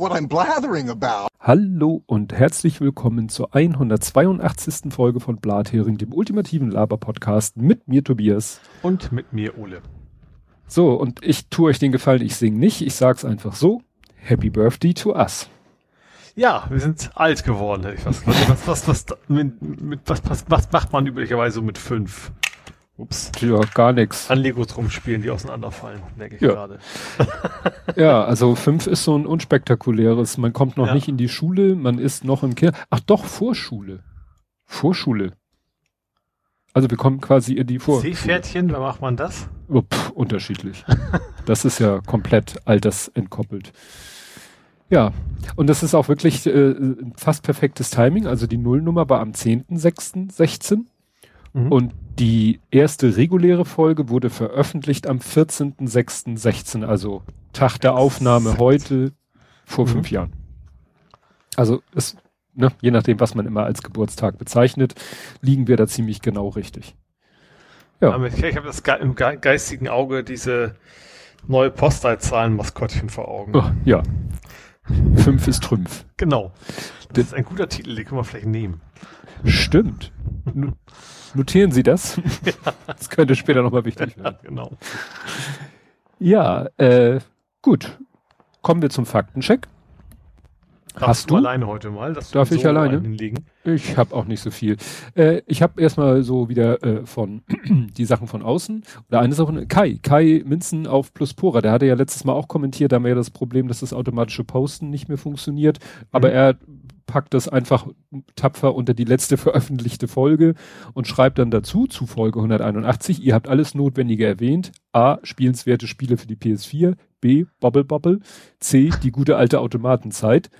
what I'm blathering about. Hallo und herzlich willkommen zur 182. Folge von Blathering, dem ultimativen Laber-Podcast mit mir Tobias. Und mit mir Ole. So, und ich tue euch den Gefallen, ich singe nicht, ich sag's einfach so. Happy Birthday to us. Ja, wir sind alt geworden, hätte ich fast gesagt. Was, was, was, mit, mit, was, was, was macht man üblicherweise so mit fünf? Ups. Ja, gar nichts. An Legos rumspielen, die auseinanderfallen, denke ich Ja. gerade. Ja, also fünf ist so ein unspektakuläres. Man kommt noch Ja. nicht in die Schule, man ist noch im Kinder. Ach doch, Vorschule. Vorschule. Also wir kommen quasi in die Vor. Seepferdchen, wann macht man das? Oh, pff, unterschiedlich. Das ist ja komplett altersentkoppelt. Ja, und das ist auch wirklich äh, fast perfektes Timing. Also die Nullnummer war am 10.06.16 Mhm. und die erste reguläre Folge wurde veröffentlicht am 14.06.16, also Tag der Aufnahme heute vor Mhm. fünf Jahren. Also es, ne, je nachdem, was man immer als Geburtstag bezeichnet, liegen wir da ziemlich genau richtig. Ja. Aber ich, ich habe das ge im ge geistigen Auge diese neue Postleitzahlen-Maskottchen vor Augen. Oh, ja. Fünf ist Trümpf. Genau. Das ist ein guter Titel, den können wir vielleicht nehmen. Stimmt. Notieren Sie das. Das könnte später nochmal wichtig Ja, werden. genau. Ja, äh, gut. Kommen wir zum Faktencheck. Darfst Hast du? alleine heute mal? du Darf ich alleine? Hinlegen? Ich habe auch nicht so viel. Äh, ich habe erstmal so wieder äh, von die Sachen von außen. Oder eine Sache, Kai, Kai Minzen auf Pluspora, der hatte ja letztes Mal auch kommentiert, da haben wir ja das Problem, dass das automatische Posten nicht mehr funktioniert. Aber Mhm. er packt das einfach tapfer unter die letzte veröffentlichte Folge und schreibt dann dazu, zu Folge 181, ihr habt alles Notwendige erwähnt. A, spielenswerte Spiele für die PS4. B, Bobble Bobble. C, die gute alte Automatenzeit.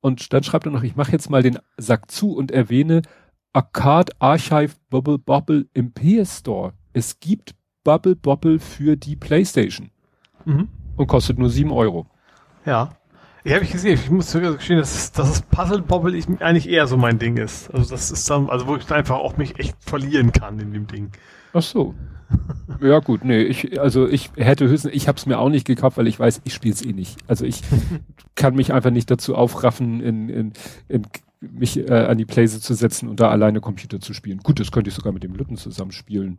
Und dann schreibt er noch, ich mache jetzt mal den Sack zu und erwähne Arcade Archive Bubble Bobble im PS Store. Es gibt Bubble Bobble für die Playstation Mhm. und kostet nur sieben Euro. Ja. Ich habe ich gesehen, ich muss sogar gestehen, dass, dass das Puzzle Bobble ich, eigentlich eher so mein Ding ist. Also das ist dann, also wo ich dann einfach auch mich echt verlieren kann in dem Ding. Ach so. Ja gut, nee, ich, also ich hätte höchstens, ich habe es mir auch nicht gekauft, weil ich weiß, ich spiele es eh nicht. Also ich kann mich einfach nicht dazu aufraffen, in, in, in mich äh, an die Playse zu setzen und da alleine Computer zu spielen. Gut, das könnte ich sogar mit dem Lütten zusammen spielen.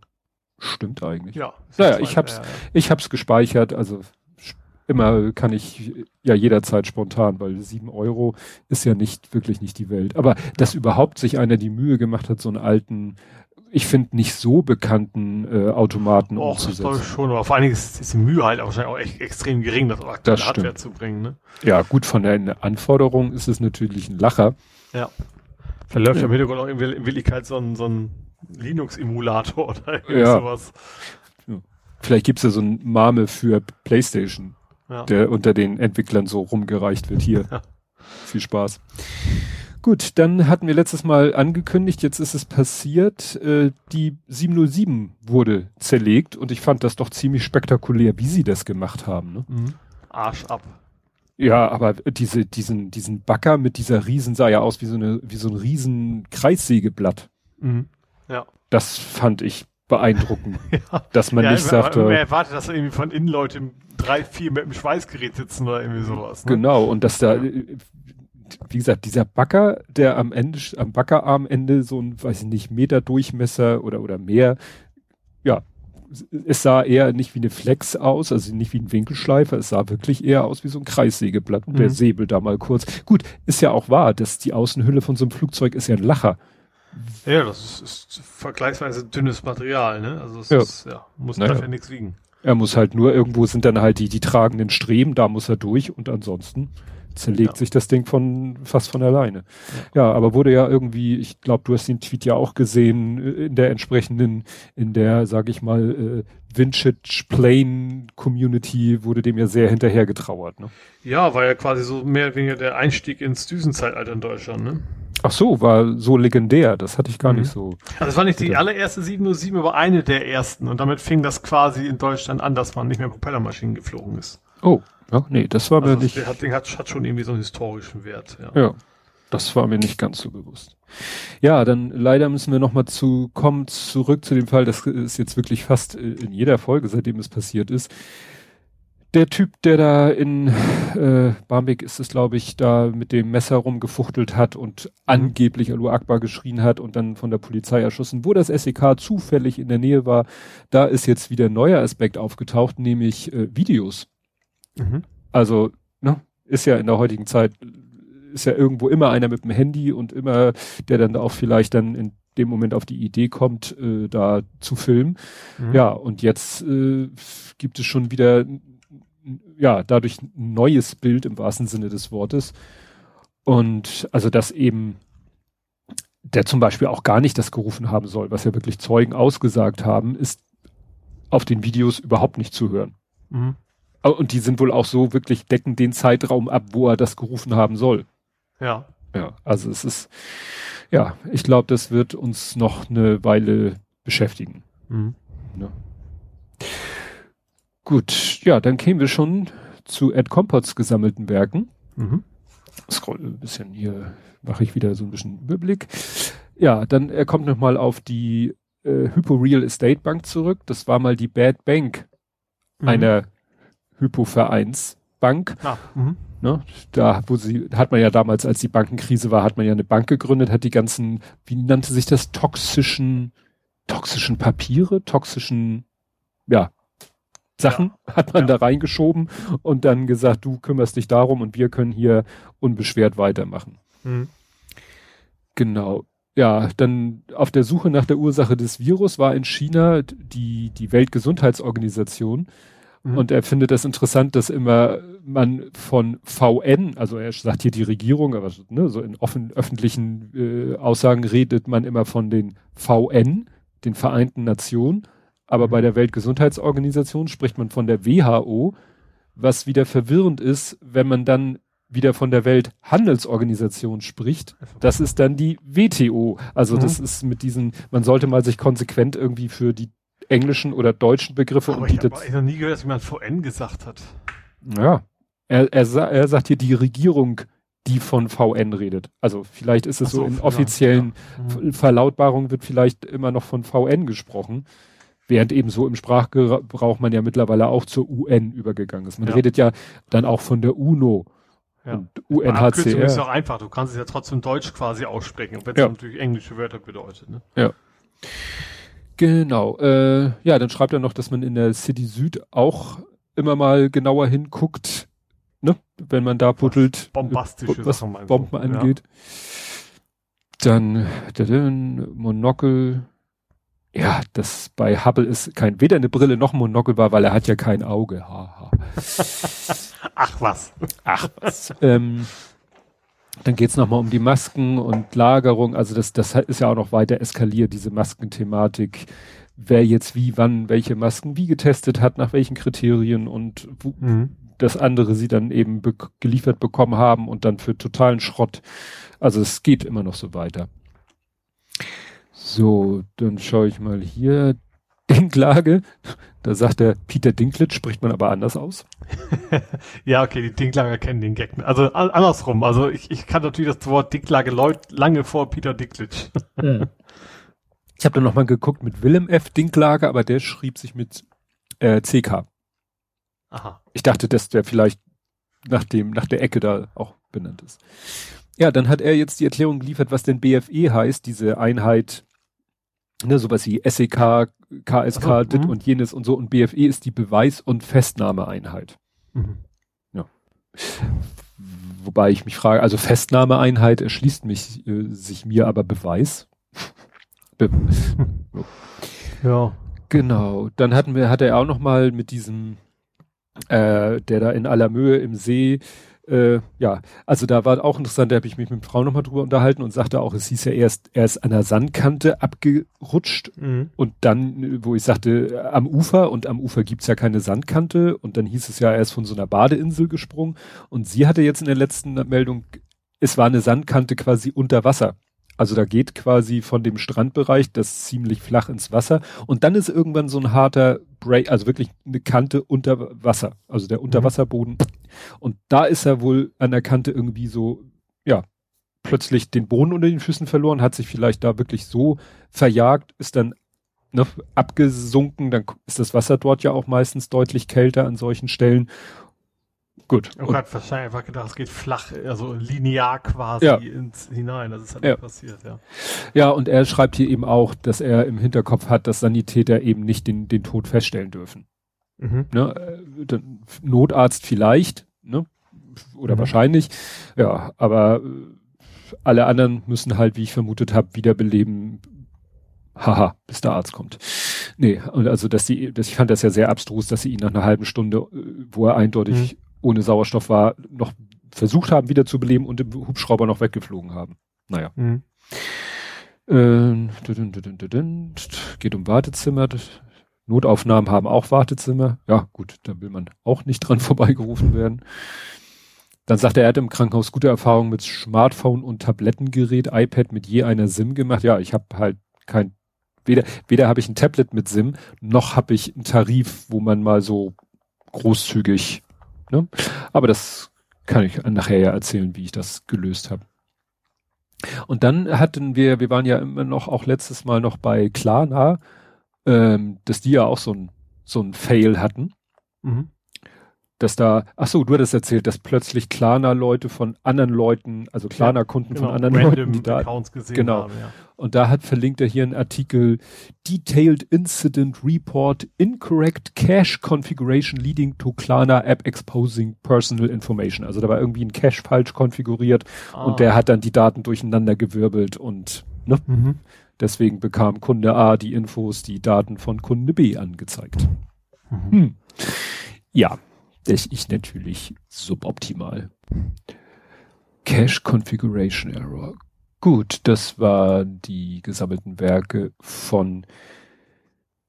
Stimmt eigentlich. Ja. Naja, ich hab's- ja, ja. Ich habe es gespeichert, also immer kann ich ja jederzeit spontan, weil sieben Euro ist ja nicht wirklich nicht die Welt. Aber dass überhaupt sich einer die Mühe gemacht hat, so einen alten, ich finde nicht so bekannten äh, Automaten Och, das glaube ich umzusetzen. schon, aber vor allen Dingen ist, ist die Mühe halt auch wahrscheinlich auch echt extrem gering, das aktuelle Das Hardware stimmt. zu bringen, ne? Ja, gut, von der Anforderung ist es natürlich ein Lacher. Ja. Verläuft ja. Ja. im Hintergrund auch in Will- in Willigkeit so ein, so ein Linux-Emulator oder irgendwie Ja. sowas. Vielleicht gibt's ja so ein Mame für Playstation, Ja. der unter den Entwicklern so rumgereicht wird. Hier. Ja. Viel Spaß. Gut, dann hatten wir letztes Mal angekündigt, jetzt ist es passiert, äh, die 707 wurde zerlegt und ich fand das doch ziemlich spektakulär, wie sie das gemacht haben. Ne? Mhm. Arsch ab. Ja, aber diese, diesen, diesen Bagger mit dieser Riesen sah ja aus wie so eine, wie so ein riesen Kreissägeblatt. Mhm. Ja. Das fand ich beeindruckend, ja. dass man ja, nicht man- sagt, man äh, erwartet, dass da irgendwie von innen Leute drei, vier mit dem Schweißgerät sitzen oder irgendwie sowas. Ne? Genau, und dass da, äh, wie gesagt, dieser Bagger, der am Ende, am Baggerarmende so ein, weiß ich nicht, Meter Durchmesser oder, oder mehr, ja, es sah eher nicht wie eine Flex aus, also nicht wie ein Winkelschleifer, es sah wirklich eher aus wie so ein Kreissägeblatt und der Mhm. Säbel da mal kurz. Gut, ist ja auch wahr, dass die Außenhülle von so einem Flugzeug ist ja ein Lacher. Ja, das ist, ist vergleichsweise dünnes Material, ne? Also es Ja. ist, ja, muss Naja. dafür nichts wiegen. Er muss halt nur, irgendwo sind dann halt die, die tragenden Streben, da muss er durch und ansonsten zerlegt Ja. sich das Ding von fast von alleine. Ja, aber wurde ja irgendwie, ich glaube, du hast den Tweet ja auch gesehen, äh, in der entsprechenden, in der, sag ich mal, äh, Vintage Plane Community wurde dem ja sehr hinterher getrauert. Ne? Ja, war ja quasi so mehr oder weniger der Einstieg ins Düsenzeitalter in Deutschland, ne? Ach so, war so legendär, das hatte ich gar Mhm. nicht so. Also es war nicht die allererste 707, aber eine der ersten. Und damit fing das quasi in Deutschland an, dass man nicht mehr Propellermaschinen geflogen ist. Oh, ja, nee, das war Also mir nicht. das hat, hat, hat schon irgendwie so einen historischen Wert. Ja. Ja, das war mir nicht ganz so bewusst. Ja, dann leider müssen wir nochmal zu kommen, zurück zu dem Fall, das ist jetzt wirklich fast äh, in jeder Folge, seitdem es passiert ist. der Typ, der da in äh, Barmbek ist es, glaube ich, da mit dem Messer rumgefuchtelt hat und angeblich Alu Akbar geschrien hat und dann von der Polizei erschossen, wo das SEK zufällig in der Nähe war, da ist jetzt wieder ein neuer Aspekt aufgetaucht, nämlich äh, Videos. Mhm. Also, ne, ist ja in der heutigen Zeit, ist ja irgendwo immer einer mit dem Handy und immer, der dann auch vielleicht dann in dem Moment auf die Idee kommt, äh, da zu filmen. Mhm. Ja, und jetzt äh, gibt es schon wieder ja, dadurch ein neues Bild im wahrsten Sinne des Wortes. Und also, dass eben der zum Beispiel auch gar nicht das gerufen haben soll, was ja wirklich Zeugen ausgesagt haben, ist auf den Videos überhaupt nicht zu hören. Mhm. Und die sind wohl auch so wirklich decken den Zeitraum ab, wo er das gerufen haben soll. Ja. Ja, also es ist, ja, ich glaube, das wird uns noch eine Weile beschäftigen. Mhm. Ja. Gut, ja, dann kämen wir schon zu Ed Compots gesammelten Werken. Mhm. Scroll ein bisschen hier, mache ich wieder so ein bisschen Überblick. Ja, dann er kommt nochmal auf die äh, Hypo Real Estate Bank zurück. Das war mal die Bad Bank mhm. einer Hypo-Vereinsbank. Ah, mhm. ne, da, wo sie, hat man ja damals, als die Bankenkrise war, hat man ja eine Bank gegründet, hat die ganzen, wie nannte sich das, toxischen, toxischen Papiere, toxischen, ja, Sachen ja. hat man ja. da reingeschoben und dann gesagt, du kümmerst dich darum und wir können hier unbeschwert weitermachen. Mhm. Genau. Ja, dann auf der Suche nach der Ursache des Virus war in China die, die Weltgesundheitsorganisation. Mhm. Und er findet das interessant, dass immer man von VN, also er sagt hier die Regierung, aber ne, so in offen, öffentlichen äh, Aussagen redet man immer von den VN, den Vereinten Nationen aber bei mhm. der Weltgesundheitsorganisation spricht man von der WHO, was wieder verwirrend ist, wenn man dann wieder von der Welthandelsorganisation spricht. Das ist dann die WTO. Also mhm. das ist mit diesen, man sollte mal sich konsequent irgendwie für die englischen oder deutschen Begriffe aber und ich habe noch nie gehört, dass jemand VN gesagt hat. Ja, er, er, er sagt hier die Regierung, die von VN redet. Also vielleicht ist es so, so, in offiziellen ja. mhm. Verlautbarungen wird vielleicht immer noch von VN gesprochen. Während eben so im Sprachgebrauch man ja mittlerweile auch zur UN übergegangen ist. Man ja. redet ja dann auch von der UNO. Ja. Und UNHCR. ist auch einfach. Du kannst es ja trotzdem Deutsch quasi aussprechen, wenn es ja. natürlich englische Wörter bedeutet. Ne? Ja. Genau. Äh, ja, dann schreibt er noch, dass man in der City Süd auch immer mal genauer hinguckt, ne? wenn man da buddelt, bombastische was Sachen Bomben angeht. Ja. Dann, dann Monokel, ja, das bei Hubble ist kein weder eine Brille noch ein Monokel war, weil er hat ja kein Auge. Ha, ha. Ach was. Ach was. ähm, dann geht's noch nochmal um die Masken und Lagerung. Also das, das ist ja auch noch weiter eskaliert, diese Maskenthematik. Wer jetzt wie, wann, welche Masken wie getestet hat, nach welchen Kriterien und wo, mhm. das andere sie dann eben be geliefert bekommen haben und dann für totalen Schrott. Also es geht immer noch so weiter. So, dann schaue ich mal hier. Dinklage. Da sagt der Peter Dinklage, spricht man aber anders aus. ja, okay, die Dinklager kennen den Gag. Also andersrum. Also ich, ich kann natürlich das Wort Dinklage lange vor Peter Dinklage. Hm. Ich habe dann nochmal geguckt mit Willem F. Dinklage, aber der schrieb sich mit äh, CK. Aha. Ich dachte, dass der vielleicht nach dem, nach der Ecke da auch benannt ist. Ja, dann hat er jetzt die Erklärung geliefert, was denn BFE heißt, diese Einheit ne, sowas wie SEK, KSK, also, dit mhm. und jenes und so und BFE ist die Beweis- und Festnahmeeinheit. Mhm. Ja. Wobei ich mich frage, also Festnahmeeinheit erschließt mich äh, sich mir aber Beweis. Be ja. Genau. Dann hatten wir, hat er auch noch mal mit diesem, äh, der da in aller Mühe im See äh, ja, also da war auch interessant, da habe ich mich mit Frau nochmal drüber unterhalten und sagte auch, es hieß ja erst, er ist an der Sandkante abgerutscht mhm. und dann, wo ich sagte, am Ufer und am Ufer gibt's ja keine Sandkante und dann hieß es ja, er ist von so einer Badeinsel gesprungen und sie hatte jetzt in der letzten Meldung, es war eine Sandkante quasi unter Wasser. Also da geht quasi von dem Strandbereich das ziemlich flach ins Wasser und dann ist irgendwann so ein harter Break, also wirklich eine Kante unter Wasser, also der Unterwasserboden. Und da ist er wohl an der Kante irgendwie so, ja, plötzlich den Boden unter den Füßen verloren, hat sich vielleicht da wirklich so verjagt, ist dann ne, abgesunken, dann ist das Wasser dort ja auch meistens deutlich kälter an solchen Stellen. Gut. Ich habe wahrscheinlich einfach gedacht, es geht flach, also linear quasi Ja. ins, hinein. Das ist halt Ja. nicht passiert, ja. Ja, und er schreibt hier eben auch, dass er im Hinterkopf hat, dass Sanitäter eben nicht den, den Tod feststellen dürfen. Mhm. Ne? äh, Notarzt vielleicht, ne? Oder Mhm. wahrscheinlich. Ja, aber äh, alle anderen müssen halt, wie ich vermutet habe, wiederbeleben. Haha, bis der Arzt kommt. Nee, und also dass die, dass ich fand das ja sehr abstrus, dass sie ihn nach einer halben Stunde, äh, wo er eindeutig ohne Sauerstoff war, noch versucht haben, wieder zu beleben und im Hubschrauber noch weggeflogen haben. Naja. Mhm. Ähm, dudun, geht um Wartezimmer. Notaufnahmen haben auch Wartezimmer. Ja, gut, da will man auch nicht dran vorbeigerufen werden. Dann sagt er, er hat im Krankenhaus gute Erfahrungen mit Smartphone und Tablettengerät, iPad mit je einer SIM gemacht. Ja, ich habe halt kein, weder, weder habe ich ein Tablet mit SIM, noch habe ich einen Tarif, wo man mal so großzügig, ne? Aber das kann ich nachher ja erzählen, wie ich das gelöst habe. Und dann hatten wir, wir waren ja immer noch auch letztes Mal noch bei Klarna, ähm, dass die ja auch so ein so ein Fail hatten, Mhm. dass da, ach so, du hattest erzählt, dass plötzlich Klarna-Leute von anderen Leuten, also Klarna-Kunden Genau, von anderen Leuten, die da, Accounts gesehen genau. haben, ja. und da hat verlinkt er hier einen Artikel Detailed Incident Report Incorrect Cache Configuration leading to Klarna App exposing personal information. Also da war irgendwie ein Cache falsch konfiguriert Ah. und der hat dann die Daten durcheinander gewirbelt und ne, Mhm. Deswegen bekam Kunde A die Infos, die Daten von Kunde B angezeigt. Mhm. Hm. Ja, das ist natürlich suboptimal. Cache Configuration Error. Gut, das waren die gesammelten Werke von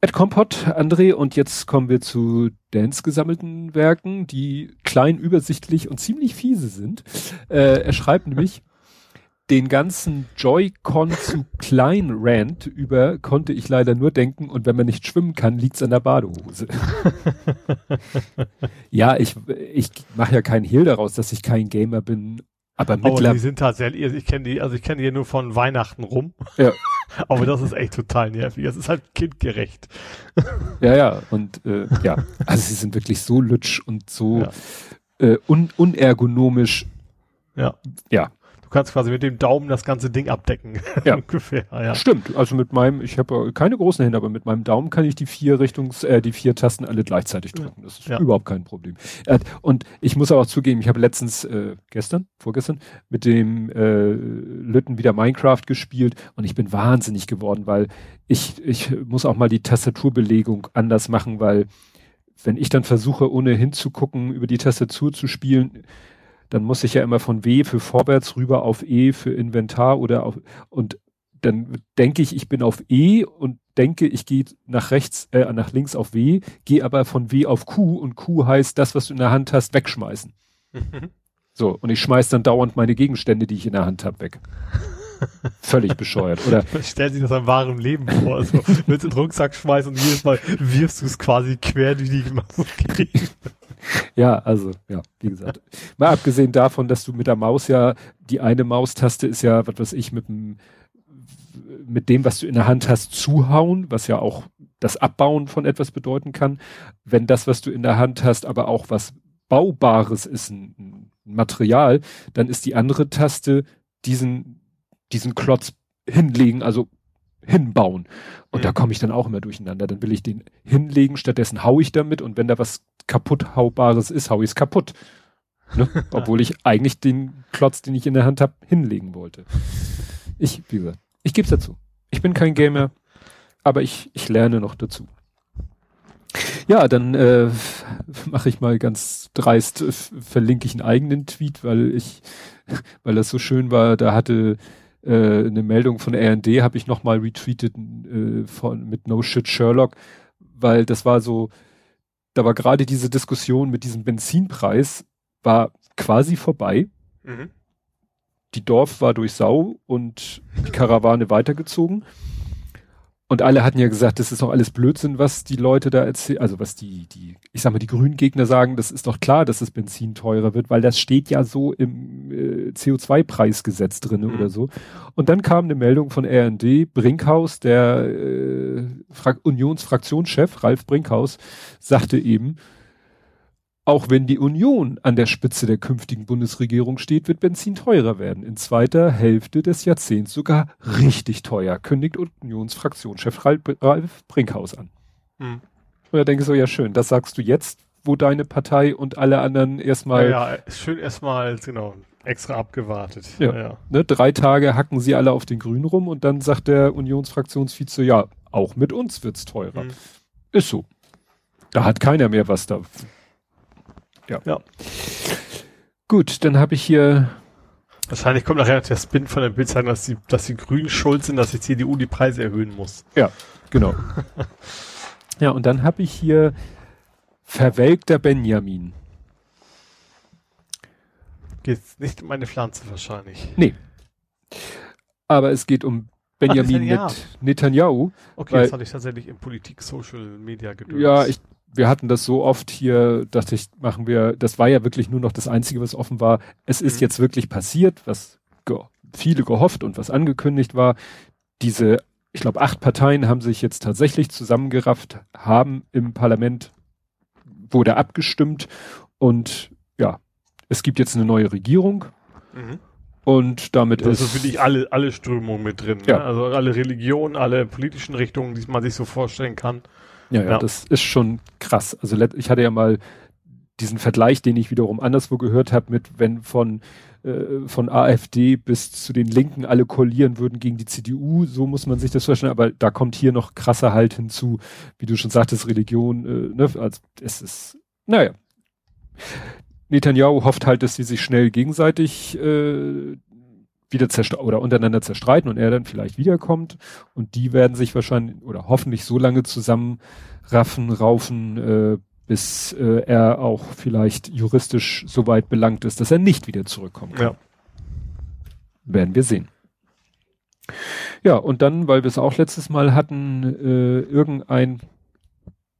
Ed Kompott, André, und jetzt kommen wir zu Dans gesammelten Werken, die klein, übersichtlich und ziemlich fiese sind. Äh, er schreibt nämlich, den ganzen Joy-Con zu klein Rant über konnte ich leider nur denken und wenn man nicht schwimmen kann, liegt's an der Badehose. ja, ich, ich mache ja keinen Hehl daraus, dass ich kein Gamer bin, aber die mittlerweile, sind tatsächlich, ich kenne die, also ich kenne die nur von Weihnachten rum. Ja. Aber das ist echt total nervig. Es ist halt kindgerecht. ja, ja, und äh, ja, also sie sind wirklich so lutsch und so Ja. äh, un unergonomisch. Ja. Ja. Du kannst quasi mit dem Daumen das ganze Ding abdecken. Ja. Ungefähr, ja. Stimmt, also mit meinem, ich habe keine großen Hände, aber mit meinem Daumen kann ich die vier Richtungs, äh, die vier Tasten alle gleichzeitig drücken. Das ist Ja. überhaupt kein Problem. Äh, und ich muss aber auch zugeben, ich habe letztens, äh, gestern, vorgestern, mit dem äh, Lütten wieder Minecraft gespielt und ich bin wahnsinnig geworden, weil ich, ich muss auch mal die Tastaturbelegung anders machen, weil wenn ich dann versuche, ohne hinzugucken, über die Tastatur zu spielen, dann muss ich ja immer von W für vorwärts rüber auf E für Inventar oder auf und dann denke ich, ich bin auf E und denke, ich gehe nach rechts, äh, nach links auf W, gehe aber von W auf Q und Q heißt das, was du in der Hand hast, wegschmeißen. So, und ich schmeiß dann dauernd meine Gegenstände, die ich in der Hand habe, weg. Völlig bescheuert. Oder Stell sich das am wahren Leben vor. Also, du willst in den Rucksack schmeißen und jedes Mal wirfst du es quasi quer durch die Gegend. Ja, also, ja, wie gesagt. Mal abgesehen davon, dass du mit der Maus ja, die eine Maustaste ist ja, was weiß ich, mit dem, mit dem, was du in der Hand hast, zuhauen, was ja auch das Abbauen von etwas bedeuten kann. Wenn das, was du in der Hand hast, aber auch was Baubares ist, ein, ein Material, dann ist die andere Taste diesen, diesen Klotz hinlegen, also hinbauen. Und da Mhm. komme ich dann auch immer durcheinander. Dann will ich den hinlegen, stattdessen hau ich damit und wenn da was kaputt haubares ist, hau ich es kaputt. Ne? Obwohl ich eigentlich den Klotz, den ich in der Hand habe, hinlegen wollte. Ich, wie gesagt, ich gebe es dazu. Ich bin kein Gamer, aber ich, ich lerne noch dazu. Ja, dann äh, mache ich mal ganz dreist, äh, verlinke ich einen eigenen Tweet, weil ich, weil das so schön war, da hatte äh, eine Meldung von R&D, habe ich nochmal retweetet äh, von, mit No Shit Sherlock, weil das war so, da war gerade diese Diskussion mit diesem Benzinpreis, war quasi vorbei. Mhm. Die Dorf war durch Sau und die Karawane weitergezogen. Und alle hatten ja gesagt, das ist doch alles Blödsinn, was die Leute da erzählen, also was die, die, ich sag mal, die Grüngegner sagen, das ist doch klar, dass das Benzin teurer wird, weil das steht ja so im äh, CO2-Preisgesetz drin mhm. oder so. Und dann kam eine Meldung von RND, Brinkhaus, der äh, Unionsfraktionschef, Ralf Brinkhaus, sagte eben, auch wenn die Union an der Spitze der künftigen Bundesregierung steht, wird Benzin teurer werden. In zweiter Hälfte des Jahrzehnts sogar richtig teuer, kündigt Unionsfraktionschef Ralf Brinkhaus an. Hm. Und da denke ich so, ja schön, das sagst du jetzt, wo deine Partei und alle anderen erstmal. Ja, ja schön erstmal, genau, extra abgewartet. Ja, ja. Ne, drei Tage hacken sie alle auf den Grün rum und dann sagt der Unionsfraktionsvize, ja, auch mit uns wird's teurer. Hm. Ist so. Da hat keiner mehr was da ja. ja. Gut, dann habe ich hier. Wahrscheinlich kommt nachher der Spin von der Bildzeitung, dass die, dass die Grünen schuld sind, dass die CDU die Preise erhöhen muss. Ja, genau. ja, und dann habe ich hier verwelkter Benjamin. Geht nicht um eine Pflanze wahrscheinlich. Nee. Aber es geht um Benjamin Ach, Net Netanyahu. Okay, das hatte ich tatsächlich in Politik, Social Media gedöst. Ja, ich wir hatten das so oft hier, dachte ich, machen wir, das war ja wirklich nur noch das Einzige, was offen war. Es ist mhm. jetzt wirklich passiert, was ge viele gehofft und was angekündigt war. Diese, ich glaube, acht Parteien haben sich jetzt tatsächlich zusammengerafft, haben im Parlament, wurde abgestimmt und ja, es gibt jetzt eine neue Regierung. Mhm. Und damit also ist. Also wirklich alle, alle Strömungen mit drin. Ja. Ne? Also alle Religionen, alle politischen Richtungen, die man sich so vorstellen kann. Ja, ja, ja, das ist schon krass. Also ich hatte ja mal diesen Vergleich, den ich wiederum anderswo gehört habe, mit wenn von äh, von AfD bis zu den Linken alle koalieren würden gegen die CDU, so muss man sich das vorstellen, aber da kommt hier noch krasser halt hinzu, wie du schon sagtest, Religion, äh, ne, also es ist, naja. Netanyahu hofft halt, dass sie sich schnell gegenseitig äh, wieder zerstreiten oder untereinander zerstreiten und er dann vielleicht wiederkommt und die werden sich wahrscheinlich oder hoffentlich so lange zusammenraffen, raufen, äh, bis äh, er auch vielleicht juristisch so weit belangt ist, dass er nicht wieder zurückkommen kann. Ja. Werden wir sehen. Ja, und dann, weil wir es auch letztes Mal hatten, äh, irgendein,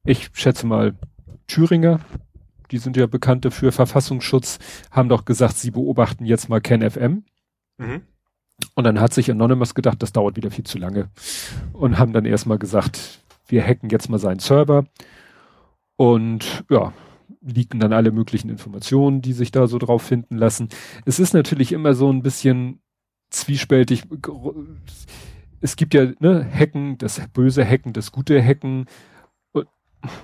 ich schätze mal, Thüringer, die sind ja bekannte für Verfassungsschutz, haben doch gesagt, sie beobachten jetzt mal KenFM. Mhm. Und dann hat sich Anonymous gedacht, das dauert wieder viel zu lange. Und haben dann erstmal gesagt, wir hacken jetzt mal seinen Server. Und ja, liegen dann alle möglichen Informationen, die sich da so drauf finden lassen. Es ist natürlich immer so ein bisschen zwiespältig. Es gibt ja ne, Hacken, das böse Hacken, das gute Hacken. Und,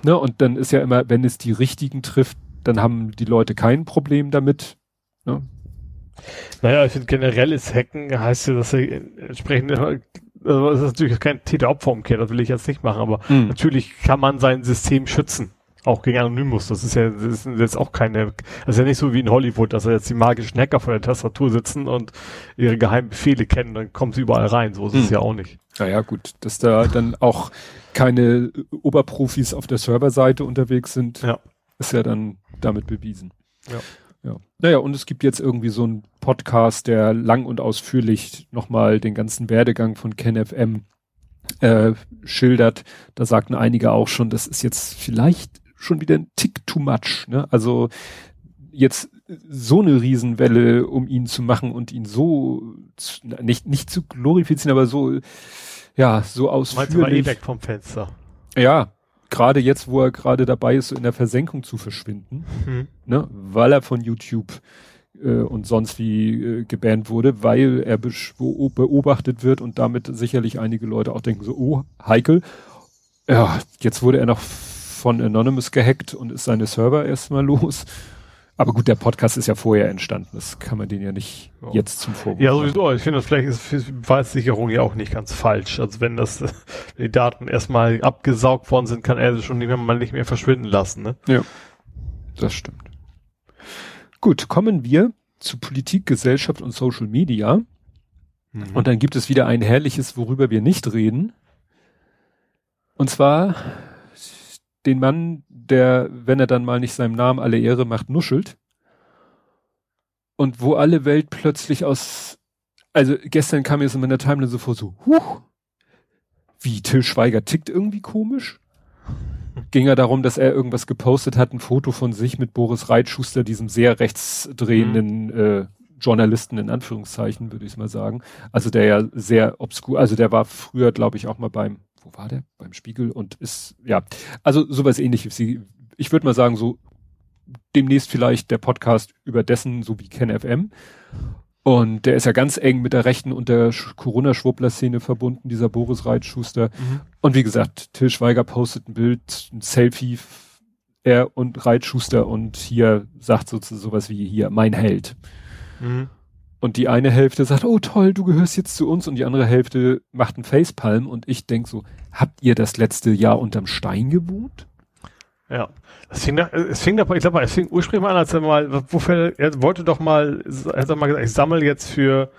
ne, und dann ist ja immer, wenn es die richtigen trifft, dann haben die Leute kein Problem damit. Ne? Naja, ich finde generelles Hacken heißt ja, dass er entsprechend, also das ist natürlich kein Täter-Opfer-Umkehr, das will ich jetzt nicht machen, aber mhm. natürlich kann man sein System schützen. Auch gegen Anonymous. Das ist ja, das ist jetzt auch keine, das ist ja nicht so wie in Hollywood, dass er jetzt die magischen Hacker vor der Tastatur sitzen und ihre geheimen Befehle kennen, dann kommen sie überall rein. So ist mhm. es ja auch nicht. Naja, gut, dass da dann auch keine Oberprofis auf der Serverseite unterwegs sind, ja. ist ja dann damit bewiesen. Ja. Ja. Naja, und es gibt jetzt irgendwie so einen Podcast, der lang und ausführlich nochmal den ganzen Werdegang von KenFM äh, schildert. Da sagten einige auch schon, das ist jetzt vielleicht schon wieder ein Tick too much. Ne? Also jetzt so eine Riesenwelle, um ihn zu machen und ihn so zu, nicht nicht zu glorifizieren, aber so ja so ausführlich. Meinst du mal eh weg vom Fenster? Ja, gerade jetzt, wo er gerade dabei ist, so in der Versenkung zu verschwinden, hm. ne, weil er von YouTube äh, und sonst wie äh, gebannt wurde, weil er beobachtet wird und damit sicherlich einige Leute auch denken so, oh, heikel. Ja, jetzt wurde er noch von Anonymous gehackt und ist seine Server erstmal los. Aber gut, der Podcast ist ja vorher entstanden. Das kann man den ja nicht ja. jetzt zum Vorwurf Ja, sowieso. Ich finde, vielleicht ist Beweisicherung ja auch nicht ganz falsch. Also wenn das, die Daten erstmal abgesaugt worden sind, kann er sie schon mal nicht mehr verschwinden lassen, ne? Ja. Das stimmt. Gut, kommen wir zu Politik, Gesellschaft und Social Media. Mhm. Und dann gibt es wieder ein herrliches, worüber wir nicht reden. Und zwar den Mann, der, wenn er dann mal nicht seinem Namen alle Ehre macht, nuschelt. Und wo alle Welt plötzlich aus, also gestern kam mir so in meiner Timeline so vor, so, huch, wie Till Schweiger tickt irgendwie komisch. Ging ja darum, dass er irgendwas gepostet hat, ein Foto von sich mit Boris Reitschuster, diesem sehr rechtsdrehenden mhm. äh, Journalisten in Anführungszeichen, würde ich mal sagen. Also der ja sehr obskur, also der war früher, glaube ich, auch mal beim, wo war der? Beim Spiegel und ist, ja, also sowas ähnliches. Ich würde mal sagen, so demnächst vielleicht der Podcast über dessen, so wie Ken FM. Und der ist ja ganz eng mit der Rechten und der Corona-Schwuppler-Szene verbunden, dieser Boris Reitschuster. Mhm. Und wie gesagt, Till Schweiger postet ein Bild, ein Selfie, er und Reitschuster und hier sagt so, sowas wie hier, mein Held. Mhm. Und die eine Hälfte sagt, oh toll, du gehörst jetzt zu uns und die andere Hälfte macht einen Facepalm und ich denk so, habt ihr das letzte Jahr unterm Stein gewohnt? Ja. Es fing, da, es fing da, ich glaube, es fing ursprünglich mal an, als er mal, wofür, er wollte doch mal, er hat mal gesagt, ich sammle jetzt für,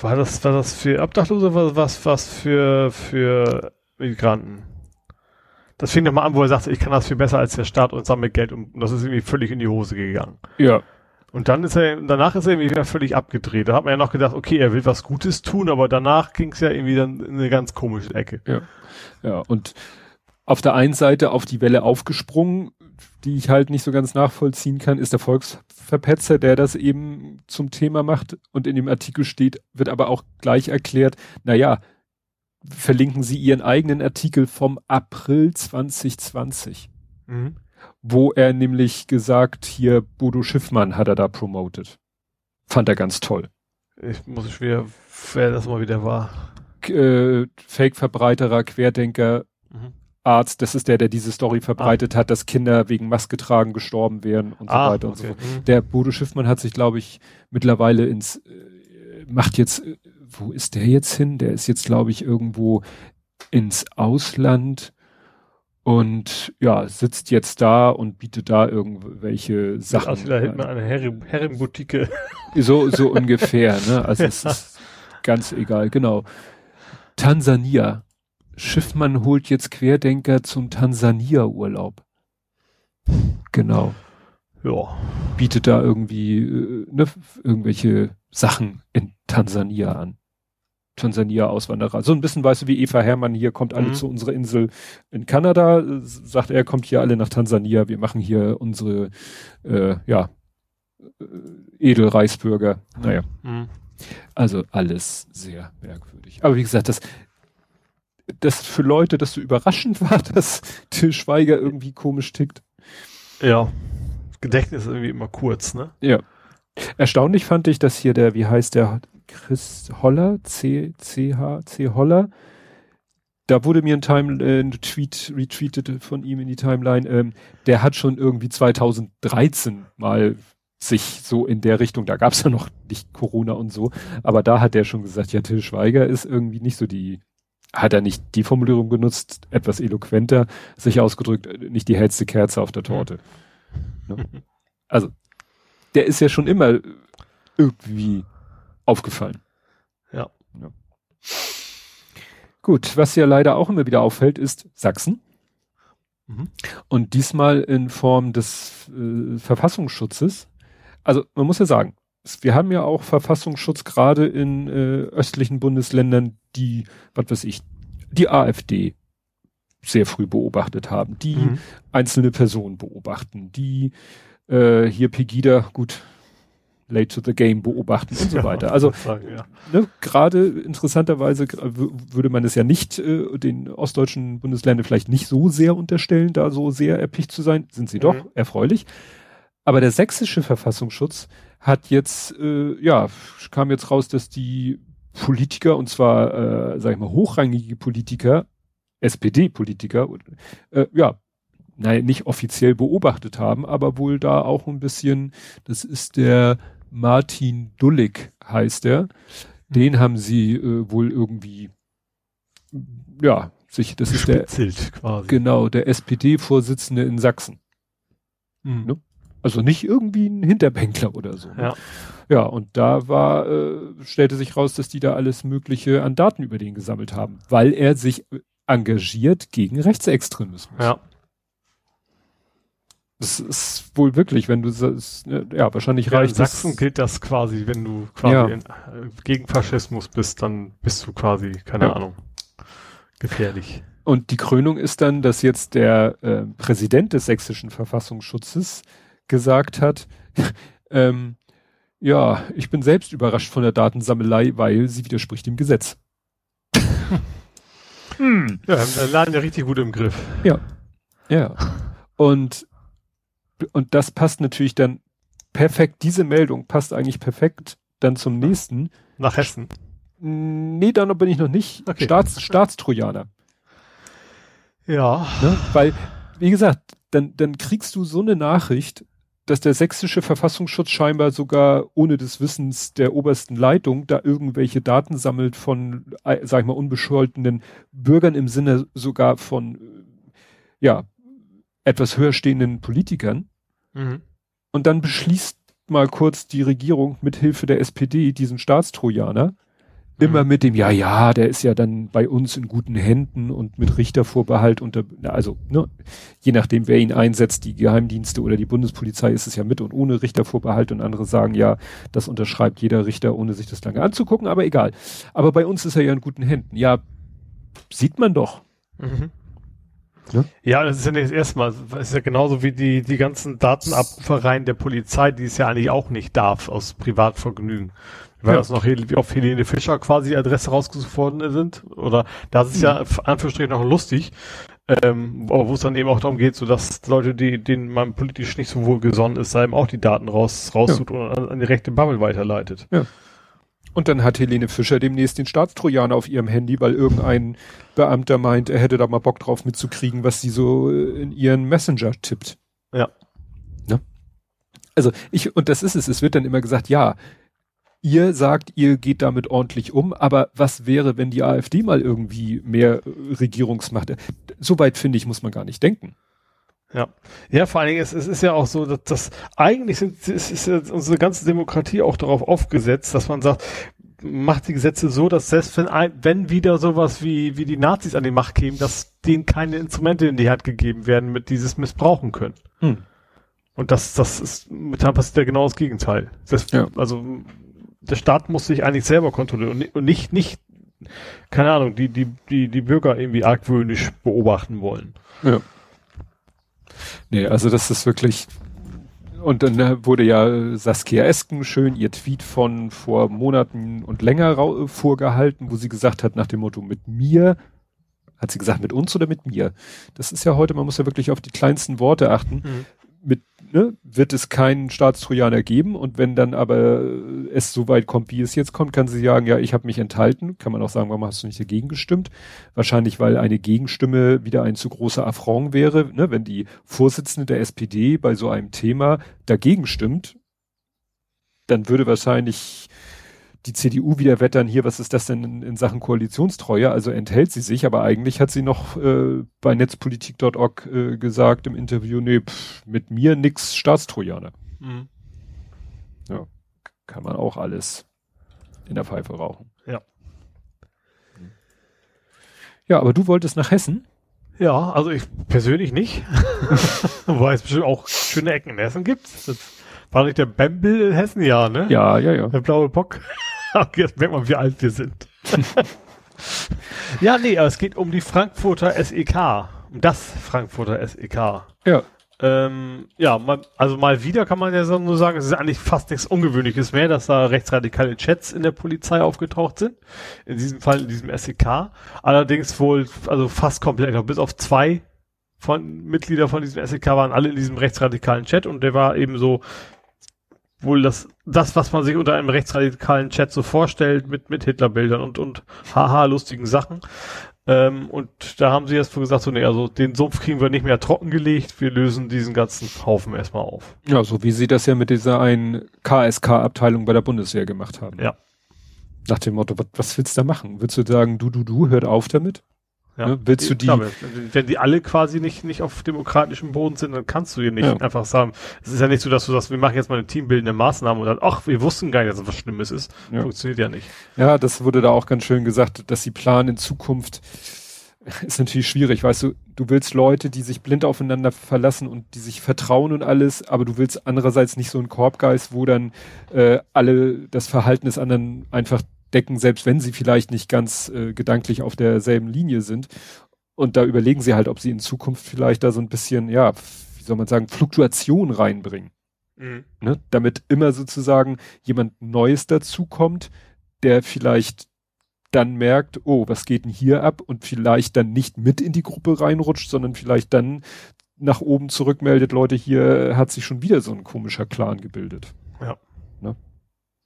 war das, war das für Obdachlose, was, was, was für, für Migranten? Das fing doch mal an, wo er sagte, ich kann das viel besser als der Staat und sammle Geld und das ist irgendwie völlig in die Hose gegangen. Ja. Und dann ist er, danach ist er irgendwie wieder völlig abgedreht. Da hat man ja noch gedacht, okay, er will was Gutes tun, aber danach ging es ja irgendwie dann in eine ganz komische Ecke. Ja. Ja, und auf der einen Seite auf die Welle aufgesprungen, die ich halt nicht so ganz nachvollziehen kann, ist der Volksverpetzer, der das eben zum Thema macht und in dem Artikel steht, wird aber auch gleich erklärt, na ja, verlinken Sie Ihren eigenen Artikel vom April 2020. Mhm wo er nämlich gesagt, hier Bodo Schiffmann hat er da promotet. Fand er ganz toll. Ich muss schwer, wer das mal wieder war. Äh, Fake-Verbreiterer, Querdenker, mhm. Arzt, das ist der, der diese Story verbreitet ah. hat, dass Kinder wegen Maske tragen gestorben wären und so ah, weiter und okay. so fort. Mhm. Der Bodo Schiffmann hat sich, glaube ich, mittlerweile ins, äh, macht jetzt, äh, wo ist der jetzt hin? Der ist jetzt, glaube ich, irgendwo ins Ausland und ja, sitzt jetzt da und bietet da irgendwelche Sachen. Also da hält man eine Herrenboutique. So, so ungefähr, ne? Also es ist ganz egal, genau. Tansania. Schiffmann holt jetzt Querdenker zum Tansania-Urlaub. Genau. Ja. Bietet da irgendwie äh, ne, irgendwelche Sachen in Tansania an. Tansania-Auswanderer. So ein bisschen weißt du, wie Eva Hermann hier kommt alle mhm. zu unserer Insel in Kanada, sagt er, kommt hier alle nach Tansania, wir machen hier unsere, äh, ja, äh, Edelreichsbürger. Naja. Mhm. Also alles sehr merkwürdig. Aber wie gesagt, das, das für Leute, dass so überraschend war, dass Till Schweiger irgendwie komisch tickt. Ja. Gedächtnis ist irgendwie immer kurz, ne? Ja. Erstaunlich fand ich, dass hier der, wie heißt der, Chris Holler, C, C, H, C Holler. Da wurde mir ein, Time, äh, ein Tweet retweetet von ihm in die Timeline. Ähm, der hat schon irgendwie 2013 mal sich so in der Richtung, da gab es ja noch nicht Corona und so, aber da hat er schon gesagt, ja, Till Schweiger ist irgendwie nicht so die, hat er nicht die Formulierung genutzt, etwas eloquenter sich ausgedrückt, nicht die hellste Kerze auf der Torte. Ne? Also, der ist ja schon immer irgendwie aufgefallen. Ja. ja. Gut, was ja leider auch immer wieder auffällt, ist Sachsen. Mhm. Und diesmal in Form des äh, Verfassungsschutzes. Also man muss ja sagen, wir haben ja auch Verfassungsschutz gerade in äh, östlichen Bundesländern, die, was weiß ich, die AfD sehr früh beobachtet haben, die mhm. einzelne Personen beobachten, die äh, hier Pegida, gut, Late to the Game beobachten und so weiter. Also ja. ne, gerade interessanterweise würde man es ja nicht äh, den ostdeutschen Bundesländern vielleicht nicht so sehr unterstellen, da so sehr erpicht zu sein. Sind sie mhm. doch erfreulich. Aber der sächsische Verfassungsschutz hat jetzt, äh, ja, kam jetzt raus, dass die Politiker, und zwar, äh, sag ich mal, hochrangige Politiker, SPD-Politiker, äh, ja, nein, nicht offiziell beobachtet haben, aber wohl da auch ein bisschen, das ist der Martin Dullig heißt er. Den haben sie äh, wohl irgendwie, ja, sich, das ist der, quasi. genau, der SPD-Vorsitzende in Sachsen. Mhm. Ne? Also nicht irgendwie ein Hinterbänkler oder so. Ne? Ja. Ja, und da war, äh, stellte sich raus, dass die da alles Mögliche an Daten über den gesammelt haben, weil er sich engagiert gegen Rechtsextremismus. Ja. Das ist wohl wirklich, wenn du das, ja, wahrscheinlich ja, reicht In Sachsen das, gilt das quasi, wenn du quasi ja. in, äh, gegen Faschismus bist, dann bist du quasi, keine ja. Ahnung, Gefährlich. Und die Krönung ist dann, dass jetzt der äh, Präsident des sächsischen Verfassungsschutzes gesagt hat, ähm, ja, ich bin selbst überrascht von der Datensammelei, weil sie widerspricht dem Gesetz. hm. Ja, wir laden ja richtig gut im Griff. Ja. Ja. Und, und das passt natürlich dann perfekt, diese Meldung passt eigentlich perfekt dann zum nächsten. Nach Hessen. Nee, da bin ich noch nicht. Okay. Staats, Staatstrojaner. Ja. Ne? Weil, wie gesagt, dann, dann kriegst du so eine Nachricht, dass der sächsische Verfassungsschutz scheinbar sogar ohne des Wissens der obersten Leitung da irgendwelche Daten sammelt von, äh, sag ich mal, unbescholtenen Bürgern im Sinne sogar von, ja, etwas höher stehenden Politikern. Mhm. Und dann beschließt mal kurz die Regierung mit Hilfe der SPD diesen Staatstrojaner immer mhm. mit dem, ja, ja, der ist ja dann bei uns in guten Händen und mit Richtervorbehalt unter, also, ne, je nachdem, wer ihn einsetzt, die Geheimdienste oder die Bundespolizei ist es ja mit und ohne Richtervorbehalt und andere sagen, ja, das unterschreibt jeder Richter, ohne sich das lange anzugucken, aber egal. Aber bei uns ist er ja in guten Händen. Ja, sieht man doch. Mhm. Ne? Ja, das ist ja nicht das erste Mal. Das ist ja genauso wie die, die ganzen Datenabrufereien der Polizei, die es ja eigentlich auch nicht darf, aus Privatvergnügen. Weil ja. das noch wie auf Helene Fischer quasi die Adresse rausgesucht worden sind. Oder das ist ja mhm. Anführungsstrichen noch lustig. Ähm, wo es dann eben auch darum geht, so dass Leute, die, denen man politisch nicht so wohl gesonnen ist, eben auch die Daten raus, raussucht ja. und an, an, die rechte Bubble weiterleitet. Ja. Und dann hat Helene Fischer demnächst den Staatstrojaner auf ihrem Handy, weil irgendein Beamter meint, er hätte da mal Bock drauf mitzukriegen, was sie so in ihren Messenger tippt. Ja. Ne? Also ich, und das ist es, es wird dann immer gesagt, ja, ihr sagt, ihr geht damit ordentlich um, aber was wäre, wenn die AfD mal irgendwie mehr äh, Regierungsmacht? So weit finde ich, muss man gar nicht denken. Ja, ja, vor allen Dingen, es, es ist ja auch so, dass das eigentlich sind, ist, ist ja unsere ganze Demokratie auch darauf aufgesetzt, dass man sagt, macht die Gesetze so, dass selbst wenn ein, wenn wieder sowas wie, wie die Nazis an die Macht kämen, dass denen keine Instrumente in die Hand gegeben werden, mit dieses missbrauchen können. Hm. Und das, das ist, mit passiert ja genau das Gegenteil. Das, ja. Also, der Staat muss sich eigentlich selber kontrollieren und nicht, nicht, keine Ahnung, die, die, die, die Bürger irgendwie argwöhnisch beobachten wollen. Ja. Nee, also das ist wirklich, und dann äh, wurde ja Saskia Esken schön ihr Tweet von vor Monaten und länger vorgehalten, wo sie gesagt hat, nach dem Motto mit mir, hat sie gesagt mit uns oder mit mir? Das ist ja heute, man muss ja wirklich auf die kleinsten Worte achten. Mhm mit, ne, wird es keinen Staatstrojaner geben und wenn dann aber es so weit kommt, wie es jetzt kommt, kann sie sagen, ja, ich habe mich enthalten. Kann man auch sagen, warum hast du nicht dagegen gestimmt? Wahrscheinlich, weil eine Gegenstimme wieder ein zu großer Affront wäre, ne, wenn die Vorsitzende der SPD bei so einem Thema dagegen stimmt, dann würde wahrscheinlich die CDU wieder wettern, hier, was ist das denn in, in, Sachen Koalitionstreue? Also enthält sie sich, aber eigentlich hat sie noch äh, bei netzpolitik.org äh, gesagt im Interview, nee, pff, mit mir nix Staatstrojaner. Mhm. Ja, kann man auch alles in der Pfeife rauchen. Ja. Ja, aber du wolltest nach Hessen? Ja, also ich persönlich nicht. Wobei es bestimmt auch schöne Ecken in Hessen gibt. Das war nicht der Bembel in Hessen, ja, ne? Ja, ja, ja. Der blaue Bock. Jetzt merkt man, wie alt wir sind. ja, nee, aber es geht um die Frankfurter SEK. Um das Frankfurter SEK. Ja. Ähm, ja, mal, also mal wieder kann man ja so nur sagen, es ist eigentlich fast nichts Ungewöhnliches mehr, dass da rechtsradikale Chats in der Polizei aufgetaucht sind. In diesem Fall in diesem SEK. Allerdings wohl, also fast komplett, bis auf zwei von Mitglieder von diesem SEK waren alle in diesem rechtsradikalen Chat und der war eben so wohl das, das, was man sich unter einem rechtsradikalen Chat so vorstellt, mit, mit Hitlerbildern und, und haha, lustigen Sachen. Ähm, und da haben sie jetzt gesagt, so, nee, also den Sumpf kriegen wir nicht mehr trockengelegt, wir lösen diesen ganzen Haufen erstmal auf. Ja, so wie sie das ja mit dieser einen KSK-Abteilung bei der Bundeswehr gemacht haben. Ja. Nach dem Motto, was, was willst du da machen? Willst du sagen, du, du, du, hört auf damit? Ja. Ne? Willst du die? Klar, wenn die alle quasi nicht, nicht auf demokratischem Boden sind, dann kannst du hier nicht ja. einfach sagen, es ist ja nicht so, dass du sagst, wir machen jetzt mal eine teambildende Maßnahme und dann, ach, wir wussten gar nicht, dass es was Schlimmes ist. Ja. Funktioniert ja nicht. Ja, das wurde da auch ganz schön gesagt, dass sie planen in Zukunft, ist natürlich schwierig, weißt du, du willst Leute, die sich blind aufeinander verlassen und die sich vertrauen und alles, aber du willst andererseits nicht so einen Korbgeist, wo dann äh, alle das Verhalten des anderen einfach decken, selbst wenn sie vielleicht nicht ganz äh, gedanklich auf derselben Linie sind. Und da überlegen sie halt, ob sie in Zukunft vielleicht da so ein bisschen, ja, wie soll man sagen, Fluktuation reinbringen. Mhm. Ne? Damit immer sozusagen jemand Neues dazukommt, der vielleicht dann merkt, oh, was geht denn hier ab und vielleicht dann nicht mit in die Gruppe reinrutscht, sondern vielleicht dann nach oben zurückmeldet, Leute, hier hat sich schon wieder so ein komischer Clan gebildet. Ja. Ne?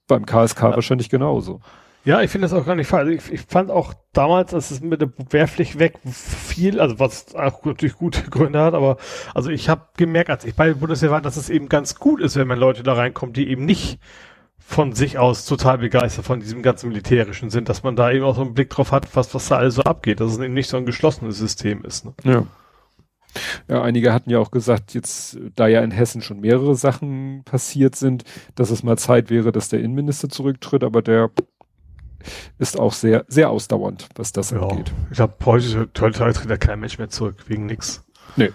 Beim KSK ja. wahrscheinlich genauso. Ja, ich finde das auch gar nicht falsch. Ich, ich, fand auch damals, dass es mit der Wehrpflicht weg viel, also was auch natürlich gute Gründe hat, aber also ich habe gemerkt, als ich bei Bundeswehr war, dass es eben ganz gut ist, wenn man Leute da reinkommt, die eben nicht von sich aus total begeistert von diesem ganzen Militärischen sind, dass man da eben auch so einen Blick drauf hat, was, was da alles so abgeht, dass es eben nicht so ein geschlossenes System ist. Ne? Ja. Ja, einige hatten ja auch gesagt, jetzt, da ja in Hessen schon mehrere Sachen passiert sind, dass es mal Zeit wäre, dass der Innenminister zurücktritt, aber der ist auch sehr, sehr ausdauernd, was das ja, angeht. Ich glaube, heute, tritt ja kein Mensch mehr zurück, wegen nix. Nee.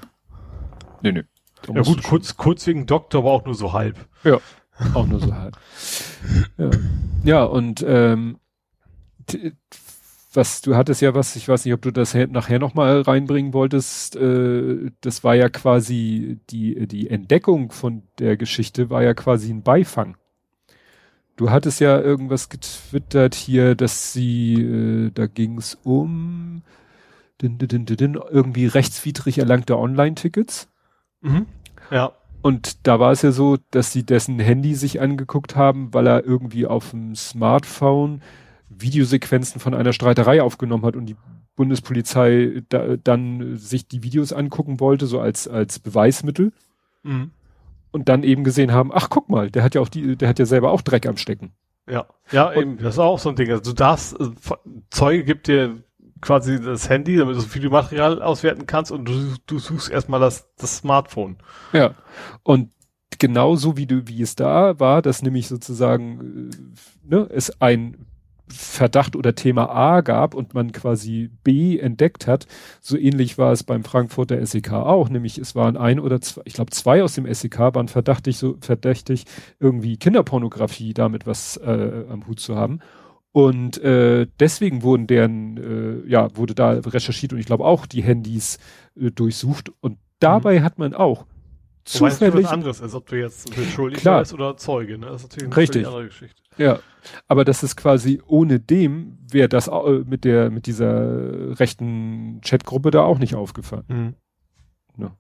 Nee, nee. ja gut, kurz, kurz wegen Doktor, aber auch nur so halb. Ja, auch nur so halb. ja. ja, und ähm, was du hattest ja was, ich weiß nicht, ob du das nachher nochmal reinbringen wolltest, äh, das war ja quasi die, die Entdeckung von der Geschichte war ja quasi ein Beifang. Du hattest ja irgendwas getwittert hier, dass sie, äh, da ging es um din, din, din, irgendwie rechtswidrig erlangte Online-Tickets. Mhm. Ja. Und da war es ja so, dass sie dessen Handy sich angeguckt haben, weil er irgendwie auf dem Smartphone Videosequenzen von einer Streiterei aufgenommen hat und die Bundespolizei da, dann sich die Videos angucken wollte, so als, als Beweismittel. Mhm und dann eben gesehen haben, ach guck mal, der hat ja auch die, der hat ja selber auch Dreck am Stecken. Ja, ja, und, eben, das ist auch so ein Ding. Also du darfst, äh, Zeuge gibt dir quasi das Handy, damit du so viel Material auswerten kannst und du, du suchst erstmal das, das Smartphone. Ja. Und genauso wie du, wie es da war, dass nämlich sozusagen äh, ne, es ein Verdacht oder Thema A gab und man quasi B entdeckt hat. So ähnlich war es beim Frankfurter SEK auch, nämlich es waren ein oder zwei, ich glaube zwei aus dem SEK waren verdächtig, so verdächtig, irgendwie Kinderpornografie damit was äh, am Hut zu haben. Und äh, deswegen wurden deren, äh, ja, wurde da recherchiert und ich glaube auch die Handys äh, durchsucht. Und dabei mhm. hat man auch zufällig. Was anderes ist, ob du jetzt Beschuldigter bist oder Zeuge, ne? Das ist natürlich eine Richtig. andere Geschichte. Ja. Aber das ist quasi ohne dem wäre das äh, mit der, mit dieser rechten Chatgruppe da auch nicht aufgefallen. Mhm. Ja.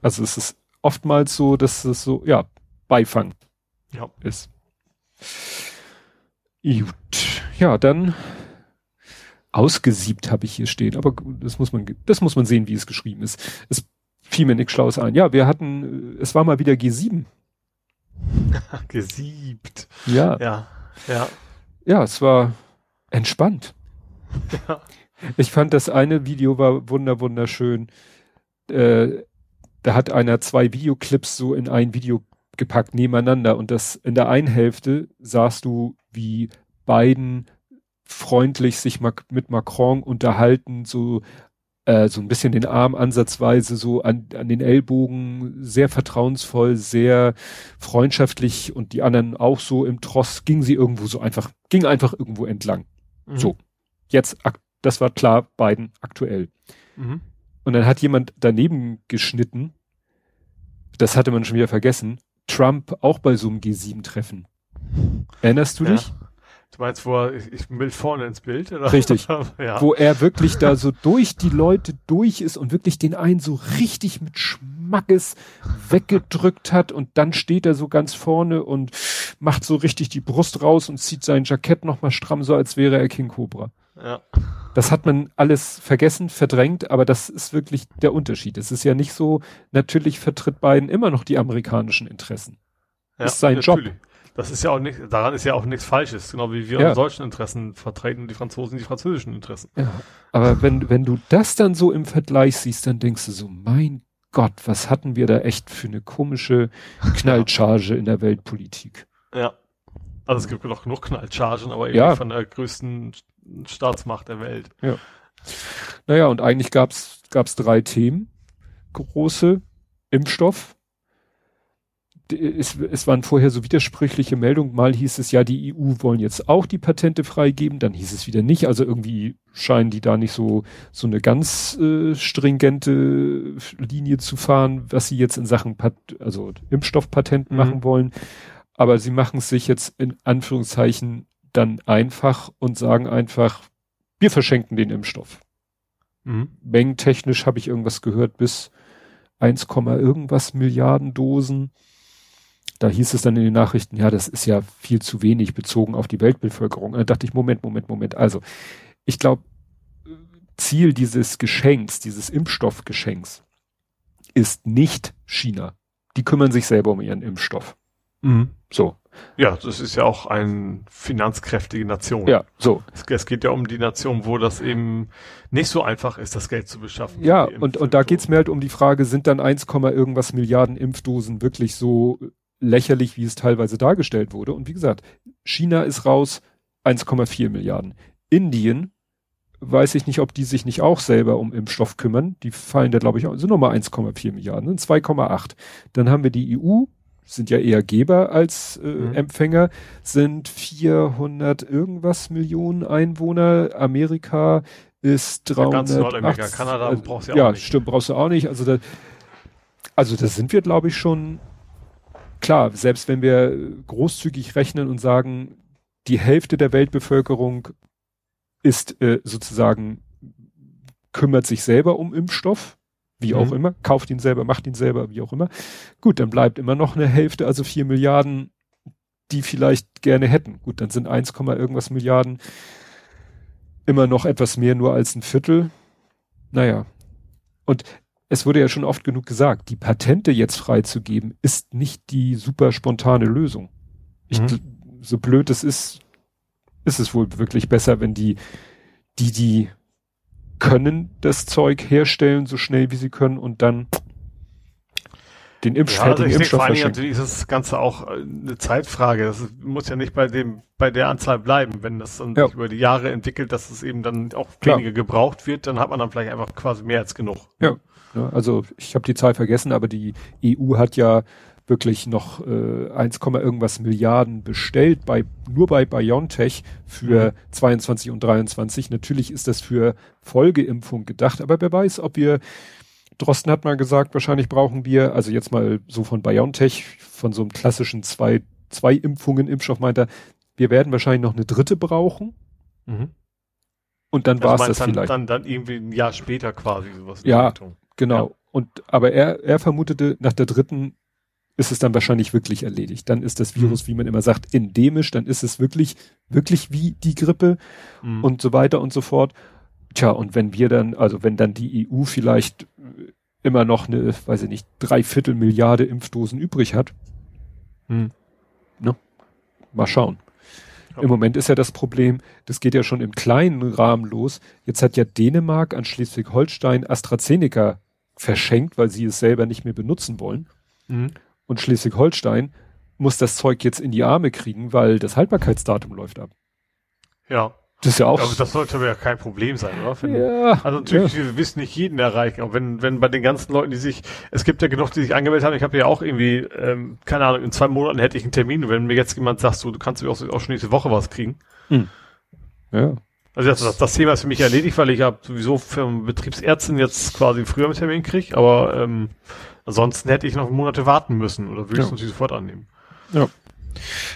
Also es ist oftmals so, dass es so, ja, Beifang ja. ist. Gut. Ja, dann ausgesiebt habe ich hier stehen, aber das muss man, das muss man sehen, wie es geschrieben ist. Es fiel mir nichts Schlaues ein. Ja, wir hatten, es war mal wieder G7. Gesiebt. Ja. Ja. Ja. Ja, es war entspannt. Ja. Ich fand das eine Video war wunder wunderschön. Äh, da hat einer zwei Videoclips so in ein Video gepackt nebeneinander und das in der einen Hälfte sahst du, wie Biden freundlich sich mit Macron unterhalten, so äh, so ein bisschen den Arm ansatzweise so an, an den Ellbogen, sehr vertrauensvoll, sehr freundschaftlich und die anderen auch so im Tross, ging sie irgendwo so einfach, ging einfach irgendwo entlang. Mhm. So. Jetzt, das war klar, beiden aktuell. Mhm. Und dann hat jemand daneben geschnitten, das hatte man schon wieder vergessen, Trump auch bei so einem G7-Treffen. Erinnerst du ja. dich? Du meinst, wo er, ich, ich will vorne ins Bild? Oder? Richtig. ja. Wo er wirklich da so durch die Leute durch ist und wirklich den einen so richtig mit Schmackes weggedrückt hat und dann steht er so ganz vorne und macht so richtig die Brust raus und zieht sein Jackett nochmal stramm, so als wäre er King Cobra. Ja. Das hat man alles vergessen, verdrängt, aber das ist wirklich der Unterschied. Es ist ja nicht so, natürlich vertritt Biden immer noch die amerikanischen Interessen. Ja, ist sein natürlich. Job. Das ist ja auch nicht, daran ist ja auch nichts Falsches, genau wie wir ja. solchen Interessen vertreten und die Franzosen die französischen Interessen. Ja. Aber wenn, wenn du das dann so im Vergleich siehst, dann denkst du so, mein Gott, was hatten wir da echt für eine komische Knallcharge in der Weltpolitik. Ja. Also es gibt noch genug Knallchargen, aber eben ja. von der größten Staatsmacht der Welt. Ja. Naja, und eigentlich gab's gab's drei Themen. Große Impfstoff, es, es waren vorher so widersprüchliche Meldungen. Mal hieß es ja, die EU wollen jetzt auch die Patente freigeben, dann hieß es wieder nicht. Also irgendwie scheinen die da nicht so so eine ganz äh, stringente Linie zu fahren, was sie jetzt in Sachen Pat also Impfstoffpatenten mhm. machen wollen. Aber sie machen es sich jetzt in Anführungszeichen dann einfach und sagen einfach, wir verschenken den Impfstoff. Mhm. Mengentechnisch habe ich irgendwas gehört bis 1, irgendwas Milliarden Dosen da hieß es dann in den Nachrichten, ja, das ist ja viel zu wenig bezogen auf die Weltbevölkerung. Und da dachte ich, Moment, Moment, Moment. Also, ich glaube, Ziel dieses Geschenks, dieses Impfstoffgeschenks, ist nicht China. Die kümmern sich selber um ihren Impfstoff. Mhm. So. Ja, das ist ja auch eine finanzkräftige Nation. Ja, so. Es, es, geht ja um die Nation, wo das eben nicht so einfach ist, das Geld zu beschaffen. Ja, und, und da geht's mir halt um die Frage, sind dann 1, irgendwas Milliarden Impfdosen wirklich so lächerlich, wie es teilweise dargestellt wurde. Und wie gesagt, China ist raus, 1,4 Milliarden. Indien, weiß ich nicht, ob die sich nicht auch selber um Impfstoff kümmern. Die fallen da, glaube ich, sind nochmal 1,4 Milliarden, 2,8. Dann haben wir die EU, sind ja eher Geber als äh, mhm. Empfänger, sind 400 irgendwas Millionen Einwohner. Amerika ist 300. Ja, Nordamerika, Kanada also, brauchst du ja auch nicht. Ja, stimmt, brauchst du auch nicht. Also da, also da sind wir, glaube ich, schon klar, selbst wenn wir großzügig rechnen und sagen, die Hälfte der Weltbevölkerung ist äh, sozusagen, kümmert sich selber um Impfstoff, wie mhm. auch immer, kauft ihn selber, macht ihn selber, wie auch immer. Gut, dann bleibt immer noch eine Hälfte, also vier Milliarden, die vielleicht gerne hätten. Gut, dann sind 1, irgendwas Milliarden immer noch etwas mehr nur als ein Viertel. Naja. Und es wurde ja schon oft genug gesagt, die Patente jetzt freizugeben, ist nicht die super spontane Lösung. Ich, mhm. So blöd es ist, ist es wohl wirklich besser, wenn die, die, die können das Zeug herstellen, so schnell wie sie können und dann den Impfstoff, ja, also ich Impfstoff denke, vor allen Dingen ist das Ganze auch äh, eine Zeitfrage. Das muss ja nicht bei dem, bei der Anzahl bleiben. Wenn das dann ja. sich über die Jahre entwickelt, dass es eben dann auch Klar. weniger gebraucht wird, dann hat man dann vielleicht einfach quasi mehr als genug. Ja. Ne? Also ich habe die Zahl vergessen, aber die EU hat ja wirklich noch äh, 1, irgendwas Milliarden bestellt bei nur bei BioNTech für mhm. 22 und 23. Natürlich ist das für Folgeimpfung gedacht, aber wer weiß, ob wir Drosten hat mal gesagt, wahrscheinlich brauchen wir, also jetzt mal so von BioNTech, von so einem klassischen zwei, zwei Impfungen Impfstoff meint er, wir werden wahrscheinlich noch eine dritte brauchen. Mhm. Und dann also war es das dann, vielleicht. Dann, dann irgendwie ein Jahr später quasi sowas. Ja, Genau. Ja. Und aber er, er vermutete, nach der dritten ist es dann wahrscheinlich wirklich erledigt. Dann ist das Virus, mhm. wie man immer sagt, endemisch, dann ist es wirklich, wirklich wie die Grippe mhm. und so weiter und so fort. Tja, und wenn wir dann, also wenn dann die EU vielleicht immer noch eine, weiß ich nicht, dreiviertel Milliarde Impfdosen übrig hat, mhm. ne? Mal schauen. Ja. Im Moment ist ja das Problem, das geht ja schon im kleinen Rahmen los. Jetzt hat ja Dänemark an Schleswig-Holstein AstraZeneca verschenkt, weil sie es selber nicht mehr benutzen wollen. Mhm. Und Schleswig-Holstein muss das Zeug jetzt in die Arme kriegen, weil das Haltbarkeitsdatum läuft ab. Ja. Das ist ja auch. Aber das sollte aber ja kein Problem sein, oder? Wenn, ja. Also natürlich, ja. wir wissen nicht jeden erreichen. Aber wenn, wenn bei den ganzen Leuten, die sich, es gibt ja genug, die sich angemeldet haben, ich habe ja auch irgendwie, ähm, keine Ahnung, in zwei Monaten hätte ich einen Termin. Wenn mir jetzt jemand sagt, so, du kannst auch, auch schon nächste Woche was kriegen. Hm. Ja. Also das, das, Thema ist für mich erledigt, weil ich habe sowieso für Betriebsärztin jetzt quasi früher einen Termin kriege, aber ähm, ansonsten hätte ich noch Monate warten müssen oder würde ich es natürlich sofort annehmen. Ja.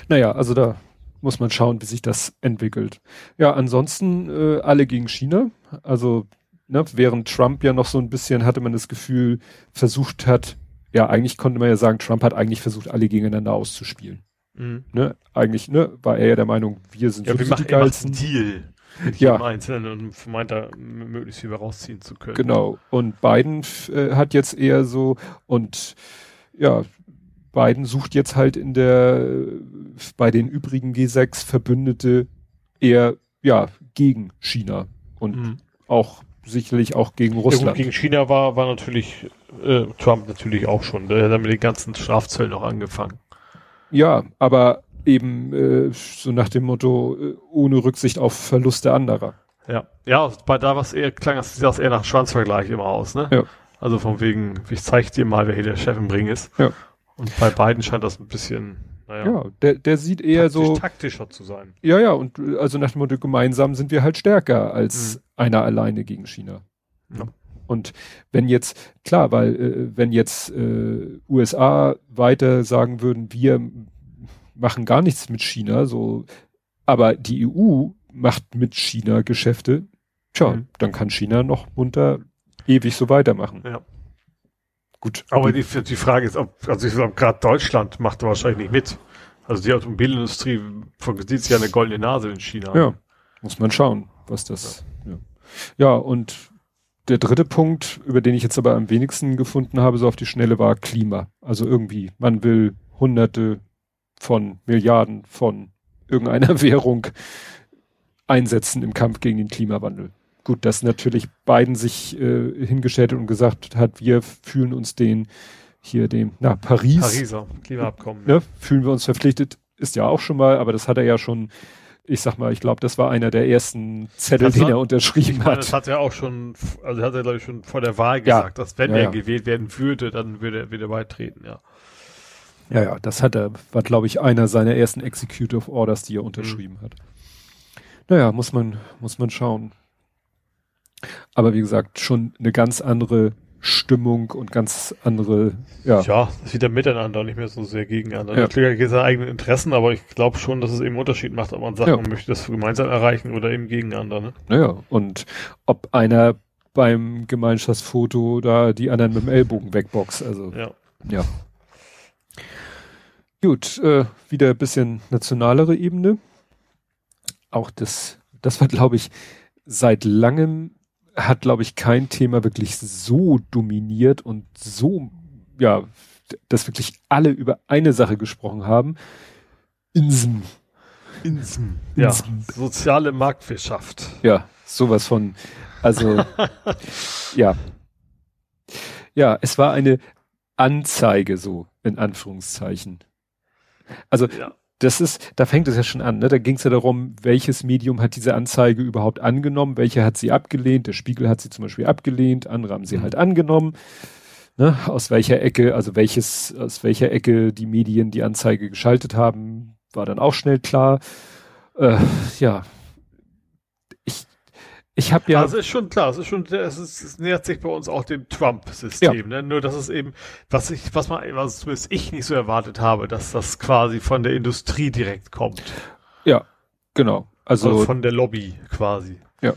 Naja, also da muss man schauen, wie sich das entwickelt. Ja, ansonsten äh, alle gegen China. Also ne, während Trump ja noch so ein bisschen, hatte man das Gefühl, versucht hat, ja, eigentlich konnte man ja sagen, Trump hat eigentlich versucht, alle gegeneinander auszuspielen. Mhm. Ne, eigentlich, ne, war er ja der Meinung, wir sind ja, wir machen, die geilsten. Deal ja. jedem Einzelnen und meint da möglichst viel rausziehen zu können. Genau. Und Biden äh, hat jetzt eher so und ja, Biden sucht jetzt halt in der bei den übrigen G6 Verbündete eher ja gegen China und mhm. auch sicherlich auch gegen Russland. Ja, gut, gegen China war war natürlich äh, Trump natürlich auch schon. Der hat mit den ganzen Strafzöllen noch angefangen. Ja, aber eben äh, so nach dem Motto äh, ohne Rücksicht auf Verluste anderer. Ja, ja, bei da was eher klang das, das eher nach Schwanzvergleich immer aus, ne? Ja. Also von wegen, ich zeig dir mal, wer hier der Chef im Ring ist. Ja. Und bei beiden scheint das ein bisschen, naja. Ja, der, der sieht eher taktisch, so. taktischer zu sein. Ja, ja, und also nach dem Motto, gemeinsam sind wir halt stärker als mhm. einer alleine gegen China. Ja. Und wenn jetzt, klar, weil äh, wenn jetzt äh, USA weiter sagen würden, wir machen gar nichts mit China, so, aber die EU macht mit China Geschäfte, tja, mhm. dann kann China noch munter ewig so weitermachen. Ja. Gut. Aber die, die Frage ist, ob, also ich glaube, gerade Deutschland macht da wahrscheinlich nicht mit. Also die Automobilindustrie sieht sich ja eine goldene Nase in China. Ja, muss man schauen, was das. Ja, ja. ja und der dritte Punkt, über den ich jetzt aber am wenigsten gefunden habe, so auf die Schnelle, war Klima. Also irgendwie, man will hunderte von Milliarden von irgendeiner Währung einsetzen im Kampf gegen den Klimawandel. Gut, dass natürlich Biden sich äh, hingestellt und gesagt hat, wir fühlen uns den hier dem, na, Paris. Pariser Klimaabkommen. Ne, fühlen wir uns verpflichtet, ist ja auch schon mal, aber das hat er ja schon ich sag mal, ich glaube, das war einer der ersten Zettel, das den er unterschrieben meine, hat. Das hat er auch schon, also hat er glaube ich schon vor der Wahl gesagt, ja. dass wenn ja, er ja. gewählt werden würde, dann würde er wieder beitreten, ja. Ja, ja, das hat er, war glaube ich einer seiner ersten Executive Orders, die er unterschrieben mhm. hat. Naja, muss man, muss man schauen. Aber wie gesagt, schon eine ganz andere Stimmung und ganz andere, ja. Ja, das ist wieder miteinander, nicht mehr so sehr gegeneinander. Ja. Natürlich gibt es eigene Interessen, aber ich glaube schon, dass es eben Unterschied macht, ob man sagt, ja. man möchte das gemeinsam erreichen oder eben gegeneinander. Ne? Naja, und ob einer beim Gemeinschaftsfoto da die anderen mit dem Ellbogen wegboxt, also. Ja. ja. Gut, äh, wieder ein bisschen nationalere Ebene. Auch das, das war, glaube ich, seit langem hat, glaube ich, kein Thema wirklich so dominiert und so, ja, dass wirklich alle über eine Sache gesprochen haben. Insen. Insen. Ja, soziale Marktwirtschaft. Ja, sowas von, also, ja. Ja, es war eine Anzeige so, in Anführungszeichen. Also, ja das ist, da fängt es ja schon an, ne? Da ging es ja darum, welches Medium hat diese Anzeige überhaupt angenommen, welche hat sie abgelehnt. Der Spiegel hat sie zum Beispiel abgelehnt, andere haben sie mhm. halt angenommen. Ne? Aus welcher Ecke, also welches, aus welcher Ecke die Medien die Anzeige geschaltet haben, war dann auch schnell klar. Äh, ja, ich habe ja. Also ist schon klar, es ist schon, es, ist, es nähert sich bei uns auch dem Trump-System, ja. ne? Nur dass es eben, was ich, was man, was zumindest ich nicht so erwartet habe, dass das quasi von der Industrie direkt kommt. Ja, genau. Also, also von der Lobby quasi. Ja.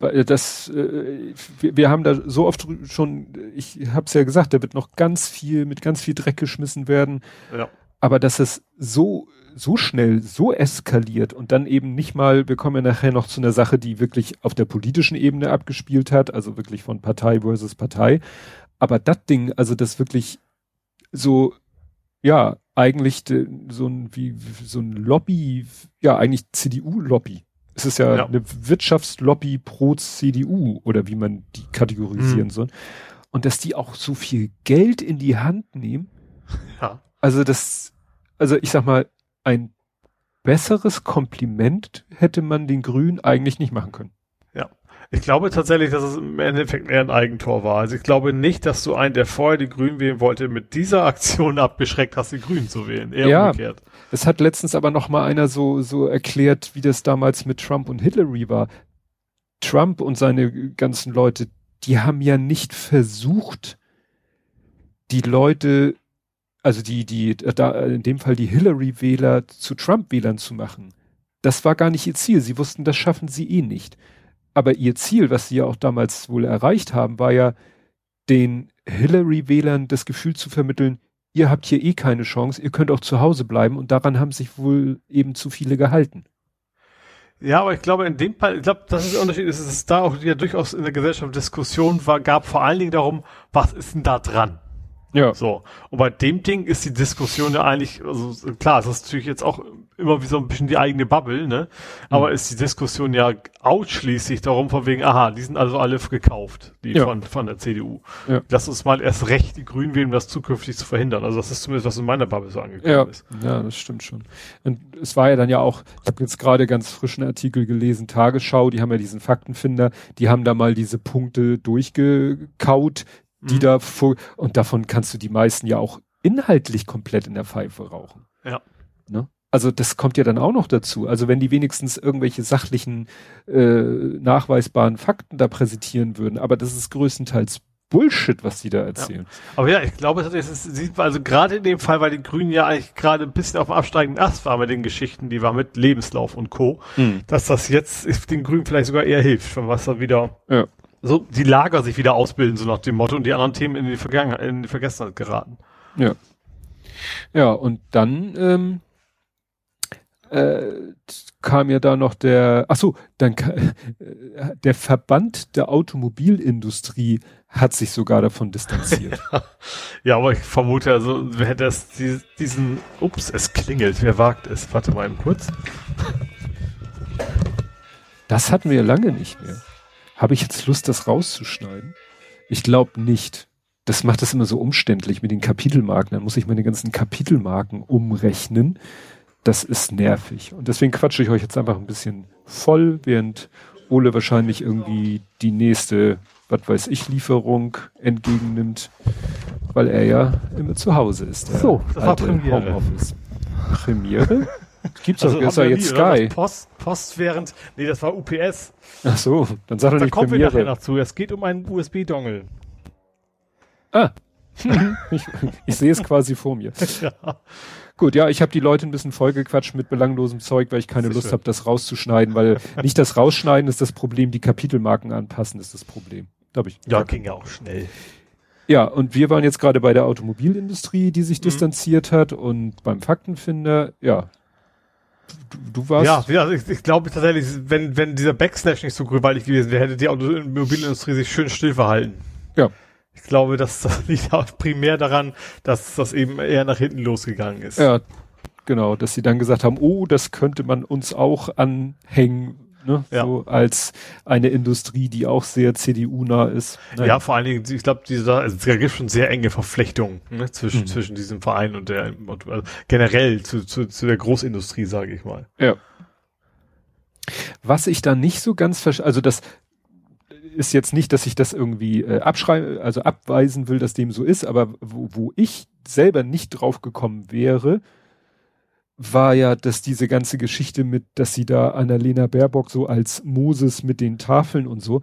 Das, äh, wir, wir haben da so oft schon, ich habe es ja gesagt, da wird noch ganz viel mit ganz viel Dreck geschmissen werden. Ja. Aber dass es so so schnell, so eskaliert und dann eben nicht mal, wir kommen ja nachher noch zu einer Sache, die wirklich auf der politischen Ebene abgespielt hat, also wirklich von Partei versus Partei. Aber das Ding, also das wirklich so, ja, eigentlich so ein, wie, so ein Lobby, ja, eigentlich CDU-Lobby. Es ist ja, ja, eine Wirtschaftslobby pro CDU oder wie man die kategorisieren mhm. soll. Und dass die auch so viel Geld in die Hand nehmen. Ja. Also das, also ich sag mal, ein besseres Kompliment hätte man den Grünen eigentlich nicht machen können. Ja. Ich glaube tatsächlich, dass es im Endeffekt eher ein Eigentor war. Also ich glaube nicht, dass du einen, der vorher die Grünen wählen wollte, mit dieser Aktion abgeschreckt hast, die Grünen zu wählen. Eher ja, umgekehrt. Es hat letztens aber noch mal einer so, so erklärt, wie das damals mit Trump und Hillary war. Trump und seine ganzen Leute, die haben ja nicht versucht, die Leute also die, die, da in dem Fall die Hillary-Wähler zu Trump-Wählern zu machen. Das war gar nicht ihr Ziel. Sie wussten, das schaffen sie eh nicht. Aber ihr Ziel, was sie ja auch damals wohl erreicht haben, war ja, den Hillary-Wählern das Gefühl zu vermitteln, ihr habt hier eh keine Chance, ihr könnt auch zu Hause bleiben und daran haben sich wohl eben zu viele gehalten. Ja, aber ich glaube, in dem Fall, ich glaube, das ist der Unterschied, ist, dass es da auch ja durchaus in der Gesellschaft Diskussion war, gab vor allen Dingen darum, was ist denn da dran? Ja. So. Und bei dem Ding ist die Diskussion ja eigentlich, also klar, es ist natürlich jetzt auch immer wie so ein bisschen die eigene Bubble, ne? Aber mhm. ist die Diskussion ja ausschließlich darum von wegen, aha, die sind also alle gekauft, die ja. von, von der CDU. Ja. Lass uns mal erst recht die Grünen wählen, um das zukünftig zu verhindern. Also das ist zumindest, was in meiner Bubble so angekommen ja. ist. Ja, das stimmt schon. Und es war ja dann ja auch, ich habe jetzt gerade ganz frischen Artikel gelesen, Tagesschau, die haben ja diesen Faktenfinder, die haben da mal diese Punkte durchgekaut, die mhm. da vor, und davon kannst du die meisten ja auch inhaltlich komplett in der Pfeife rauchen. Ja. Ne? Also das kommt ja dann auch noch dazu. Also wenn die wenigstens irgendwelche sachlichen, äh, nachweisbaren Fakten da präsentieren würden, aber das ist größtenteils Bullshit, was die da erzählen. Ja. Aber ja, ich glaube, es ist, also gerade in dem Fall, weil die Grünen ja eigentlich gerade ein bisschen auf dem absteigenden Ast waren mit den Geschichten, die war mit Lebenslauf und Co., mhm. dass das jetzt den Grünen vielleicht sogar eher hilft, von was da wieder ja. So die Lager sich wieder ausbilden, so nach dem Motto, und die anderen Themen in die Vergangenheit, in die Vergessenheit geraten. Ja. Ja, und dann ähm, äh, kam ja da noch der, ach so, dann äh, der Verband der Automobilindustrie hat sich sogar davon distanziert. ja, aber ich vermute, also wer hätte es diesen, ups, es klingelt, wer wagt es? Warte mal eben kurz. Das hatten wir ja lange nicht mehr. Habe ich jetzt Lust, das rauszuschneiden? Ich glaube nicht. Das macht das immer so umständlich mit den Kapitelmarken. Dann muss ich meine ganzen Kapitelmarken umrechnen das ist nervig. Und deswegen quatsche ich euch jetzt einfach ein bisschen voll, während Ole wahrscheinlich irgendwie die nächste, was weiß ich, Lieferung entgegennimmt, weil er ja immer zu Hause ist. so, das war Premiere. Homeoffice. Premiere? Gibt's also doch, ist ja jetzt Sky. Post, Post während, nee, das war UPS. Ach so, dann sag doch nicht kommen Premiere. wir nachher noch zu. Es geht um einen USB-Dongle. Ah. ich, ich sehe es quasi vor mir. ja. Gut, ja, ich habe die Leute ein bisschen vollgequatscht mit belanglosem Zeug, weil ich keine Lust habe, das rauszuschneiden, weil nicht das Rausschneiden ist das Problem, die Kapitelmarken anpassen ist das Problem. Glaube ich. Ja, ging ja auch schnell. Ja, und wir waren jetzt gerade bei der Automobilindustrie, die sich mhm. distanziert hat und beim Faktenfinder, ja. Du, warst. Ja, ja ich, ich glaube tatsächlich, wenn, wenn dieser Backslash nicht so gewaltig gewesen wäre, hätte die Automobilindustrie sich schön still verhalten. Ja. Ich glaube, dass das liegt auch primär daran, dass das eben eher nach hinten losgegangen ist. Ja, genau, dass sie dann gesagt haben, oh, das könnte man uns auch anhängen, ne? Ja. so als eine Industrie, die auch sehr CDU-nah ist. Nein. Ja, vor allen Dingen, ich glaube, also es gibt schon sehr enge Verflechtungen ne? zwischen, mhm. zwischen diesem Verein und der also generell zu, zu, zu der Großindustrie, sage ich mal. Ja. Was ich da nicht so ganz verstehe, also das ist jetzt nicht, dass ich das irgendwie äh, abschreiben, also abweisen will, dass dem so ist, aber wo, wo ich selber nicht drauf gekommen wäre, war ja, dass diese ganze Geschichte mit, dass sie da Annalena Baerbock so als Moses mit den Tafeln und so,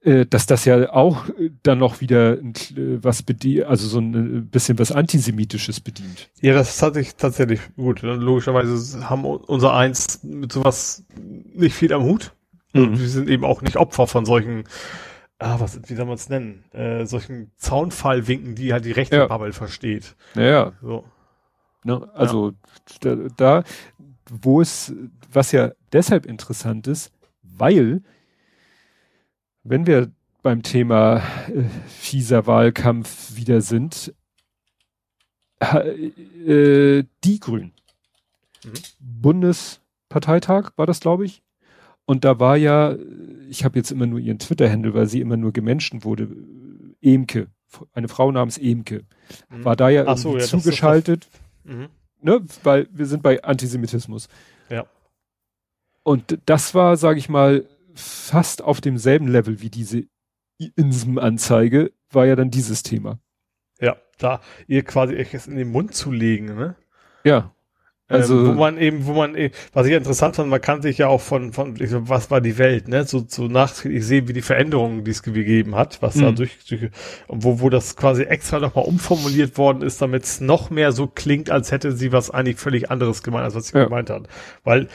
äh, dass das ja auch äh, dann noch wieder äh, was bedient, also so ein äh, bisschen was Antisemitisches bedient. Ja, das hatte ich tatsächlich gut. Logischerweise haben unser Eins mit sowas nicht viel am Hut. Mhm. Wir sind eben auch nicht Opfer von solchen, ah, was, wie soll man es nennen, äh, solchen Zaunfallwinken, die halt die rechte ja. Bubble versteht. Ja, ja. So. Ne, also ja. Da, da, wo es, was ja deshalb interessant ist, weil, wenn wir beim Thema äh, fieser Wahlkampf wieder sind, äh, die Grünen. Mhm. Bundesparteitag war das, glaube ich. Und da war ja, ich habe jetzt immer nur ihren Twitter-Handle, weil sie immer nur gemenschen wurde, Emke, eine Frau namens Emke, mhm. war da ja, so, ja zugeschaltet, mhm. ne, weil wir sind bei Antisemitismus. Ja. Und das war, sage ich mal, fast auf demselben Level wie diese Insem-Anzeige, war ja dann dieses Thema. Ja, da ihr quasi echt in den Mund zu legen, ne? Ja. Also, ähm, wo man eben, wo man, e, was ich interessant fand, man kann sich ja auch von, von, was war die Welt, ne, so, so nach, ich sehe, wie die Veränderungen, die es gegeben hat, was mhm. da durch, durch, wo, wo das quasi extra nochmal umformuliert worden ist, damit es noch mehr so klingt, als hätte sie was eigentlich völlig anderes gemeint, als was sie ja. gemeint hat. Weil,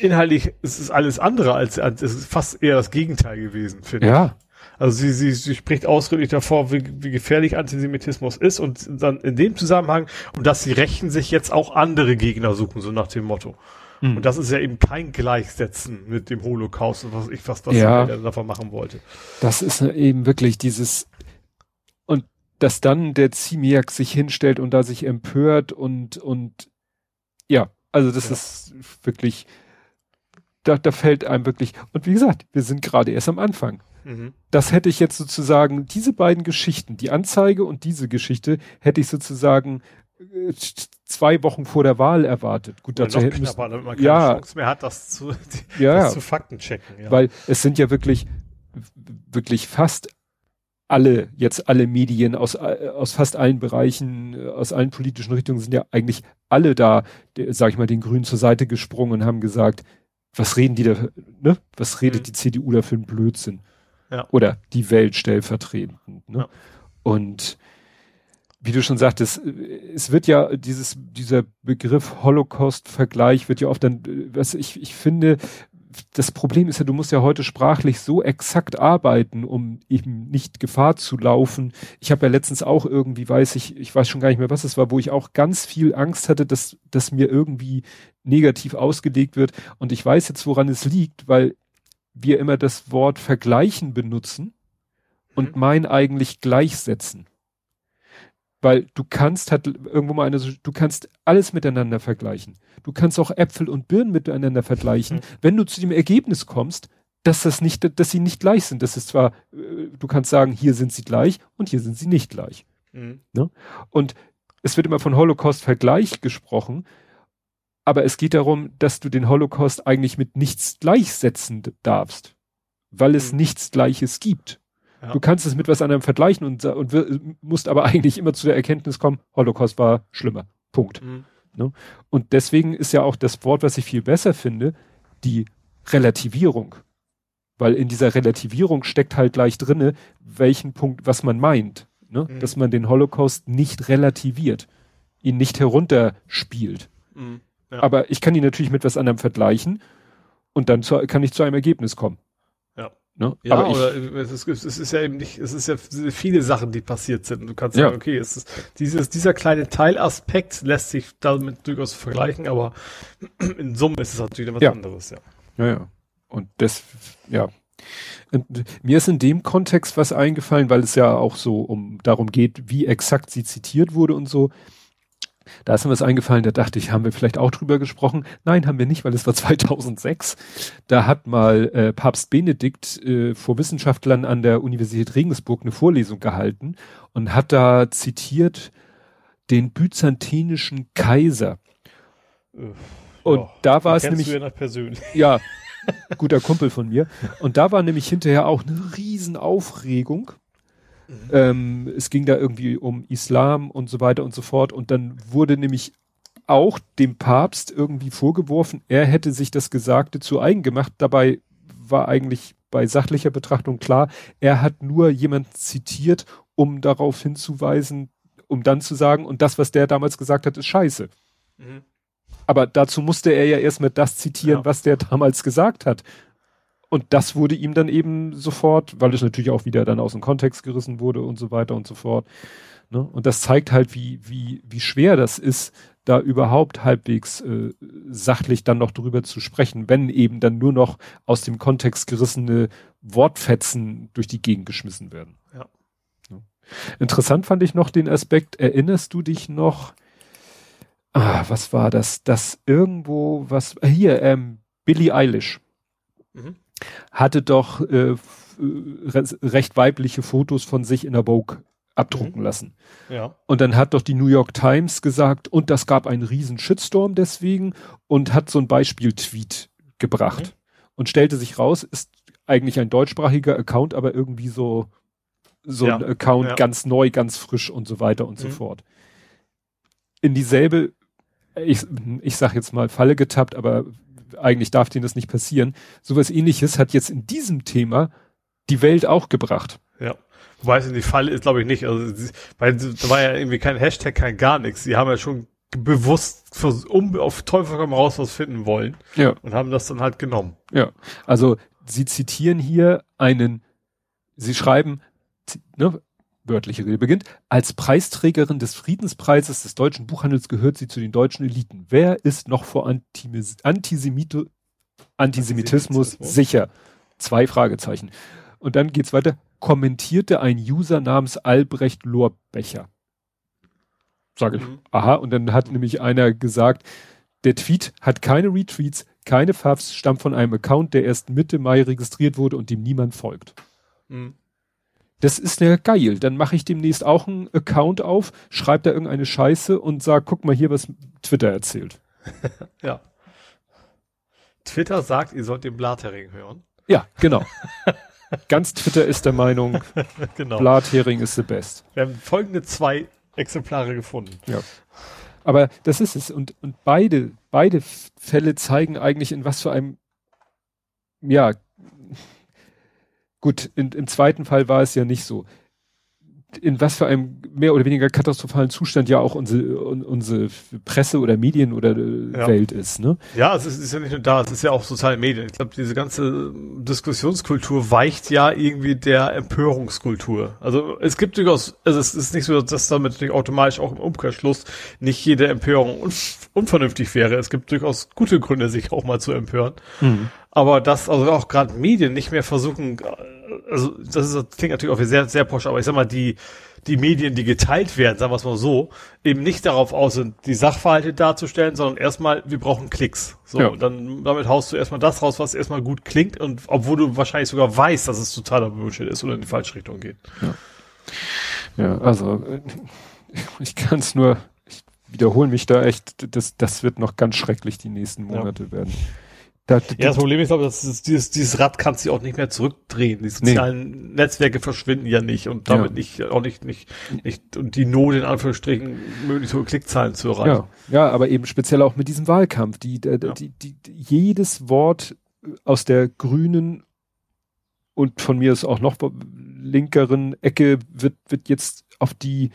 inhaltlich ist es alles andere als, als es ist fast eher das Gegenteil gewesen, finde ja. ich. Also sie, sie, sie spricht ausdrücklich davor, wie, wie gefährlich Antisemitismus ist und dann in dem Zusammenhang und dass die Rechten sich jetzt auch andere Gegner suchen, so nach dem Motto. Mhm. Und das ist ja eben kein Gleichsetzen mit dem Holocaust und was ich fast was ja, davon machen wollte. Das ist eben wirklich dieses und dass dann der Ziemiak sich hinstellt und da sich empört und und ja, also das ja. ist wirklich da, da fällt einem wirklich und wie gesagt, wir sind gerade erst am Anfang. Mhm. Das hätte ich jetzt sozusagen, diese beiden Geschichten, die Anzeige und diese Geschichte, hätte ich sozusagen äh, zwei Wochen vor der Wahl erwartet. Gut, dazu hätte knapper, damit man keine ja, Chance mehr hat, das zu, die, ja, das zu Fakten checken. Ja. Weil es sind ja wirklich, wirklich fast alle, jetzt alle Medien aus, äh, aus fast allen Bereichen, äh, aus allen politischen Richtungen sind ja eigentlich alle da, sag ich mal, den Grünen zur Seite gesprungen und haben gesagt, was reden die da, ne? Was redet mhm. die CDU da für einen Blödsinn? Ja. Oder die Welt stellvertretend. Ne? Ja. Und wie du schon sagtest, es wird ja dieses, dieser Begriff Holocaust-Vergleich wird ja oft dann, was ich, ich finde, das Problem ist ja, du musst ja heute sprachlich so exakt arbeiten, um eben nicht Gefahr zu laufen. Ich habe ja letztens auch irgendwie, weiß ich, ich weiß schon gar nicht mehr, was es war, wo ich auch ganz viel Angst hatte, dass, dass mir irgendwie negativ ausgelegt wird. Und ich weiß jetzt, woran es liegt, weil wir immer das Wort vergleichen benutzen und mhm. mein eigentlich gleichsetzen. Weil du kannst halt irgendwo mal eine, du kannst alles miteinander vergleichen. Du kannst auch Äpfel und Birnen miteinander vergleichen. Mhm. Wenn du zu dem Ergebnis kommst, dass das nicht, dass sie nicht gleich sind. Das ist zwar, äh, du kannst sagen, hier sind sie gleich und hier sind sie nicht gleich. Mhm. Ne? Und es wird immer von Holocaust-Vergleich gesprochen, aber es geht darum, dass du den Holocaust eigentlich mit nichts gleichsetzen darfst, weil es mhm. nichts Gleiches gibt. Du kannst es mit was anderem vergleichen und, und musst aber eigentlich immer zu der Erkenntnis kommen, Holocaust war schlimmer. Punkt. Mhm. Ne? Und deswegen ist ja auch das Wort, was ich viel besser finde, die Relativierung. Weil in dieser Relativierung steckt halt gleich drinne, welchen Punkt, was man meint. Ne? Mhm. Dass man den Holocaust nicht relativiert, ihn nicht herunterspielt. Mhm. Ja. Aber ich kann ihn natürlich mit was anderem vergleichen und dann zu, kann ich zu einem Ergebnis kommen. Ne? Ja, aber oder es ist, es ist ja eben nicht, es ist ja viele Sachen, die passiert sind. Du kannst ja. sagen, okay, es ist dieses, dieser kleine Teilaspekt lässt sich damit durchaus vergleichen, aber in Summe ist es natürlich etwas ja. anderes, ja. Ja, ja. Und das, ja. Und mir ist in dem Kontext was eingefallen, weil es ja auch so um darum geht, wie exakt sie zitiert wurde und so. Da ist mir was eingefallen, da dachte ich, haben wir vielleicht auch drüber gesprochen. Nein, haben wir nicht, weil es war 2006. Da hat mal äh, Papst Benedikt äh, vor Wissenschaftlern an der Universität Regensburg eine Vorlesung gehalten und hat da zitiert den byzantinischen Kaiser. Und ja, da war es nämlich. Du ja, persönlich. ja, guter Kumpel von mir. Und da war nämlich hinterher auch eine Riesenaufregung Mhm. Ähm, es ging da irgendwie um Islam und so weiter und so fort. Und dann wurde nämlich auch dem Papst irgendwie vorgeworfen, er hätte sich das Gesagte zu eigen gemacht. Dabei war eigentlich bei sachlicher Betrachtung klar, er hat nur jemand zitiert, um darauf hinzuweisen, um dann zu sagen, und das, was der damals gesagt hat, ist scheiße. Mhm. Aber dazu musste er ja erstmal das zitieren, ja. was der damals gesagt hat. Und das wurde ihm dann eben sofort, weil es natürlich auch wieder dann aus dem Kontext gerissen wurde und so weiter und so fort. Ne? Und das zeigt halt, wie, wie, wie schwer das ist, da überhaupt halbwegs äh, sachlich dann noch drüber zu sprechen, wenn eben dann nur noch aus dem Kontext gerissene Wortfetzen durch die Gegend geschmissen werden. Ja. ja. Interessant fand ich noch den Aspekt, erinnerst du dich noch, ah, was war das, das irgendwo, was, hier, ähm, Billie Eilish. Mhm hatte doch äh, recht weibliche Fotos von sich in der Vogue abdrucken mhm. lassen. Ja. Und dann hat doch die New York Times gesagt, und das gab einen riesen Shitstorm deswegen und hat so ein Beispiel-Tweet gebracht mhm. und stellte sich raus, ist eigentlich ein deutschsprachiger Account, aber irgendwie so, so ja. ein Account ja. ganz neu, ganz frisch und so weiter und mhm. so fort. In dieselbe, ich, ich sag jetzt mal Falle getappt, aber eigentlich darf denen das nicht passieren. Sowas ähnliches hat jetzt in diesem Thema die Welt auch gebracht. Ja. Wobei es in die Falle ist, glaube ich nicht. Also, weil da war ja irgendwie kein Hashtag, kein gar nichts. Sie haben ja schon bewusst um auf Teufel komm raus was finden wollen. Ja. Und haben das dann halt genommen. Ja. Also, sie zitieren hier einen, sie schreiben, ne, wörtliche Rede beginnt, als Preisträgerin des Friedenspreises des deutschen Buchhandels gehört sie zu den deutschen Eliten. Wer ist noch vor Antimis Antisemito Antisemitismus sicher? Zwei Fragezeichen. Und dann geht's weiter. Kommentierte ein User namens Albrecht Lorbecher. Sage ich, mhm. aha. Und dann hat nämlich einer gesagt, der Tweet hat keine Retweets, keine Favs, stammt von einem Account, der erst Mitte Mai registriert wurde und dem niemand folgt. Mhm. Das ist ja geil. Dann mache ich demnächst auch einen Account auf, schreibe da irgendeine Scheiße und sag, guck mal hier, was Twitter erzählt. ja. Twitter sagt, ihr sollt den Blathering hören. Ja, genau. Ganz Twitter ist der Meinung, genau. Blathering ist the best. Wir haben folgende zwei Exemplare gefunden. Ja. Aber das ist es. Und, und beide, beide Fälle zeigen eigentlich, in was für einem, ja, gut, in, im zweiten Fall war es ja nicht so in was für einem mehr oder weniger katastrophalen Zustand ja auch unsere, unsere Presse oder Medien oder äh, ja. Welt ist. Ne? Ja, es ist, ist, ja nicht nur da, es ist ja auch soziale Medien. Ich glaube, diese ganze Diskussionskultur weicht ja irgendwie der Empörungskultur. Also es gibt durchaus, also es ist nicht so, dass damit nicht automatisch auch im Umkehrschluss nicht jede Empörung un unvernünftig wäre. Es gibt durchaus gute Gründe, sich auch mal zu empören. Mhm. Aber dass also auch gerade Medien nicht mehr versuchen, also das, ist, das klingt natürlich auch sehr, sehr posch, aber ich sag mal, die, die Medien, die geteilt werden, sagen wir es mal so, eben nicht darauf aus sind, die Sachverhalte darzustellen, sondern erstmal, wir brauchen Klicks. So, ja. dann damit haust du erstmal das raus, was erstmal gut klingt und obwohl du wahrscheinlich sogar weißt, dass es totaler Bullshit ist oder in die falsche Richtung geht. Ja, ja also ich kann es nur, ich wiederhole mich da echt, das, das wird noch ganz schrecklich die nächsten Monate ja. werden. Da, ja, das Problem ist, ich, dass dieses, dieses Rad kann sich auch nicht mehr zurückdrehen. Die sozialen nee. Netzwerke verschwinden ja nicht und damit ja. nicht, auch nicht, nicht, nicht, und die Not in Anführungsstrichen möglichst hohe Klickzahlen zu erreichen. Ja, ja aber eben speziell auch mit diesem Wahlkampf. Die, die, ja. die, die, jedes Wort aus der grünen und von mir ist auch noch linkeren Ecke wird, wird jetzt auf die,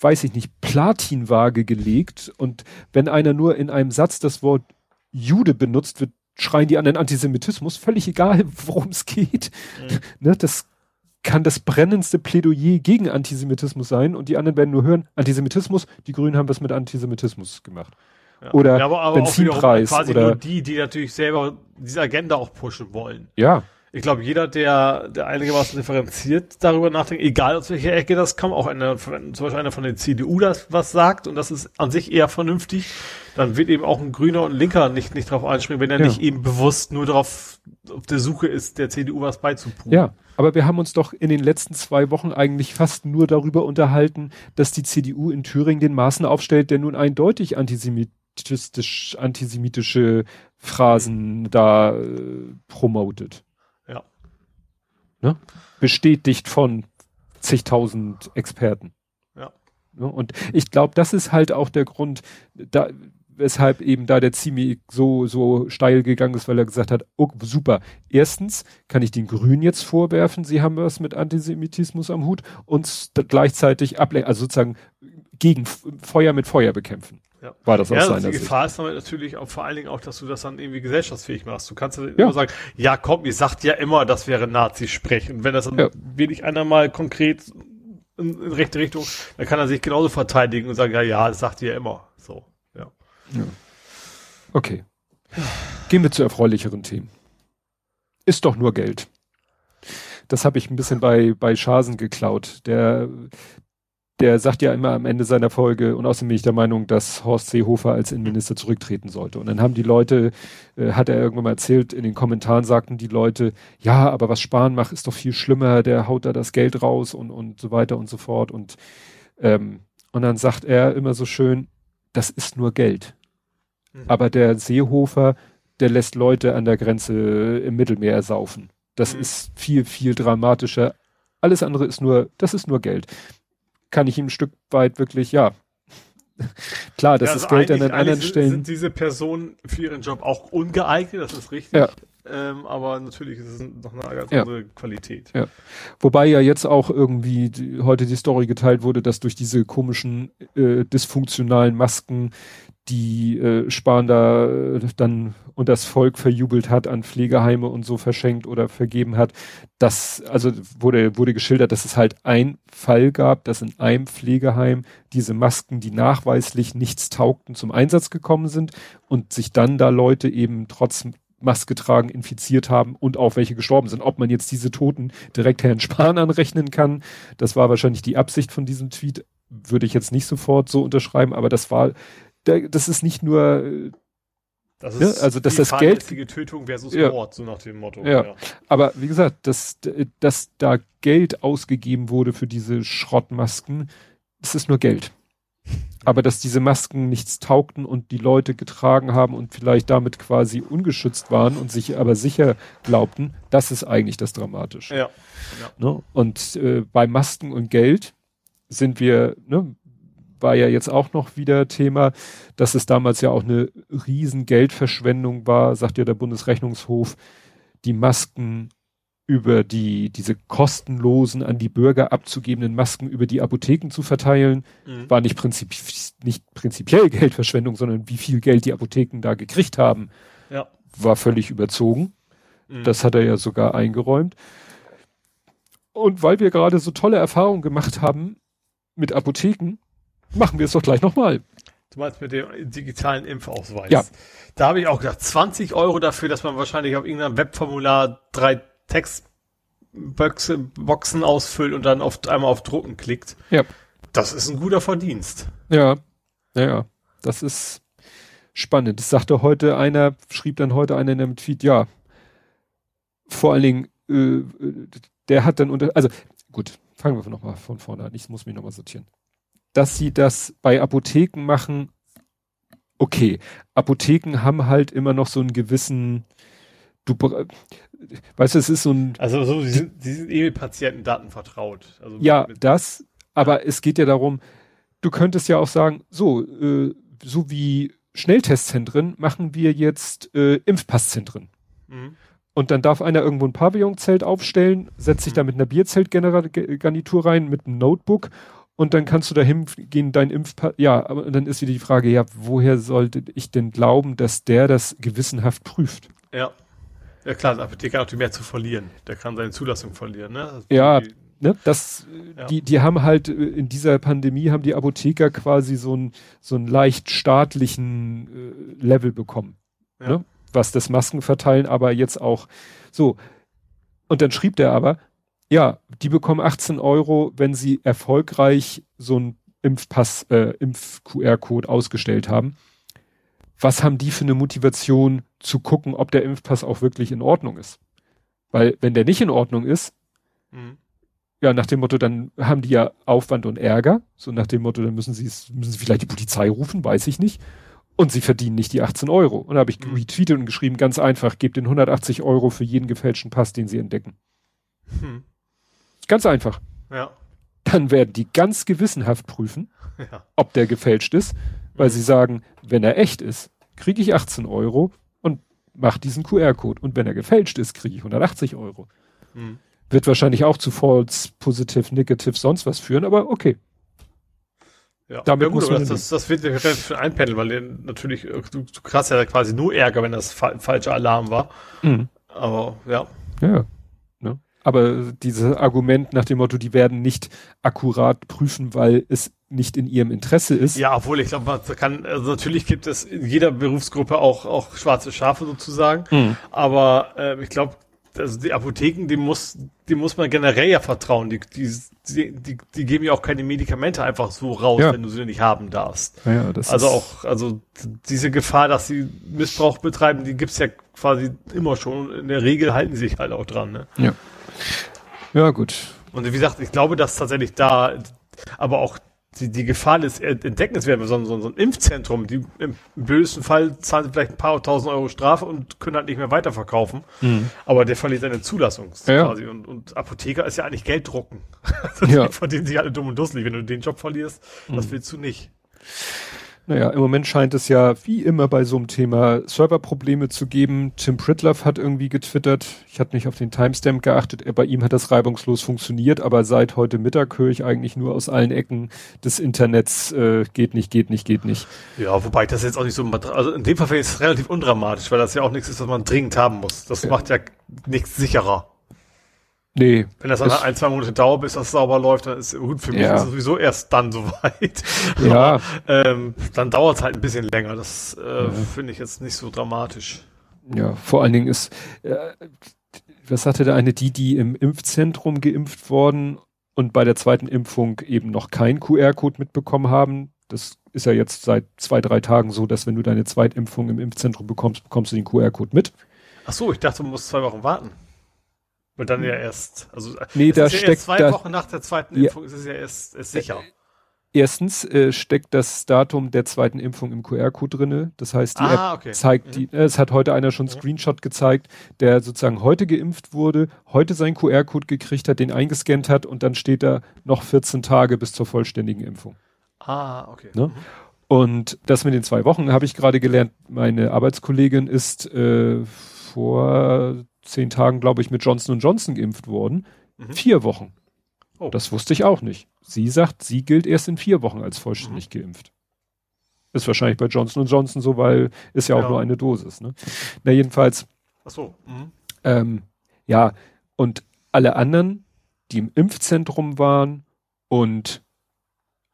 weiß ich nicht, Platinwaage gelegt und wenn einer nur in einem Satz das Wort Jude benutzt, wird schreien die anderen Antisemitismus, völlig egal, worum es geht. Mhm. Ne, das kann das brennendste Plädoyer gegen Antisemitismus sein und die anderen werden nur hören, Antisemitismus, die Grünen haben was mit Antisemitismus gemacht. Ja. Oder ja, aber, aber Benzinpreis. quasi oder nur die, die natürlich selber diese Agenda auch pushen wollen. Ja. Ich glaube, jeder, der, der einigermaßen differenziert darüber nachdenkt, egal aus welcher Ecke das kommt, auch einer, zum Beispiel einer von der CDU das was sagt und das ist an sich eher vernünftig, dann wird eben auch ein Grüner und ein Linker nicht, nicht drauf einspringen, wenn er ja. nicht eben bewusst nur darauf auf der Suche ist, der CDU was beizupulen. Ja, aber wir haben uns doch in den letzten zwei Wochen eigentlich fast nur darüber unterhalten, dass die CDU in Thüringen den Maßen aufstellt, der nun eindeutig antisemitisch, antisemitische Phrasen da äh, promotet. Ne? Bestätigt von zigtausend Experten. Ja. Ne? Und ich glaube, das ist halt auch der Grund, da, weshalb eben da der Zimi so, so steil gegangen ist, weil er gesagt hat, oh, super, erstens kann ich den Grünen jetzt vorwerfen, sie haben was mit Antisemitismus am Hut und gleichzeitig ablenken, also sozusagen gegen Feuer mit Feuer bekämpfen. Ja. War das aus ja, seiner die Sicht. Gefahr ist damit natürlich auch vor allen Dingen auch, dass du das dann irgendwie gesellschaftsfähig machst. Du kannst ja, immer sagen, ja komm, ihr sagt ja immer, das wäre Nazi-Sprech. Und wenn das dann ja. wenig einer mal konkret in, in rechte Richtung, dann kann er sich genauso verteidigen und sagen, ja, ja, das sagt ihr ja immer. So. Ja. Okay. Gehen wir zu erfreulicheren Themen. Ist doch nur Geld. Das habe ich ein bisschen bei, bei Schasen geklaut. Der, der sagt ja immer am Ende seiner Folge, und außerdem bin ich der Meinung, dass Horst Seehofer als Innenminister zurücktreten sollte. Und dann haben die Leute, äh, hat er irgendwann mal erzählt, in den Kommentaren sagten die Leute, ja, aber was Spahn macht, ist doch viel schlimmer, der haut da das Geld raus und, und so weiter und so fort. Und, ähm, und dann sagt er immer so schön, das ist nur Geld. Mhm. Aber der Seehofer, der lässt Leute an der Grenze im Mittelmeer saufen. Das mhm. ist viel, viel dramatischer. Alles andere ist nur, das ist nur Geld. Kann ich ihm ein Stück weit wirklich, ja. Klar, das ja, also ist Geld an den anderen Stellen. Sind diese Personen für ihren Job auch ungeeignet, das ist richtig. Ja. Ähm, aber natürlich ist es noch eine ganz ja. andere Qualität. Ja. Wobei ja jetzt auch irgendwie die, heute die Story geteilt wurde, dass durch diese komischen äh, dysfunktionalen Masken die äh, Spahn da äh, dann und das Volk verjubelt hat, an Pflegeheime und so verschenkt oder vergeben hat. Das, also wurde, wurde geschildert, dass es halt ein Fall gab, dass in einem Pflegeheim diese Masken, die nachweislich nichts taugten, zum Einsatz gekommen sind und sich dann da Leute eben trotz Maske tragen, infiziert haben und auch welche gestorben sind. Ob man jetzt diese Toten direkt Herrn Spahn anrechnen kann, das war wahrscheinlich die Absicht von diesem Tweet, würde ich jetzt nicht sofort so unterschreiben, aber das war, das ist nicht nur das ist ja, also dass das Geld Tötung versus ja, Mord, so nach dem Motto. Ja. ja. Aber wie gesagt, dass, dass da Geld ausgegeben wurde für diese Schrottmasken, das ist nur Geld. aber dass diese Masken nichts taugten und die Leute getragen haben und vielleicht damit quasi ungeschützt waren und sich aber sicher glaubten, das ist eigentlich das Dramatische. Ja. ja. Ne? Und äh, bei Masken und Geld sind wir, ne, war ja jetzt auch noch wieder Thema, dass es damals ja auch eine riesen Geldverschwendung war, sagt ja der Bundesrechnungshof, die Masken über die, diese kostenlosen an die Bürger abzugebenden Masken über die Apotheken zu verteilen, mhm. war nicht, prinzip, nicht prinzipiell Geldverschwendung, sondern wie viel Geld die Apotheken da gekriegt haben, ja. war völlig überzogen. Mhm. Das hat er ja sogar eingeräumt. Und weil wir gerade so tolle Erfahrungen gemacht haben mit Apotheken, machen wir es doch gleich nochmal. Du meinst mit dem digitalen Impfausweis? Ja. Da habe ich auch gedacht, 20 Euro dafür, dass man wahrscheinlich auf irgendeinem Webformular drei Textboxen ausfüllt und dann auf, einmal auf Drucken klickt. Ja. Das ist ein guter Verdienst. Ja, ja, ja. Das ist spannend. Das sagte heute einer, schrieb dann heute einer in einem Tweet, ja, vor allen Dingen, äh, der hat dann unter, also gut, fangen wir nochmal von vorne an. Ich muss mich nochmal sortieren. Dass sie das bei Apotheken machen, okay. Apotheken haben halt immer noch so einen gewissen, du, weißt du, es ist so ein. Also so, sie sind, sie sind eh mit Patientendaten vertraut. Also ja, das, aber ja. es geht ja darum, du könntest ja auch sagen, so, äh, so wie Schnelltestzentren machen wir jetzt äh, Impfpasszentren. Mhm. Und dann darf einer irgendwo ein Pavillonzelt aufstellen, setzt sich mhm. da mit einer Bierzeltgarnitur rein, mit einem Notebook und dann kannst du da hingehen, dein Impfpass, ja, aber dann ist wieder die Frage, ja, woher sollte ich denn glauben, dass der das gewissenhaft prüft? Ja. Ja klar, der Apotheker hat mehr zu verlieren. Der kann seine Zulassung verlieren, ne? Also ja, die, ne, das, ja. die, die haben halt, äh, in dieser Pandemie haben die Apotheker quasi so ein, so einen leicht staatlichen äh, Level bekommen. Ja. Ne? Was das Maskenverteilen, aber jetzt auch so. Und dann schrieb der aber, ja, die bekommen 18 Euro, wenn sie erfolgreich so einen Impfpass, äh, Impf-QR-Code ausgestellt haben was haben die für eine Motivation zu gucken, ob der Impfpass auch wirklich in Ordnung ist? Weil wenn der nicht in Ordnung ist, mhm. ja, nach dem Motto, dann haben die ja Aufwand und Ärger. So nach dem Motto, dann müssen sie müssen sie vielleicht die Polizei rufen, weiß ich nicht. Und sie verdienen nicht die 18 Euro. Und da habe ich mhm. retweetet und geschrieben, ganz einfach, gebt den 180 Euro für jeden gefälschten Pass, den sie entdecken. Mhm. Ganz einfach. Ja. Dann werden die ganz gewissenhaft prüfen, ja. ob der gefälscht ist weil sie sagen, wenn er echt ist, kriege ich 18 Euro und mach diesen QR-Code. Und wenn er gefälscht ist, kriege ich 180 Euro. Mhm. Wird wahrscheinlich auch zu False, Positive, Negative, sonst was führen, aber okay. Ja, Damit ja gut, das, das, das wird ja relativ einpendeln, weil natürlich, du, du hast ja quasi nur Ärger, wenn das fa falscher Alarm war. Mhm. Aber ja. Ja. Aber dieses Argument nach dem Motto, die werden nicht akkurat prüfen, weil es nicht in ihrem Interesse ist. Ja, obwohl ich glaube, man kann, also natürlich gibt es in jeder Berufsgruppe auch, auch schwarze Schafe sozusagen, mhm. aber äh, ich glaube, also die Apotheken, die muss, die muss man generell ja vertrauen. Die, die, die, die geben ja auch keine Medikamente einfach so raus, ja. wenn du sie nicht haben darfst. Ja, das also auch, also diese Gefahr, dass sie Missbrauch betreiben, die gibt's ja quasi immer schon. In der Regel halten sie sich halt auch dran. Ne? Ja. Ja, gut. Und wie gesagt, ich glaube, dass tatsächlich da, aber auch die, die Gefahr des Entdeckens wäre, so, so, so ein Impfzentrum, die im blödesten Fall zahlen sie vielleicht ein paar tausend Euro Strafe und können halt nicht mehr weiterverkaufen. Mhm. Aber der verliert seine Zulassung ja. quasi. Und, und Apotheker ist ja eigentlich Geld drucken. ja. Verdienen sich alle dumm und dusselig. Wenn du den Job verlierst, mhm. das willst du nicht. Naja, im Moment scheint es ja wie immer bei so einem Thema Serverprobleme zu geben. Tim Pritloff hat irgendwie getwittert, ich hatte nicht auf den Timestamp geachtet, bei ihm hat das reibungslos funktioniert, aber seit heute Mittag höre ich eigentlich nur aus allen Ecken des Internets, äh, geht nicht, geht nicht, geht nicht. Ja, wobei ich das jetzt auch nicht so, also in dem Fall ist es relativ undramatisch, weil das ja auch nichts ist, was man dringend haben muss. Das ja. macht ja nichts sicherer. Nee. Wenn das dann ein, zwei Monate dauert, bis das sauber läuft, dann ist gut. Für mich ja. ist es sowieso erst dann soweit. Ja. ähm, dann dauert es halt ein bisschen länger. Das äh, ja. finde ich jetzt nicht so dramatisch. Ja, vor allen Dingen ist, äh, was sagte der eine, die, die im Impfzentrum geimpft worden und bei der zweiten Impfung eben noch keinen QR-Code mitbekommen haben. Das ist ja jetzt seit zwei, drei Tagen so, dass wenn du deine Zweitimpfung im Impfzentrum bekommst, bekommst du den QR-Code mit. Ach so, ich dachte, du musst zwei Wochen warten. Und dann ja erst, also nee, da ja steckt zwei da, Wochen nach der zweiten Impfung ist es ja erst, erst sicher. Erstens äh, steckt das Datum der zweiten Impfung im QR-Code drinne. Das heißt, die Ah, App okay. zeigt Mhm. die, äh, es hat heute einer schon einen Mhm. Screenshot gezeigt, der sozusagen heute geimpft wurde, heute seinen QR-Code gekriegt hat, den eingescannt hat und dann steht da noch 14 Tage bis zur vollständigen Impfung. Ah, okay. Ne? Und das mit den zwei Wochen habe ich gerade gelernt. Meine Arbeitskollegin ist äh, vor zehn Tagen, glaube ich, mit Johnson Johnson geimpft worden. Mhm. Vier Wochen. Oh. Das wusste ich auch nicht. Sie sagt, sie gilt erst in vier Wochen als vollständig Mhm. geimpft. Ist wahrscheinlich bei Johnson Johnson so, weil ist ja auch Ja. nur eine Dosis. Ne? Na jedenfalls, Ach so. Mhm. ähm, ja, und alle anderen, die im Impfzentrum waren und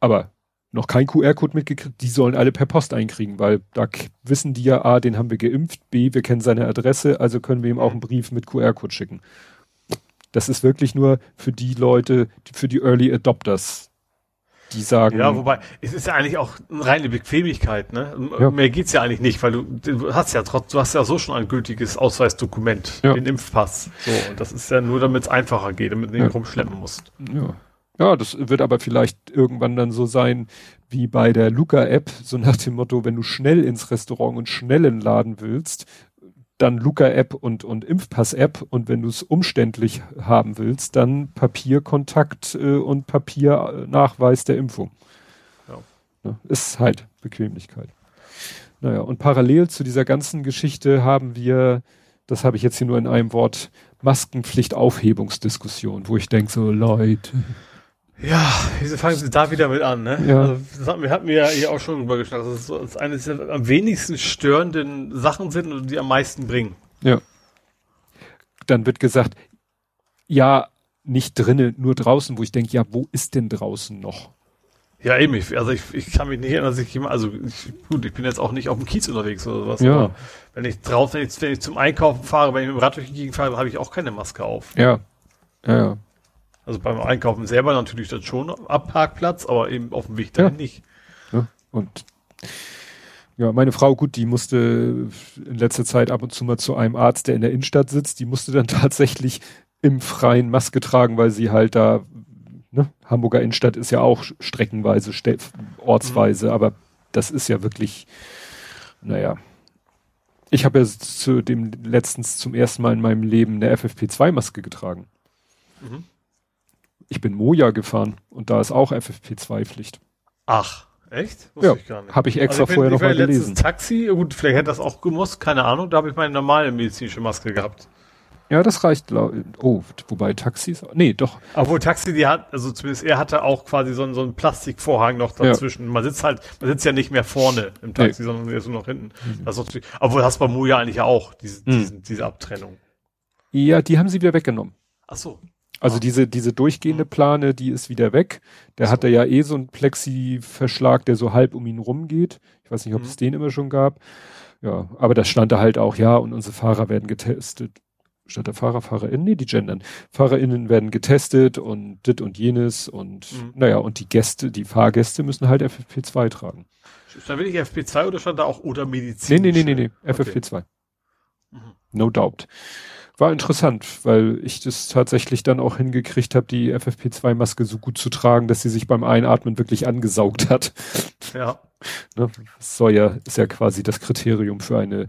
aber noch kein QR-Code mitgekriegt, die sollen alle per Post einkriegen, weil da wissen die ja, A, den haben wir geimpft, B, wir kennen seine Adresse, also können wir ihm auch einen Brief mit QR-Code schicken. Das ist wirklich nur für die Leute, für die Early Adopters, die sagen, Ja, wobei, es ist ja eigentlich auch eine reine Bequemlichkeit, ne? Ja. Mehr geht's ja eigentlich nicht, weil du, du hast ja trotz, du hast ja so schon ein gültiges Ausweisdokument, Ja. den Impfpass. So, und das ist ja nur, damit es einfacher geht, damit du Ja. nicht rumschleppen musst. Ja. Ja, das wird aber vielleicht irgendwann dann so sein wie bei der Luca-App, so nach dem Motto, wenn du schnell ins Restaurant und schnell in den Laden willst, dann Luca-App und, und Impfpass-App und wenn du es umständlich haben willst, dann Papierkontakt äh, und Papiernachweis der Impfung. Ja. Ne, ist halt Bequemlichkeit. Naja, und parallel zu dieser ganzen Geschichte haben wir, das habe ich jetzt hier nur in einem Wort, Maskenpflicht-Aufhebungsdiskussion, wo ich denke so, Leute, Ja, wieso fangen sie da wieder mit an, ne? Ja. Also, das hatten wir, hatten wir ja hier auch schon drüber gesprochen, dass es so eines der am wenigsten störenden Sachen sind und die am meisten bringen. Ja. Dann wird gesagt, ja, nicht drinnen, nur draußen, wo ich denke, ja, wo ist denn draußen noch? Ja, eben. Ich, also ich, ich kann mich nicht erinnern, dass ich jemand, also ich, gut, ich bin jetzt auch nicht auf dem Kiez unterwegs oder sowas. Ja. Aber wenn ich draußen, wenn ich, wenn ich zum Einkaufen fahre, wenn ich mit dem Rad durch die Gegend fahre, habe ich auch keine Maske auf. Ja. Ja, ja. Also beim Einkaufen selber natürlich dann schon am Parkplatz, aber eben auf dem Weg Ja. dahin nicht. ja. Und ja, meine Frau, gut, die musste in letzter Zeit ab und zu mal zu einem Arzt, der in der Innenstadt sitzt, die musste dann tatsächlich im Freien Maske tragen, weil sie halt da, ne, Hamburger Innenstadt ist ja auch streckenweise, ortsweise, aber das ist ja wirklich, naja. Ich habe ja zu dem letztens zum ersten Mal in meinem Leben eine FFP2-Maske getragen. Mhm. Ich bin Moja gefahren und da ist auch FFP2-Pflicht. Ach, echt? Ja, ich gar nicht. Habe ich extra Also bin- vorher noch mal gelesen. Taxi, gut, vielleicht hätte das auch gemusst, keine Ahnung, da habe ich meine normale medizinische Maske gehabt. Ja, das reicht. Oh, wobei Taxis. Nee, doch. Obwohl Taxi, die hat, also zumindest er hatte auch quasi so einen, so einen Plastikvorhang noch dazwischen. Man sitzt halt, man sitzt ja nicht mehr vorne im Taxi, sondern eher so noch hinten. Das ist obwohl hast du bei Moja eigentlich ja auch, diese, Mhm. diese Abtrennung. Ja, die haben sie wieder weggenommen. Ach so. Also diese, diese durchgehende Plane, die ist wieder weg. Der so. hatte ja eh so einen Plexi-Verschlag, der so halb um ihn rumgeht. Ich weiß nicht, ob Mhm. es den immer schon gab. Ja, aber da stand da halt auch, ja, und unsere Fahrer werden getestet. Statt der Fahrer, FahrerInnen, nee, die gendern. FahrerInnen werden getestet und dit und jenes und, Mhm. naja, und die Gäste, die Fahrgäste müssen halt FFP2 tragen. Stand wirklich FP2 oder stand da auch oder Nee, Medizin? nee, nee, nee, nee, FFP2. Mhm. No doubt. War interessant, weil ich das tatsächlich dann auch hingekriegt habe, die FFP2-Maske so gut zu tragen, dass sie sich beim Einatmen wirklich angesaugt hat. Ja. Ne? Das soll ja, ist ja quasi das Kriterium für eine Ja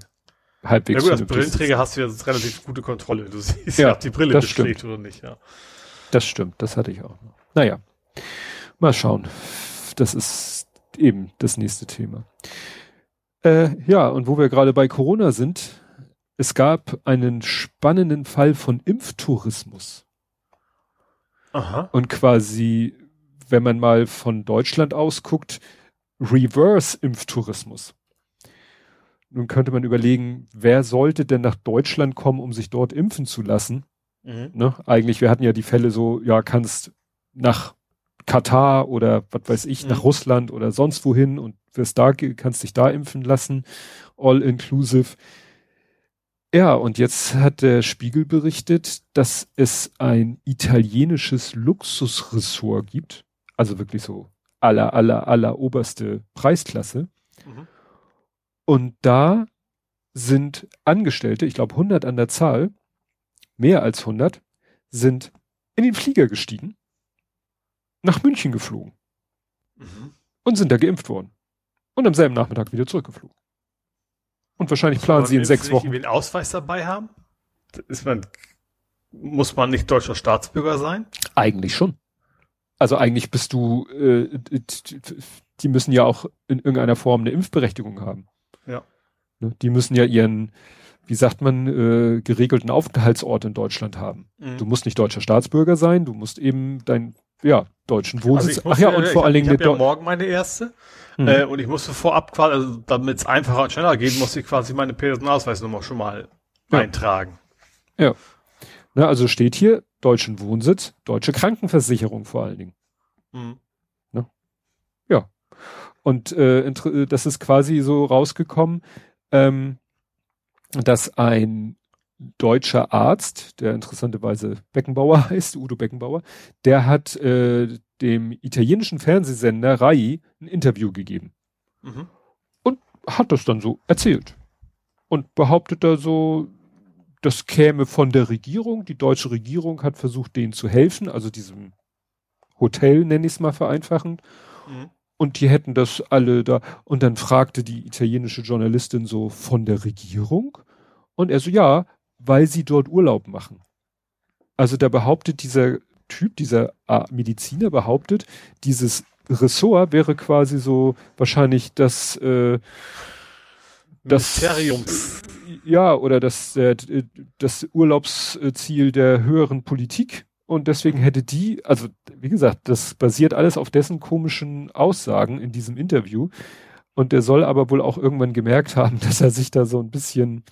halbwegs gut, als Brillenträger hast du ja relativ gute Kontrolle. Du siehst Ja, ja, ob die Brille beschlägt oder nicht, ja. Das stimmt, das hatte ich auch noch. Naja, mal schauen. Das ist eben das nächste Thema. Äh, ja, und wo wir gerade bei Corona sind, es gab einen spannenden Fall von Impftourismus. Aha. Und quasi, wenn man mal von Deutschland aus guckt, Reverse-Impftourismus. Nun könnte man überlegen, wer sollte denn nach Deutschland kommen, um sich dort impfen zu lassen? Mhm. Ne? Eigentlich, wir hatten ja die Fälle so, ja, kannst nach Katar oder was weiß ich, Mhm. nach Russland oder sonst wohin und wirst da, kannst dich da impfen lassen, all inclusive. Ja, und jetzt hat der Spiegel berichtet, dass es ein italienisches Luxusressort gibt, also wirklich so aller, aller, aller oberste Preisklasse. Mhm. Und da sind Angestellte, ich glaube 100 an der Zahl, mehr als 100, sind in den Flieger gestiegen, nach München geflogen. Mhm. Und sind da geimpft worden. Und am selben Nachmittag wieder zurückgeflogen. Und wahrscheinlich planen sie in sechs Wochen. einen Ausweis dabei haben? Ist man, muss man nicht deutscher Staatsbürger sein? Eigentlich schon. Also eigentlich bist du, äh, die müssen ja auch in irgendeiner Form eine Impfberechtigung haben. Ja. Ne, die müssen ja ihren, wie sagt man, äh, geregelten Aufenthaltsort in Deutschland haben. Mhm. Du musst nicht deutscher Staatsbürger sein, du musst eben dein, ja, deutschen also Wohnsitz. Also Ach ja, und vor allen Dingen. Ich habe ja morgen meine erste. Mhm. Äh, und ich musste vorab quasi, also damit es einfacher und schneller geht, musste ich quasi meine Personalausweisnummer schon mal ja. eintragen. Ja. Na, also steht hier deutschen Wohnsitz, deutsche Krankenversicherung vor allen Dingen. Mhm. Ne? Ja. Und äh, das ist quasi so rausgekommen, ähm, dass ein deutscher Arzt, der interessanterweise Beckenbauer heißt, Udo Beckenbauer, der hat äh, dem italienischen Fernsehsender Rai ein Interview gegeben. Mhm. Und hat das dann so erzählt. Und behauptet da so, das käme von der Regierung. Die deutsche Regierung hat versucht, denen zu helfen, also diesem Hotel, nenne ich es mal vereinfachend. Mhm. Und die hätten das alle da. Und dann fragte die italienische Journalistin so von der Regierung. Und er so, ja, weil sie dort Urlaub machen. Also da behauptet dieser Typ, dieser äh, Mediziner behauptet, dieses Ressort wäre quasi so wahrscheinlich das, äh, das Ministeriums. Ja, oder das, äh, das Urlaubsziel der höheren Politik. Und deswegen hätte die, also wie gesagt, das basiert alles auf dessen komischen Aussagen in diesem Interview. Und der soll aber wohl auch irgendwann gemerkt haben, dass er sich da so ein bisschen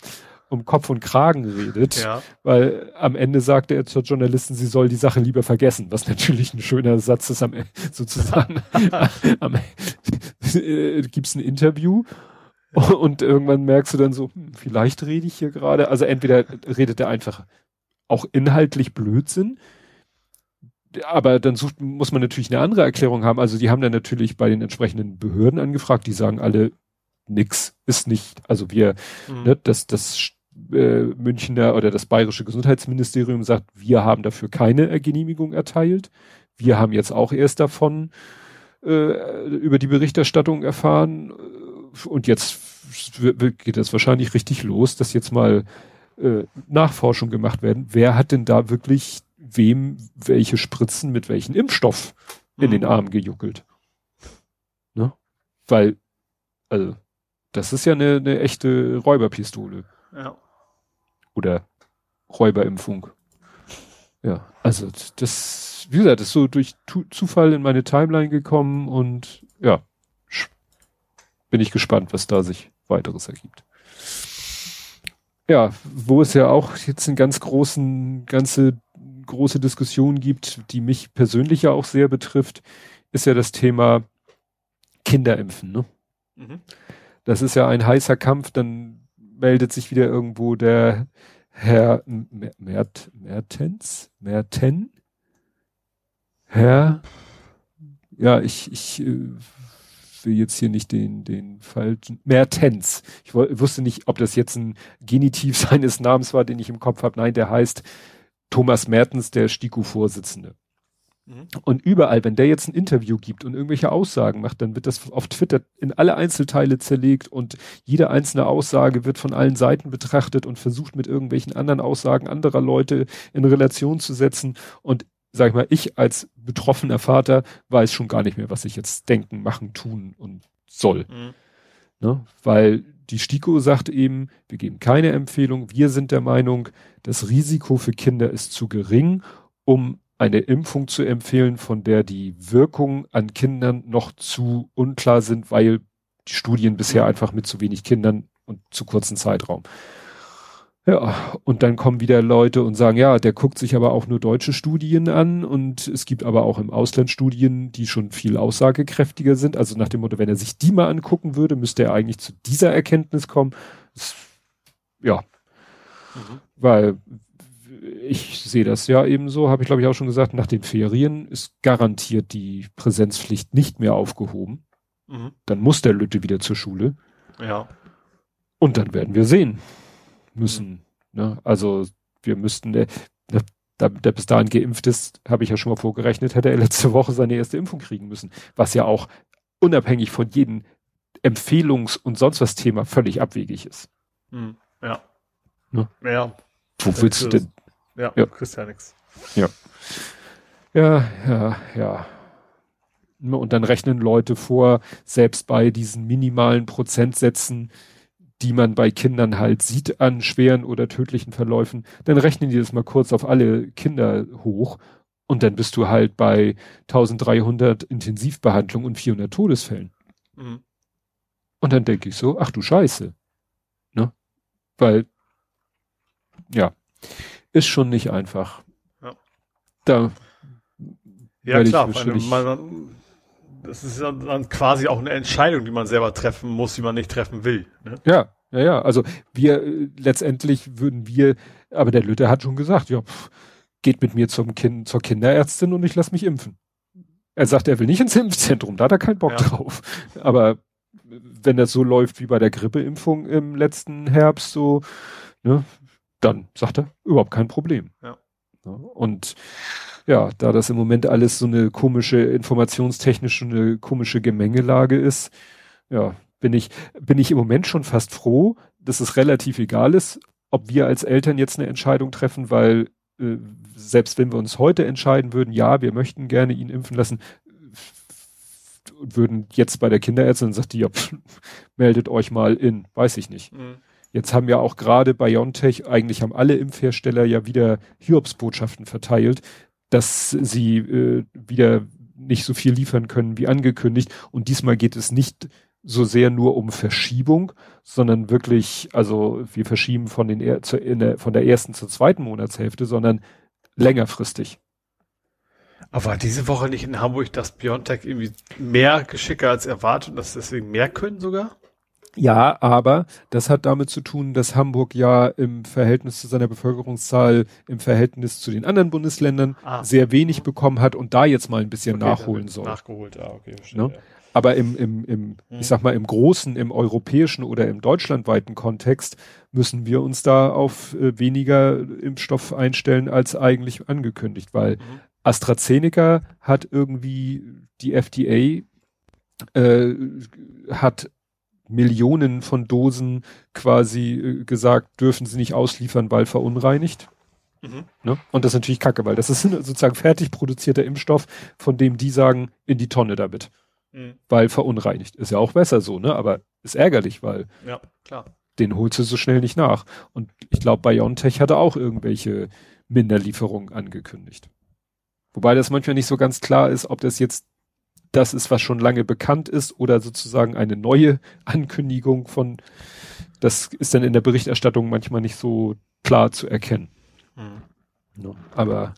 um Kopf und Kragen redet, ja. weil am Ende sagte er zur Journalistin, sie soll die Sache lieber vergessen, was natürlich ein schöner Satz ist am sozusagen. am, äh, gibt's ein Interview und irgendwann merkst du dann so, hm, vielleicht rede ich hier gerade. Also entweder redet er einfach auch inhaltlich Blödsinn, aber dann sucht, muss man natürlich eine andere Erklärung haben. Also die haben dann natürlich bei den entsprechenden Behörden angefragt, die sagen alle, nix, ist nicht, also wir, mhm. ne, das, das äh, Münchner oder das bayerische Gesundheitsministerium sagt, wir haben dafür keine Genehmigung erteilt. Wir haben jetzt auch erst davon äh, über die Berichterstattung erfahren und jetzt geht das wahrscheinlich richtig los, dass jetzt mal äh, Nachforschung gemacht werden. Wer hat denn da wirklich wem welche Spritzen mit welchem Impfstoff in mhm. den Arm gejuckelt? Ne? Weil, also, das ist ja eine, eine echte Räuberpistole. Ja. Oder Räuberimpfung. Ja, also das, wie gesagt, ist so durch Zufall in meine Timeline gekommen und ja, bin ich gespannt, was da sich weiteres ergibt. Ja, wo es ja auch jetzt einen ganz großen, ganze große Diskussion gibt, die mich persönlich ja auch sehr betrifft, ist ja das Thema Kinderimpfen. Ne? Mhm. Das ist ja ein heißer Kampf, dann meldet sich wieder irgendwo der Herr Mert, Mertens, Merten, Herr, ja, ich, ich äh, will jetzt hier nicht den, den falschen, Mertens. Ich wusste nicht, ob das jetzt ein Genitiv seines Namens war, den ich im Kopf habe. Nein, der heißt Thomas Mertens, der STIKO-Vorsitzende. Mhm. Und überall, wenn der jetzt ein Interview gibt und irgendwelche Aussagen macht, dann wird das auf Twitter in alle Einzelteile zerlegt und jede einzelne Aussage wird von allen Seiten betrachtet und versucht mit irgendwelchen anderen Aussagen anderer Leute in Relation zu setzen. Und sag ich mal, ich als betroffener Vater weiß schon gar nicht mehr, was ich jetzt denken, machen, tun und soll. Mhm. Ne? Weil die STIKO sagt eben, wir geben keine Empfehlung, wir sind der Meinung, das Risiko für Kinder ist zu gering, um eine Impfung zu empfehlen, von der die Wirkungen an Kindern noch zu unklar sind, weil die Studien bisher einfach mit zu wenig Kindern und zu kurzen Zeitraum. Ja, und dann kommen wieder Leute und sagen, ja, der guckt sich aber auch nur deutsche Studien an und es gibt aber auch im Ausland Studien, die schon viel aussagekräftiger sind. Also nach dem Motto, wenn er sich die mal angucken würde, müsste er eigentlich zu dieser Erkenntnis kommen. Das, ja, mhm. weil ich sehe das ja eben so, habe ich glaube ich auch schon gesagt, nach den Ferien ist garantiert die Präsenzpflicht nicht mehr aufgehoben. Mhm. Dann muss der Lütte wieder zur Schule. Ja. Und dann werden wir sehen müssen. Mhm. Ne? Also wir müssten, äh, da, der bis dahin geimpft ist, habe ich ja schon mal vorgerechnet, hätte er letzte Woche seine erste Impfung kriegen müssen. Was ja auch unabhängig von jedem Empfehlungs- und sonst was Thema völlig abwegig ist. Hm, ja. Ne? Ja. Wo willst du denn? Ja, Ja. kriegst ja nichts. Ja, ja, ja. Und dann rechnen Leute vor, selbst bei diesen minimalen Prozentsätzen, die man bei Kindern halt sieht an schweren oder tödlichen Verläufen, dann rechnen die das mal kurz auf alle Kinder hoch und dann bist du halt bei 1300 Intensivbehandlungen und 400 Todesfällen. Mhm. Und dann denke ich so, ach du Scheiße. Ne? Weil, ja, ist schon nicht einfach. Ja. Da Ja, klar. man, das ist dann quasi auch eine Entscheidung, die man selber treffen muss, die man nicht treffen will. Ne? Ja, ja, ja. Also wir äh, letztendlich würden wir, aber der Lütte hat schon gesagt, ja, pff, geht mit mir zum Kind, zur Kinderärztin und ich lass mich impfen. Er sagt, er will nicht ins Impfzentrum, da hat er keinen Bock Ja. drauf. Aber wenn das so läuft wie bei der Grippeimpfung im letzten Herbst, so, ne, dann sagt er, überhaupt kein Problem. Ja. Und ja, da das im Moment alles so eine komische, informationstechnische, eine komische Gemengelage ist, ja, bin ich, bin ich im Moment schon fast froh, dass es relativ egal ist, ob wir als Eltern jetzt eine Entscheidung treffen, weil äh, selbst wenn wir uns heute entscheiden würden, ja, wir möchten gerne ihn impfen lassen, und würden jetzt bei der Kinderärztin sagt die, ja, pff, meldet euch mal in, weiß ich nicht. Mhm. Jetzt haben ja auch gerade BioNTech, eigentlich haben alle Impfhersteller ja wieder Hiobsbotschaften verteilt, dass sie äh, wieder nicht so viel liefern können wie angekündigt. Und diesmal geht es nicht so sehr nur um Verschiebung, sondern wirklich, also wir verschieben von, den, er- der, von der ersten zur zweiten Monatshälfte, sondern längerfristig. Aber diese Woche nicht in Hamburg, dass Biontech irgendwie mehr geschicker als erwartet und dass deswegen mehr können sogar? Ja, aber das hat damit zu tun, dass Hamburg ja im Verhältnis zu seiner Bevölkerungszahl, im Verhältnis zu den anderen Bundesländern Ah. sehr wenig bekommen hat und da jetzt mal ein bisschen Okay, nachholen soll. Nachgeholt, ah, okay, verstehe. Ne? Aber im, im, im Mhm. ich sag mal, im großen, im europäischen oder im deutschlandweiten Kontext müssen wir uns da auf äh, weniger Impfstoff einstellen als eigentlich angekündigt, weil Mhm. AstraZeneca hat irgendwie die FDA äh, hat Millionen von Dosen quasi äh, gesagt, dürfen sie nicht ausliefern, weil verunreinigt. Mhm. Ne? Und das ist natürlich kacke, weil das ist sozusagen fertig produzierter Impfstoff, von dem die sagen, in die Tonne damit, Mhm. weil verunreinigt. Ist ja auch besser so, ne? Aber ist ärgerlich, weil Ja, klar. den holst du so schnell nicht nach. Und ich glaube, BioNTech hatte auch irgendwelche Minderlieferungen angekündigt. Wobei das manchmal nicht so ganz klar ist, ob das jetzt das ist, was schon lange bekannt ist oder sozusagen eine neue Ankündigung von, das ist dann in der Berichterstattung manchmal nicht so klar zu erkennen. Mhm. Aber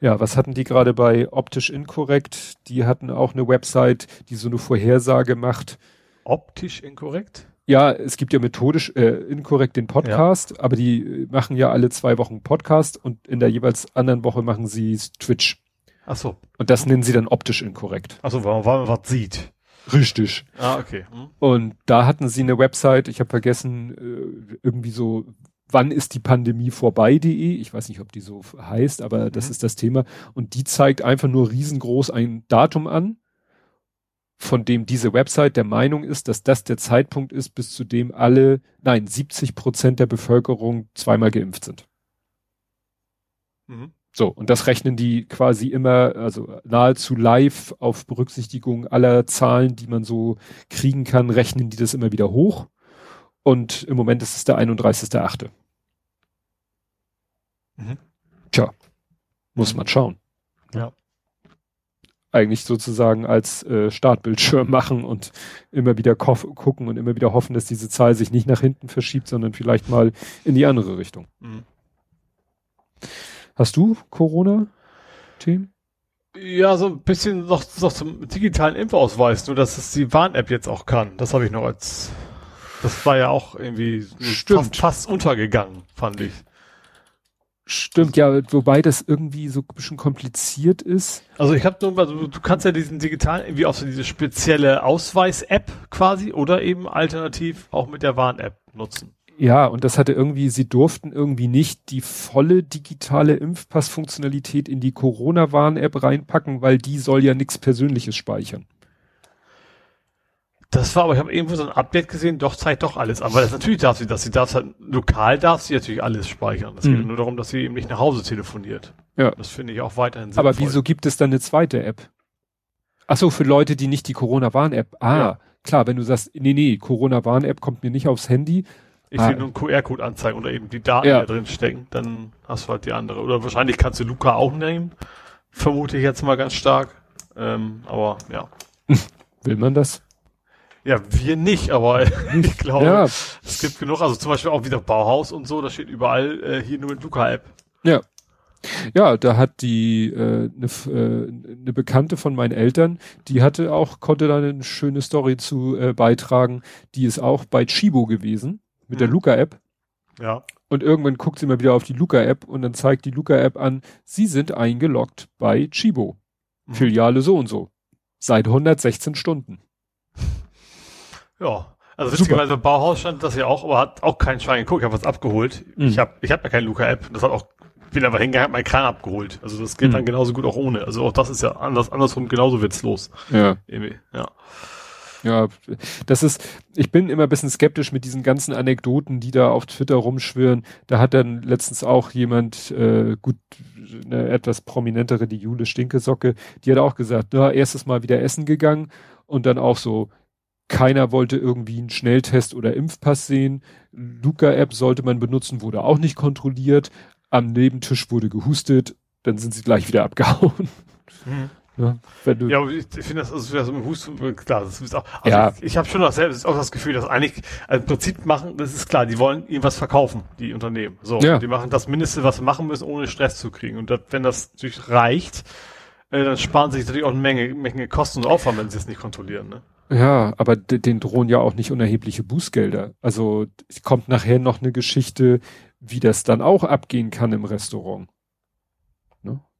ja, was hatten die gerade bei optisch inkorrekt? Die hatten auch eine Website, die so eine Vorhersage macht. Optisch inkorrekt? Ja, es gibt ja methodisch äh, inkorrekt den Podcast, aber die äh, machen ja alle zwei Wochen Podcast und in der jeweils anderen Woche machen sie Twitch. Ach so. Und das nennen sie dann optisch inkorrekt. Ach so, weil man, weil man was sieht. Richtig. Ah, okay. Mhm. Und da hatten sie eine Website, ich habe vergessen, äh, irgendwie so, wann ist die Pandemie vorbei.de. Ich weiß nicht, ob die so heißt, aber das Mhm. ist das Thema. Und die zeigt einfach nur riesengroß ein Datum an, von dem diese Website der Meinung ist, dass das der Zeitpunkt ist, bis zu dem alle, nein, 70 Prozent der Bevölkerung zweimal geimpft sind. Mhm. So, und das rechnen die quasi immer, also nahezu live auf Berücksichtigung aller Zahlen, die man so kriegen kann, rechnen die das immer wieder hoch. Und im Moment ist es der 31.8. Mhm. Tja, muss man schauen. Ja. Eigentlich sozusagen als äh, Startbildschirm machen und immer wieder gucken und immer wieder hoffen, dass diese Zahl sich nicht nach hinten verschiebt, sondern vielleicht mal in die andere Richtung. Mhm. Hast du Corona-Themen? Ja, so ein bisschen noch, noch zum digitalen Impfausweis, nur dass es die Warn-App jetzt auch kann. Das habe ich noch als. Das war ja auch irgendwie Stimmt. Fast, untergegangen, fand ich. Stimmt, ja, wobei das irgendwie so ein bisschen kompliziert ist. Also ich habe nur, also du kannst ja diesen digitalen irgendwie auf so diese spezielle Ausweis-App quasi oder eben alternativ auch mit der Warn-App nutzen. Ja, und das hatte irgendwie, sie durften irgendwie nicht die volle digitale Impfpass-Funktionalität in die Corona-Warn-App reinpacken, weil die soll ja nichts Persönliches speichern. Das war aber, ich habe irgendwo so ein Update gesehen, doch zeigt doch alles. Aber das natürlich darf sie, dass sie darf halt, lokal darf sie natürlich alles speichern. Es mhm. geht nur darum, dass sie eben nicht nach Hause telefoniert. Ja. Das finde ich auch weiterhin sinnvoll. Aber wieso gibt es dann eine zweite App? Ach so, für Leute, die nicht die Corona-Warn-App. Ah, ja. klar, wenn du sagst, nee, nee, Corona-Warn-App kommt mir nicht aufs Handy. Ich ah. will nur einen QR-Code anzeigen oder eben die Daten, ja. die da drin stecken, dann hast du halt die andere. Oder wahrscheinlich kannst du Luca auch nehmen. Vermute ich jetzt mal ganz stark. Ähm, aber ja. Will man das? Ja, wir nicht, aber ich glaube, ja. es gibt genug, also zum Beispiel auch wieder Bauhaus und so, da steht überall äh, hier nur mit Luca-App. Ja. Ja, da hat die eine äh, ne, äh, ne Bekannte von meinen Eltern, die hatte auch, konnte da eine schöne Story zu äh, beitragen, die ist auch bei Chibo gewesen, mit mhm. der Luca-App. Ja. Und irgendwann guckt sie mal wieder auf die Luca-App und dann zeigt die Luca-App an, sie sind eingeloggt bei Chibo. Mhm. Filiale so und so. Seit 116 Stunden. Ja, also witzigerweise Bauhaus stand das ja auch, aber hat auch kein Schwein geguckt. Ich habe was abgeholt. Mhm. Ich habe ich hab ja keine Luca-App. Das hat auch, bin einfach hingegangen, mein Kran abgeholt. Also das geht mhm. dann genauso gut auch ohne. Also auch das ist ja anders, andersrum genauso witzlos. Ja. Irgendwie, ja. Ja, das ist, ich bin immer ein bisschen skeptisch mit diesen ganzen Anekdoten, die da auf Twitter rumschwirren. Da hat dann letztens auch jemand, äh, gut, eine etwas prominentere, die Jule Stinkesocke, die hat auch gesagt, na, erstes Mal wieder essen gegangen und dann auch so, keiner wollte irgendwie einen Schnelltest oder Impfpass sehen. Luca-App sollte man benutzen, wurde auch nicht kontrolliert. Am Nebentisch wurde gehustet, dann sind sie gleich wieder abgehauen. Mhm. Ja, wenn du ja, ich finde das, also das mit Husten, klar, das ist auch, also ja. ich, ich habe schon das, selbst auch das Gefühl, dass eigentlich also im Prinzip machen, das ist klar, die wollen irgendwas verkaufen, die Unternehmen. So, ja. die machen das Mindeste, was sie machen müssen, ohne Stress zu kriegen. Und das, wenn das natürlich reicht, äh, dann sparen sie sich natürlich auch eine Menge, Menge Kosten und Aufwand, wenn sie es nicht kontrollieren. Ne? Ja, aber den drohen ja auch nicht unerhebliche Bußgelder. Also kommt nachher noch eine Geschichte, wie das dann auch abgehen kann im Restaurant.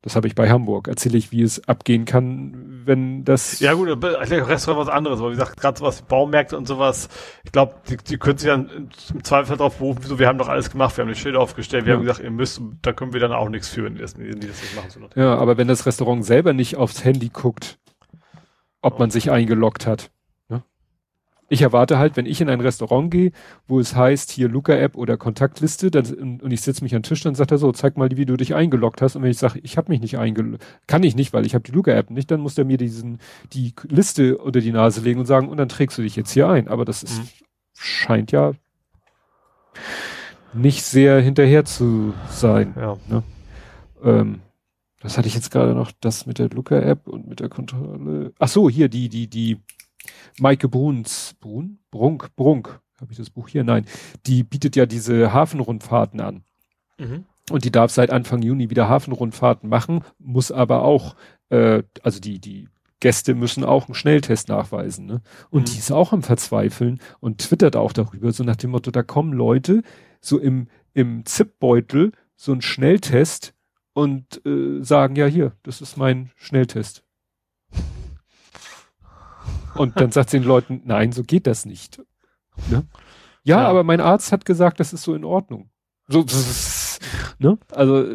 Das habe ich bei Hamburg. Erzähle ich, wie es abgehen kann, wenn das. Ja gut, Restaurant was anderes, aber wie gesagt, gerade sowas wie Baumärkte und sowas, ich glaube, die, die können sich dann im Zweifel darauf berufen, so, wir haben doch alles gemacht, wir haben die Schilder aufgestellt, wir ja. haben gesagt, ihr müsst, da können wir dann auch nichts für, wenn die das, die das nicht machen. So ja, aber wenn das Restaurant selber nicht aufs Handy guckt, ob man sich eingeloggt hat. Ich erwarte halt, wenn ich in ein Restaurant gehe, wo es heißt, hier Luca-App oder Kontaktliste, dann, und ich setze mich an den Tisch, dann sagt er so, zeig mal, wie du dich eingeloggt hast. Und wenn ich sage, ich habe mich nicht eingeloggt, kann ich nicht, weil ich habe die Luca-App nicht, dann muss der mir diesen, die Liste unter die Nase legen und sagen, und dann trägst du dich jetzt hier ein. Aber das ist, mhm. scheint ja nicht sehr hinterher zu sein. Ja. Ne? Ähm, was hatte ich jetzt gerade noch? Das mit der Luca-App und mit der Kontrolle. Ach so, hier, die, die, die Maike Bruns, Brun? Brunk, Brunk. Habe ich das Buch hier? Nein. Die bietet ja diese Hafenrundfahrten an. Mhm. Und die darf seit Anfang Juni wieder Hafenrundfahrten machen, muss aber auch, äh, also die, die Gäste müssen auch einen Schnelltest nachweisen. Ne? Und mhm. die ist auch am Verzweifeln und twittert auch darüber, so nach dem Motto, da kommen Leute so im, im Zipbeutel so ein Schnelltest und äh, sagen, ja hier, das ist mein Schnelltest. Und dann sagt sie den Leuten, nein, so geht das nicht. Ne? Ja, ja, aber mein Arzt hat gesagt, das ist so in Ordnung. So, ne? Also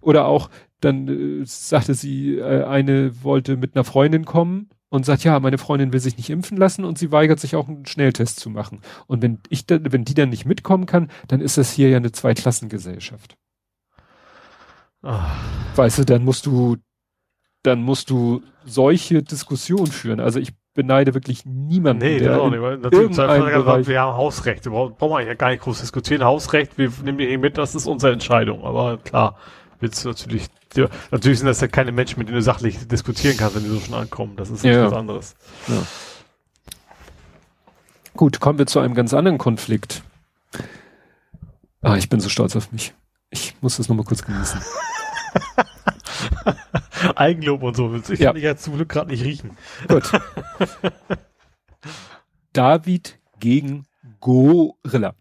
oder auch dann äh, sagte sie, äh, eine wollte mit einer Freundin kommen und sagt, ja, meine Freundin will sich nicht impfen lassen und sie weigert sich auch einen Schnelltest zu machen. Und wenn ich dann, wenn die dann nicht mitkommen kann, dann ist das hier ja eine Zweiklassengesellschaft. Ach. Weißt du, dann musst du, dann musst du solche Diskussionen führen. Also ich beneide wirklich niemanden. Nee, der das auch nicht. Weil natürlich Bereich wir haben Hausrecht. Wir brauchen wir ja gar nicht groß diskutieren. Hausrecht, wir nehmen die mit, das ist unsere Entscheidung. Aber klar, willst du natürlich, natürlich sind das ja keine Menschen, mit denen du sachlich diskutieren kannst, wenn die so schon ankommen. Das ist ja. was anderes. Ja. Gut, kommen wir zu einem ganz anderen Konflikt. Ah, ich bin so stolz auf mich. Ich muss das nochmal kurz genießen. Eigenlob und so. Ich ja. kann ich ja zum Glück gerade nicht riechen. Gut. David gegen Gorilla.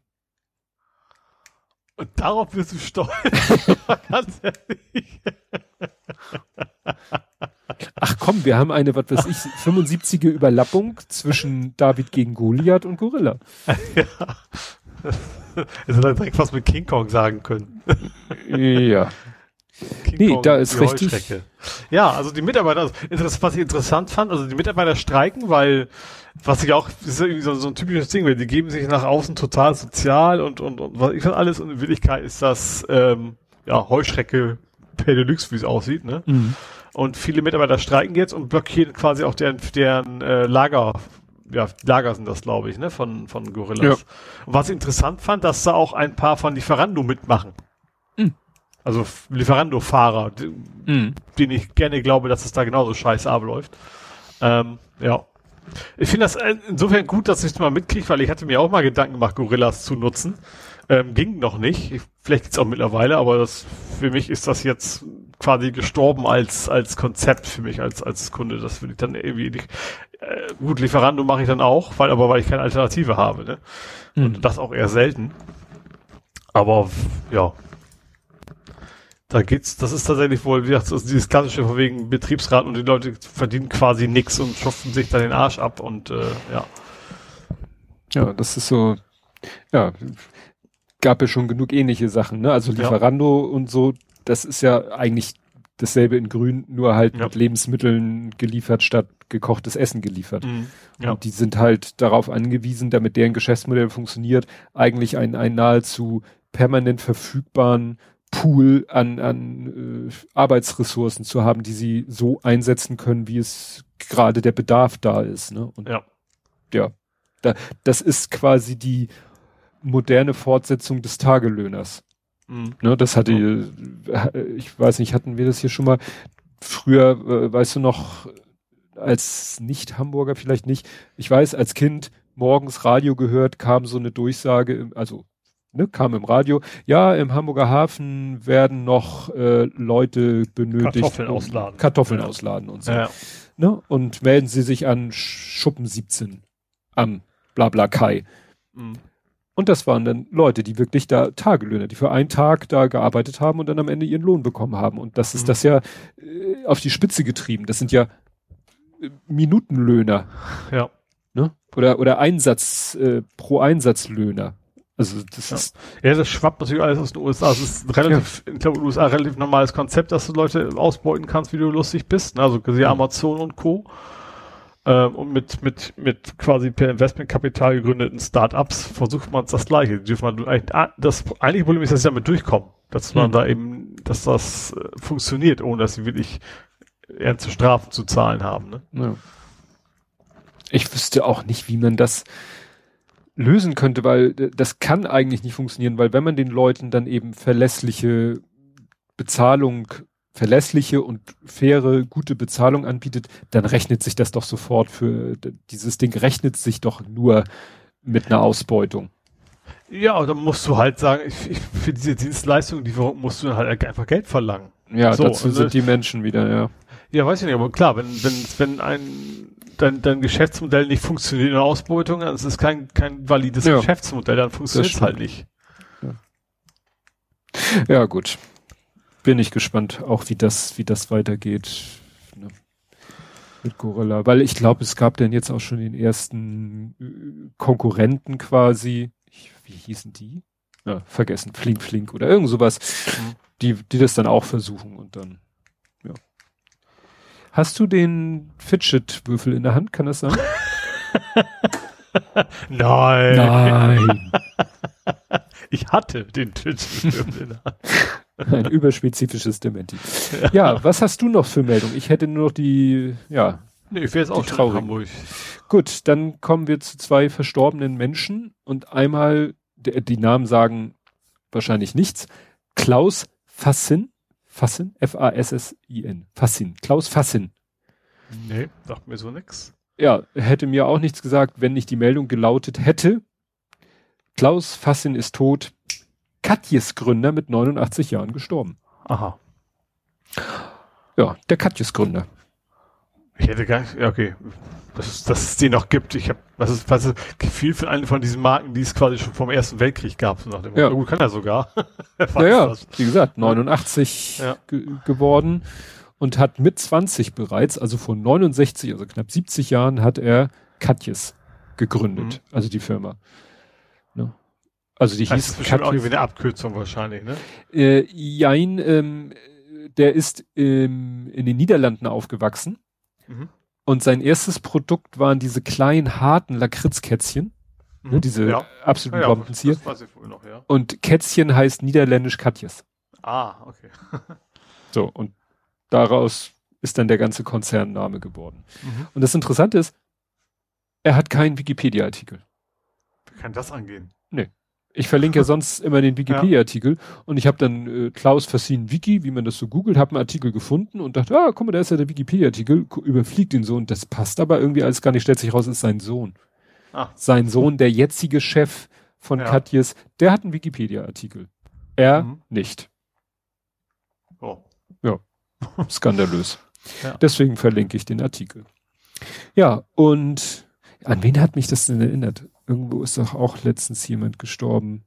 Und darauf wirst du stolz. Ganz ehrlich. Ach komm, wir haben eine, was weiß ich, 75er Überlappung zwischen David gegen Goliath und Gorilla. ja. Es hätte direkt was mit King Kong sagen können. ja. King Nee, Kong, da ist richtig- Heuschrecke. Ja, also die Mitarbeiter, also was ich interessant fand, also die Mitarbeiter streiken, weil, was ich auch, das ist irgendwie so, so ein typisches Ding, weil die geben sich nach außen total sozial und, und, und was ich von alles und in Wirklichkeit ist das, ähm, ja, Heuschrecke per Deluxe, wie es aussieht, ne? Mhm. Und viele Mitarbeiter streiken jetzt und blockieren quasi auch deren, deren äh, Lager. Ja, Lager sind das, glaube ich, ne, von, von Gorillas. Und was ich interessant fand, dass da auch ein paar von Lieferando mitmachen. Also Lieferando-Fahrer, Mhm. denen ich gerne glaube, dass es da genauso scheiße abläuft. Ähm, ja. Ich finde das äh, insofern gut, dass ich es mal mitkriege, weil ich hatte mir auch mal Gedanken gemacht, Gorillas zu nutzen. Ähm, ging noch nicht. Ich, vielleicht gibt's auch mittlerweile, aber das, für mich ist das jetzt quasi gestorben als, als Konzept für mich, als, als Kunde. Das will ich dann irgendwie nicht. Äh, gut, Lieferando mache ich dann auch, weil, aber weil ich keine Alternative habe, ne? Mhm. Und das auch eher selten. Aber, ja. Da geht's, das ist tatsächlich wohl, wie gesagt, dieses klassische von wegen Betriebsrat und die Leute verdienen quasi nix und schupfen sich da den Arsch ab und äh, ja. Ja, das ist so, ja, gab ja schon genug ähnliche Sachen, ne? Also Ja. Lieferando und so, das ist ja eigentlich dasselbe in Grün, nur halt Ja. mit Lebensmitteln geliefert statt gekochtes Essen geliefert. Ja. Und die sind halt darauf angewiesen, damit deren Geschäftsmodell funktioniert, eigentlich einen, einen nahezu permanent verfügbaren Pool an, an äh, Arbeitsressourcen zu haben, die sie so einsetzen können, wie es gerade der Bedarf da ist. Ne? Und Ja. ja, da, das ist quasi die moderne Fortsetzung des Tagelöhners. Mhm. Ne, das hatte, äh, ich weiß nicht, hatten wir das hier schon mal früher, äh, weißt du noch, als Nicht-Hamburger vielleicht nicht. Ich weiß, als Kind morgens Radio gehört, kam so eine Durchsage, also ne, kam im Radio, ja, im Hamburger Hafen werden noch äh, Leute benötigt. Kartoffeln ausladen. Kartoffeln Ja. ausladen und so. Ja. Ne? Und melden Sie sich an Schuppen 17 am Blabla Kai. Mhm. Und das waren dann Leute, die wirklich da Tagelöhner, die für einen Tag da gearbeitet haben und dann am Ende ihren Lohn bekommen haben. Und das ist Mhm. das ja äh, auf die Spitze getrieben. Das sind ja äh, Minutenlöhner, Ja. ne? Oder oder Einsatz äh, pro Einsatzlöhner. Also das Ja. ist Ja, das schwappt natürlich alles aus den USA. Es ist ein relativ, ich glaube, in den USA ein relativ normales Konzept, dass du Leute ausbeuten kannst, wie du lustig bist. ne? Also quasi Amazon und Co. Ähm, und mit, mit, mit quasi per Investmentkapital gegründeten Startups versucht man das Gleiche. Dürfen man eigentlich, ah, das eigentliche Problem ist, dass sie damit durchkommen. Dass man Hm. da eben, dass das äh, funktioniert, ohne dass sie wirklich ernste Strafen zu zahlen haben. Ne? Ja. Ich wüsste auch nicht, wie man das lösen könnte, weil äh, das kann eigentlich nicht funktionieren, weil wenn man den Leuten dann eben verlässliche Bezahlung, verlässliche und faire, gute Bezahlung anbietet, dann rechnet sich das doch sofort für dieses Ding rechnet sich doch nur mit einer Ausbeutung. Ja, und dann musst du halt sagen, ich, ich, für diese Dienstleistung, die musst du dann halt einfach Geld verlangen. Ja, So, dazu sind die Menschen wieder, ja. Ja, weiß ich nicht, aber klar, wenn, wenn, wenn ein, dein, dein Geschäftsmodell nicht funktioniert in der Ausbeutung, dann ist es kein, kein valides Ja. Geschäftsmodell, dann funktioniert es halt nicht. Ja, gut. Bin ich gespannt, auch wie das, wie das weitergeht. Ne? Mit Gorilla. Weil ich glaube, es gab dann jetzt auch schon den ersten äh, Konkurrenten quasi. Ich, wie hießen die? Ja, vergessen. Flink Flink oder irgend sowas. Mhm. Die, die das dann auch versuchen und dann, ja. Hast du den Fidget-Würfel in der Hand? Kann das sein? Nein. Nein. Ich hatte den Twitch. Ein überspezifisches Dementi. Ja, was hast du noch für Meldung? Ich hätte nur noch die, ja, nee, ich wäre jetzt auch in traurigen. Hamburg. Gut, dann kommen wir zu zwei verstorbenen Menschen und einmal, der, die Namen sagen wahrscheinlich nichts. Klaus Fassin, Fassin, F-A-S-S-I-N, Fassin, Klaus Fassin. Nee, sagt mir so nix. Ja, hätte mir auch nichts gesagt, wenn nicht die Meldung gelautet hätte. Klaus Fassin ist tot. Katjes Gründer mit 89 Jahren gestorben. Aha. Ja, der Katjes Gründer. Ich hätte gar nicht, ja, okay. Dass es, dass es den noch gibt. Ich habe, was ist, was ist, viel von einer von diesen Marken, die es quasi schon vom Ersten Weltkrieg gab. So nach dem Ja. Motto. Gut, kann er sogar. Weiß Naja, das. wie gesagt, 89 Ja. ge geworden und hat mit 20 bereits, also vor 69, also knapp 70 Jahren, hat er Katjes gegründet, also die Firma. Ne? Also die Das hieß ist bestimmt auch Katjes- irgendwie eine Abkürzung wahrscheinlich, ne? Äh, Jein, ähm, der ist ähm, in den Niederlanden aufgewachsen Mhm. Und sein erstes Produkt waren diese kleinen, harten Lakritzkätzchen, ne, diese Mhm. ja. absoluten Ja, ja, Bombenzieher. das weiß ich wohl noch, ja. Und Kätzchen heißt niederländisch Katjes. Ah, okay. So, und daraus ist dann der ganze Konzernname geworden. Mhm. Und das Interessante ist, er hat keinen Wikipedia-Artikel. Wie kann das angehen? Ich verlinke ja sonst immer den Wikipedia-Artikel und ich habe dann äh, Klaus Fassin Wiki, wie man das so googelt, habe einen Artikel gefunden und dachte, ah, guck mal, da ist ja der Wikipedia-Artikel, überfliegt ihn so und das passt aber irgendwie alles gar nicht, stellt sich raus, ist sein Sohn. Ah. Sein Sohn, der jetzige Chef von Ja. Katjes, der hat einen Wikipedia-Artikel. Er Mhm. nicht. Oh. Skandalös. Ja. Deswegen verlinke ich den Artikel. Ja, und an wen hat mich das denn erinnert? Irgendwo ist doch auch letztens jemand gestorben,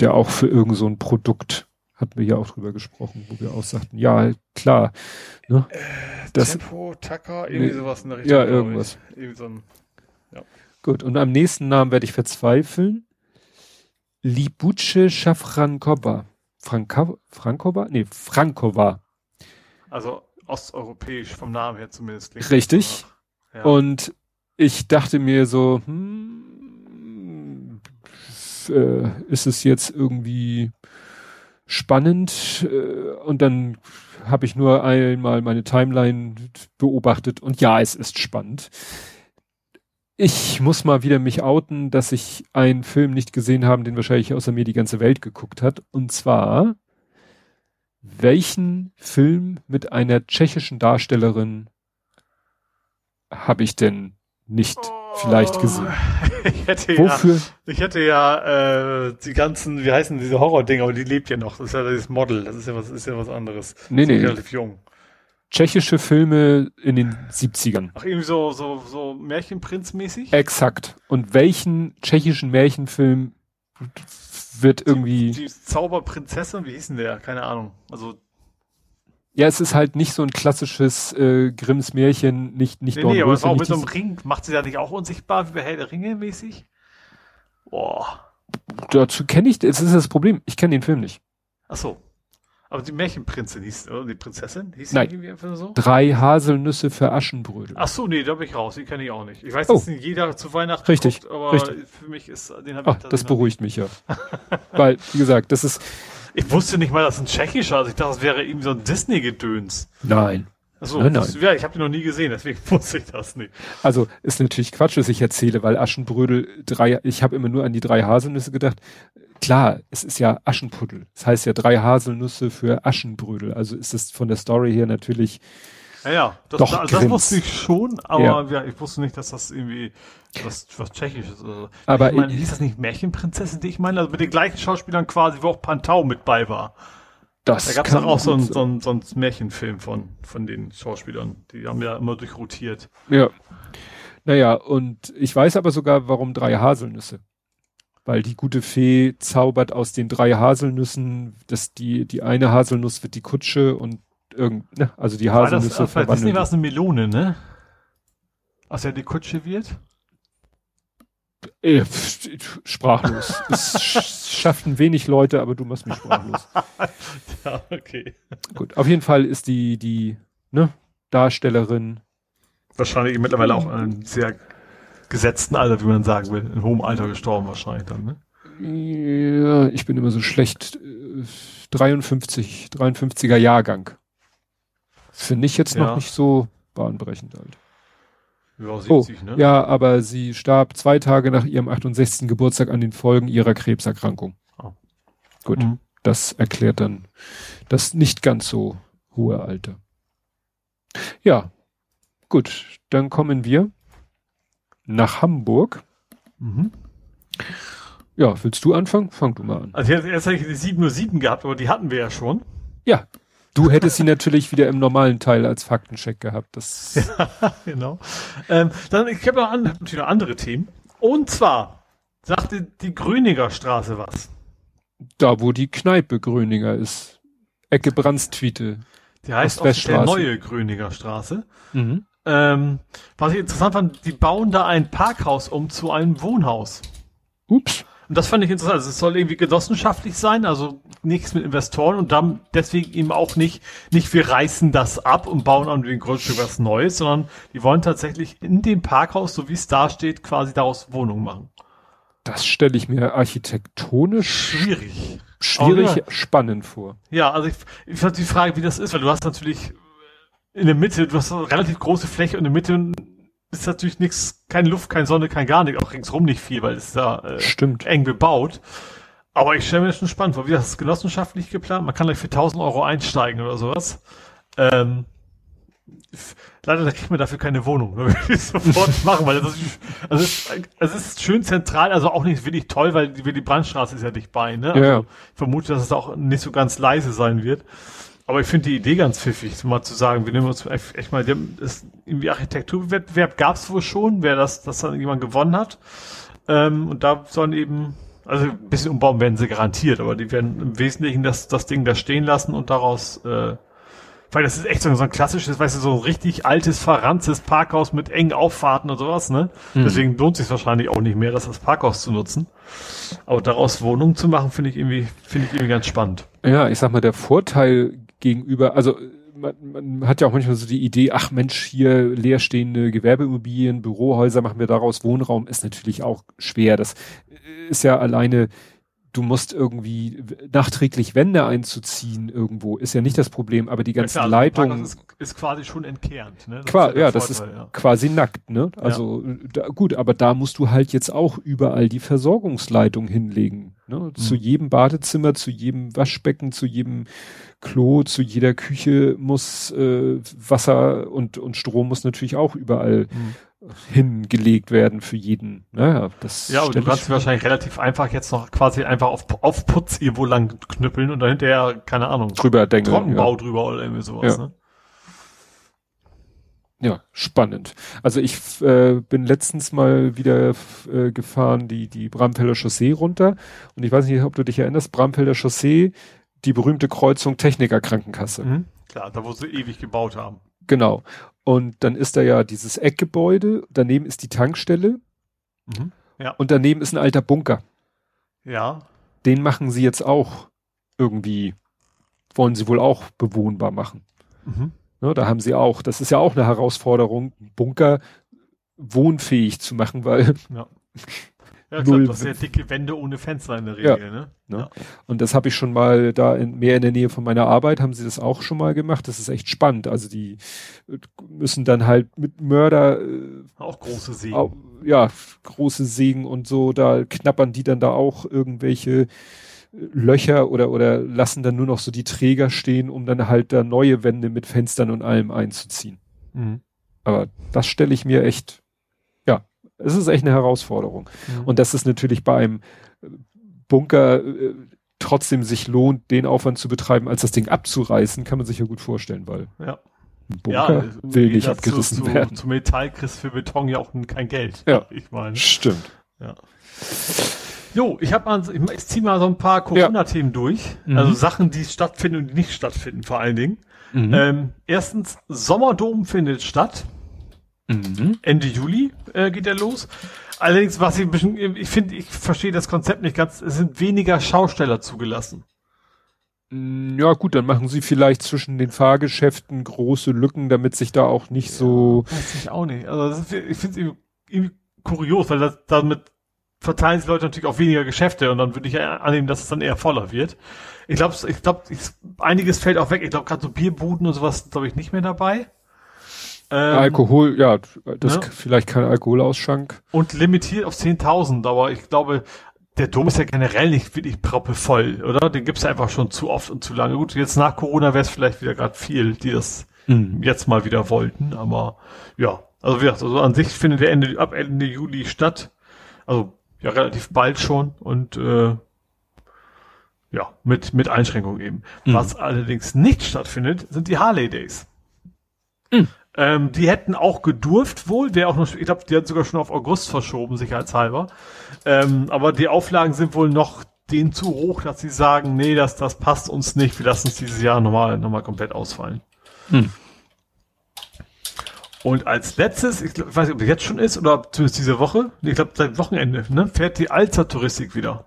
der auch für irgend so ein Produkt, hatten wir ja auch drüber gesprochen, wo wir auch sagten, ja, klar. Ne? Das, Tempo, Tacker, irgendwie Nee. sowas in der ja, irgendwas. So ein Gut, und am nächsten Namen werde ich verzweifeln. Libuce Schafrankova. Franka, Frankova? Nee, Frankova. Also osteuropäisch vom Namen her zumindest. Richtig. Ja. Und ich dachte mir so, hm, äh, ist es jetzt irgendwie spannend? Äh, und dann habe ich nur einmal meine Timeline beobachtet und ja, es ist spannend. Ich muss mal wieder mich outen, dass ich einen Film nicht gesehen habe, den wahrscheinlich außer mir die ganze Welt geguckt hat. Und zwar, welchen Film mit einer tschechischen Darstellerin habe ich denn nicht vielleicht gesehen? Ich hätte Wofür? ja, ich hätte ja äh, die ganzen, wie heißen diese Horror-Dinger, aber die lebt ja noch. Das ist ja dieses Model. Das ist ja was, ist ja was anderes. Nee, nee. Relativ jung. Tschechische Filme in den 70ern. Ach, irgendwie so, so, so Märchenprinz-mäßig? Exakt. Und welchen tschechischen Märchenfilm wird irgendwie, Die Zauberprinzessin, wie hieß denn der? Keine Ahnung. Also, ja, es ist halt nicht so ein klassisches äh, Grimms Märchen, nicht, nicht nee, nee, aber es auch mit so einem Ring. Macht sie ja nicht auch unsichtbar, wie bei Herr der Ringe mäßig? Boah. Dazu kenne ich, das ist das Problem, ich kenne den Film nicht. Ach so. Aber die Märchenprinzessin hieß, oder die Prinzessin? Hieß Nein. die irgendwie einfach so? Drei Haselnüsse für Aschenbrödel. Ach so, nee, da bin ich raus. Die kenne ich auch nicht. Ich weiß, Oh. dass jeder zu Weihnachten Richtig, guckt, aber richtig. für mich ist, den habe Ach, ich das tatsächlich noch beruhigt mich ja. Weil, wie gesagt, das ist. Ich wusste nicht mal, dass ein tschechischer, also ich dachte, das wäre irgendwie so ein Disney-Gedöns. nein. Achso, Nein, nein. ja, ich habe den noch nie gesehen, deswegen wusste ich das nicht. Also ist natürlich Quatsch, was ich erzähle, weil Aschenbrödel drei, ich habe immer nur an die drei Haselnüsse gedacht. Klar, es ist ja Aschenputtel. Das heißt ja drei Haselnüsse für Aschenbrödel. Also ist es von der Story her natürlich, Ja, ja, das, Doch, das, das wusste ich schon, aber Ja. ja. ich wusste nicht, dass das irgendwie was, was Tschechisches ist. oder so. Aber ich meine, hieß das nicht Märchenprinzessin, die ich meine? Also mit den gleichen Schauspielern quasi, wo auch Pantau mit bei war. das Da gab es auch so einen so einen- so einen Märchenfilm von, von den Schauspielern. Die haben ja immer durchrotiert. Ja. Naja, und ich weiß aber sogar, warum drei Haselnüsse. Weil die gute Fee zaubert aus den drei Haselnüssen, dass die, die eine Haselnuss wird die Kutsche und irgend, ne, also die War das, Haselnüsse äh, bei Disney verwandeln. war es eine Melone, ne? Aus der die Kutsche wird? Äh, sprachlos. es sch- schafften wenig Leute, aber du machst mich sprachlos. Ja, okay. Gut, auf jeden Fall ist die, die, ne, Darstellerin, Wahrscheinlich mittlerweile auch in einem sehr gesetzten Alter, wie man sagen will. In hohem Alter gestorben wahrscheinlich dann, ne? ja, ich bin immer so schlecht, äh, 53, 53er Jahrgang. Finde ich jetzt Ja. noch nicht so bahnbrechend alt. Ja, Oh, 70, ne? ja, aber sie starb zwei Tage nach ihrem 68. Geburtstag an den Folgen ihrer Krebserkrankung. Oh. Gut, Mhm. das erklärt dann das nicht ganz so hohe Alter. Ja, gut, dann kommen wir nach Hamburg. Mhm. Ja, willst du anfangen? Fang du mal an. Also jetzt, jetzt hätte ich die 707 gehabt, aber die hatten wir ja schon. Ja, du hättest sie natürlich wieder im normalen Teil als Faktencheck gehabt. Das, genau. Ähm, dann, ich habe noch, an, hab natürlich noch andere Themen. Und zwar sagte die Gröninger Straße was. da, wo die Kneipe Gröninger ist. Ecke Brandstwiete. Die heißt auch der neue Gröninger Straße. Mhm. Ähm, was ich interessant fand, die bauen da ein Parkhaus um zu einem Wohnhaus. Ups. Und das fand ich interessant. Also es soll irgendwie genossenschaftlich sein, also nichts mit Investoren und dann deswegen eben auch nicht, nicht wir reißen das ab und bauen an dem Grundstück was Neues, sondern die wollen tatsächlich in dem Parkhaus, so wie es da steht, quasi daraus Wohnungen machen. Das stelle ich mir architektonisch schwierig, schwierig, ja. spannend vor. Ja, also ich, ich fand die Frage, wie das ist, weil du hast natürlich in der Mitte, du hast eine relativ große Fläche und in der Mitte ist natürlich nichts, keine Luft, keine Sonne, kein gar nichts, auch ringsrum nicht viel, weil es da äh, Stimmt. eng bebaut. Aber ich stelle mir das schon spannend vor. Wie das ist genossenschaftlich geplant? Man kann gleich für 1000 Euro einsteigen oder sowas. Ähm, leider kriegt man dafür keine Wohnung. Da würde ich sofort machen, weil das ist, also es, ist, es ist schön zentral, also auch nicht wirklich toll, weil die, die Brandstraße ist ja nicht bei. Ne? Also ja. Ich vermute, dass es auch nicht so ganz leise sein wird. Aber ich finde die Idee ganz pfiffig, mal zu sagen, wir nehmen uns echt mal, das, irgendwie Architekturwettbewerb gab es wohl schon, wer das, das dann jemand gewonnen hat. Ähm, und da sollen eben, also ein bisschen umbauen werden sie garantiert, aber die werden im Wesentlichen das, das Ding da stehen lassen und daraus, äh, weil das ist echt so, so ein klassisches, weißt du, so ein richtig altes, verranztes Parkhaus mit engen Auffahrten und sowas, ne? Mhm. Deswegen lohnt sich wahrscheinlich auch nicht mehr, das als Parkhaus zu nutzen. Aber daraus Wohnungen zu machen, finde ich irgendwie, finde ich irgendwie ganz spannend. Ja, ich sag mal, der Vorteil gegenüber, also man, man hat ja auch manchmal so die Idee, ach Mensch, hier leerstehende Gewerbeimmobilien, Bürohäuser, machen wir daraus Wohnraum, ist natürlich auch schwer. Das ist ja alleine, du musst irgendwie nachträglich Wände einzuziehen irgendwo, ist ja nicht das Problem, aber die ganzen ja, klar, Leitungen. Ist, ist, quasi schon entkernt, ne? Das Qua ja, ja das ist ja. quasi nackt, ne? Also ja. da, gut, aber da musst du halt jetzt auch überall die Versorgungsleitung hinlegen. Ne? Mhm. Zu jedem Badezimmer, zu jedem Waschbecken, zu jedem Klo, zu jeder Küche muss äh, Wasser und, und Strom muss natürlich auch überall mhm. Hingelegt werden für jeden. Naja, das ja, und du kannst wahrscheinlich relativ einfach jetzt noch quasi einfach auf, auf Putz irgendwo lang knüppeln und dann hinterher, keine Ahnung, drüber denken. Trockenbau ja. drüber oder irgendwie sowas. Ja. Ne? Ja, spannend. Also ich äh, bin letztens mal wieder äh, gefahren, die, die Bramfelder Chaussee runter. Und ich weiß nicht, ob du dich erinnerst, Bramfelder Chaussee die berühmte Kreuzung Techniker Krankenkasse. Mhm. Klar, da wo sie ewig gebaut haben. Genau. Und dann ist da ja dieses Eckgebäude, daneben ist die Tankstelle. Mhm. Ja. Und daneben ist ein alter Bunker. Ja. Den machen sie jetzt auch irgendwie, wollen sie wohl auch bewohnbar machen. Mhm. Ne, da haben sie auch, das ist ja auch eine Herausforderung, Bunker wohnfähig zu machen, weil ja. Ja, ich Null. das sehr dicke Wände ohne Fenster in der Regel, ja, ne? ne? Ja. Und das habe ich schon mal da in, mehr in der Nähe von meiner Arbeit, haben sie das auch schon mal gemacht. Das ist echt spannend. Also die äh, müssen dann halt mit Mörder äh, auch große Sägen. Auch, ja, große Sägen und so, da knappern die dann da auch irgendwelche äh, Löcher oder oder lassen dann nur noch so die Träger stehen, um dann halt da neue Wände mit Fenstern und allem einzuziehen. Mhm. Aber das stelle ich mir echt es ist echt eine Herausforderung. Mhm. Und dass es natürlich bei einem Bunker äh, trotzdem sich lohnt, den Aufwand zu betreiben, als das Ding abzureißen, kann man sich ja gut vorstellen, weil ja. ein Bunker ja, will nicht abgerissen zu, werden. Zu Metall kriegst für Beton ja auch kein Geld. Ja, ich meine. Stimmt. Ja. Jo, ich habe mal, ich ziehe mal so ein paar Corona-Themen ja. durch. Mhm. Also Sachen, die stattfinden und die nicht stattfinden, vor allen Dingen. Mhm. Ähm, erstens, Sommerdom findet statt. Mhm. Ende Juli äh, geht er los. Allerdings, was ich ein bisschen, ich finde, ich verstehe das Konzept nicht ganz, es sind weniger Schausteller zugelassen. Mm, ja, gut, dann machen sie vielleicht zwischen den Fahrgeschäften große Lücken, damit sich da auch nicht ja, so. Weiß ich auch nicht. Also, ist, ich finde es irgendwie kurios, weil das, damit verteilen sich Leute natürlich auch weniger Geschäfte und dann würde ich annehmen, dass es dann eher voller wird. Ich glaube, ich glaube, einiges fällt auch weg. Ich glaube, gerade so Bierbuden und sowas, glaube ich, nicht mehr dabei. Ähm, Alkohol, ja, das ne? vielleicht kein Alkoholausschank. Und limitiert auf 10.000, aber ich glaube, der Dom ist ja generell nicht wirklich proppevoll, oder? Den gibt's ja einfach schon zu oft und zu lange. Gut, jetzt nach Corona wäre es vielleicht wieder gerade viel, die das mhm. jetzt mal wieder wollten, aber ja, also wie gesagt, also an sich findet der Ende, ab Ende Juli statt. Also ja, relativ bald schon und äh, ja, mit, mit Einschränkungen eben. Mhm. Was allerdings nicht stattfindet, sind die Harley Days. Mhm. Ähm, die hätten auch gedurft wohl, wäre auch noch, ich glaube, die hat sogar schon auf August verschoben, sicherheitshalber. Ähm, aber die Auflagen sind wohl noch denen zu hoch, dass sie sagen, nee, das, das passt uns nicht, wir lassen uns dieses Jahr nochmal, nochmal komplett ausfallen. Hm. Und als letztes, ich, glaub, ich weiß nicht, ob das jetzt schon ist oder ob zumindest diese Woche, ich glaube seit Wochenende, ne, fährt die Alster-Touristik wieder.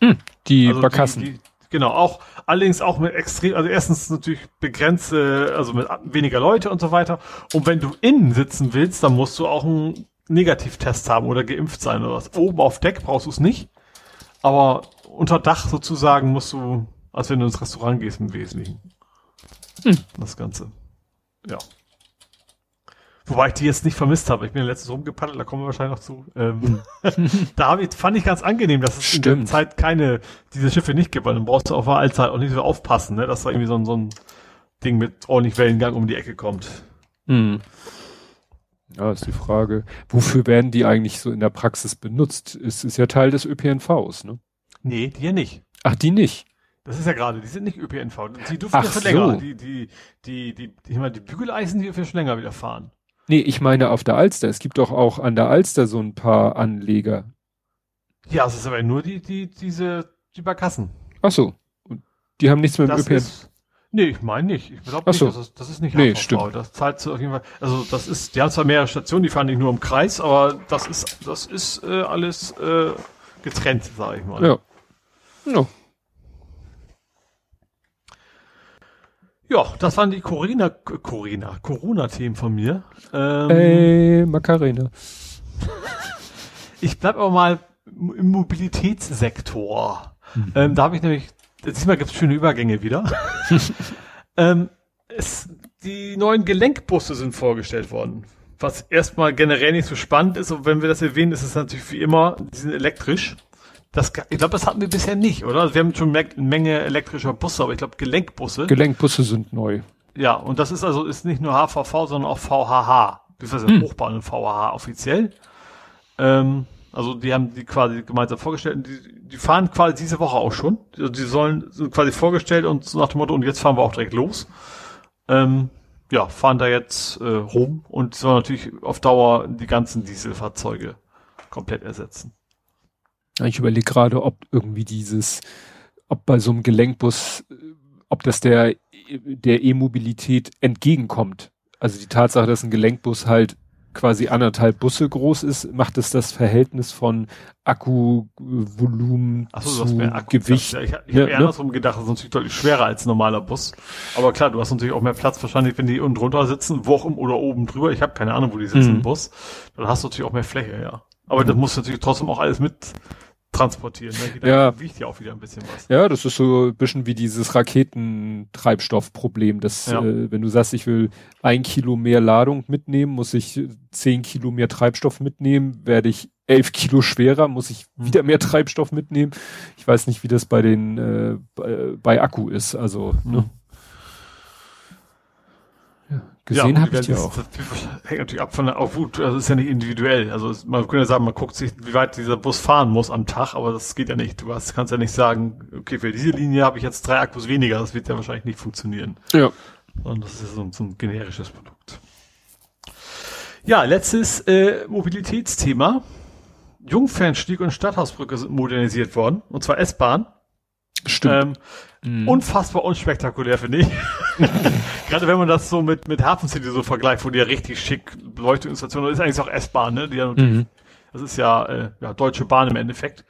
Hm, die Also Barkassen. Die, die, genau, auch, allerdings auch mit extrem, also erstens natürlich begrenzt, äh, also mit weniger Leute und so weiter. Und wenn du innen sitzen willst, dann musst du auch einen Negativtest haben oder geimpft sein oder was. Oben auf Deck brauchst du es nicht. Aber unter Dach sozusagen musst du, als wenn du ins Restaurant gehst im Wesentlichen. Hm. Das Ganze. Ja. Wobei ich die jetzt nicht vermisst habe. Ich bin ja letztens rumgepaddelt, da kommen wir wahrscheinlich noch zu. Ähm, da hab ich, fand ich ganz angenehm, dass es in der Stimmt. Zeit keine, diese Schiffe nicht gibt, weil dann brauchst du auf der Allzeit auch nicht so aufpassen, ne, dass da irgendwie so ein, so ein Ding mit ordentlich Wellengang um die Ecke kommt. Hm. Ja, ist die Frage, wofür werden die eigentlich so in der Praxis benutzt? Es ist ja Teil des ÖPNVs, ne? Nee, die hier nicht. Ach, die nicht. Das ist ja gerade, die sind nicht ÖPNV. Die dürfen Ach ja schon so. länger. Die, die, die, die, die, ich meine, die Bügeleisen, die dürfen ja schon länger wieder fahren. Nee, ich meine auf der Alster. Es gibt doch auch an der Alster so ein paar Anleger. Ja, es ist aber nur die, die, diese, die Barkassen. Ach so. Und die haben nichts mit dem ÖPNV. nee, ich meine nicht. Ich glaube Ach nicht, so. das ist, das ist nicht Nee, stimmt. Das zahlt zu auf jeden Fall, also das ist, die haben zwar mehrere Stationen, die fahren nicht nur im Kreis, aber das ist, das ist äh, alles äh, getrennt, sage ich mal. Ja. Ja. Ja, das waren die Corona, Corona, Corona-Themen von mir. Ähm, Ey, Macarena. Ich bleib aber mal im Mobilitätssektor. Mhm. Ähm, da habe ich nämlich, diesmal gibt es schöne Übergänge wieder. ähm, es, die neuen Gelenkbusse sind vorgestellt worden. Was erstmal generell nicht so spannend ist, und wenn wir das erwähnen, ist es natürlich wie immer, die sind elektrisch. Das, ich glaube, das hatten wir bisher nicht, oder? Wir haben schon eine Menge elektrischer Busse, aber ich glaube Gelenkbusse. Gelenkbusse sind neu. Ja, und das ist also ist nicht nur HVV, sondern auch VHH. Beziehungsweise Hm. Hochbahn und VHH offiziell. Ähm, also die haben die quasi gemeinsam vorgestellt. Und die, die fahren quasi diese Woche auch schon. Also die sollen quasi vorgestellt und so nach dem Motto, und jetzt fahren wir auch direkt los. Ähm, ja, fahren da jetzt äh, rum und sollen natürlich auf Dauer die ganzen Dieselfahrzeuge komplett ersetzen. Ich überlege gerade, ob irgendwie dieses, ob bei so einem Gelenkbus, äh, ob das der, der E-Mobilität entgegenkommt. Also die Tatsache, dass ein Gelenkbus halt quasi anderthalb Busse groß ist, macht es das Verhältnis von Akkuvolumen Achso, zu Akku. Gewicht. Ja, ich ich Ja, habe eher ne? andersrum gedacht, das ist natürlich deutlich schwerer als ein normaler Bus. Aber klar, du hast natürlich auch mehr Platz wahrscheinlich, wenn die unten drunter sitzen, wo auch oder oben drüber. Ich habe keine Ahnung, wo die sitzen Mhm. im Bus. Dann hast du natürlich auch mehr Fläche, ja. Aber das musst du natürlich trotzdem auch alles mit transportieren. Ne? Jeder Ja. wiegt ja auch wieder ein bisschen was. Ja, das ist so ein bisschen wie dieses Raketentreibstoffproblem, dass Ja. äh, wenn du sagst, ich will ein Kilo mehr Ladung mitnehmen, muss ich äh, zehn Kilo mehr Treibstoff mitnehmen, werde ich elf Kilo schwerer, muss ich Mhm. wieder mehr Treibstoff mitnehmen. Ich weiß nicht, wie das bei den äh, bei, bei Akku ist. Also ne? Ja, gesehen gut, habe ich die auch. Das, das hängt natürlich ab von der, auch gut, also ist ja nicht individuell. Also man könnte ja sagen, man guckt sich, wie weit dieser Bus fahren muss am Tag, aber das geht ja nicht. Du hast, kannst ja nicht sagen, okay, für diese Linie habe ich jetzt drei Akkus weniger. Das wird ja wahrscheinlich nicht funktionieren. Ja. sondern das ist so, ein- so ein generisches Produkt. Ja, letztes äh, Mobilitätsthema. Jungfernstieg und Stadthausbrücke sind modernisiert worden, und zwar S-Bahn. Stimmt. Ähm, Mhm. Unfassbar unspektakulär, finde ich. Gerade wenn man das so mit, mit Hafen City so vergleicht, wo die ja richtig schick Beleuchtungsinstallationen, das ist eigentlich auch S-Bahn, ne? Die ja natürlich, Mhm. das ist ja, äh, ja Deutsche Bahn im Endeffekt.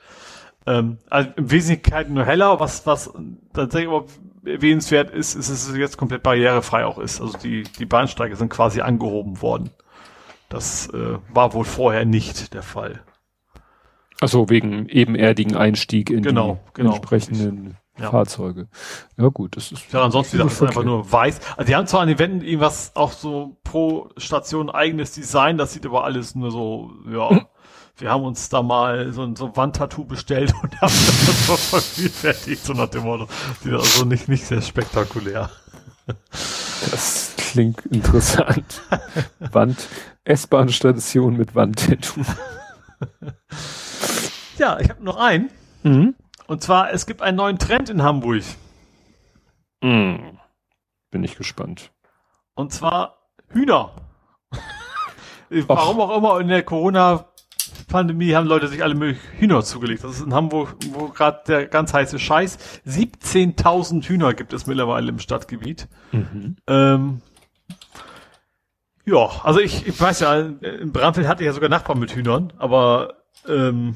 Ähm, also im Wesentlichen nur heller, was, was tatsächlich aber erwähnenswert ist, ist, dass es jetzt komplett barrierefrei auch ist. Also die, die Bahnsteige sind quasi angehoben worden. Das äh, war wohl vorher nicht der Fall. Also wegen ebenerdigen Einstieg in Genau, die genau. entsprechenden Ja. Fahrzeuge. Ja gut, das ist Ja, ansonsten das ist Verkehr. einfach nur weiß. Also die haben zwar an den Wänden irgendwas auch so pro Station eigenes Design, das sieht aber alles nur so, ja, wir haben uns da mal so ein so Wandtattoo bestellt und haben das so vervielfältigt, so nach dem Motto. Sieht also nicht, nicht sehr spektakulär. Das klingt interessant. Wand, S-Bahn-Station mit Wandtattoo. Ja, ich habe noch einen. Mhm. Und zwar, es gibt einen neuen Trend in Hamburg. Mhm. Bin ich gespannt. Und zwar Hühner. Warum auch immer in der Corona-Pandemie haben Leute sich alle möglichen Hühner zugelegt. Das ist in Hamburg, wo gerade der ganz heiße Scheiß. 17.000 Hühner gibt es mittlerweile im Stadtgebiet. Mhm. Ähm, Ja, also ich, ich weiß ja, in Bramfeld hatte ich ja sogar Nachbarn mit Hühnern, aber ähm,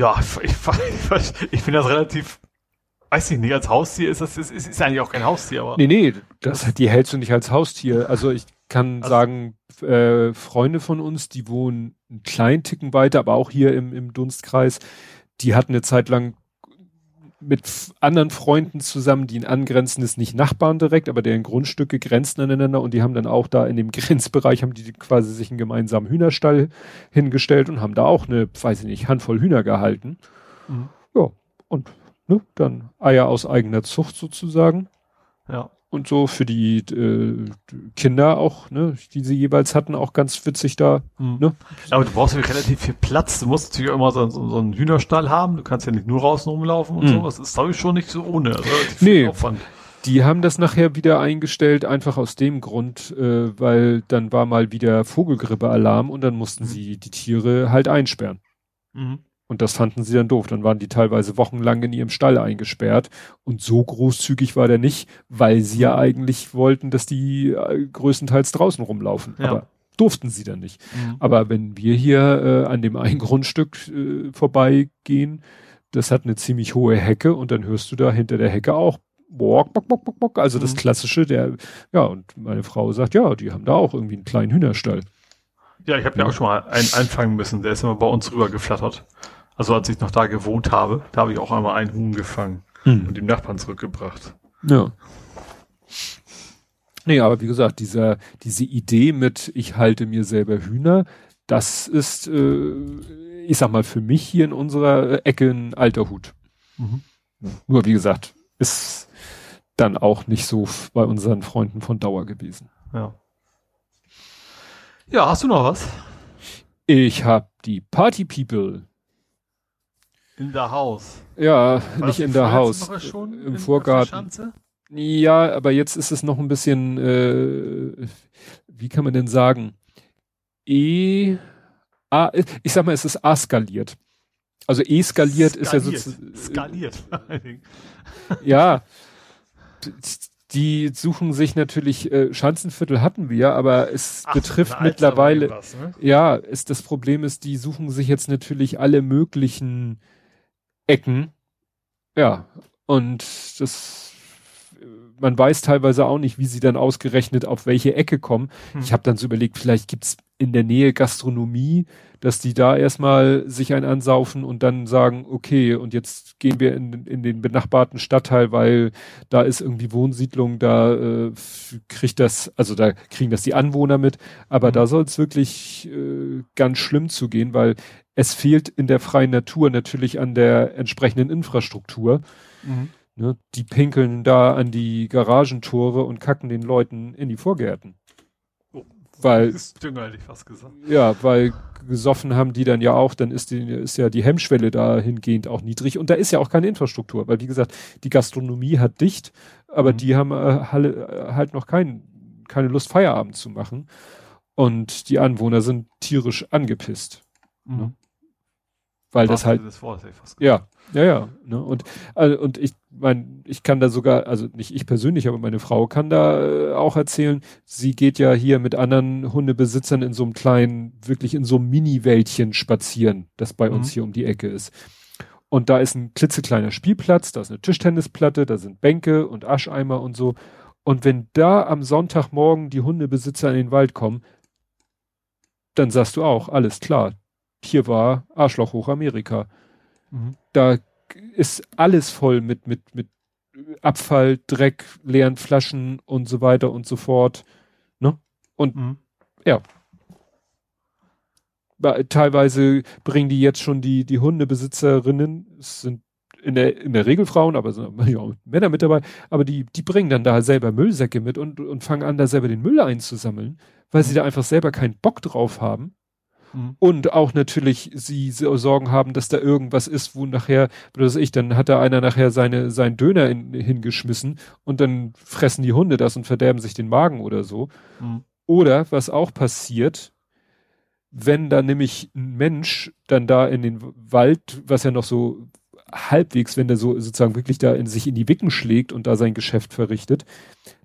ja, ich, ich, ich finde das relativ, weiß ich nicht, als Haustier ist das ist, ist, eigentlich auch kein Haustier, aber. Nee, nee, das, die hältst du nicht als Haustier. Also ich kann also, sagen, äh, Freunde von uns, die wohnen einen kleinen Ticken weiter, aber auch hier im, im Dunstkreis, die hatten eine Zeit lang mit anderen Freunden zusammen, die in angrenzendes, nicht Nachbarn direkt, aber deren Grundstücke grenzen aneinander und die haben dann auch da in dem Grenzbereich, haben die quasi sich einen gemeinsamen Hühnerstall hingestellt und haben da auch eine, weiß ich nicht, Handvoll Hühner gehalten. Mhm. Ja, und ne, dann Eier aus eigener Zucht sozusagen. Ja und so für die äh, Kinder auch, ne, die sie jeweils hatten, auch ganz witzig da. Mhm. Ne? Aber du brauchst ja relativ viel Platz. Du musst natürlich auch immer so, so, so einen Hühnerstall haben. Du kannst ja nicht nur draußen rumlaufen und mhm. so. Das ist, glaube ich, schon nicht so ohne. Also nee. Aufwand. Die haben das nachher wieder eingestellt, einfach aus dem Grund, äh, weil dann war mal wieder Vogelgrippe-Alarm und dann mussten mhm. sie die Tiere halt einsperren. Mhm. Und das fanden sie dann doof. Dann waren die teilweise wochenlang in ihrem Stall eingesperrt. Und so großzügig war der nicht, weil sie ja eigentlich wollten, dass die äh, größtenteils draußen rumlaufen. Ja. Aber durften sie dann nicht. Mhm. Aber wenn wir hier äh, an dem einen Grundstück äh, vorbeigehen, das hat eine ziemlich hohe Hecke und dann hörst du da hinter der Hecke auch bock, bock, bock, bock, bock. Also mhm. das klassische, der, ja, und meine Frau sagt, ja, die haben da auch irgendwie einen kleinen Hühnerstall. Ja, ich habe ja auch schon mal einen einfangen müssen, der ist immer bei uns rüber geflattert. Also als ich noch da gewohnt habe, da habe ich auch einmal einen Huhn gefangen hm. und dem Nachbarn zurückgebracht. Ja. Nee, aber wie gesagt, dieser, diese Idee mit, ich halte mir selber Hühner, das ist, äh, ich sag mal, für mich hier in unserer Ecke ein alter Hut. Mhm. Nur wie gesagt, ist dann auch nicht so bei unseren Freunden von Dauer gewesen. Ja. Ja, hast du noch was? Ich habe die Party People in der Haus. Ja, War nicht in der Haus. Im Vorgarten. Ja, aber jetzt ist es noch ein bisschen, äh, wie kann man denn sagen? E, A, ich sag mal, es ist A-skaliert. Also E-skaliert ist ja sozusagen. Skaliert. ja. Die suchen sich natürlich, äh, Schanzenviertel hatten wir, aber es Ach, betrifft mittlerweile, ne? ja, ist das Problem ist, die suchen sich jetzt natürlich alle möglichen Ecken. Ja, und das, man weiß teilweise auch nicht, wie sie dann ausgerechnet auf welche Ecke kommen. Hm. Ich habe dann so überlegt, vielleicht gibt's in der Nähe Gastronomie, dass die da erstmal sich ein ansaufen und dann sagen, okay, und jetzt gehen wir in, in den benachbarten Stadtteil, weil da ist irgendwie Wohnsiedlung, da äh, kriegt das, also da kriegen das die Anwohner mit, aber mhm. da soll es wirklich äh, ganz schlimm zugehen, weil es fehlt in der freien Natur natürlich an der entsprechenden Infrastruktur. Mhm. Ne, die pinkeln da an die Garagentore und kacken den Leuten in die Vorgärten. Oh, weil, ist ich fast gesagt. Ja, weil gesoffen haben die dann ja auch, dann ist, die, ist ja die Hemmschwelle dahingehend auch niedrig und da ist ja auch keine Infrastruktur, weil wie gesagt, die Gastronomie hat dicht, aber mhm. die haben äh, äh halt noch kein, keine Lust, Feierabend zu machen und die Anwohner sind tierisch angepisst. Mhm. Ne? Weil das halt das Wort, ja ja ja ne? und also, und ich mein ich kann da sogar also nicht ich persönlich aber meine Frau kann da äh, auch erzählen sie geht ja hier mit anderen Hundebesitzern in so einem kleinen wirklich in so einem Mini-Wäldchen spazieren das bei mhm. uns hier um die Ecke ist und da ist ein klitzekleiner Spielplatz da ist eine Tischtennisplatte da sind Bänke und Ascheimer und so und wenn da am Sonntagmorgen die Hundebesitzer in den Wald kommen dann sagst du auch alles klar hier war Arschloch hoch Amerika. Mhm. Da ist alles voll mit, mit, mit Abfall, Dreck, leeren Flaschen und so weiter und so fort. Ne? Und mhm. ja. Teilweise bringen die jetzt schon die, die Hundebesitzerinnen, es sind in der, in der Regel Frauen, aber sind ja, Männer mit dabei, aber die, die bringen dann da selber Müllsäcke mit und, und fangen an, da selber den Müll einzusammeln, weil mhm. sie da einfach selber keinen Bock drauf haben. Mhm. Und auch natürlich sie Sorgen haben, dass da irgendwas ist, wo nachher, was ich, dann hat da einer nachher seine, seinen Döner in, hingeschmissen und dann fressen die Hunde das und verderben sich den Magen oder so. Mhm. Oder was auch passiert, wenn da nämlich ein Mensch dann da in den Wald, was ja noch so halbwegs, wenn der so sozusagen wirklich da in sich in die Wicken schlägt und da sein Geschäft verrichtet.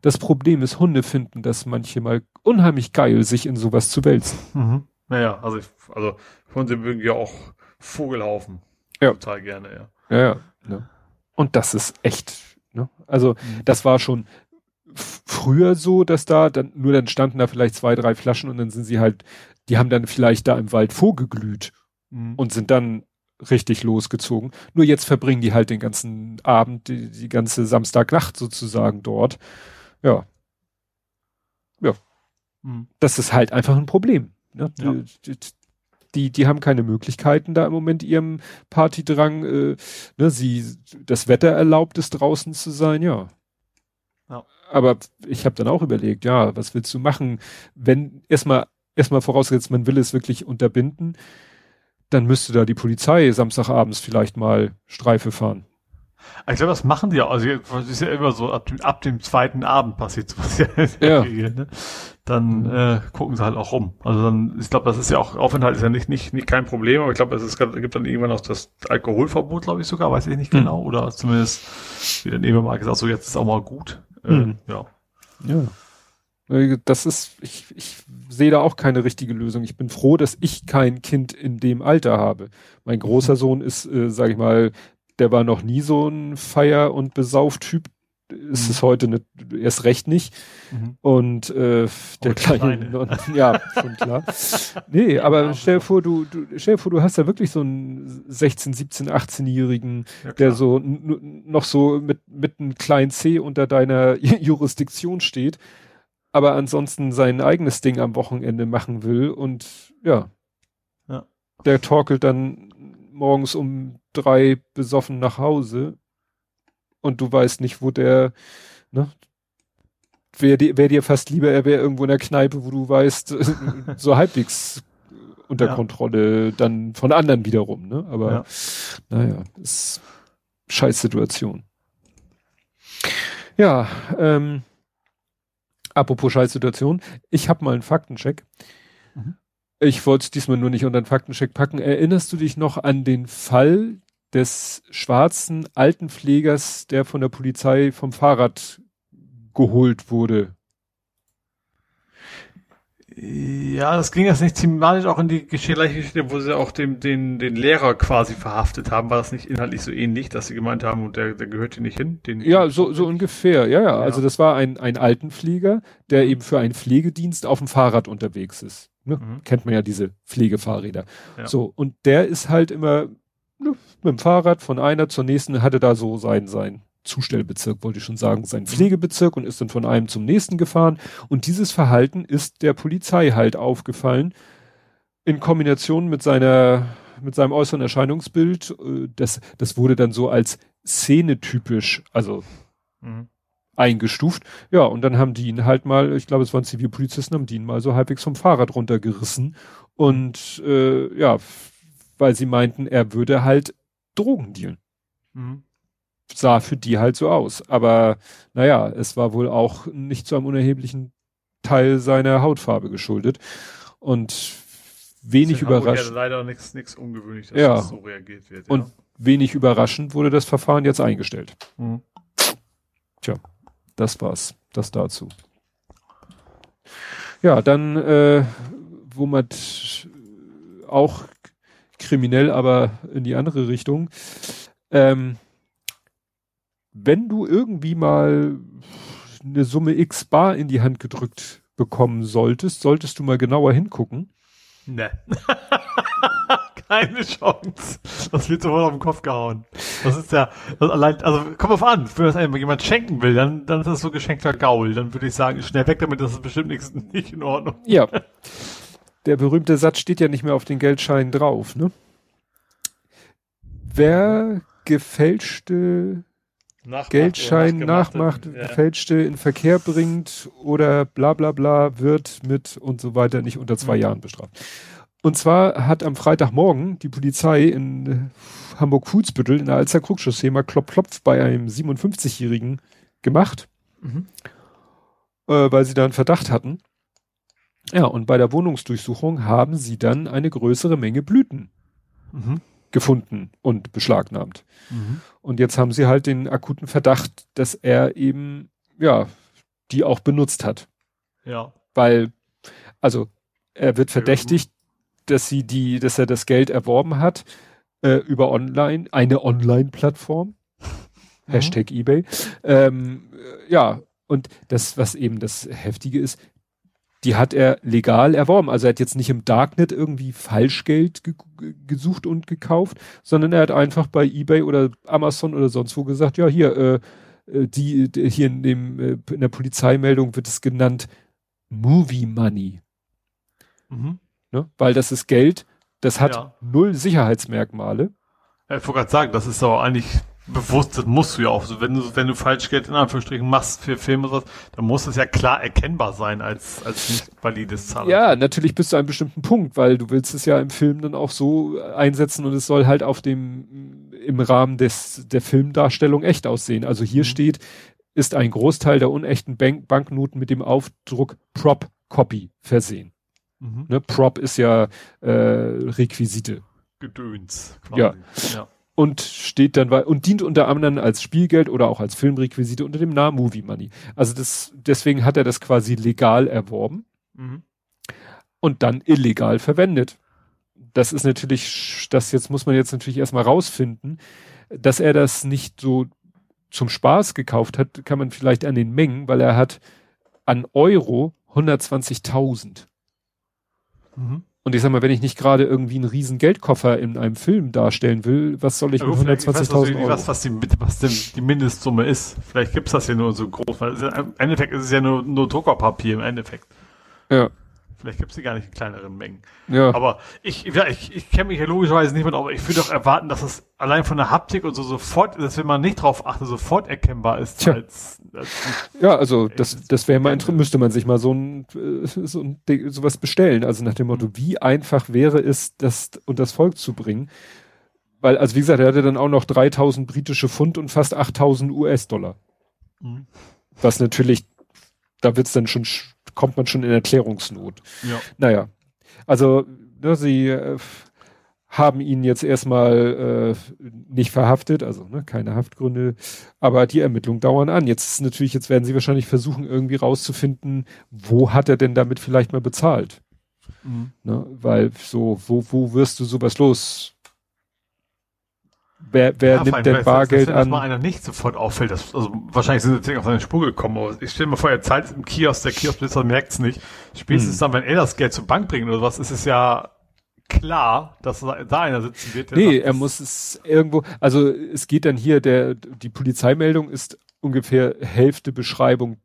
Das Problem ist, Hunde finden das manchmal unheimlich geil, sich in sowas zu wälzen. Mhm. Naja, also, also Hunde mögen ja auch Vogelhaufen. Ja. Total gerne, ja. Ja, ja. Ne? Und das ist echt, ne? Also, mhm. das war schon früher so, dass da dann, nur dann standen da vielleicht zwei, drei Flaschen und dann sind sie halt, die haben dann vielleicht da im Wald vorgeglüht mhm. und sind dann richtig losgezogen. Nur jetzt verbringen die halt den ganzen Abend, die, die ganze Samstagnacht sozusagen dort. Ja. Ja. Mhm. Das ist halt einfach ein Problem. Ne? Ja. Die, die, die, haben keine Möglichkeiten da im Moment ihrem Partydrang. Äh, ne? Sie, das Wetter erlaubt es draußen zu sein, ja. ja. Aber ich habe dann auch überlegt, ja, was willst du machen, wenn erstmal erstmal vorausgesetzt, man will es wirklich unterbinden dann müsste da die Polizei Samstagabends vielleicht mal Streife fahren. Ich glaube, das machen die ja. Also, das ist ja immer so, ab, ab dem zweiten Abend passiert sowas ja. ja. ne? Dann mhm. äh, gucken sie halt auch rum. Also dann, ich glaube, das ist ja auch, Aufenthalt ist ja nicht, nicht, nicht kein Problem, aber ich glaube, es gibt dann irgendwann noch das Alkoholverbot, glaube ich sogar, weiß ich nicht mhm. genau. Oder zumindest, wie dann irgendwann mal gesagt, so jetzt ist auch mal gut. Mhm. Äh, ja. Ja. Äh, das ist, ich, ich sehe da auch keine richtige Lösung. Ich bin froh, dass ich kein Kind in dem Alter habe. Mein großer mhm. Sohn ist, äh, sag ich mal, der war noch nie so ein Feier- und Besauftyp. Ist mhm. es heute nicht, erst recht nicht. Mhm. Und äh, der kleine, und, ja, schon klar. nee, aber stell dir vor, du, du, stell vor, du hast da wirklich so einen 16, 17, 18-Jährigen, ja, der so noch so mit, mit einem kleinen C unter deiner Jurisdiktion steht aber ansonsten sein eigenes Ding am Wochenende machen will und ja. ja. Der torkelt dann morgens um drei besoffen nach Hause und du weißt nicht, wo der, ne? Wäre dir, wär dir fast lieber, er wäre irgendwo in der Kneipe, wo du weißt, so halbwegs unter ja. Kontrolle dann von anderen wiederum, ne? Aber ja. naja, ist scheiß Situation. Ja, ähm, Apropos Scheißsituation, ich habe mal einen Faktencheck. Mhm. Ich wollte es diesmal nur nicht unter den Faktencheck packen. Erinnerst du dich noch an den Fall des schwarzen Altenpflegers, der von der Polizei vom Fahrrad geholt wurde? Ja, das ging jetzt nicht thematisch auch in die gleiche Geschichte, wo sie auch den, den, den Lehrer quasi verhaftet haben. War das nicht inhaltlich so ähnlich, dass sie gemeint haben, und der, der gehört hier nicht hin? Den, ja, so, so ungefähr. Ja, ja, ja. Also das war ein, ein Altenpfleger, der eben für einen Pflegedienst auf dem Fahrrad unterwegs ist. Ne? Mhm. Kennt man ja diese Pflegefahrräder. Ja. So, und der ist halt immer ne, mit dem Fahrrad von einer zur nächsten, hatte da so sein, sein Zustellbezirk, wollte ich schon sagen, sein Pflegebezirk und ist dann von einem zum nächsten gefahren. Und dieses Verhalten ist der Polizei halt aufgefallen in Kombination mit seiner, mit seinem äußeren Erscheinungsbild. Äh, das, das wurde dann so als szenetypisch, also mhm. Eingestuft. Ja, und dann haben die ihn halt mal, ich glaube, es waren Zivilpolizisten, haben die ihn mal so halbwegs vom Fahrrad runtergerissen. Und äh, ja, weil sie meinten, er würde halt Drogen dealen. Mhm sah für die halt so aus. Aber naja, es war wohl auch nicht zu einem unerheblichen Teil seiner Hautfarbe geschuldet. Und wenig überraschend. Ja leider nichts nichts ungewöhnlich, dass ja. das so reagiert wird. Ja. Und wenig überraschend wurde das Verfahren jetzt eingestellt. Mhm. Tja, das war's. Das dazu. Ja, dann, äh, wo man auch kriminell, aber in die andere Richtung. Ähm, wenn du irgendwie mal eine Summe X Bar in die Hand gedrückt bekommen solltest, solltest du mal genauer hingucken. Ne. Keine Chance. Das wird sofort auf den Kopf gehauen. Das ist ja, das allein, also komm auf an, wenn das einem jemand schenken will, dann, dann ist das so geschenkter Gaul. Dann würde ich sagen, schnell weg damit, das ist bestimmt nichts, nicht in Ordnung. Ja. Der berühmte Satz steht ja nicht mehr auf den Geldscheinen drauf, ne? Wer gefälschte nachmacht Geldschein nachmacht, ja. fälschte in Verkehr bringt oder bla bla bla wird mit und so weiter nicht unter zwei mhm. Jahren bestraft. Und zwar hat am Freitagmorgen die Polizei in Hamburg-Fuhlsbüttel in der Alzer Krugchaussee mal Klopf-Klopf bei einem 57-Jährigen gemacht, mhm. äh, weil sie da einen Verdacht hatten. Ja, und bei der Wohnungsdurchsuchung haben sie dann eine größere Menge Blüten mhm. gefunden und beschlagnahmt. Mhm. Und jetzt haben sie halt den akuten Verdacht, dass er eben, ja, die auch benutzt hat. Ja. Weil, also, er wird verdächtigt, dass sie die, dass er das Geld erworben hat, äh, über online, eine Online-Plattform. Mhm. Hashtag eBay. Ähm, ja, und das, was eben das Heftige ist, die hat er legal erworben. Also er hat jetzt nicht im Darknet irgendwie Falschgeld ge gesucht und gekauft, sondern er hat einfach bei eBay oder Amazon oder sonst wo gesagt, ja hier, äh, äh die, die hier in dem äh, in der Polizeimeldung wird es genannt Movie Money, mhm. Ne? weil das ist Geld, das hat ja. null Sicherheitsmerkmale. Ja, ich wollte gerade sagen, das ist doch eigentlich bewusst, das musst du ja auch. So, wenn du, wenn du Falschgeld in Anführungsstrichen machst für Filme, dann muss es ja klar erkennbar sein als, als nicht valides Zahlung. Ja, natürlich bis zu einem bestimmten Punkt, weil du willst es ja im Film dann auch so einsetzen und es soll halt auf dem, im Rahmen des, der Filmdarstellung echt aussehen. Also hier mhm. steht, ist ein Großteil der unechten Bank Banknoten mit dem Aufdruck Prop Copy versehen. Mhm. Ne, Prop ist ja äh, Requisite. Gedöns. Quasi. Ja. ja und steht dann und dient unter anderem als Spielgeld oder auch als Filmrequisite unter dem Namen Movie Money. Also das, deswegen hat er das quasi legal erworben mhm. und dann illegal verwendet. Das ist natürlich, das jetzt muss man jetzt natürlich erstmal rausfinden, dass er das nicht so zum Spaß gekauft hat, kann man vielleicht an den Mengen, weil er hat an Euro 120.000. Mhm. Und ich sag mal, wenn ich nicht gerade irgendwie einen riesen Geldkoffer in einem Film darstellen will, was soll ich ja, mit 120.000 Euro? Was, was, die, was denn die Mindestsumme ist. Vielleicht gibt's das ja nur so groß. Weil Im Endeffekt ist es ja nur, nur Druckerpapier im Endeffekt. Ja. Vielleicht gibt es die gar nicht in kleineren Mengen. Ja. Aber ich, ja, ich, ich kenne mich ja logischerweise nicht mit, aber ich würde doch erwarten, dass es allein von der Haptik und so sofort, dass wenn man nicht drauf achtet, sofort erkennbar ist. Als, als ja, also das, das wäre mal interessant, müsste man sich mal so ein, äh, so ein sowas bestellen. Also nach dem Motto, mhm. wie einfach wäre es, das und das Volk zu bringen. Weil, also wie gesagt, er hatte dann auch noch 3000 britische Pfund und fast 8000 US-Dollar. Mhm. Was natürlich, da wird's dann schon kommt man schon in Erklärungsnot. Ja. Naja, also ne, sie äh, haben ihn jetzt erstmal äh, nicht verhaftet, also ne, keine Haftgründe, aber die Ermittlungen dauern an. Jetzt ist natürlich, jetzt werden sie wahrscheinlich versuchen, irgendwie rauszufinden, wo hat er denn damit vielleicht mal bezahlt? Mhm. Ne, weil so, wo, wo wirst du sowas los? Wer, wer ja, nimmt denn Bargeld an? Wenn mal einer nicht sofort auffällt, das, also wahrscheinlich sind sie auf seine Spur gekommen, aber ich stelle mir vor, er zahlt im Kiosk, der Kioskbesitzer merkt es nicht. Spätestens hm. dann, wenn er das Geld zur Bank bringt oder was, ist es ja klar, dass da einer sitzen wird. Nee, sagt, er muss es irgendwo, also es geht dann hier, der, die Polizeimeldung ist ungefähr Hälfte Beschreibung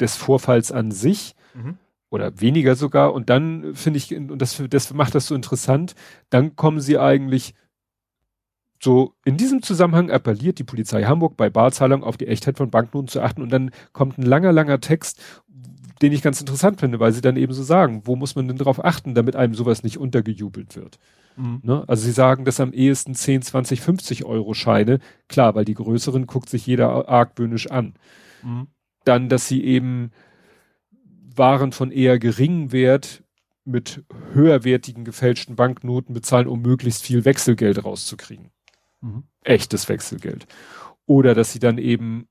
des Vorfalls an sich. Mhm oder weniger sogar. Und dann finde ich, und das, das macht das so interessant, dann kommen sie eigentlich so, in diesem Zusammenhang appelliert die Polizei Hamburg bei Barzahlung auf die Echtheit von Banknoten zu achten und dann kommt ein langer, langer Text, den ich ganz interessant finde, weil sie dann eben so sagen, wo muss man denn darauf achten, damit einem sowas nicht untergejubelt wird. Mhm. Ne? Also sie sagen, dass am ehesten 10, 20, 50 Euro Scheine, klar, weil die größeren guckt sich jeder argwöhnisch an. Mhm. Dann, dass sie eben Waren von eher geringem Wert mit höherwertigen gefälschten Banknoten bezahlen, um möglichst viel Wechselgeld rauszukriegen. Mhm. Echtes Wechselgeld. Oder dass sie dann eben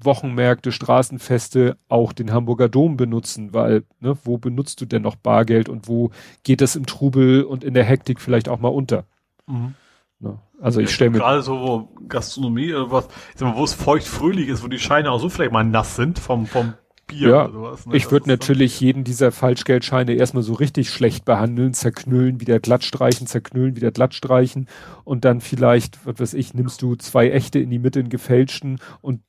Wochenmärkte, Straßenfeste, auch den Hamburger Dom benutzen, weil, ne, wo benutzt du denn noch Bargeld und wo geht das im Trubel und in der Hektik vielleicht auch mal unter? Mhm. Ne? Also ich stelle mir. Gerade so wo Gastronomie oder was, ich sag mal, wo es feucht fröhlich ist, wo die Scheine auch so vielleicht mal nass sind vom, vom Bier ja, oder sowas. Ne? Ich würde natürlich jeden dieser Falschgeldscheine erstmal so richtig schlecht behandeln, zerknüllen, wieder glatt streichen, zerknüllen, wieder glatt streichen und dann vielleicht, was weiß ich, nimmst du zwei echte in die Mitte, in gefälschten und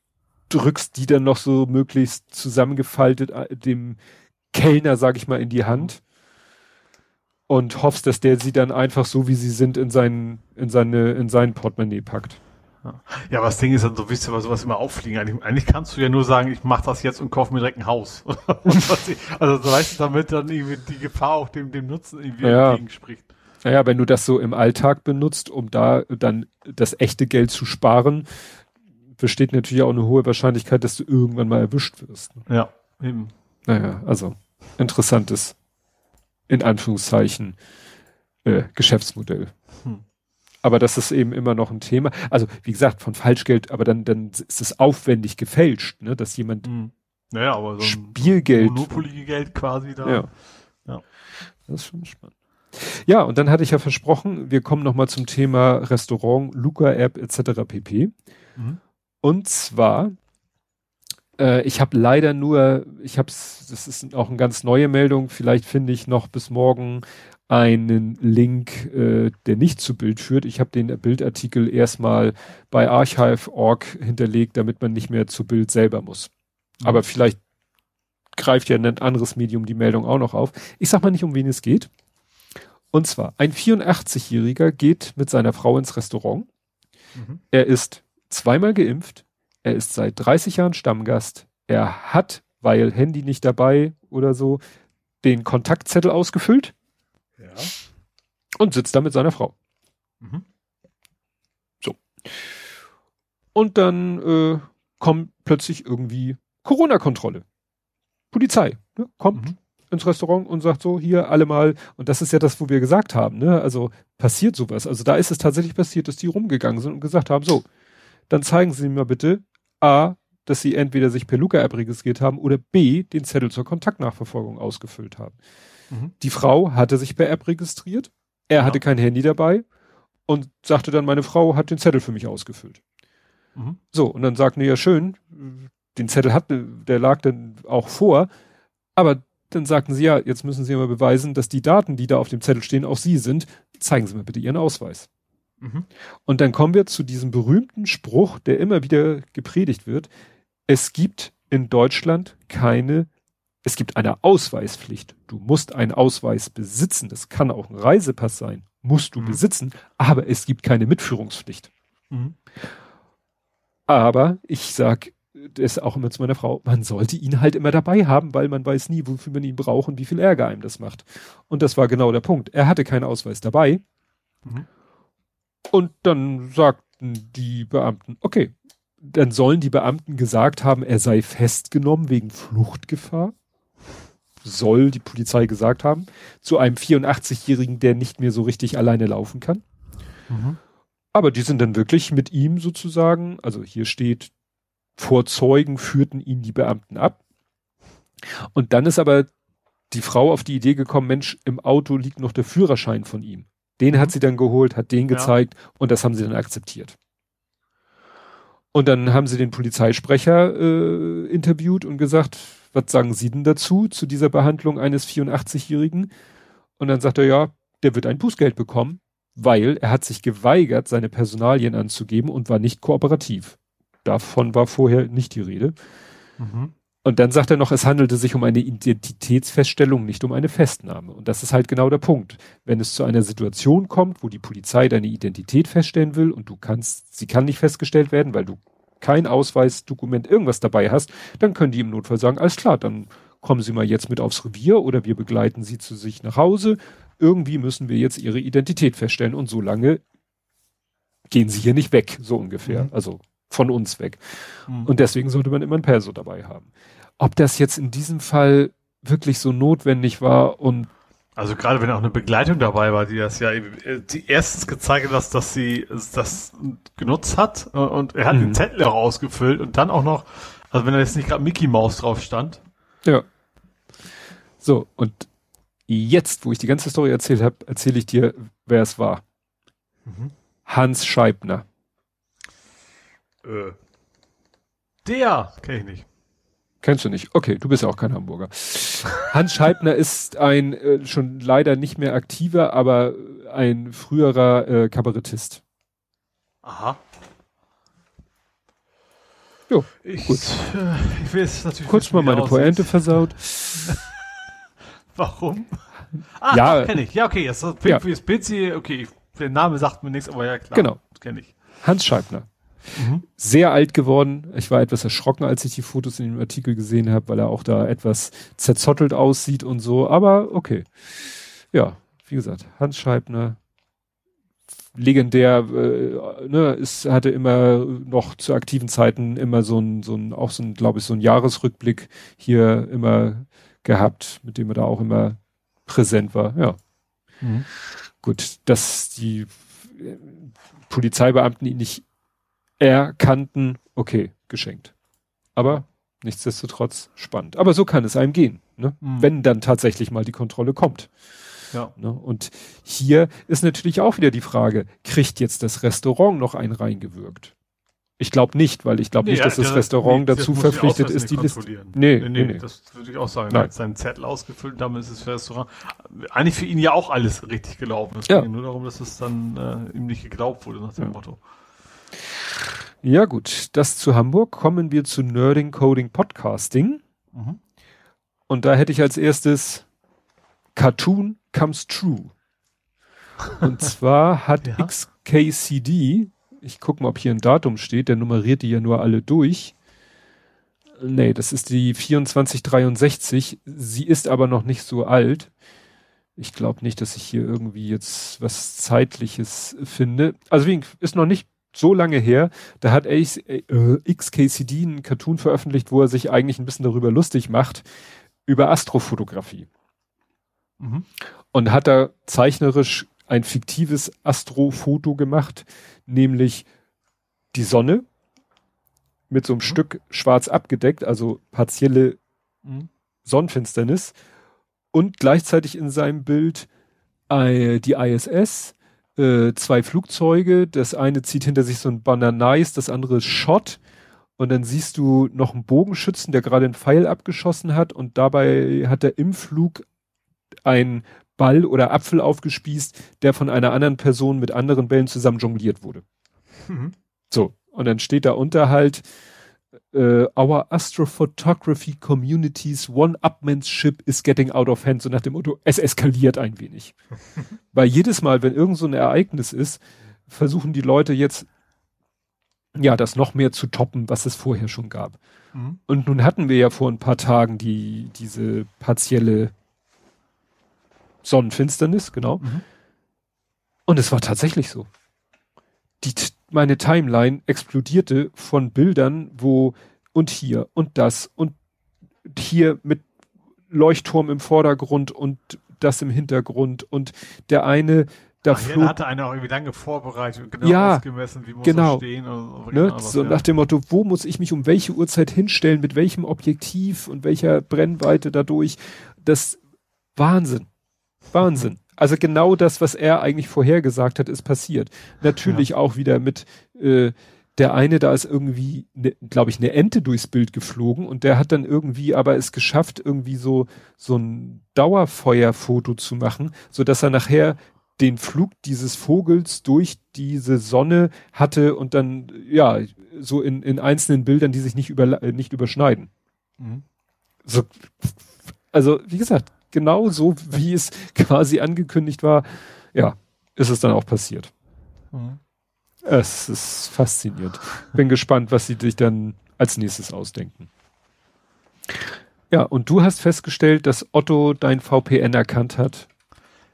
drückst die dann noch so möglichst zusammengefaltet äh, dem Kellner, sag ich mal, in die Hand und hoffst, dass der sie dann einfach so, wie sie sind, in seinen, in seine, in sein Portemonnaie packt. Ja, aber das Ding ist dann so, wisst ihr, was sowas immer auffliegen. Eigentlich, eigentlich kannst du ja nur sagen, ich mach das jetzt und kaufe mir direkt ein Haus. also so weißt du, damit dann irgendwie die Gefahr auch dem, dem Nutzen irgendwie ja. entgegenspricht. Naja, wenn du das so im Alltag benutzt, um da dann das echte Geld zu sparen, besteht natürlich auch eine hohe Wahrscheinlichkeit, dass du irgendwann mal erwischt wirst. Ja, eben. Naja, also interessantes, in Anführungszeichen, äh, Geschäftsmodell. Hm. Aber das ist eben immer noch ein Thema. Also, wie gesagt, von Falschgeld, aber dann, dann ist es aufwendig gefälscht, ne, dass jemand Mhm. Naja, aber so ein Spielgeld. Monopoly-Geld quasi da. Ja. Ja. Das ist schon spannend. Ja, und dann hatte ich ja versprochen, wir kommen nochmal zum Thema Restaurant, Luca-App etc. pp. Mhm. Und zwar, äh, ich habe leider nur, ich habe das ist auch eine ganz neue Meldung, vielleicht finde ich noch bis morgen einen Link, äh, der nicht zu Bild führt. Ich habe den Bildartikel erstmal bei archive.org hinterlegt, damit man nicht mehr zu Bild selber muss. Aber vielleicht greift ja ein anderes Medium die Meldung auch noch auf. Ich sag mal nicht, um wen es geht. Und zwar, ein 84-Jähriger geht mit seiner Frau ins Restaurant. Mhm. Er ist zweimal geimpft. Er ist seit 30 Jahren Stammgast. Er hat, weil Handy nicht dabei oder so, den Kontaktzettel ausgefüllt Ja. und sitzt da mit seiner Frau. Mhm. Und dann äh, kommt plötzlich irgendwie Corona-Kontrolle. Polizei ne, kommt Mhm. ins Restaurant und sagt so, hier alle mal, und das ist ja das, wo wir gesagt haben, ne? Also passiert sowas. Also da ist es tatsächlich passiert, dass die rumgegangen sind und gesagt haben, so, dann zeigen Sie mir mal bitte A, dass Sie entweder sich per Luca-App registriert haben oder B, den Zettel zur Kontaktnachverfolgung ausgefüllt haben. Mhm. Die Frau hatte sich per App registriert, er Ja. hatte kein Handy dabei und sagte dann, meine Frau hat den Zettel für mich ausgefüllt. Mhm. So, und dann sagten die ja schön, den Zettel hatte, der lag dann auch vor, aber dann sagten sie ja, jetzt müssen sie mal beweisen, dass die Daten, die da auf dem Zettel stehen, auch sie sind. Zeigen Sie mir bitte Ihren Ausweis. Mhm. Und dann kommen wir zu diesem berühmten Spruch, der immer wieder gepredigt wird. Es gibt in Deutschland keine, es gibt eine Ausweispflicht. Du musst einen Ausweis besitzen. Das kann auch ein Reisepass sein. Musst du Mhm. besitzen. Aber es gibt keine Mitführungspflicht. Mhm. Aber ich sag das auch immer zu meiner Frau, man sollte ihn halt immer dabei haben, weil man weiß nie, wofür man ihn braucht und wie viel Ärger einem das macht. Und das war genau der Punkt. Er hatte keinen Ausweis dabei. Mhm. Und dann sagten die Beamten, okay, dann sollen die Beamten gesagt haben, er sei festgenommen wegen Fluchtgefahr. Soll die Polizei gesagt haben. Zu einem 84-Jährigen, der nicht mehr so richtig alleine laufen kann. Mhm. Aber die sind dann wirklich mit ihm sozusagen, also hier steht, vor Zeugen führten ihn die Beamten ab. Und dann ist aber die Frau auf die Idee gekommen, Mensch, im Auto liegt noch der Führerschein von ihm. Den hat sie dann geholt, hat den Ja. gezeigt und das haben sie dann akzeptiert. Und dann haben sie den Polizeisprecher äh, interviewt und gesagt, was sagen Sie denn dazu, zu dieser Behandlung eines 84-Jährigen? Und dann sagt er, ja, der wird ein Bußgeld bekommen, weil er hat sich geweigert, seine Personalien anzugeben und war nicht kooperativ. Davon war vorher nicht die Rede. Mhm. Und dann sagt er noch, es handelte sich um eine Identitätsfeststellung, nicht um eine Festnahme. Und das ist halt genau der Punkt. Wenn es zu einer Situation kommt, wo die Polizei deine Identität feststellen will und du kannst, sie kann nicht festgestellt werden, weil du kein Ausweisdokument, irgendwas dabei hast, dann können die im Notfall sagen, alles klar, dann kommen Sie mal jetzt mit aufs Revier oder wir begleiten Sie zu sich nach Hause. Irgendwie müssen wir jetzt Ihre Identität feststellen und so lange gehen Sie hier nicht weg, so ungefähr. Mhm. Also von uns weg. Mhm. Und deswegen sollte man immer ein Perso dabei haben. Ob das jetzt in diesem Fall wirklich so notwendig war und Also gerade wenn auch eine Begleitung dabei war, die das ja äh, die erstens gezeigt hat, dass, dass sie das genutzt hat äh, und er hat Mhm. den Zettel auch ausgefüllt und dann auch noch, also wenn da jetzt nicht gerade Mickey Mouse drauf stand. ja. So, und jetzt, wo ich die ganze Story erzählt habe, erzähle ich dir, wer es war. Mhm. Hans Scheibner. Äh. Der kenne ich nicht. Kennst du nicht? Okay, du bist ja auch kein Hamburger. Hans Scheibner ist ein äh, schon leider nicht mehr aktiver, aber ein früherer äh, Kabarettist. Aha. Jo, ich, gut. Äh, ich will jetzt natürlich Kurz mal meine. Pointe versaut. Warum? Ah, Ja. kenne ich. Ja, okay, jetzt das Ja. Okay, der Name sagt mir nichts, aber ja klar. Genau. Kenne ich. Hans Scheibner. Mhm. Sehr alt geworden. Ich war etwas erschrocken, als ich die Fotos in dem Artikel gesehen habe, weil er auch da etwas zerzottelt aussieht und so. Aber okay. Ja, wie gesagt, Hans Scheibner. Legendär, äh, ne, es hatte immer noch zu aktiven Zeiten immer so ein, so ein, auch so ein, glaube ich, so ein Jahresrückblick hier immer gehabt, mit dem er da auch immer präsent war. Ja. Mhm. Gut, dass die Polizeibeamten ihn nicht erkannten, okay, geschenkt. Aber nichtsdestotrotz spannend. Aber so kann es einem gehen, ne? Mhm. wenn dann tatsächlich mal die Kontrolle kommt. Ja. Ne? Und hier ist natürlich auch wieder die Frage, kriegt jetzt das Restaurant noch einen reingewirkt? Ich glaube nicht, weil ich glaube nee, nicht, dass ja, das Restaurant nee, dazu verpflichtet ist, die Liste. Nee, nee, nee, nee, das würde ich auch sagen. Er hat seinen Zettel ausgefüllt, damit ist es für das Restaurant. Eigentlich für ihn ja auch alles richtig gelaufen. Es ja. ging nur darum, dass es dann äh, ihm nicht geglaubt wurde nach dem ja. Motto. Ja, gut. Das zu Hamburg. Kommen wir zu Nerding Coding Podcasting. Mhm. Und da hätte ich als erstes Cartoon Comes True. Und zwar hat ja. XKCD, ich gucke mal, ob hier ein Datum steht, der nummeriert die ja nur alle durch. Nee, das ist die 2463. Sie ist aber noch nicht so alt. Ich glaube nicht, dass ich hier irgendwie jetzt was Zeitliches finde. Also wie, ist noch nicht so lange her, da hat äh, XKCD einen Cartoon veröffentlicht, wo er sich eigentlich ein bisschen darüber lustig macht, über Astrofotografie. Mhm. Und hat da zeichnerisch ein fiktives Astrofoto gemacht, nämlich die Sonne mit so einem mhm. Stück schwarz abgedeckt, also partielle mhm. Sonnenfinsternis und gleichzeitig in seinem Bild äh, die ISS, äh, zwei Flugzeuge. Das eine zieht hinter sich so ein Nice, das andere ist Shot. Und dann siehst du noch einen Bogenschützen, der gerade einen Pfeil abgeschossen hat und dabei hat er im Flug ein Ball oder Apfel aufgespießt, der von einer anderen Person mit anderen Bällen zusammen jongliert wurde. Mhm. So. Und dann steht da unter halt, uh, our astrophotography community's one-upmanship is getting out of hand, so nach dem Motto, es eskaliert ein wenig. Weil jedes Mal, wenn irgend so ein Ereignis ist, versuchen die Leute jetzt, ja, das noch mehr zu toppen, was es vorher schon gab. Mhm. Und nun hatten wir ja vor ein paar Tagen die, diese partielle Sonnenfinsternis, genau. Mhm. Und es war tatsächlich so. Die, meine Timeline explodierte von Bildern, wo und hier und das und hier mit Leuchtturm im Vordergrund und das im Hintergrund und der eine da Ach, flog, hatte einer auch irgendwie lange vorbereitet und genau ja, ausgemessen, wie muss genau, stehen und ne, was, so ja. nach dem Motto, wo muss ich mich um welche Uhrzeit hinstellen, mit welchem Objektiv und welcher Brennweite dadurch, das Wahnsinn. Wahnsinn. Also genau das, was er eigentlich vorhergesagt hat, ist passiert. Natürlich ja. auch wieder mit äh, der eine, da ist irgendwie, ne, glaube ich, eine Ente durchs Bild geflogen und der hat dann irgendwie aber es geschafft, irgendwie so so ein Dauerfeuerfoto zu machen, so dass er nachher den Flug dieses Vogels durch diese Sonne hatte und dann ja so in, in einzelnen Bildern, die sich nicht über nicht überschneiden. Mhm. So, also wie gesagt, genau so, wie es quasi angekündigt war, ja, ist es dann auch passiert. Mhm. Es ist faszinierend. Bin gespannt, was sie sich dann als nächstes ausdenken. Ja, und du hast festgestellt, dass Otto dein VPN erkannt hat.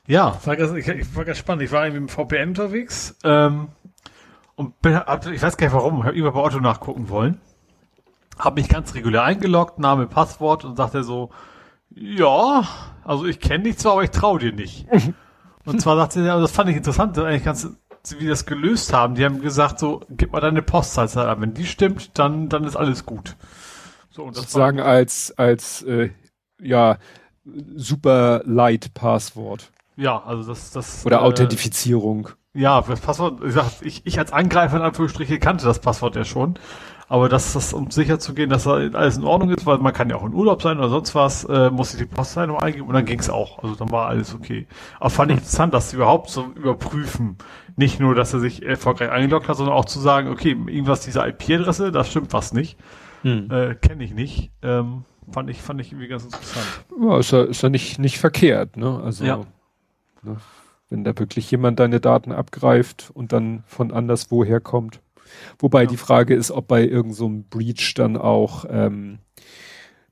Ja, ich, ich war ganz spannend. Ich war irgendwie mit dem VPN unterwegs ähm, und bin, ich weiß gar nicht warum, habe über bei Otto nachgucken wollen. Habe mich ganz regulär eingeloggt, Name, Passwort und sagte so, ja, also ich kenne dich zwar, aber ich traue dir nicht. Und zwar sagte er, das fand ich interessant, eigentlich ganz, wie das gelöst haben. Die haben gesagt, so, gib mal deine Postleitzahl an. Wenn die stimmt, dann, dann ist alles gut. So, und das Sozusagen als, als, äh, ja, super light Passwort. Ja, also das, das. Oder äh, Authentifizierung. Ja, das Passwort, ich, ich als Angreifer in Anführungsstriche kannte das Passwort ja schon. Aber das, das um sicher zu gehen, dass da alles in Ordnung ist, weil man kann ja auch in Urlaub sein oder sonst was, äh, muss ich die Postleitung eingeben und dann ging's auch. Also dann war alles okay. Aber fand ich interessant, dass sie überhaupt so überprüfen. Nicht nur, dass er sich erfolgreich eingeloggt hat, sondern auch zu sagen, okay, irgendwas dieser IP-Adresse, das stimmt was nicht. Hm. Äh, Kenne ich nicht. Ähm, fand ich, fand ich irgendwie ganz interessant. Ja, ist ja, ist ja nicht, nicht verkehrt, ne? Also, ja. ne? wenn da wirklich jemand deine Daten abgreift und dann von anderswoher kommt. Wobei ja. die Frage ist, ob bei irgendeinem so Breach dann auch ähm,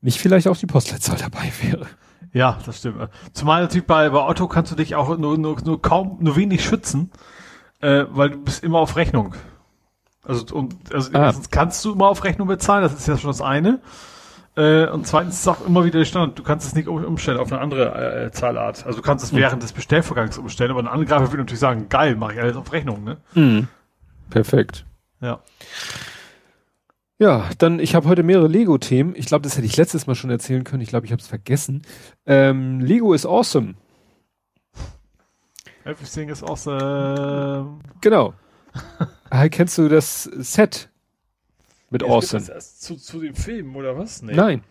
nicht vielleicht auch die Postleitzahl dabei wäre. Ja, das stimmt. Zumal natürlich bei, bei Otto kannst du dich auch nur, nur, nur kaum, nur wenig schützen, äh, weil du bist immer auf Rechnung. Also, und, also ah. kannst du immer auf Rechnung bezahlen, das ist ja schon das eine. Äh, und zweitens ist auch immer wieder der Standard, du kannst es nicht umstellen auf eine andere äh, Zahlart. Also du kannst es mhm. während des Bestellvorgangs umstellen, aber ein Angreifer würde natürlich sagen, geil, mache ich alles auf Rechnung, ne? Mhm. Perfekt. Ja. Ja, dann, ich habe heute mehrere Lego-Themen. Ich glaube, das hätte ich letztes Mal schon erzählen können. Ich glaube, ich habe es vergessen. Ähm, Lego is awesome. Everything is awesome. Genau. Kennst du das Set mit ja, Awesome. Das zu, zu dem Film oder was? Nee. Nein.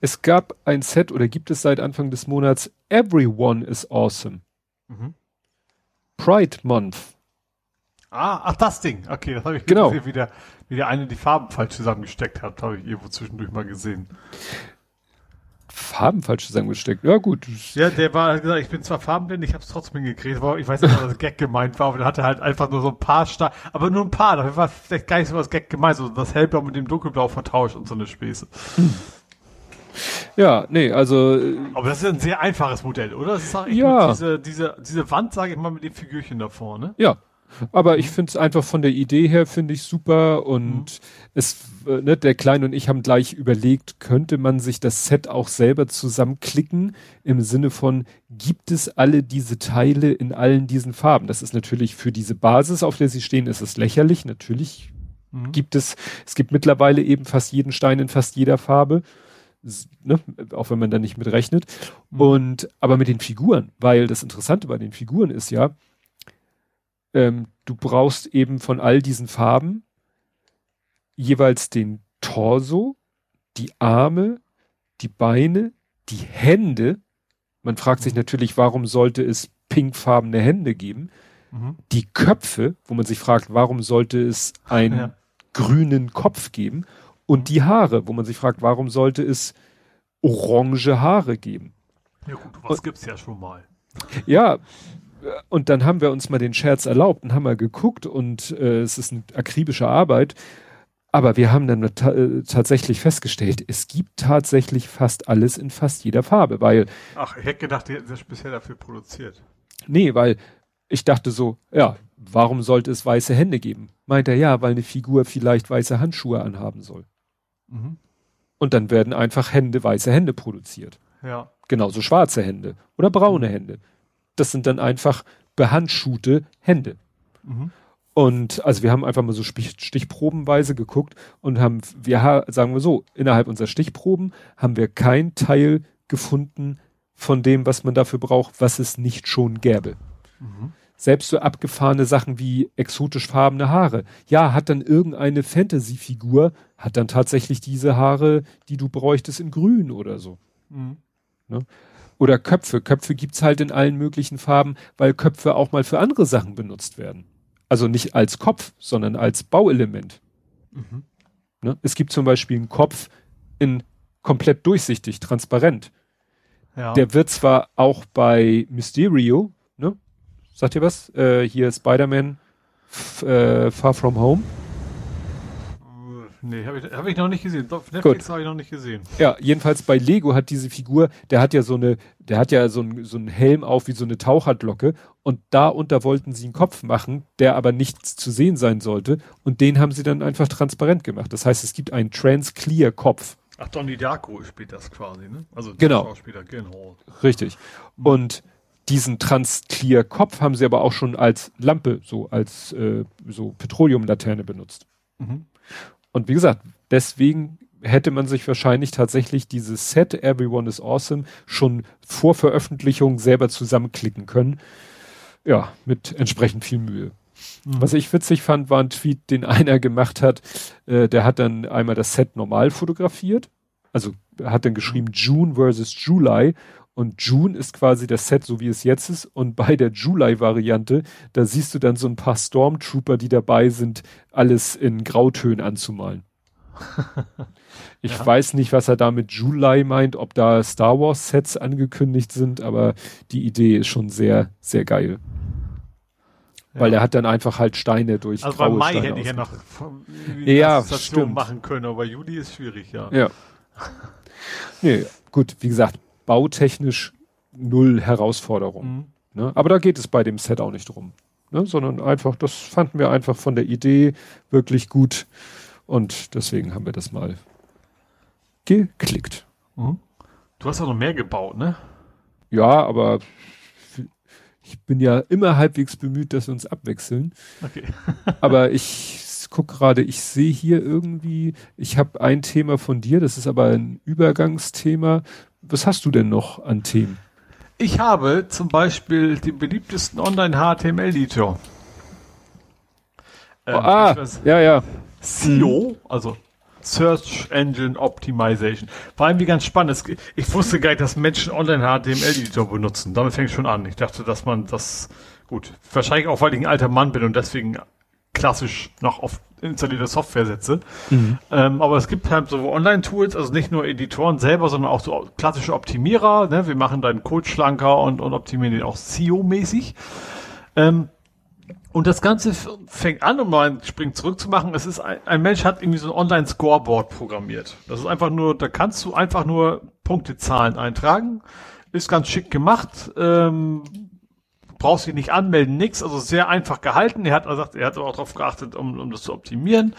Es gab ein Set oder gibt es seit Anfang des Monats Everyone is Awesome. Mhm. Pride Month. Ah, ach, das Ding. Okay, das habe ich genau. gesehen, wie der, wie der eine die Farben falsch zusammengesteckt hat, habe ich irgendwo zwischendurch mal gesehen. Farben falsch zusammengesteckt. Ja, gut. Ja, der war gesagt, ich bin zwar farbenblind, ich habe es trotzdem hingekriegt, ich weiß nicht, was das Gag gemeint war, aber der hatte halt einfach nur so ein paar Star aber nur ein paar, dafür war vielleicht gar nicht so was Gag gemeint, so das Hellblau mit dem Dunkelblau vertauscht und so eine Späße. Hm. Ja, nee, also. Äh, aber das ist ein sehr einfaches Modell, oder? Das ist ja. diese, diese, diese Wand, sage ich mal, mit dem Figürchen da vorne. Ja, aber ich finde es einfach von der Idee her, finde ich super und mhm. es, äh, ne, der Kleine und ich haben gleich überlegt, könnte man sich das Set auch selber zusammenklicken im Sinne von, gibt es alle diese Teile in allen diesen Farben? Das ist natürlich für diese Basis, auf der sie stehen, ist es lächerlich. Natürlich mhm. gibt es, es gibt mittlerweile eben fast jeden Stein in fast jeder Farbe. Ne, auch wenn man da nicht mit rechnet. Mhm. Und aber mit den Figuren, weil das Interessante bei den Figuren ist ja, ähm, du brauchst eben von all diesen Farben jeweils den Torso, die Arme, die Beine, die Hände. Man fragt sich natürlich, warum sollte es pinkfarbene Hände geben? Mhm. Die Köpfe, wo man sich fragt, warum sollte es einen ja. grünen Kopf geben? Und mhm. die Haare, wo man sich fragt, warum sollte es orange Haare geben? Ja gut, was Und, gibt's ja schon mal. Ja, und dann haben wir uns mal den Scherz erlaubt und haben mal geguckt und äh, es ist eine akribische Arbeit. Aber wir haben dann ta äh, tatsächlich festgestellt, es gibt tatsächlich fast alles in fast jeder Farbe, weil. Ach, ich hätte gedacht, die hätten das bisher dafür produziert. Nee, weil ich dachte so, ja, warum sollte es weiße Hände geben? Meint er, ja, weil eine Figur vielleicht weiße Handschuhe anhaben soll. Mhm. Und dann werden einfach Hände, weiße Hände produziert. Ja. Genauso schwarze Hände oder braune mhm. Hände das sind dann einfach behandschuhte Hände. Mhm. Und also wir haben einfach mal so stichprobenweise geguckt und haben, wir sagen wir so, innerhalb unserer Stichproben haben wir kein Teil gefunden von dem, was man dafür braucht, was es nicht schon gäbe. Mhm. Selbst so abgefahrene Sachen wie exotisch farbene Haare. Ja, hat dann irgendeine Fantasy-Figur, hat dann tatsächlich diese Haare, die du bräuchtest in grün oder so. Mhm. Ne? Oder Köpfe. Köpfe gibt's halt in allen möglichen Farben, weil Köpfe auch mal für andere Sachen benutzt werden. Also nicht als Kopf, sondern als Bauelement. Mhm. Ne? Es gibt zum Beispiel einen Kopf in komplett durchsichtig, transparent. Ja. Der wird zwar auch bei Mysterio, ne? Sagt ihr was? Äh, hier Spider-Man äh, Far From Home. Nee, habe ich, hab ich noch nicht gesehen. Netflix habe ich noch nicht gesehen. Ja, jedenfalls bei Lego hat diese Figur, der hat ja so eine, der hat ja so, ein, so einen Helm auf wie so eine Taucherglocke und da unter wollten sie einen Kopf machen, der aber nichts zu sehen sein sollte und den haben sie dann einfach transparent gemacht. Das heißt, es gibt einen Trans-Clear-Kopf. Ach, Donnie Darko spielt das quasi, ne? Also genau. Schauspieler, genau. Richtig. Und diesen Trans-Clear-Kopf haben sie aber auch schon als Lampe, so als äh, so Petroleumlaterne benutzt. Mhm. Und wie gesagt, deswegen hätte man sich wahrscheinlich tatsächlich dieses Set Everyone is Awesome schon vor Veröffentlichung selber zusammenklicken können. Ja, mit entsprechend viel Mühe. Mhm. Was ich witzig fand, war ein Tweet, den einer gemacht hat. Äh, der hat dann einmal das Set normal fotografiert. Also hat dann geschrieben June versus July und June ist quasi das Set, so wie es jetzt ist. Und bei der July-Variante, da siehst du dann so ein paar Stormtrooper, die dabei sind, alles in Grautönen anzumalen. ich ja. weiß nicht, was er da mit July meint, ob da Star Wars Sets angekündigt sind, aber die Idee ist schon sehr, sehr geil. Ja. Weil er hat dann einfach halt Steine durch Also bei Mai Steine hätte ich ja noch ja, Station machen können, aber Juli ist schwierig, ja. Ja. nee, gut, wie gesagt, bautechnisch null Herausforderung. Mhm. Ne? Aber da geht es bei dem Set auch nicht drum. Ne? Sondern einfach, das fanden wir einfach von der Idee wirklich gut. Und deswegen haben wir das mal geklickt. Mhm. Du hast auch noch mehr gebaut, ne? Ja, aber ich bin ja immer halbwegs bemüht, dass wir uns abwechseln. Okay. aber ich guck gerade, ich sehe hier irgendwie, ich habe ein Thema von dir, das ist aber ein Übergangsthema. Was hast du denn noch an Themen? Ich habe zum Beispiel den beliebtesten Online-HTML-Editor. Ähm, oh, ah, ja, ja. SEO, also Search Engine Optimization. Vor allem wie ganz spannend. Ich wusste gar nicht, dass Menschen Online-HTML-Editor benutzen. Damit fängt schon an. Ich dachte, dass man das, gut, wahrscheinlich auch, weil ich ein alter Mann bin und deswegen klassisch noch auf installierte Software setze. Mhm. Ähm, aber es gibt halt so Online-Tools, also nicht nur Editoren selber, sondern auch so klassische Optimierer. Ne? Wir machen deinen Code schlanker und, und optimieren den auch SEO-mäßig. Ähm, und das Ganze fängt an, um mal einen Spring zurückzumachen. Es ist ein, ein Mensch hat irgendwie so ein Online-Scoreboard programmiert. Das ist einfach nur, da kannst du einfach nur Punktezahlen eintragen. Ist ganz schick gemacht. Ähm, brauchst dich nicht anmelden, nix. Also sehr einfach gehalten. Er hat gesagt, er hat auch darauf geachtet, um, um das zu optimieren.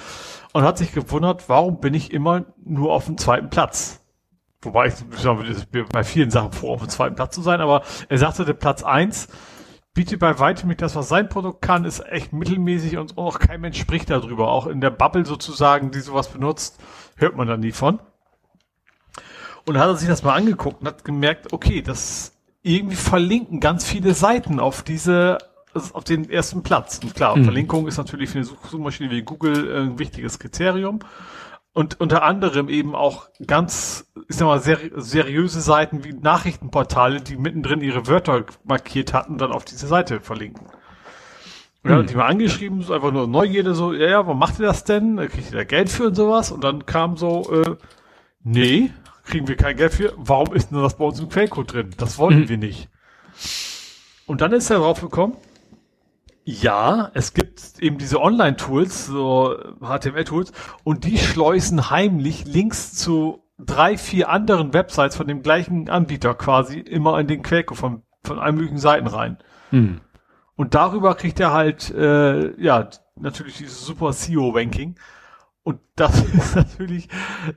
Und hat sich gewundert, warum bin ich immer nur auf dem zweiten Platz? Wobei ich, ich bei vielen Sachen vor, auf dem zweiten Platz zu sein, aber er sagte, der Platz eins bietet bei weitem nicht das, was sein Produkt kann, ist echt mittelmäßig und auch kein Mensch spricht darüber. Auch in der Bubble sozusagen, die sowas benutzt, hört man da nie von. Und hat er sich das mal angeguckt und hat gemerkt, okay, das irgendwie verlinken ganz viele Seiten auf diese, auf den ersten Platz. Und klar, mhm. Verlinkung ist natürlich für eine Suchmaschine wie Google ein wichtiges Kriterium und unter anderem eben auch ganz, ich sag mal, ser seriöse Seiten wie Nachrichtenportale, die mittendrin ihre Wörter markiert hatten, dann auf diese Seite verlinken. Und dann hm. die mal angeschrieben, so einfach nur Neugierde, so, ja, ja, warum macht ihr das denn? Kriegt ihr da Geld für und sowas? Und dann kam so, äh, nee, kriegen wir kein Geld für. Warum ist denn das bei uns im Quellcode drin? Das wollen hm. wir nicht. Und dann ist er drauf gekommen, ja, es gibt eben diese Online-Tools, so HTML-Tools, und die schleusen heimlich Links zu drei, vier anderen Websites von dem gleichen Anbieter quasi immer in den Quellcode von, von allen möglichen Seiten rein. Hm. Und darüber kriegt er halt, äh, ja, natürlich dieses super SEO-Ranking. Und das ist natürlich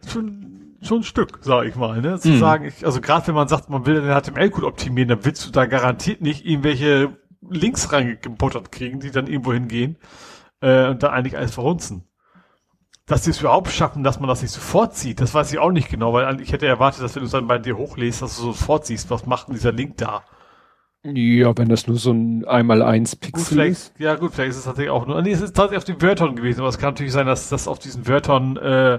schon, schon ein Stück, sag ich mal, ne? Zu hm. sagen, ich, also gerade wenn man sagt, man will den HTML-Code optimieren, dann willst du da garantiert nicht irgendwelche Links reingebuttert kriegen, die dann irgendwo hingehen äh, und da eigentlich alles verhunzen. Dass sie es überhaupt schaffen, dass man das nicht sofort sieht, das weiß ich auch nicht genau, weil ich hätte erwartet, dass wenn du es dann bei dir hochlässt, dass du sofort siehst, was macht denn dieser Link da. Ja, wenn das nur so ein einmal eins Pixel gut, ist. Ja gut, vielleicht ist es tatsächlich auch nur, nee, es ist tatsächlich auf den Wörtern gewesen, aber es kann natürlich sein, dass das auf diesen Wörtern äh,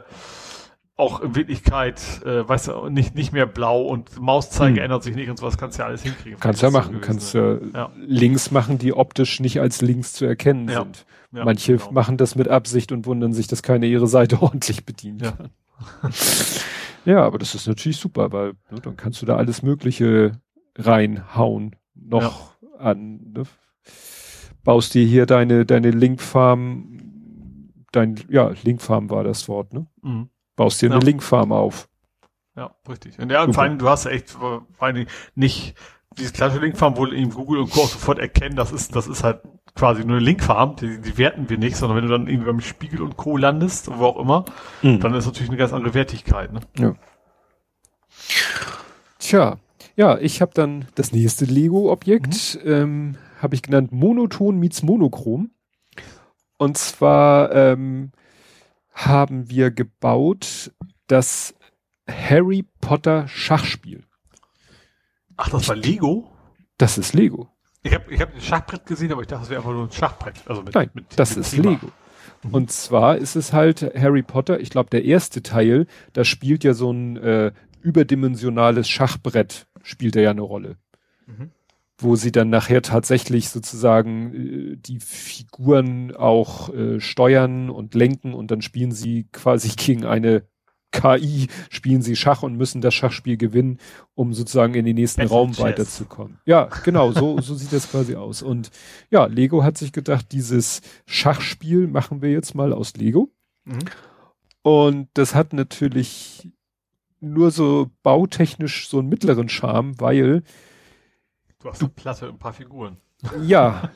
auch in Wirklichkeit, äh, weißt du, nicht, nicht mehr blau und Mauszeiger hm. ändert sich nicht und sowas kannst du ja alles hinkriegen. Kannst ja machen, kannst ja, ja Links machen, die optisch nicht als Links zu erkennen ja. sind. Ja, Manche genau. machen das mit Absicht und wundern sich, dass keine ihre Seite ordentlich bedient ja. kann. ja, aber das ist natürlich super, weil ne, dann kannst du da alles Mögliche reinhauen, noch an. Ne? Baust dir hier deine, deine Linkfarm, dein, ja, Linkfarm war das Wort, ne? Mhm Baust dir ja. eine Linkfarm auf. Ja, richtig. Und ja, und vor allem, du hast echt vor allem nicht diese klassische Linkfarm, wo eben Google und Co. sofort erkennen, das ist, das ist halt quasi nur eine Linkfarm, die, die werten wir nicht, sondern wenn du dann irgendwie beim Spiegel und Co. landest, wo auch immer, mhm. dann ist natürlich eine ganz andere Wertigkeit. Ne? Ja. Tja, ja, ich habe dann das nächste Lego-Objekt, mhm. ähm, habe ich genannt Monoton meets Monochrom. Und zwar ähm, haben wir gebaut das Harry Potter Schachspiel. Ach, das war Lego? Das ist Lego. Ich habe ich hab ein Schachbrett gesehen, aber ich dachte, das wäre einfach nur ein Schachbrett. Also mit, Nein, mit, das mit ist Thema. Lego. Mhm. Und zwar ist es halt Harry Potter, ich glaube der erste Teil, da spielt ja so ein äh, überdimensionales Schachbrett, spielt er ja eine Rolle. Mhm wo sie dann nachher tatsächlich sozusagen äh, die Figuren auch äh, steuern und lenken und dann spielen sie quasi gegen eine KI, spielen sie Schach und müssen das Schachspiel gewinnen, um sozusagen in den nächsten Battle Raum Chess. weiterzukommen. Ja, genau, so, so sieht das quasi aus. Und ja, Lego hat sich gedacht, dieses Schachspiel machen wir jetzt mal aus Lego. Mhm. Und das hat natürlich nur so bautechnisch so einen mittleren Charme, weil Du hast eine Platte und ein paar Figuren. Ja.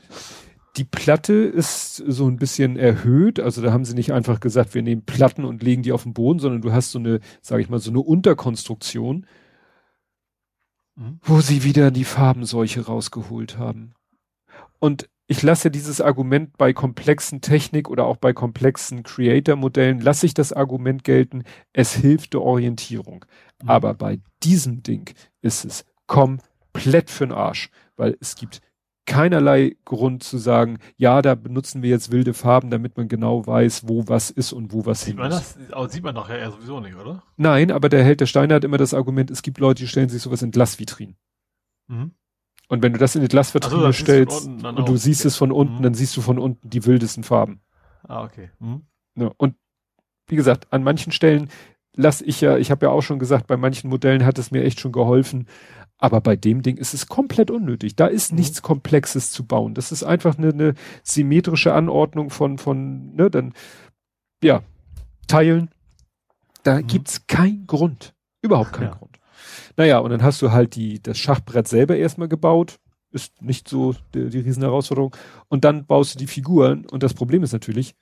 Die Platte ist so ein bisschen erhöht, also da haben sie nicht einfach gesagt, wir nehmen Platten und legen die auf den Boden, sondern du hast so eine, sage ich mal, so eine Unterkonstruktion, mhm. wo sie wieder die Farbenseuche rausgeholt haben. Und ich lasse dieses Argument bei komplexen Technik oder auch bei komplexen Creator-Modellen, lasse ich das Argument gelten, es hilft der Orientierung. Mhm. Aber bei diesem Ding ist es komplett für'n Arsch, weil es gibt keinerlei Grund zu sagen, ja, da benutzen wir jetzt wilde Farben, damit man genau weiß, wo was ist und wo was sieht hin man ist. Das, sieht man nachher ja sowieso nicht, oder? Nein, aber der Held der Steine hat immer das Argument, es gibt Leute, die stellen sich sowas in Glasvitrinen. Mhm. Und wenn du das in die Glasvitrine so, stellst und du siehst okay. es von unten, mhm. dann siehst du von unten die wildesten Farben. Ah, okay. Mhm. Ja, und wie gesagt, an manchen Stellen lass ich ja, ich habe ja auch schon gesagt, bei manchen Modellen hat es mir echt schon geholfen. Aber bei dem Ding ist es komplett unnötig. Da ist mhm. nichts Komplexes zu bauen. Das ist einfach eine, eine symmetrische Anordnung von, von, ne, dann, ja, Teilen. Da mhm. gibt's keinen Grund. Überhaupt keinen ja. Grund. Naja, und dann hast du halt die, das Schachbrett selber erstmal gebaut. Ist nicht so die, die Riesenherausforderung. Und dann baust du die Figuren. Und das Problem ist natürlich,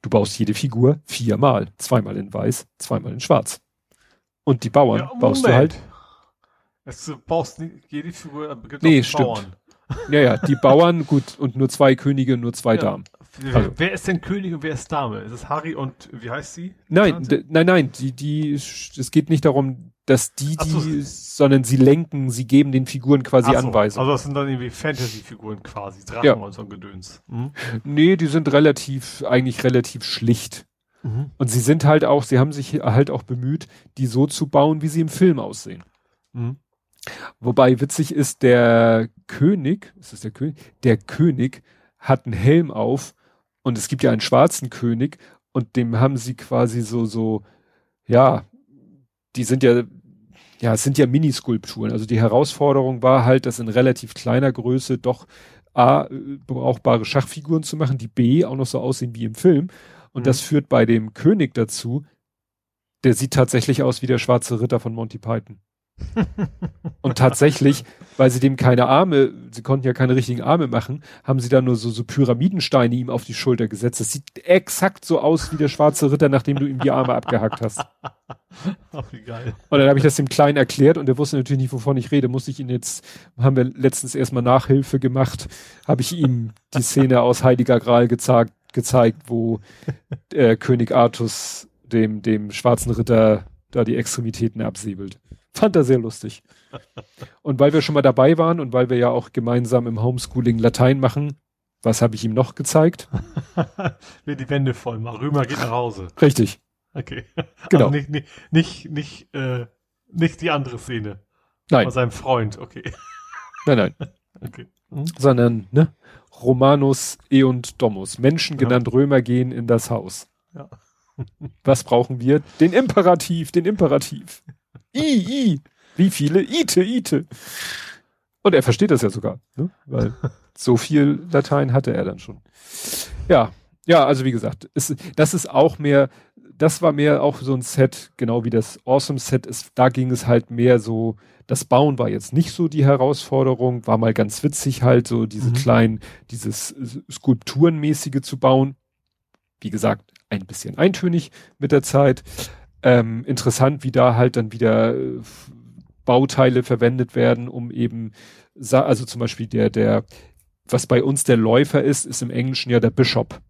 du baust jede Figur viermal. Zweimal in weiß, zweimal in schwarz. Und die Bauern ja, baust du halt. Es, du nicht jede Figur, aber gibt nee, stimmt. Bauern. Ja, ja, die Bauern, gut, und nur zwei Könige, nur zwei ja. Damen. Also. Wer ist denn König und wer ist Dame? Ist es Harry und wie heißt sie? Nein, nein, nein, die, die, es geht nicht darum, dass die, die, so. sondern sie lenken, sie geben den Figuren quasi so. Anweisungen. Also das sind dann irgendwie Fantasy-Figuren quasi, Drachen ja. und so ein Gedöns. Mhm. Nee, die sind relativ, eigentlich relativ schlicht. Mhm. Und sie sind halt auch, sie haben sich halt auch bemüht, die so zu bauen, wie sie im Film aussehen. Mhm. Wobei witzig ist, der König, ist das der König? Der König hat einen Helm auf und es gibt ja einen schwarzen König und dem haben sie quasi so, so, ja, die sind ja, ja, es sind ja Miniskulpturen. Also die Herausforderung war halt, das in relativ kleiner Größe doch A, brauchbare Schachfiguren zu machen, die B auch noch so aussehen wie im Film. Und mhm. das führt bei dem König dazu, der sieht tatsächlich aus wie der schwarze Ritter von Monty Python. und tatsächlich, weil sie dem keine Arme, sie konnten ja keine richtigen Arme machen, haben sie da nur so, so Pyramidensteine ihm auf die Schulter gesetzt. Das sieht exakt so aus wie der schwarze Ritter, nachdem du ihm die Arme abgehackt hast. Ach, wie geil. Und dann habe ich das dem Kleinen erklärt und der wusste natürlich nicht, wovon ich rede. Musste ich ihn jetzt, haben wir letztens erstmal Nachhilfe gemacht, habe ich ihm die Szene aus Heiliger Gral gezeigt, gezeigt, wo äh, König Artus dem, dem schwarzen Ritter da die Extremitäten absäbelt. Fand er sehr lustig. Und weil wir schon mal dabei waren und weil wir ja auch gemeinsam im Homeschooling Latein machen, was habe ich ihm noch gezeigt? Wir die Wände voll machen. Rümer geht nach Hause. Richtig. Okay. Genau. Also nicht, nicht, nicht, nicht, äh, nicht die andere Szene. Nein. Von seinem Freund, okay. Nein, nein. Okay. Hm? Sondern, ne? Romanus e und Domus. Menschen genannt ja. Römer gehen in das Haus. Ja. Was brauchen wir? Den Imperativ, den Imperativ. I, I. Wie viele? Ite, Ite. Und er versteht das ja sogar, ne? weil so viel Latein hatte er dann schon. Ja, ja, also wie gesagt, ist, das ist auch mehr, das war mehr auch so ein Set, genau wie das Awesome Set ist. Da ging es halt mehr so, das Bauen war jetzt nicht so die Herausforderung, war mal ganz witzig halt so diese mhm. kleinen, dieses Skulpturenmäßige zu bauen. Wie gesagt, ein bisschen eintönig mit der Zeit. Ähm, interessant, wie da halt dann wieder äh, Bauteile verwendet werden, um eben, also zum Beispiel der, der, was bei uns der Läufer ist, ist im Englischen ja der Bishop.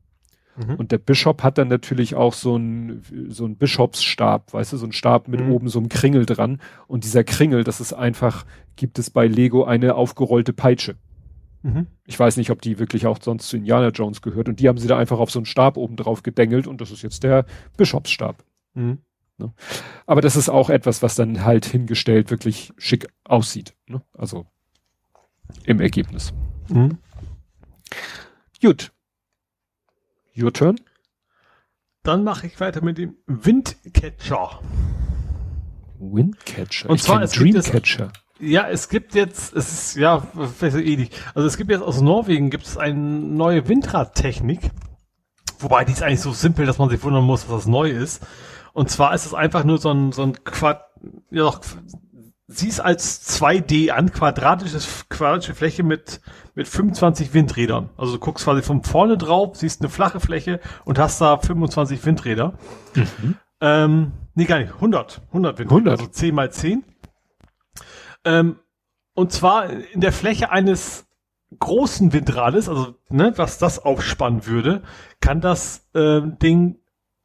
Mhm. Und der Bishop hat dann natürlich auch so ein, so ein Bischopsstab, weißt du, so ein Stab mit mhm. oben so einem Kringel dran. Und dieser Kringel, das ist einfach, gibt es bei Lego eine aufgerollte Peitsche. Mhm. Ich weiß nicht, ob die wirklich auch sonst zu Indiana Jones gehört. Und die haben sie da einfach auf so einen Stab oben drauf gedengelt und das ist jetzt der Bischopsstab. Ne? Aber das ist auch etwas, was dann halt hingestellt wirklich schick aussieht. Ne? Also im Ergebnis. Mhm. Gut. Your turn. Dann mache ich weiter mit dem Windcatcher. Windcatcher? Und ich zwar es Dreamcatcher. ja, es gibt jetzt, es ist ja ähnlich. Also es gibt jetzt aus Norwegen gibt es eine neue Windradtechnik. Wobei die ist eigentlich so simpel, dass man sich wundern muss, was das neu ist. Und zwar ist es einfach nur so ein, so ein Quad, ja doch, siehst als 2D an, quadratisches, quadratische Fläche mit, mit 25 Windrädern. Also du guckst quasi von vorne drauf, siehst eine flache Fläche und hast da 25 Windräder. Mhm. Ähm, nee, gar nicht, 100. 100 Windräder, 100. also 10 mal 10. Ähm, und zwar in der Fläche eines großen Windrades, also ne, was das aufspannen würde, kann das ähm, Ding,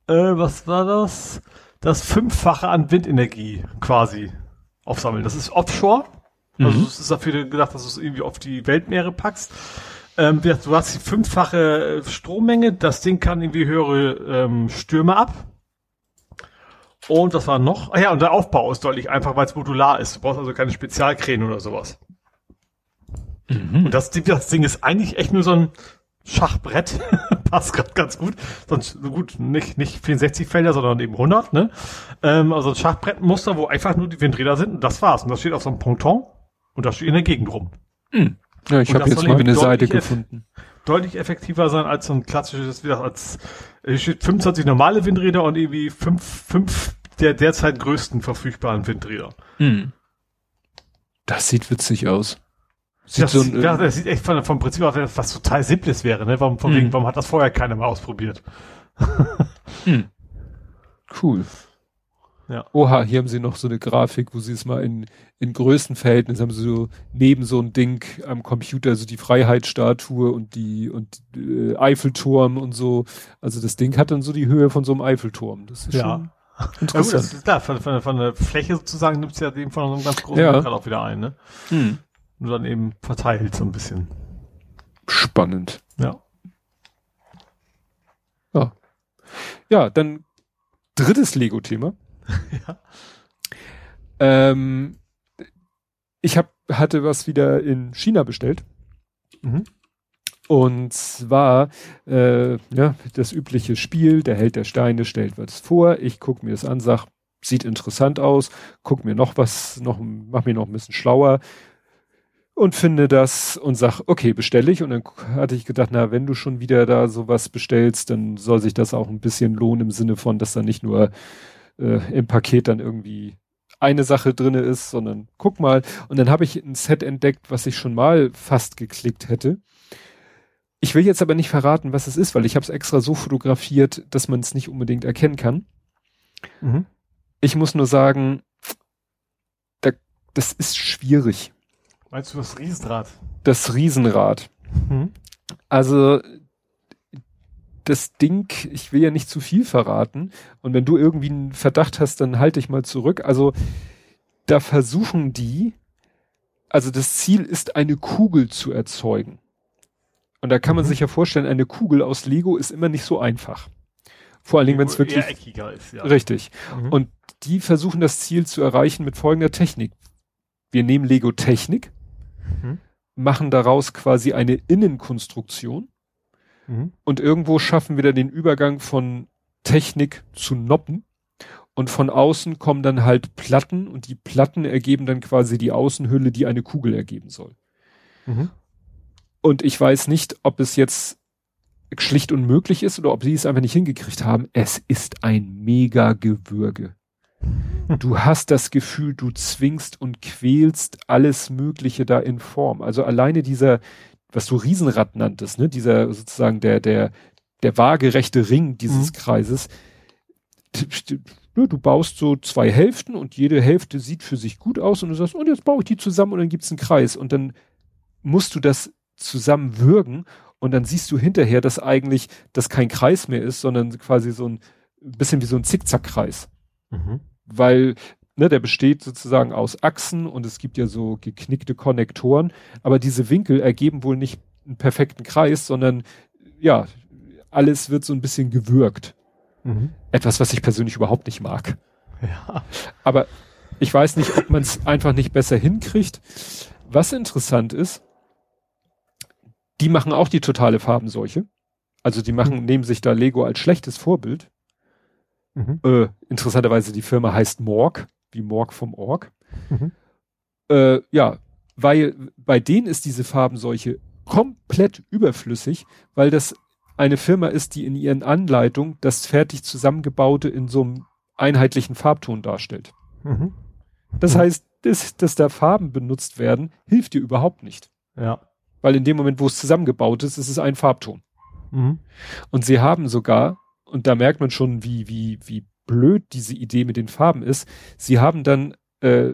äh, was war das? Das Fünffache an Windenergie quasi aufsammeln. Das ist Offshore. Also mhm. es ist dafür gedacht, dass du es irgendwie auf die Weltmeere packst. Ähm, du hast die fünffache äh, Strommenge, das Ding kann irgendwie höhere ähm, Stürme ab. Und das war noch? Ah ja, und der Aufbau ist deutlich einfach, weil es modular ist. Du brauchst also keine Spezialkräne oder sowas. Mhm. Und das, das Ding ist eigentlich echt nur so ein Schachbrett. Passt gerade ganz gut. Sonst, gut, nicht, nicht 64 Felder, sondern eben 100, ne? Ähm, also ein Schachbrettmuster, wo einfach nur die Windräder sind und das war's. Und das steht auf so einem Ponton und das steht in der Gegend rum. Mhm. Ja, ich habe jetzt mal eine Seite gefunden. Deutlich effektiver sein als so ein klassisches, wie das als, hier steht 25 normale Windräder und irgendwie fünf, fünf der derzeit größten verfügbaren Windräder. Mhm. Das sieht witzig aus. Sieht das, so ein, ja, das sieht echt von, vom Prinzip aus, was total Simples wäre, ne? Warum, von wegen, hm. warum hat das vorher keiner mal ausprobiert? hm. Cool. Ja. Oha, hier haben sie noch so eine Grafik, wo sie es mal in, in Größenverhältnis haben sie so neben so ein Ding am Computer, so die Freiheitsstatue und die und äh, Eiffelturm und so. Also das Ding hat dann so die Höhe von so einem Eiffelturm. Das ist ja. schon interessant. Ja, gut, das ist klar, von, von, von der Fläche sozusagen nimmt es ja dem von so einem ganz großen ja. auch wieder ein, ne? Hm. Nur dann eben verteilt so ein bisschen. Spannend. Ja. Ja. Ja, dann drittes Lego-Thema. ja. Ähm, ich hab, hatte was wieder in China bestellt. Mhm. Und zwar äh, ja, das übliche Spiel, der Held der Steine stellt was vor, ich gucke mir das an, sag, sieht interessant aus, guck mir noch was, noch, mach mir noch ein bisschen schlauer, und finde das und sag, okay, bestelle ich. Und dann hatte ich gedacht, na, wenn du schon wieder da sowas bestellst, dann soll sich das auch ein bisschen lohnen im Sinne von, dass da nicht nur äh, im Paket dann irgendwie eine Sache drinne ist, sondern guck mal. Und dann habe ich ein Set entdeckt, was ich schon mal fast geklickt hätte. Ich will jetzt aber nicht verraten, was es ist, weil ich habe es extra so fotografiert, dass man es nicht unbedingt erkennen kann. Mhm. Ich muss nur sagen, da, das ist schwierig Meinst du das Riesenrad? Das Riesenrad. Mhm. Also das Ding, ich will ja nicht zu viel verraten. Und wenn du irgendwie einen Verdacht hast, dann halte ich mal zurück. Also da versuchen die, also das Ziel ist, eine Kugel zu erzeugen. Und da kann man mhm. sich ja vorstellen, eine Kugel aus Lego ist immer nicht so einfach. Vor allen Dingen, wenn es wirklich ist, ja. richtig. Mhm. Und die versuchen das Ziel zu erreichen mit folgender Technik. Wir nehmen Lego Technik, mhm. machen daraus quasi eine Innenkonstruktion mhm. und irgendwo schaffen wir dann den Übergang von Technik zu Noppen und von außen kommen dann halt Platten und die Platten ergeben dann quasi die Außenhülle, die eine Kugel ergeben soll. Mhm. Und ich weiß nicht, ob es jetzt schlicht unmöglich ist oder ob sie es einfach nicht hingekriegt haben. Es ist ein mega Gewürge. Du hast das Gefühl, du zwingst und quälst alles Mögliche da in Form. Also alleine dieser, was du Riesenrad nanntest, ne, dieser sozusagen der, der, der waagerechte Ring dieses mhm. Kreises. Du baust so zwei Hälften und jede Hälfte sieht für sich gut aus und du sagst, und jetzt baue ich die zusammen und dann gibt's einen Kreis und dann musst du das zusammen würgen und dann siehst du hinterher, dass eigentlich das kein Kreis mehr ist, sondern quasi so ein bisschen wie so ein Zickzackkreis. Mhm. Weil ne, der besteht sozusagen aus Achsen und es gibt ja so geknickte Konnektoren, aber diese Winkel ergeben wohl nicht einen perfekten Kreis, sondern ja, alles wird so ein bisschen gewürgt. Mhm. Etwas, was ich persönlich überhaupt nicht mag. Ja. Aber ich weiß nicht, ob man es einfach nicht besser hinkriegt. Was interessant ist, die machen auch die totale Farbenseuche. Also die machen, mhm. nehmen sich da Lego als schlechtes Vorbild. Mhm. Äh, interessanterweise die Firma heißt Morg, wie Morg vom Org. Mhm. Äh, ja, weil bei denen ist diese Farbenseuche komplett überflüssig, weil das eine Firma ist, die in ihren Anleitungen das fertig zusammengebaute in so einem einheitlichen Farbton darstellt. Mhm. Das heißt, dass, dass da Farben benutzt werden, hilft dir überhaupt nicht. Ja. Weil in dem Moment, wo es zusammengebaut ist, ist es ein Farbton. Mhm. Und sie haben sogar, und da merkt man schon, wie, wie, wie blöd diese Idee mit den Farben ist, sie haben dann, äh,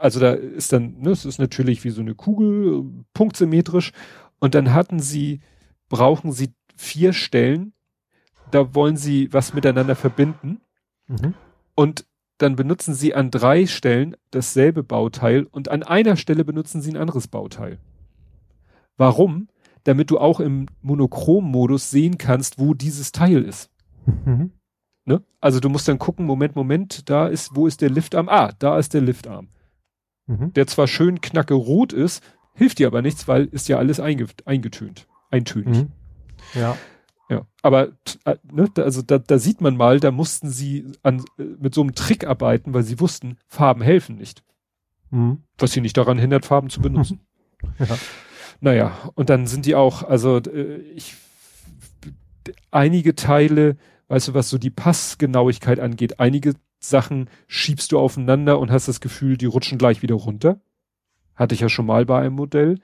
also da ist dann, ne, es ist natürlich wie so eine Kugel, punktsymmetrisch, und dann hatten sie, brauchen sie vier Stellen, da wollen sie was miteinander verbinden, Mhm. und dann benutzen sie an drei Stellen dasselbe Bauteil und an einer Stelle benutzen sie ein anderes Bauteil. Warum? Damit du auch im Monochrom-Modus sehen kannst, wo dieses Teil ist. Mhm. Ne? Also du musst dann gucken, Moment, Moment, da ist, wo ist der Liftarm? Ah, da ist der Liftarm. Mhm. Der zwar schön knacke rot ist, hilft dir aber nichts, weil ist ja alles einge eingetönt, eintönig. Mhm. Ja. Ja, aber äh, ne, da- also da, da sieht man mal, da mussten sie an, äh, mit so einem Trick arbeiten, weil sie wussten, Farben helfen nicht. Mhm. Was sie nicht daran hindert, Farben zu benutzen. Ja. Naja, und dann sind die auch, also äh, ich einige Teile, weißt du, was so die Passgenauigkeit angeht, einige Sachen schiebst du aufeinander und hast das Gefühl, die rutschen gleich wieder runter. Hatte ich ja schon mal bei einem Modell.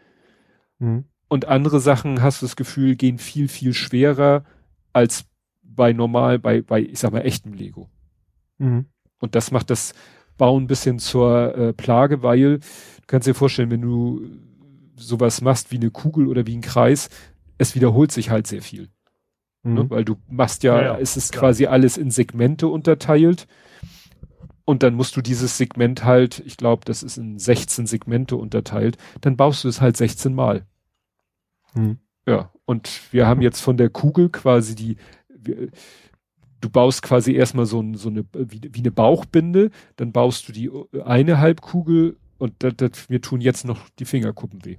Mhm. Und andere Sachen hast du das Gefühl, gehen viel, viel schwerer als bei normal, bei, bei, ich sag mal, echtem Lego. Mhm. Und das macht das Bauen ein bisschen zur äh, Plage, weil du kannst dir vorstellen, wenn du sowas machst wie eine Kugel oder wie ein Kreis, es wiederholt sich halt sehr viel. Ne? Mhm. Weil du machst ja, Ja, ja, es ist klar. quasi alles in Segmente unterteilt. Und dann musst du dieses Segment halt, ich glaube, das ist in 16 Segmente unterteilt, dann baust du es halt 16 Mal. Mhm. Ja, und wir haben jetzt von der Kugel quasi die, wir, du baust quasi erstmal so, ein, so eine, wie, wie eine Bauchbinde, dann baust du die äh, eine Halbkugel und das, das, mir tun jetzt noch die Fingerkuppen weh.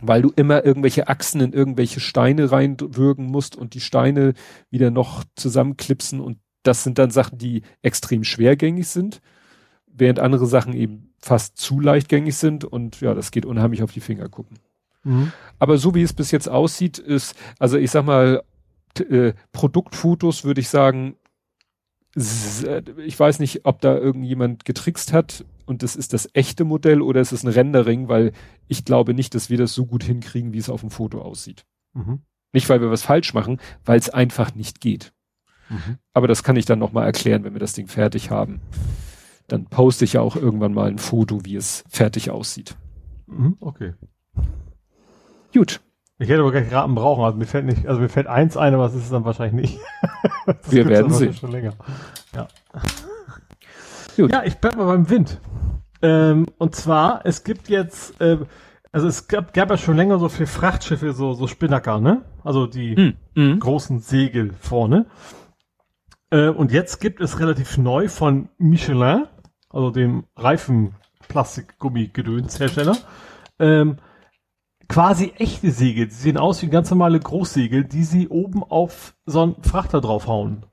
Weil du immer irgendwelche Achsen in irgendwelche Steine reinwürgen musst und die Steine wieder noch zusammenklipsen und das sind dann Sachen, die extrem schwergängig sind, während andere Sachen eben fast zu leichtgängig sind und ja, das geht unheimlich auf die Fingerkuppen. Mhm. Aber so wie es bis jetzt aussieht, ist, also ich sag mal, äh, Produktfotos würde ich sagen, äh, ich weiß nicht, ob da irgendjemand getrickst hat und das ist das echte Modell oder es ist ein Rendering, weil ich glaube nicht, dass wir das so gut hinkriegen, wie es auf dem Foto aussieht. Mhm. Nicht, weil wir was falsch machen, weil es einfach nicht geht. Mhm. Aber das kann ich dann nochmal erklären, wenn wir das Ding fertig haben. Dann poste ich ja auch irgendwann mal ein Foto, wie es fertig aussieht. Mhm. Okay. Gut, Ich hätte aber gleich Raten brauchen, also mir fällt nicht, also mir fällt eins ein, aber es ist es dann wahrscheinlich nicht. Das Wir werden sehen. Schon länger. Ja. Gut. ja, ich bleib mal beim Wind. Ähm, und zwar, es gibt jetzt, äh, also es gab, gab ja schon länger so für Frachtschiffe so, so Spinnaker, ne? Also die hm. großen Segel vorne. Äh, und jetzt gibt es relativ neu von Michelin, also dem Reifen-Plastikgummi-Gedöns-Hersteller, ähm, quasi echte Segel. Die sehen aus wie ganz normale Großsegel, die sie oben auf so einen Frachter draufhauen.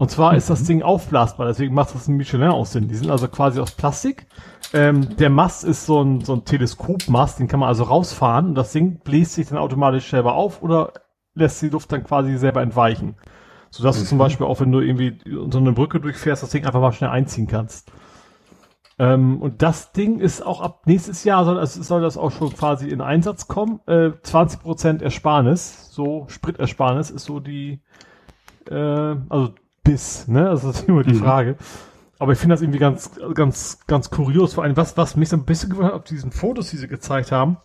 Und zwar ist das Ding aufblasbar, deswegen macht das ein Michelin aus Sinn. Die sind also quasi aus Plastik. Ähm, der Mast ist so ein, so ein Teleskopmast, den kann man also rausfahren und das Ding bläst sich dann automatisch selber auf oder lässt die Luft dann quasi selber entweichen. Sodass du zum Beispiel auch, wenn du irgendwie so eine Brücke durchfährst, das Ding einfach mal schnell einziehen kannst. Ähm, und das Ding ist auch ab nächstes Jahr soll, das, soll das auch schon quasi in Einsatz kommen. Äh, 20% Ersparnis, so Spritersparnis ist so die, äh, also bis, ne? Also das ist immer die Mhm. Frage. Aber ich finde das irgendwie ganz, ganz, ganz kurios. Vor allem, was, was mich so ein bisschen gewundert hat, auf diesen Fotos, die sie gezeigt haben,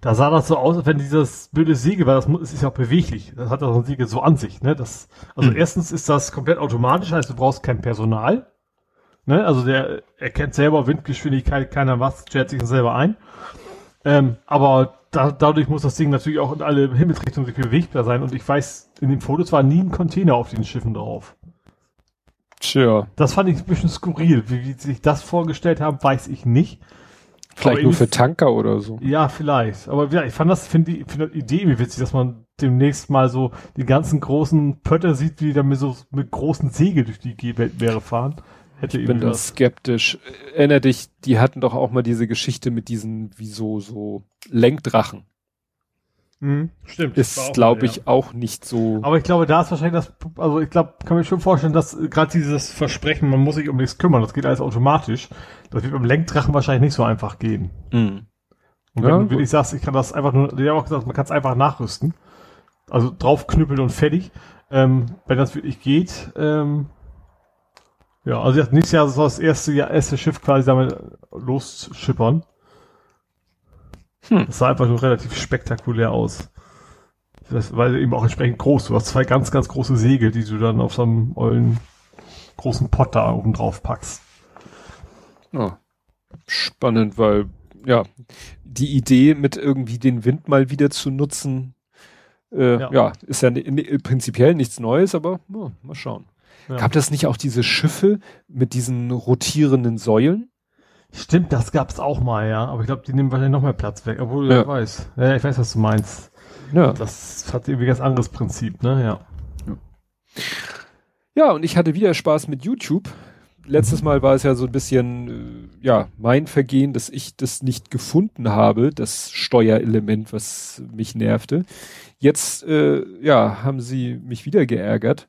da sah das so aus, als wenn dieses blöde Segel, weil das ist ja auch beweglich. Das hat das ein Segel so an sich, ne? Das, also Mhm. erstens ist das komplett automatisch, heißt du brauchst kein Personal. Ne? Also der erkennt selber Windgeschwindigkeit, keiner was, stellt sich das selber ein. Ähm, aber da, dadurch muss das Ding natürlich auch in alle Himmelsrichtungen sich bewegbar sein. Und ich weiß, in den Fotos war nie ein Container auf den Schiffen drauf. Tja, Das fand ich ein bisschen skurril. Wie, wie sie sich das vorgestellt haben, weiß ich nicht. vielleicht Aber nur für Tanker oder so. Ja, vielleicht. Aber ja, ich fand das, finde die, finde die Idee irgendwie witzig, dass man demnächst mal so die ganzen großen Pötter sieht, die dann mit so mit großen Segel durch die Ge- Weltmeere fahren. Hätte Ich bin da skeptisch. Erinner dich, die hatten doch auch mal diese Geschichte mit diesen, wie so, so Lenkdrachen. Mhm, stimmt. Ist, glaube ich, ja. auch nicht so. Aber ich glaube, da ist wahrscheinlich das, also ich glaube, kann mir schon vorstellen, dass gerade dieses Versprechen, man muss sich um nichts kümmern, das geht alles automatisch. Das wird beim Lenkdrachen wahrscheinlich nicht so einfach gehen. Mhm. Und wenn ja, du wirklich sagst, ich kann das einfach nur, die haben auch gesagt, man kann es einfach nachrüsten. Also draufknüppeln und fertig. Ähm, wenn das wirklich geht, ähm, ja, also nächstes Jahr soll das erste, Jahr, erste Schiff quasi damit losschippern. Hm. Das sah einfach nur relativ spektakulär aus. Das, weil eben auch entsprechend groß. Du hast zwei ganz, ganz große Segel, die du dann auf so einem ollen großen Pott da oben drauf packst. Ja. Spannend, weil, ja, die Idee mit irgendwie den Wind mal wieder zu nutzen, äh, ja. ja. ist ja prinzipiell nichts Neues, aber oh, mal schauen. Ja. Gab das nicht auch diese Schiffe mit diesen rotierenden Säulen? Stimmt, das gab's auch mal, ja. Aber ich glaube, die nehmen wahrscheinlich noch mehr Platz weg, obwohl ja. wer weiß. Ja, ich weiß, was du meinst. Ja. Das hat irgendwie ganz anderes Prinzip, ne? Ja. Ja, und ich hatte wieder Spaß mit YouTube. Letztes Mal war es ja so ein bisschen, äh, ja, mein Vergehen, dass ich das nicht gefunden habe, das Steuerelement, was mich nervte. Jetzt, äh, ja, haben sie mich wieder geärgert.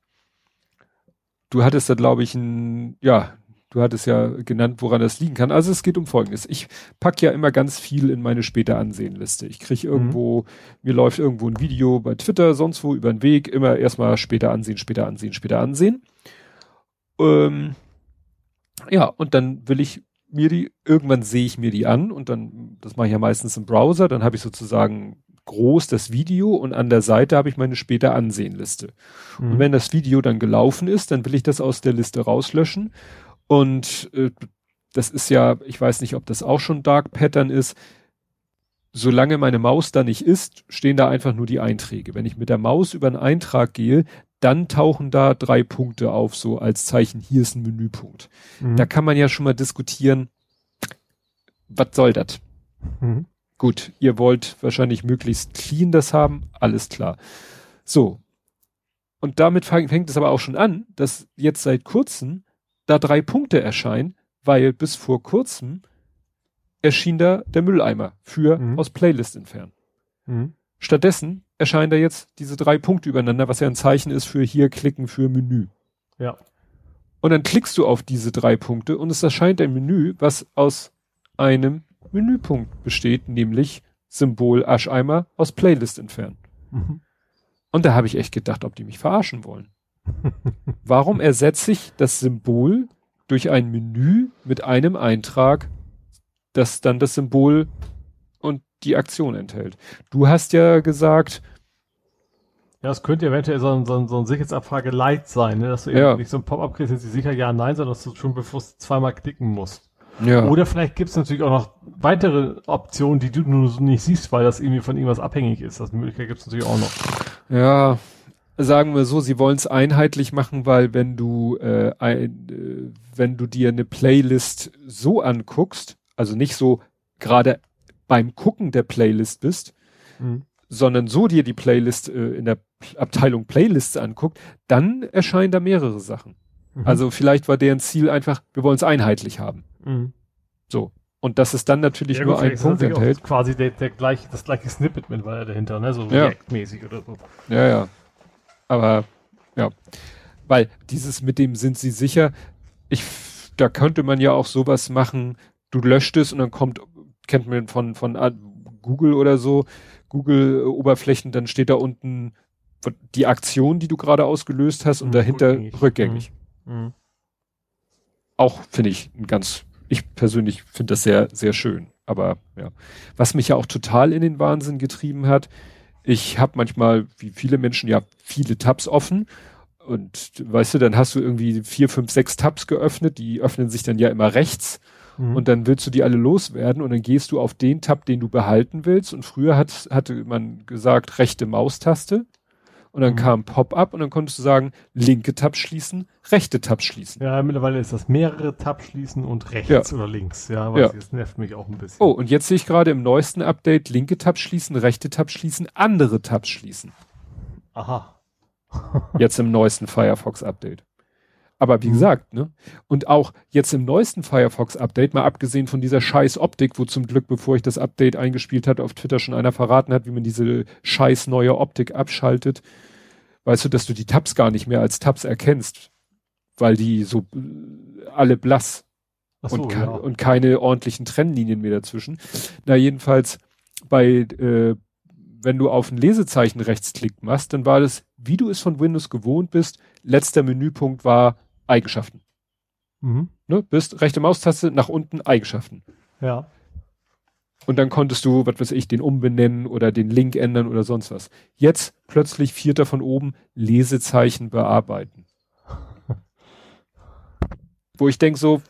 Du hattest da, glaube ich, ein, ja, Du hattest ja genannt, woran das liegen kann. Also es geht um Folgendes. Ich pack ja immer ganz viel in meine später Ansehenliste. Ich kriege irgendwo, mhm. mir läuft irgendwo ein Video bei Twitter, sonst wo über den Weg, immer erstmal später ansehen, später ansehen, später ansehen. Ähm, ja, und dann will ich mir die, irgendwann sehe ich mir die an und dann, das mache ich ja meistens im Browser, dann habe ich sozusagen groß das Video und an der Seite habe ich meine später Ansehenliste. Mhm. Und wenn das Video dann gelaufen ist, dann will ich das aus der Liste rauslöschen und äh, das ist ja, ich weiß nicht, ob das auch schon Dark Pattern ist. Solange meine Maus da nicht ist, stehen da einfach nur die Einträge. Wenn ich mit der Maus über einen Eintrag gehe, dann tauchen da drei Punkte auf, so als Zeichen, hier ist ein Menüpunkt. Mhm. Da kann man ja schon mal diskutieren, was soll das? Mhm. Gut, ihr wollt wahrscheinlich möglichst clean das haben, alles klar. So. Und damit fängt es aber auch schon an, dass jetzt seit kurzem da drei Punkte erscheinen, weil bis vor kurzem erschien da der Mülleimer für mhm. aus Playlist entfernen. Mhm. Stattdessen erscheinen da jetzt diese drei Punkte übereinander, was ja ein Zeichen ist für hier klicken für Menü. Ja. Und dann klickst du auf diese drei Punkte und es erscheint ein Menü, was aus einem Menüpunkt besteht, nämlich Symbol Ascheimer aus Playlist entfernen. Mhm. Und da habe ich echt gedacht, ob die mich verarschen wollen. Warum ersetze ich das Symbol durch ein Menü mit einem Eintrag, das dann das Symbol und die Aktion enthält? Du hast ja gesagt, ja, es könnte eventuell so ein, so ein, so ein Sicherheitsabfrage light sein, ne? dass du ja. nicht so ein Pop-up kriegst, jetzt sicher ja, nein, sondern dass du schon bewusst zweimal klicken musst. Ja. Oder vielleicht gibt es natürlich auch noch weitere Optionen, die du nur nicht siehst, weil das irgendwie von irgendwas abhängig ist. Das Möglichkeit gibt es natürlich auch noch. Ja, sagen wir so, sie wollen es einheitlich machen, weil wenn du äh, ein, äh, wenn du dir eine Playlist so anguckst, also nicht so gerade beim Gucken der Playlist bist, mhm. sondern so dir die Playlist äh, in der Abteilung Playlists anguckt, dann erscheinen da mehrere Sachen. Mhm. Also vielleicht war deren Ziel einfach, wir wollen es einheitlich haben. Mhm. So. Und dass es dann natürlich ja, nur einen Punkt enthält. Quasi der, der gleich, das gleiche Snippet mit war dahinter, ne? So ja. React-mäßig oder so. Ja, ja. Aber ja, weil dieses mit dem sind sie sicher, ich, da könnte man ja auch sowas machen, du löscht es und dann kommt, kennt man von, von Google oder so, Google-Oberflächen, dann steht da unten die Aktion, die du gerade ausgelöst hast und mhm, dahinter rückgängig. rückgängig. Mhm. Mhm. Auch finde ich ein ganz, ich persönlich finde das sehr, sehr schön. Aber ja, was mich ja auch total in den Wahnsinn getrieben hat, ich habe manchmal, wie viele Menschen, ja viele Tabs offen. Und weißt du, dann hast du irgendwie vier, fünf, sechs Tabs geöffnet, die öffnen sich dann ja immer rechts. Mhm. Und dann willst du die alle loswerden und dann gehst du auf den Tab, den du behalten willst. Und früher hat, hatte man gesagt, rechte Maustaste und dann mhm. kam Pop-up und dann konntest du sagen, linke Tab schließen, rechte Tab schließen. Ja, mittlerweile ist das mehrere Tab schließen und rechts ja. oder links. Ja, weil ja. das nervt mich auch ein bisschen. Oh, und jetzt sehe ich gerade im neuesten Update linke Tab schließen, rechte Tab schließen, andere Tabs schließen. Aha. jetzt im neuesten Firefox Update. Aber wie mhm. gesagt, ne? Und auch jetzt im neuesten Firefox-Update, mal abgesehen von dieser scheiß Optik, wo zum Glück, bevor ich das Update eingespielt hatte, auf Twitter schon einer verraten hat, wie man diese scheiß neue Optik abschaltet, weißt du, dass du die Tabs gar nicht mehr als Tabs erkennst, weil die so äh, alle blass so, und, ja. und, keine ordentlichen Trennlinien mehr dazwischen. Na, jedenfalls bei, äh, wenn du auf ein Lesezeichen rechtsklick machst, dann war das, wie du es von Windows gewohnt bist, letzter Menüpunkt war Eigenschaften. Mhm. Ne? Bist rechte Maustaste nach unten Eigenschaften. Ja. Und dann konntest du, was weiß ich, den umbenennen oder den Link ändern oder sonst was. Jetzt plötzlich vierter von oben Lesezeichen bearbeiten. Wo ich denke so,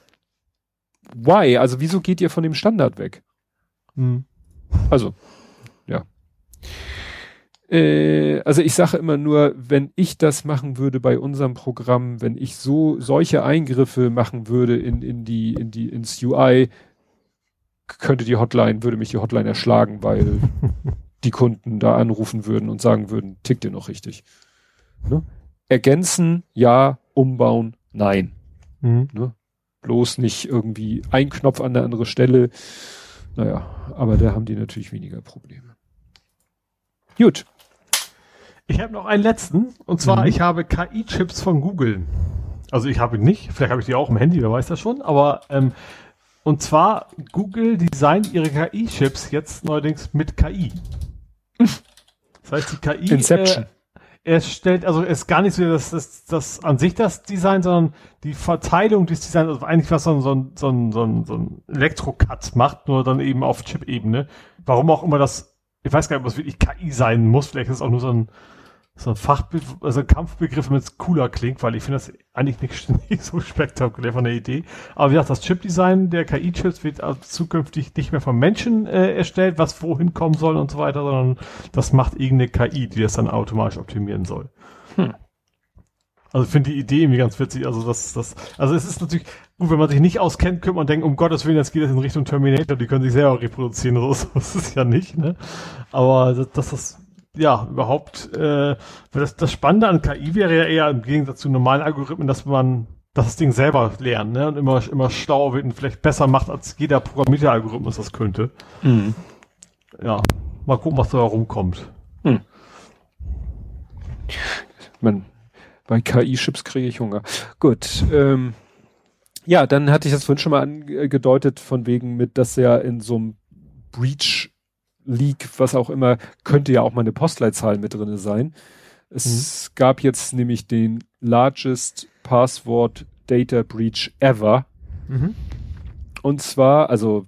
why? Also wieso geht ihr von dem Standard weg? Mhm. Also, ja. Äh, also ich sage immer nur, wenn ich das machen würde bei unserem Programm, wenn ich so solche Eingriffe machen würde in, in die, in die, ins UI, könnte die Hotline, würde mich die Hotline erschlagen, weil die Kunden da anrufen würden und sagen würden, tickt ihr noch richtig. Ne? Ergänzen, ja, umbauen, nein. Mhm. Ne? Bloß nicht irgendwie ein Knopf an der andere Stelle. Naja, aber da haben die natürlich weniger Probleme. Gut. Ich habe noch einen letzten. Und zwar, mhm. ich habe KI-Chips von Google. Also ich habe ihn nicht. Vielleicht habe ich die auch im Handy, wer weiß das schon. Aber ähm, und zwar Google designt ihre KI-Chips jetzt neuerdings mit KI. Das heißt, die KI Inception. Äh, er stellt, also es ist gar nicht so das, das, das an sich das Design, sondern die Verteilung des Designs, also eigentlich was so ein, so ein, so ein, so ein, so ein Elektro-Cut macht, nur dann eben auf Chip-Ebene. Warum auch immer das, ich weiß gar nicht, ob es wirklich KI sein muss, vielleicht ist es auch nur so ein, so ein Fachbegriff, also ein Kampfbegriff, damit es cooler klingt, weil ich finde das eigentlich nicht, nicht, so spektakulär von der Idee. Aber wie gesagt, das Chip-Design der KI-Chips wird zukünftig nicht mehr von Menschen äh, erstellt, was wohin kommen soll und so weiter, sondern das macht irgendeine KI, die das dann automatisch optimieren soll. Hm. Also ich finde die Idee irgendwie ganz witzig. Also das, das, also es ist natürlich gut, wenn man sich nicht auskennt, könnte man denken, um Gottes Willen, jetzt geht das in Richtung Terminator, die können sich selber reproduzieren. So, so ist es ja nicht, ne? Aber das, das ist ja, überhaupt, äh, das, das Spannende an KI wäre ja eher im Gegensatz zu normalen Algorithmen, dass man das Ding selber lernt, ne, und immer, immer schlauer wird und vielleicht besser macht, als jeder programmierte Algorithmus das könnte. Mhm. Ja, mal gucken, was da rumkommt. Mhm. Man, bei KI-Chips kriege ich Hunger. Gut, ähm, ja, dann hatte ich das vorhin schon mal angedeutet, von wegen mit, dass er in so einem Breach Leak, was auch immer, könnte ja auch mal eine Postleitzahl mit drinne sein. Es mhm. gab jetzt nämlich den largest Password Data Breach ever. Mhm. Und zwar, also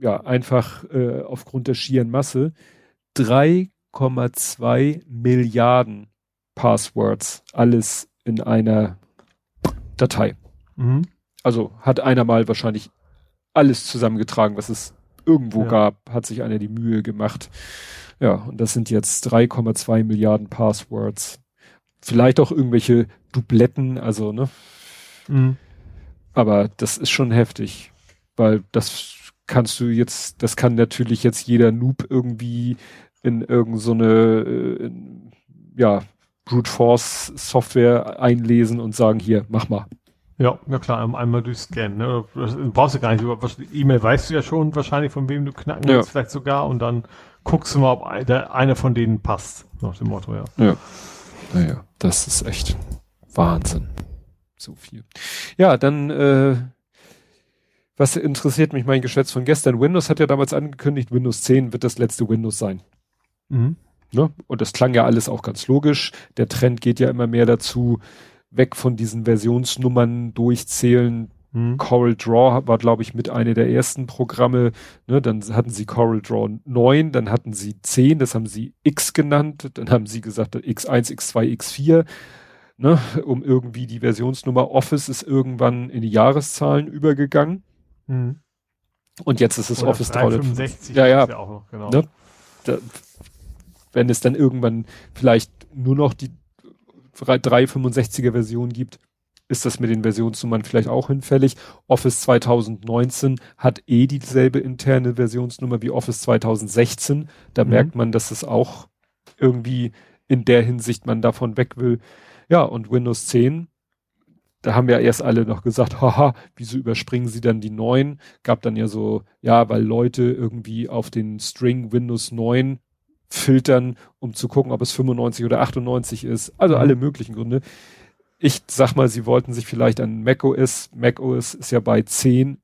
ja, einfach äh, aufgrund der schieren Masse, 3,2 Milliarden Passwords, alles in einer Datei. Mhm. Also hat einer mal wahrscheinlich alles zusammengetragen, was es irgendwo ja. gab, hat sich einer die Mühe gemacht. Ja, und das sind jetzt 3,2 Milliarden Passwords. Vielleicht auch irgendwelche Dubletten, also, ne? Mhm. Aber das ist schon heftig, weil das kannst du jetzt, das kann natürlich jetzt jeder Noob irgendwie in irgendeine, so äh, ja, Brute Force Software einlesen und sagen, hier, mach mal. Ja, ja klar, einmal durchscannen. Ne? Du brauchst du gar nicht. E-Mail weißt du ja schon wahrscheinlich, von wem du knacken willst, vielleicht sogar. Und dann guckst du mal, ob der, eine von denen passt. Nach dem Motto, ja. Ja. Naja, das ist echt Wahnsinn. So viel. Ja, dann, äh, was interessiert mich mein Geschwätz von gestern? Windows hat ja damals angekündigt, Windows 10 wird das letzte Windows sein. Mhm. Ne? Und das klang ja alles auch ganz logisch. Der Trend geht ja immer mehr dazu, weg von diesen Versionsnummern durchzählen. Hm. Coral Draw war, glaube ich, mit einer der ersten Programme. Ne, dann hatten sie Coral Draw 9, dann hatten sie 10, das haben sie X genannt, dann haben sie gesagt X1, X2, X4, ne, um irgendwie die Versionsnummer Office ist irgendwann in die Jahreszahlen übergegangen. Hm. Und jetzt ist es Oder Office 365. Ja, ja. ja noch, genau. ne, da, wenn es dann irgendwann vielleicht nur noch die 365er Version gibt, ist das mit den Versionsnummern vielleicht auch hinfällig. Office 2019 hat eh dieselbe interne Versionsnummer wie Office 2016. Da mhm. merkt man, dass es auch irgendwie in der Hinsicht man davon weg will. Ja, und Windows 10 da haben ja erst alle noch gesagt, haha, wieso überspringen sie dann die neuen? Gab dann ja so, ja, weil Leute irgendwie auf den String Windows 9 filtern, um zu gucken, ob es 95 oder 98 ist. Also mhm. alle möglichen Gründe. Ich sag mal, sie wollten sich vielleicht an macOS, macOS ist ja bei 10,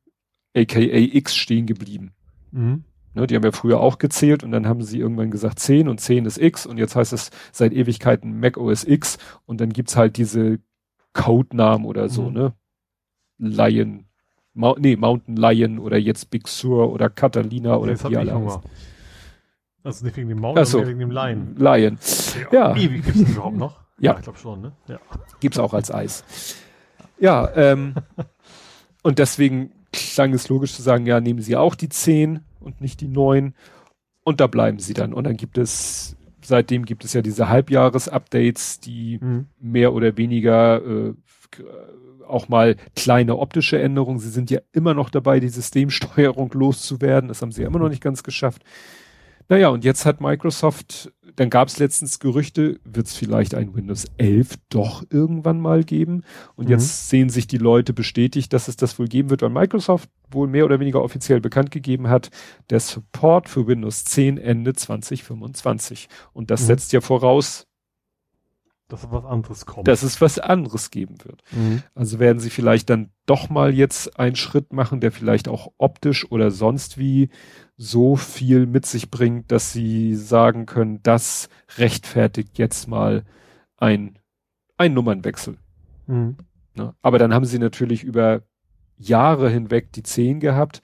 aka X stehen geblieben. Mhm. Ne, die haben ja früher auch gezählt und dann haben sie irgendwann gesagt 10 und 10 ist X und jetzt heißt es seit Ewigkeiten macOS X und dann gibt's halt diese Codenamen oder so, mhm. ne? Lion, Mo nee, Mountain Lion oder jetzt Big Sur oder Catalina oder wie alle heißen. Also nicht wegen dem Mountain, sondern wegen dem Lion. Lion. Ja. ja. Ewig gibt's überhaupt noch? Ja. ja ich glaube schon, ne? Ja. Gibt's auch als Eis. Ja, ähm, und deswegen klang es logisch zu sagen, ja, nehmen Sie auch die 10 und nicht die 9 und da bleiben Sie dann. Und dann gibt es seitdem gibt es ja diese Halbjahres-Updates, die mhm. mehr oder weniger äh, auch mal kleine optische Änderungen. Sie sind ja immer noch dabei, die Systemsteuerung loszuwerden. Das haben sie ja immer noch nicht ganz geschafft. Naja, und jetzt hat Microsoft, dann gab es letztens Gerüchte, wird es vielleicht ein Windows 11 doch irgendwann mal geben. Und mhm. jetzt sehen sich die Leute bestätigt, dass es das wohl geben wird, weil Microsoft wohl mehr oder weniger offiziell bekannt gegeben hat, der Support für Windows 10 Ende 2025. Und das mhm. setzt ja voraus, dass was anderes kommt. Dass es was anderes geben wird. Mhm. Also werden sie vielleicht dann doch mal jetzt einen Schritt machen, der vielleicht auch optisch oder sonst wie so viel mit sich bringt, dass sie sagen können, das rechtfertigt jetzt mal ein, ein Nummernwechsel. Mhm. Ne? Aber dann haben sie natürlich über Jahre hinweg die 10 gehabt.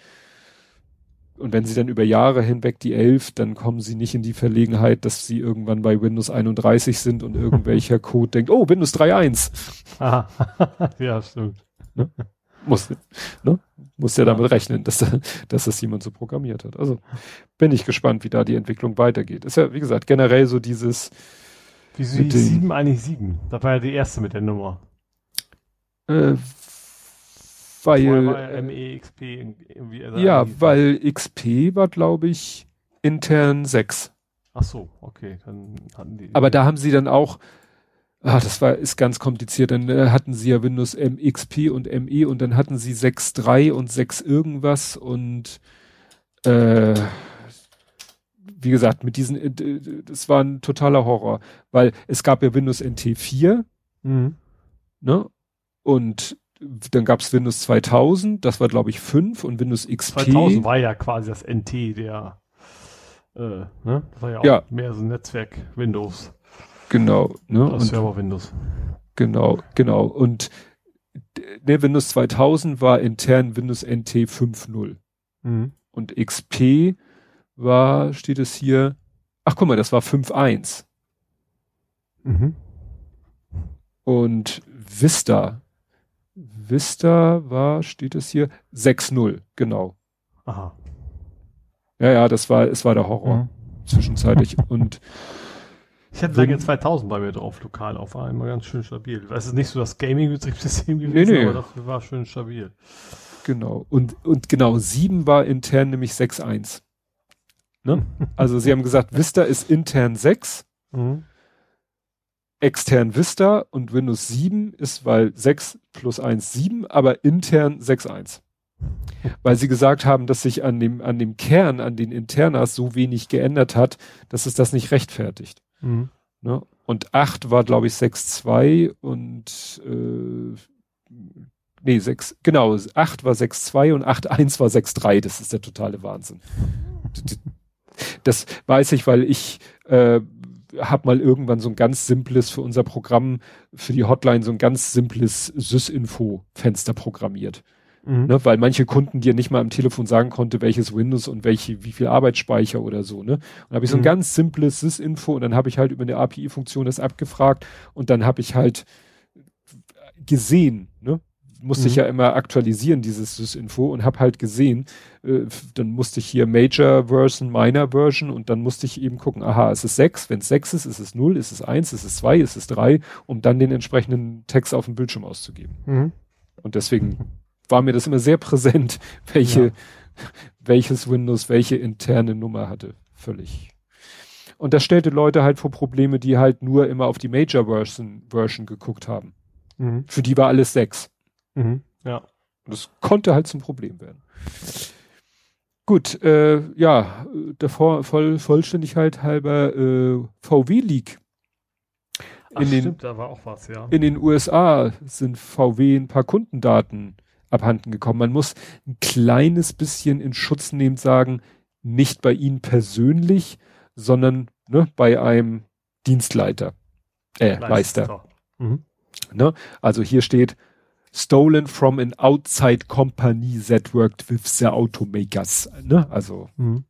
Und wenn sie dann über Jahre hinweg die 11, dann kommen sie nicht in die Verlegenheit, dass sie irgendwann bei Windows 31 sind und irgendwelcher Code denkt, oh, Windows 3.1. ja, stimmt. Ne? muss, ne? muss ja damit rechnen, dass, dass das jemand so programmiert hat. Also bin ich gespannt, wie da die Entwicklung weitergeht. Ist ja, wie gesagt, generell so dieses. Wieso die 7 eigentlich 7? Das war ja die erste mit der Nummer. Äh, weil. War ja MEXP irgendwie. Also ja, weil XP war, glaube ich, intern 6. Ach so, okay, dann hatten die. Aber da haben sie dann auch Ah, das war, ist ganz kompliziert. Dann äh, hatten sie ja Windows MXP und ME und dann hatten sie 6.3 und 6 irgendwas und äh, wie gesagt, mit diesen, äh, das war ein totaler Horror, weil es gab ja Windows NT 4, mhm. ne? Und dann gab's Windows 2000, das war glaube ich 5 und Windows XP. 2000 war ja quasi das NT der, äh, ne? Das war ja auch ja. mehr so ein Netzwerk Windows. Genau. Ne? Das Server Windows. Genau, genau. Und der Windows 2000 war intern Windows NT 5.0. Mhm. Und XP war, steht es hier, ach guck mal, das war 5.1. Mhm. Und Vista, Vista war, steht es hier, 6.0, genau. Aha. Ja, ja, das war, es war der Horror. Mhm. Zwischenzeitlich. Und ich hatte lange 2000 bei mir drauf, lokal auf einmal ganz schön stabil. Es ist nicht so das Gaming-Betriebssystem gewesen, nee, nee. aber das war schön stabil. Genau. Und, und genau, 7 war intern nämlich 6.1. Ne? also sie haben gesagt, Vista ist intern 6, mhm. Extern Vista und Windows 7 ist, weil 6 plus 1 7, aber intern 6.1. Weil sie gesagt haben, dass sich an dem, an dem Kern, an den Internas so wenig geändert hat, dass es das nicht rechtfertigt. Mhm. Ne? Und 8 war, glaube ich, 6-2 und äh, nee, 6, genau, 8 war 6-2 und 8-1 war 6-3. Das ist der totale Wahnsinn. Das weiß ich, weil ich äh, habe mal irgendwann so ein ganz simples für unser Programm, für die Hotline, so ein ganz simples Sysinfo-Fenster programmiert. Mhm. Ne, weil manche Kunden dir nicht mal am Telefon sagen konnte, welches Windows und welche, wie viel Arbeitsspeicher oder so, ne? Und habe ich so ein mhm. ganz simples Sys-Info und dann habe ich halt über eine API-Funktion das abgefragt und dann habe ich halt gesehen, ne? Musste mhm. ich ja immer aktualisieren, dieses Sys-Info und habe halt gesehen, äh, dann musste ich hier Major Version, Minor Version und dann musste ich eben gucken, aha, ist es 6, wenn es 6 ist, ist es 0, ist es 1, ist es 2, ist es 3, um dann den entsprechenden Text auf dem Bildschirm auszugeben. Mhm. Und deswegen war mir das immer sehr präsent, welche, ja. welches Windows welche interne Nummer hatte. Völlig. Und das stellte Leute halt vor Probleme, die halt nur immer auf die Major Version, Version geguckt haben. Mhm. Für die war alles sechs. Mhm. Ja. Das konnte halt zum Problem werden. Gut, äh, ja, der Voll Vollständigkeit halber äh, VW League. Ach, in den, stimmt, da war auch was, ja. In den USA sind VW ein paar Kundendaten abhanden gekommen. Man muss ein kleines bisschen in Schutz nehmend sagen, nicht bei Ihnen persönlich, sondern ne, bei einem Dienstleiter, äh, Leister. Leister. Mhm. Ne? Also hier steht, stolen from an outside company that worked with the automakers. Ne? Also mhm.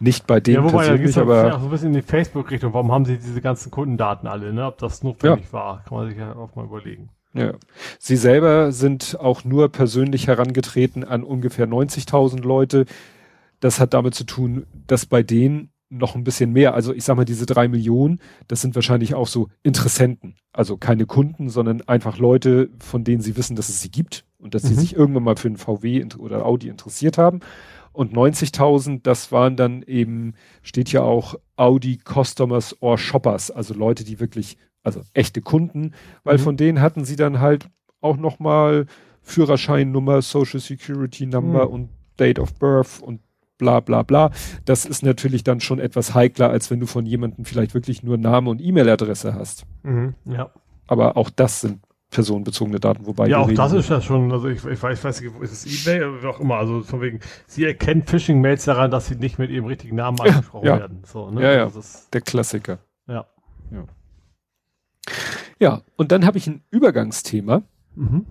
nicht bei denen ja, wobei, persönlich, aber ja so ein bisschen in die Facebook-Richtung. Warum haben sie diese ganzen Kundendaten alle? Ne? Ob das notwendig ja. war, kann man sich ja auch mal überlegen. Ja. Sie selber sind auch nur persönlich herangetreten an ungefähr 90.000 Leute. Das hat damit zu tun, dass bei denen noch ein bisschen mehr. Also ich sag mal, diese drei Millionen, das sind wahrscheinlich auch so Interessenten. Also keine Kunden, sondern einfach Leute, von denen sie wissen, dass es sie gibt und dass sie mhm. sich irgendwann mal für einen VW oder Audi interessiert haben. Und 90.000, das waren dann eben, steht ja auch Audi Customers or Shoppers, also Leute, die wirklich, also echte Kunden, weil mhm. von denen hatten sie dann halt auch nochmal Führerscheinnummer, Social Security Number mhm. und Date of Birth und bla bla bla. Das ist natürlich dann schon etwas heikler, als wenn du von jemandem vielleicht wirklich nur Name und E-Mail-Adresse hast. Mhm, ja. Aber auch das sind personenbezogene Daten, wobei. Ja, auch das ist ja schon, also ich, ich, weiß, ich weiß nicht, ist es eBay oder wie auch immer, also von wegen, sie erkennen Phishing-Mails daran, dass sie nicht mit ihrem richtigen Namen angesprochen ja, werden. So, ne? Ja, ja, also der Klassiker. Ja. Ja, ja und dann habe ich ein Übergangsthema, mhm.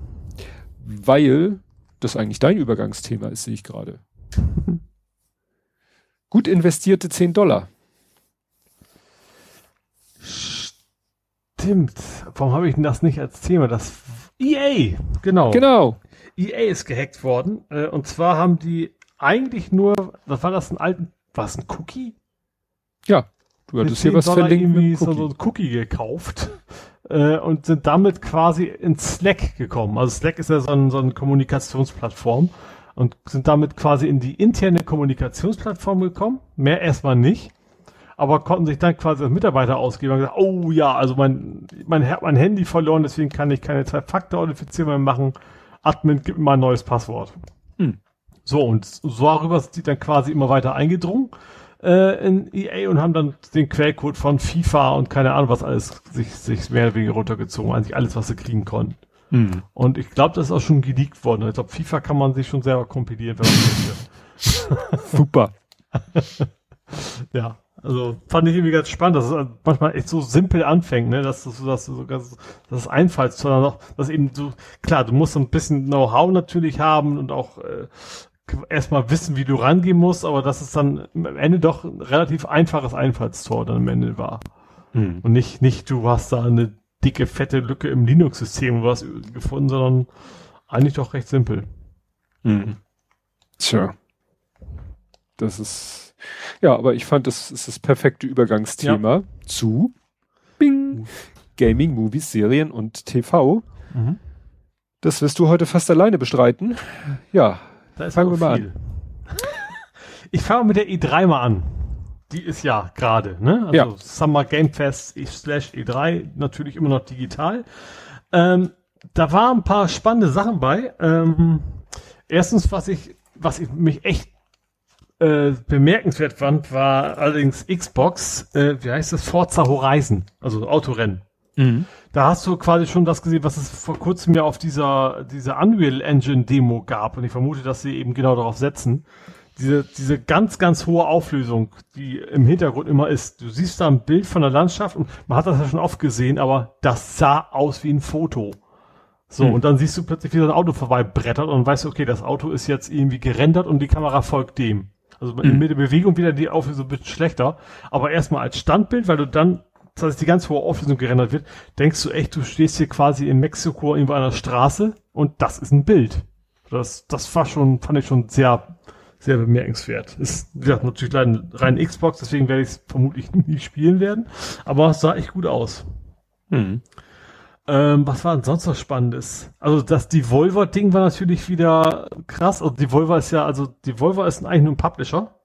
weil das eigentlich dein Übergangsthema ist, sehe ich gerade. Gut investierte 10 Dollar. Stimmt. Warum habe ich denn das nicht als Thema? Das EA, genau. Genau. EA ist gehackt worden. Äh, und zwar haben die eigentlich nur, was war das, ein alten, war es ein Cookie? Ja. Du hattest hier was Dollar verlinkt mit Cookie. So ein Cookie gekauft äh, und sind damit quasi in Slack gekommen. Also Slack ist ja so, ein, so eine Kommunikationsplattform und sind damit quasi in die interne Kommunikationsplattform gekommen. Mehr erstmal nicht. Aber konnten sich dann quasi als Mitarbeiter ausgeben und gesagt, oh ja, also mein, mein, mein Handy verloren, deswegen kann ich keine Zwei-Faktor-Authentifizierung mehr machen. Admin, gib mir mal ein neues Passwort. Hm. So, und so darüber sind die dann quasi immer weiter eingedrungen äh, in EA und haben dann den Quellcode von FIFA und keine Ahnung was alles sich, sich mehr oder weniger runtergezogen. Eigentlich alles, was sie kriegen konnten. Mhm. Und ich glaube, das ist auch schon geleakt worden. Ich glaube, FIFA kann man sich schon selber kompilieren, wenn man möchte. Super. ja, also fand ich irgendwie ganz spannend, dass es manchmal echt so simpel anfängt, ne, dass du so, dass so ganz, dass es Einfallstor noch, dass eben so, klar, du musst so ein bisschen Know-how natürlich haben und auch äh, erstmal wissen, wie du rangehen musst, aber dass es dann am Ende doch ein relativ einfaches Einfallstor dann am Ende war. Mhm. Und nicht, nicht, du hast da eine dicke, fette Lücke im Linux-System was gefunden, sondern eigentlich doch recht simpel. Mhm. Tja. Das ist, ja, aber ich fand, das ist das perfekte Übergangsthema ja. zu Bing, Gaming, Movies, Serien und TV. Mhm. Das wirst du heute fast alleine bestreiten. Ja, fangen wir mal viel. an. Ich fange mit der E3 mal an die ist ja gerade, ne? Also ja. Summer Game Fest slash E3, natürlich immer noch digital. Ähm, da waren ein paar spannende Sachen bei. Ähm, erstens, was ich, was ich mich echt äh, bemerkenswert fand, war allerdings Xbox, äh, wie heißt das, Forza Horizon, also Autorennen. Mhm. Da hast du quasi schon das gesehen, was es vor kurzem ja auf dieser, dieser Unreal Engine Demo gab. Und ich vermute, dass sie eben genau darauf setzen diese, diese ganz, ganz hohe Auflösung, die im Hintergrund immer ist. Du siehst da ein Bild von der Landschaft und man hat das ja schon oft gesehen, aber das sah aus wie ein Foto. So, hm. und dann siehst du plötzlich, wie so ein Auto vorbeibrettert und weißt, okay, das Auto ist jetzt irgendwie gerendert und die Kamera folgt dem. Also hm. mit der Bewegung wieder die Auflösung ein bisschen schlechter, aber erstmal als Standbild, weil du dann, das heißt, die ganz hohe Auflösung gerendert wird, denkst du echt, du stehst hier quasi in Mexiko irgendwo an der Straße und das ist ein Bild. Das, das war schon, fand ich schon sehr sehr bemerkenswert. Ist, gesagt, natürlich rein, rein Xbox, deswegen werde ich es vermutlich nie spielen werden. Aber es sah echt gut aus. Mhm. Ähm, was war denn sonst noch Spannendes? Also das Devolver-Ding war natürlich wieder krass. Also Devolver ist ja, also Devolver ist eigentlich nur ein Publisher.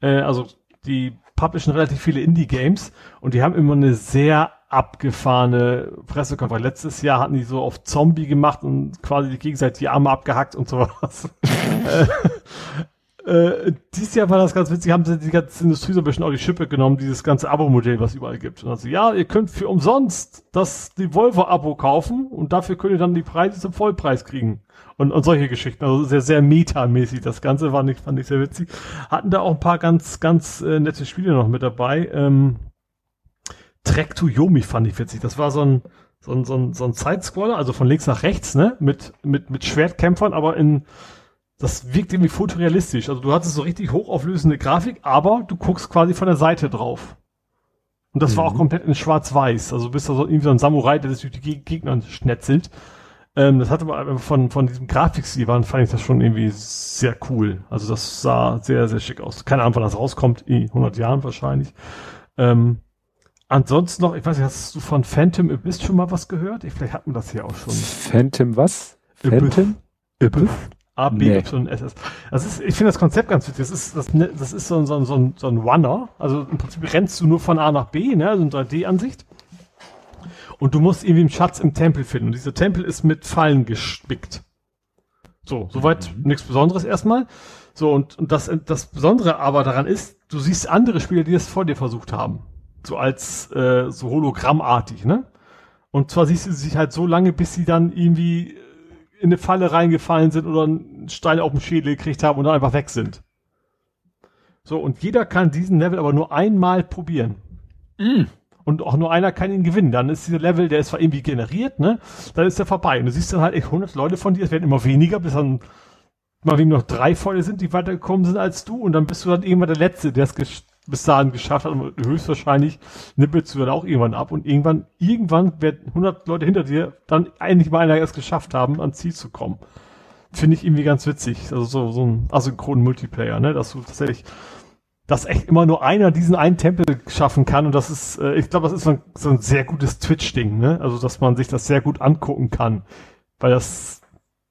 Äh, also die publishen relativ viele Indie-Games und die haben immer eine sehr abgefahrene Pressekonferenz. Letztes Jahr hatten die so auf Zombie gemacht und quasi gegenseitig die Arme abgehackt und sowas. äh, dieses Jahr war das ganz witzig, haben sie die ganze Industrie so ein bisschen auf die Schippe genommen, dieses ganze Abo-Modell, was überall gibt. Und also, ja, ihr könnt für umsonst das, die Volvo-Abo kaufen und dafür könnt ihr dann die Preise zum Vollpreis kriegen. Und, und solche Geschichten. Also sehr, sehr metamäßig. Das Ganze war nicht, fand ich sehr witzig. Hatten da auch ein paar ganz, ganz äh, nette Spiele noch mit dabei. Ähm, Trek to Yomi fand ich witzig. Das war so ein, so ein, so ein, so ein Sidescroller, also von links nach rechts, ne? Mit, mit, mit Schwertkämpfern, aber in, das wirkt irgendwie fotorealistisch. Also du hattest so richtig hochauflösende Grafik, aber du guckst quasi von der Seite drauf. Und das mhm. war auch mhm. komplett in schwarz-weiß. Also du bist da so irgendwie so ein Samurai, der sich durch die Gegner schnetzelt. Ähm, das hatte aber von, von diesem Grafikstil waren, fand ich das schon irgendwie sehr cool. Also das sah sehr, sehr schick aus. Keine Ahnung, wann das rauskommt, in 100 Jahren wahrscheinlich. Ähm, ansonsten noch, ich weiß nicht, hast du von Phantom Abyss schon mal was gehört? Ich, vielleicht hat man das hier auch schon. Phantom was? Phantom? Abyss? A, B, Y, S, S. Das ist, ich finde das Konzept ganz witzig. Das ist, das, das ist so ein, so ein, so ein, so ein Runner. Also im Prinzip rennst du nur von A nach B, ne? Also eine 3D-Ansicht. Und du musst irgendwie einen Schatz im Tempel finden. Und dieser Tempel ist mit Fallen gespickt. So, soweit mhm. nichts Besonderes erstmal. So, und, und das, das Besondere aber daran ist, du siehst andere Spieler, die das vor dir versucht haben. So als äh, so hologrammartig, ne? Und zwar siehst du sich halt so lange, bis sie dann irgendwie in eine Falle reingefallen sind oder einen Stein auf dem Schädel gekriegt haben und dann einfach weg sind. So, und jeder kann diesen Level aber nur einmal probieren. Mm und auch nur einer kann ihn gewinnen. Dann ist dieser Level, der ist zwar irgendwie generiert, ne? Dann ist er vorbei. Und du siehst dann halt echt 100 Leute von dir, es werden immer weniger, bis dann mal wegen noch drei Volle sind, die weitergekommen sind als du. Und dann bist du dann irgendwann der Letzte, der es bis dahin geschafft hat. Und höchstwahrscheinlich nippelst du dann auch irgendwann ab. Und irgendwann, irgendwann werden 100 Leute hinter dir dann eigentlich mal einer erst geschafft haben, ans Ziel zu kommen. Finde ich irgendwie ganz witzig. Also so, so ein asynchronen Multiplayer, ne? Dass du tatsächlich dass echt immer nur einer diesen einen Tempel schaffen kann und das ist, äh, ich glaube, das ist so ein, so ein sehr gutes Twitch-Ding, ne? Also, dass man sich das sehr gut angucken kann, weil das,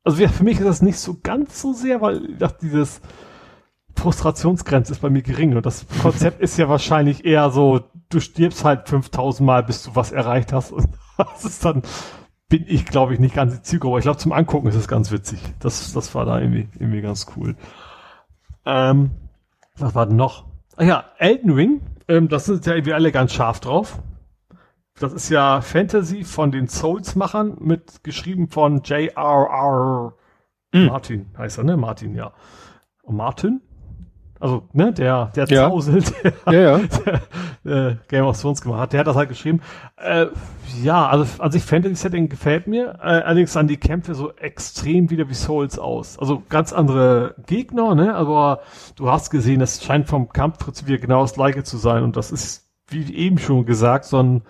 also für mich ist das nicht so ganz so sehr, weil ich dachte, dieses Frustrationsgrenze ist bei mir gering und das Konzept ist ja wahrscheinlich eher so, du stirbst halt 5000 Mal, bis du was erreicht hast und das ist dann, bin ich, glaube ich, nicht ganz die Zielgruppe. Ich glaube, zum Angucken ist es ganz witzig. Das, das war da irgendwie, irgendwie ganz cool. Ähm, was war denn noch? Ach ja, Elden Ring, ähm, das sind ja irgendwie alle ganz scharf drauf. Das ist ja Fantasy von den Souls-Machern mit geschrieben von J.R.R. Mm. Martin heißt er, ne? Martin, ja. Und Martin? Also ne, der, der ja. Zausel, der, ja, ja. der, äh, Game of Thrones gemacht hat, der hat das halt geschrieben. Äh, ja, also an sich Fantasy-Setting gefällt mir, äh, allerdings sahen die Kämpfe so extrem wieder wie Souls aus. Also ganz andere Gegner, ne, aber du hast gesehen, es scheint vom Kampfprinzip wieder genau das gleiche zu sein und das ist, wie eben schon gesagt, so ein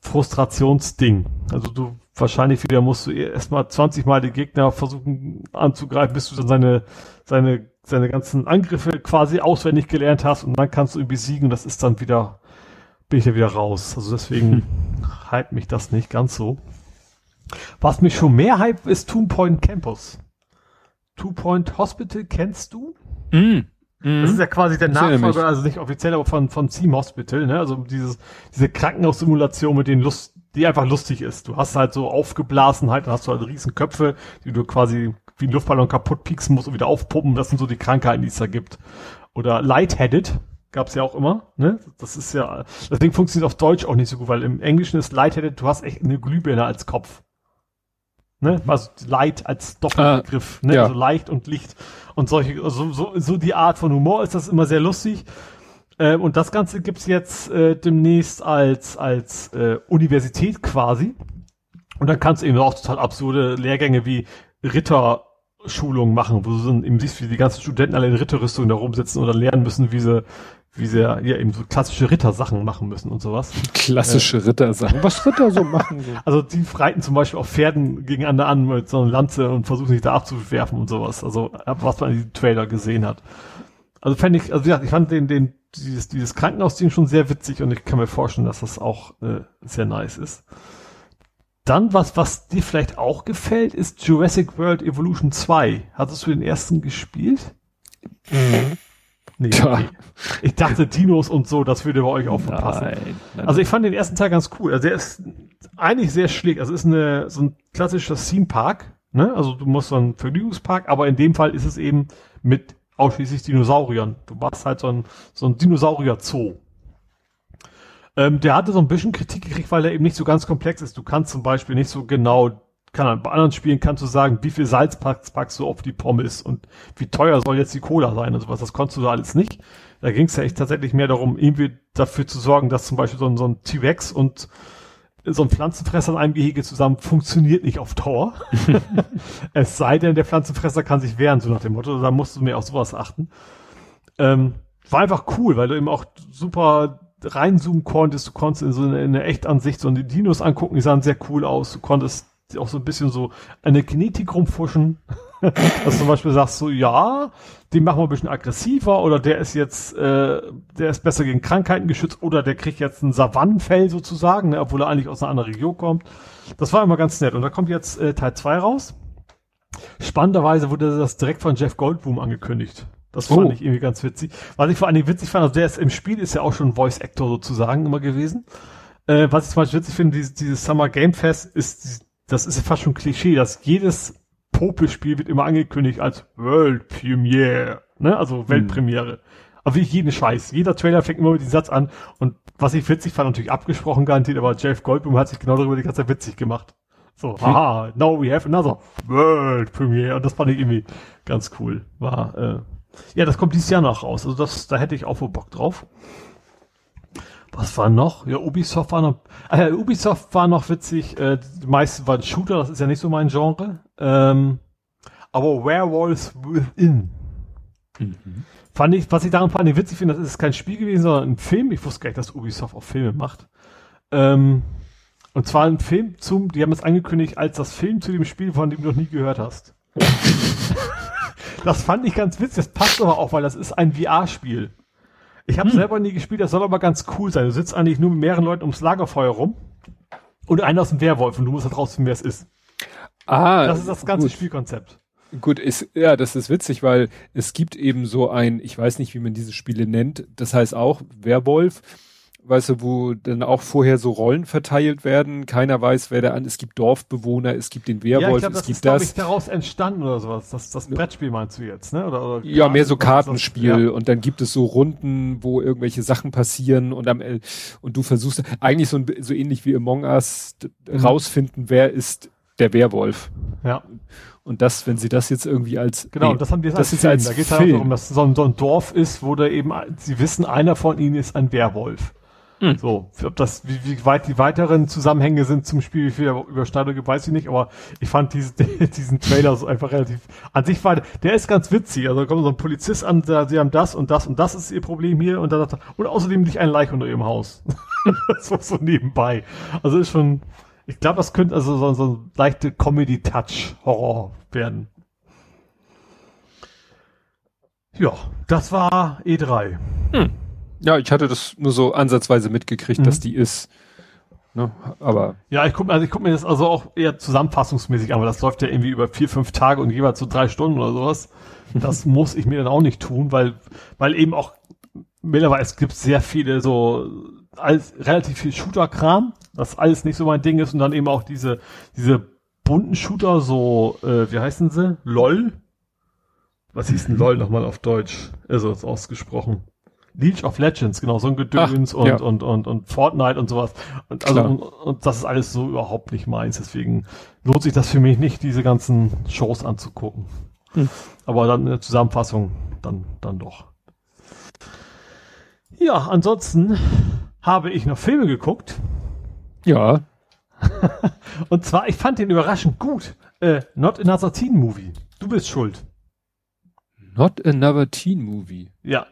Frustrationsding. Also du wahrscheinlich wieder musst du erstmal 20 Mal die Gegner versuchen anzugreifen, bis du dann seine, seine seine ganzen Angriffe quasi auswendig gelernt hast und dann kannst du ihn besiegen und das ist dann wieder, bin ich ja wieder raus. Also deswegen hm. hype mich das nicht ganz so. Was mich schon mehr hype ist Two Point Campus. Two Point Hospital kennst du? Mm. Mm. Das ist ja quasi der Nachfolger, also nicht offiziell, aber von, von Team Hospital, ne? Also dieses, diese Krankenhaussimulation mit den Lust, die einfach lustig ist. Du hast halt so Aufgeblasenheit, dann hast du halt riesen Köpfe, die du quasi wie ein Luftballon kaputt pieksen muss und wieder aufpumpen. Das sind so die Krankheiten, die es da gibt. Oder lightheaded gab's ja auch immer. Ne? Das ist ja, deswegen funktioniert auf Deutsch auch nicht so gut, weil im Englischen ist lightheaded, du hast echt eine Glühbirne als Kopf. Ne? Also Light als Doppelbegriff, ah, ne? Ja. also leicht und Licht und solche, also so, so die Art von Humor ist das immer sehr lustig. Äh, und das Ganze gibt's jetzt äh, demnächst als als äh, Universität quasi. Und dann kannst du eben auch total absurde Lehrgänge wie Ritter Schulungen machen, wo du eben siehst, wie die ganzen Studenten alle in Ritterrüstung da rumsitzen oder lernen müssen, wie sie, wie sie ja eben so klassische Rittersachen machen müssen und sowas. Klassische äh, Rittersachen. Was Ritter so machen. So. Also die reiten zum Beispiel auf Pferden gegeneinander an mit so einer Lanze und versuchen sich da abzuwerfen und sowas. Also was man in diesem Trailer gesehen hat. Also fände ich, also ja, ich fand den, den, dieses, dieses Krankenhausding schon sehr witzig und ich kann mir vorstellen, dass das auch äh, sehr nice ist. Dann, was, was dir vielleicht auch gefällt, ist Jurassic World Evolution 2. Hattest du den ersten gespielt? Mhm. Nee, okay. Ich dachte Dinos und so, das würde bei euch auch verpassen. Nein, nein, also ich fand den ersten Teil ganz cool. Also der ist eigentlich sehr schlick. Also es ist eine, so ein klassischer Theme Park. Ne? Also du musst so einen Vergnügungspark, aber in dem Fall ist es eben mit ausschließlich Dinosauriern. Du machst halt so ein, so ein Dinosaurier-Zoo. Ähm, der hatte so ein bisschen Kritik gekriegt, weil er eben nicht so ganz komplex ist. Du kannst zum Beispiel nicht so genau, kann bei anderen Spielen kannst du sagen, wie viel Salz packst, packst du auf die Pommes und wie teuer soll jetzt die Cola sein und sowas. Das konntest du da alles nicht. Da ging es ja echt tatsächlich mehr darum, irgendwie dafür zu sorgen, dass zum Beispiel so ein, so ein T-Rex und so ein Pflanzenfresser in einem Gehege zusammen funktioniert nicht auf Dauer. es sei denn, der Pflanzenfresser kann sich wehren, so nach dem Motto. Da musst du mir auf sowas achten. Ähm, war einfach cool, weil du eben auch super reinzoomen konntest. Du konntest in so eine, in eine Echtansicht so die Dinos angucken, die sahen sehr cool aus. Du konntest auch so ein bisschen so eine Genetik rumfuschen. dass du zum Beispiel sagst so, ja, den machen wir ein bisschen aggressiver oder der ist jetzt, äh, der ist besser gegen Krankheiten geschützt oder der kriegt jetzt ein Savannenfell sozusagen, ne, obwohl er eigentlich aus einer anderen Region kommt. Das war immer ganz nett. Und da kommt jetzt äh, Teil 2 raus. Spannenderweise wurde das direkt von Jeff Goldblum angekündigt. Das fand oh. ich irgendwie ganz witzig. Was ich vor allen Dingen witzig fand, also der ist im Spiel ist ja auch schon Voice Actor sozusagen immer gewesen. Äh, was ich zum Beispiel witzig finde, dieses, dieses Summer Game Fest ist, das ist ja fast schon Klischee, dass jedes Popelspiel wird immer angekündigt als World Premiere, ne? Also hm. Weltpremiere. Hm. Aber wie jeden Scheiß. Jeder Trailer fängt immer mit diesem Satz an. Und was ich witzig fand, natürlich abgesprochen garantiert, aber Jeff Goldblum hat sich genau darüber die ganze Zeit witzig gemacht. So, hm. haha, now we have another World Premiere. Und das fand ich irgendwie ganz cool. War, äh, ja, das kommt dieses Jahr noch raus. Also das, da hätte ich auch wohl Bock drauf. Was war noch? Ja, Ubisoft war noch. Ah ja, Ubisoft war noch witzig. Äh, die meisten waren Shooter, das ist ja nicht so mein Genre. Ähm, aber Werewolves Within. Mhm. Fand ich, was ich daran fand, ich witzig finde, das ist kein Spiel gewesen, sondern ein Film. Ich wusste gar nicht, dass Ubisoft auch Filme macht. Ähm, und zwar ein Film zum, die haben es angekündigt als das Film zu dem Spiel, von dem du noch nie gehört hast. das fand ich ganz witzig. Das passt aber auch, weil das ist ein VR-Spiel. Ich habe hm. selber nie gespielt, das soll aber ganz cool sein. Du sitzt eigentlich nur mit mehreren Leuten ums Lagerfeuer rum und einer aus dem Werwolf und du musst halt rausfinden, wer es ist. Ah, das ist das ganze gut. Spielkonzept. Gut, ist, ja, das ist witzig, weil es gibt eben so ein, ich weiß nicht, wie man diese Spiele nennt, das heißt auch Werwolf weißt du, wo dann auch vorher so Rollen verteilt werden. Keiner weiß, wer da an. Es gibt Dorfbewohner, es gibt den Werwolf, ja, ich glaub, es gibt das. Ist, ich, daraus entstanden oder sowas. Das, das Brettspiel meinst du jetzt, ne? Oder, oder ja, mehr so Kartenspiel. Ja. Und dann gibt es so Runden, wo irgendwelche Sachen passieren und am und du versuchst eigentlich so, so ähnlich wie Among Us mhm. rausfinden, wer ist der Werwolf. Ja. Und das, wenn sie das jetzt irgendwie als genau, nee, das haben jetzt das als Film. Als da geht es halt darum, dass so ein, so ein Dorf ist, wo da eben sie wissen, einer von ihnen ist ein Werwolf. Hm. So, ob das, wie, wie weit die weiteren Zusammenhänge sind zum Spiel, wie viel Überschneidung gibt, weiß ich nicht, aber ich fand diese, diesen Trailer so einfach relativ, an sich war, der ist ganz witzig, also da kommt so ein Polizist an, der, sie haben das und das und das ist ihr Problem hier und da sagt er, und außerdem liegt ein Leich unter ihrem Haus. das war so nebenbei. Also ist schon, ich glaube, das könnte also so, so ein leichte Comedy-Touch-Horror werden. Ja, das war E3. Hm. Ja, ich hatte das nur so ansatzweise mitgekriegt, mhm. dass die ist. Ne? Aber. Ja, ich gucke also ich guck mir das also auch eher zusammenfassungsmäßig an, weil das läuft ja irgendwie über vier, fünf Tage und jeweils so drei Stunden oder sowas. Das muss ich mir dann auch nicht tun, weil, weil eben auch mittlerweile es gibt sehr viele so alles, relativ viel Shooter-Kram, das alles nicht so mein Ding ist und dann eben auch diese, diese bunten Shooter, so, äh, wie heißen sie? LOL? Was hieß denn LOL nochmal auf Deutsch? Also ist ausgesprochen. League of Legends, genau, so ein Gedöns Ach, und, ja. und, und, und Fortnite und sowas. Und, also, und, und, das ist alles so überhaupt nicht meins. Deswegen lohnt sich das für mich nicht, diese ganzen Shows anzugucken. Hm. Aber dann in der Zusammenfassung dann, dann doch. Ja, ansonsten habe ich noch Filme geguckt. Ja. und zwar, ich fand den überraschend gut. Äh, Not Another Teen Movie. Du bist schuld. Not Another Teen Movie. Ja.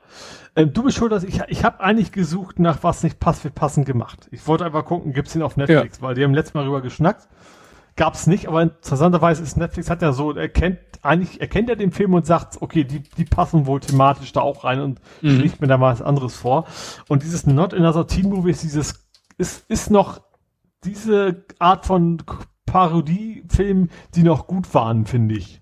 Ähm, du bist schuld, dass ich, ich habe eigentlich gesucht nach was nicht pass für passend gemacht. Ich wollte einfach gucken, gibt's den auf Netflix, ja. weil die haben letztes Mal drüber geschnackt. Gab's nicht, aber interessanterweise ist Netflix hat ja so, erkennt, eigentlich erkennt er den Film und sagt, okay, die, die passen wohl thematisch da auch rein und mhm. schlägt mir da mal was anderes vor. Und dieses Not Another Teen Movie ist dieses, ist, ist noch diese Art von Parodiefilm, die noch gut waren, finde ich.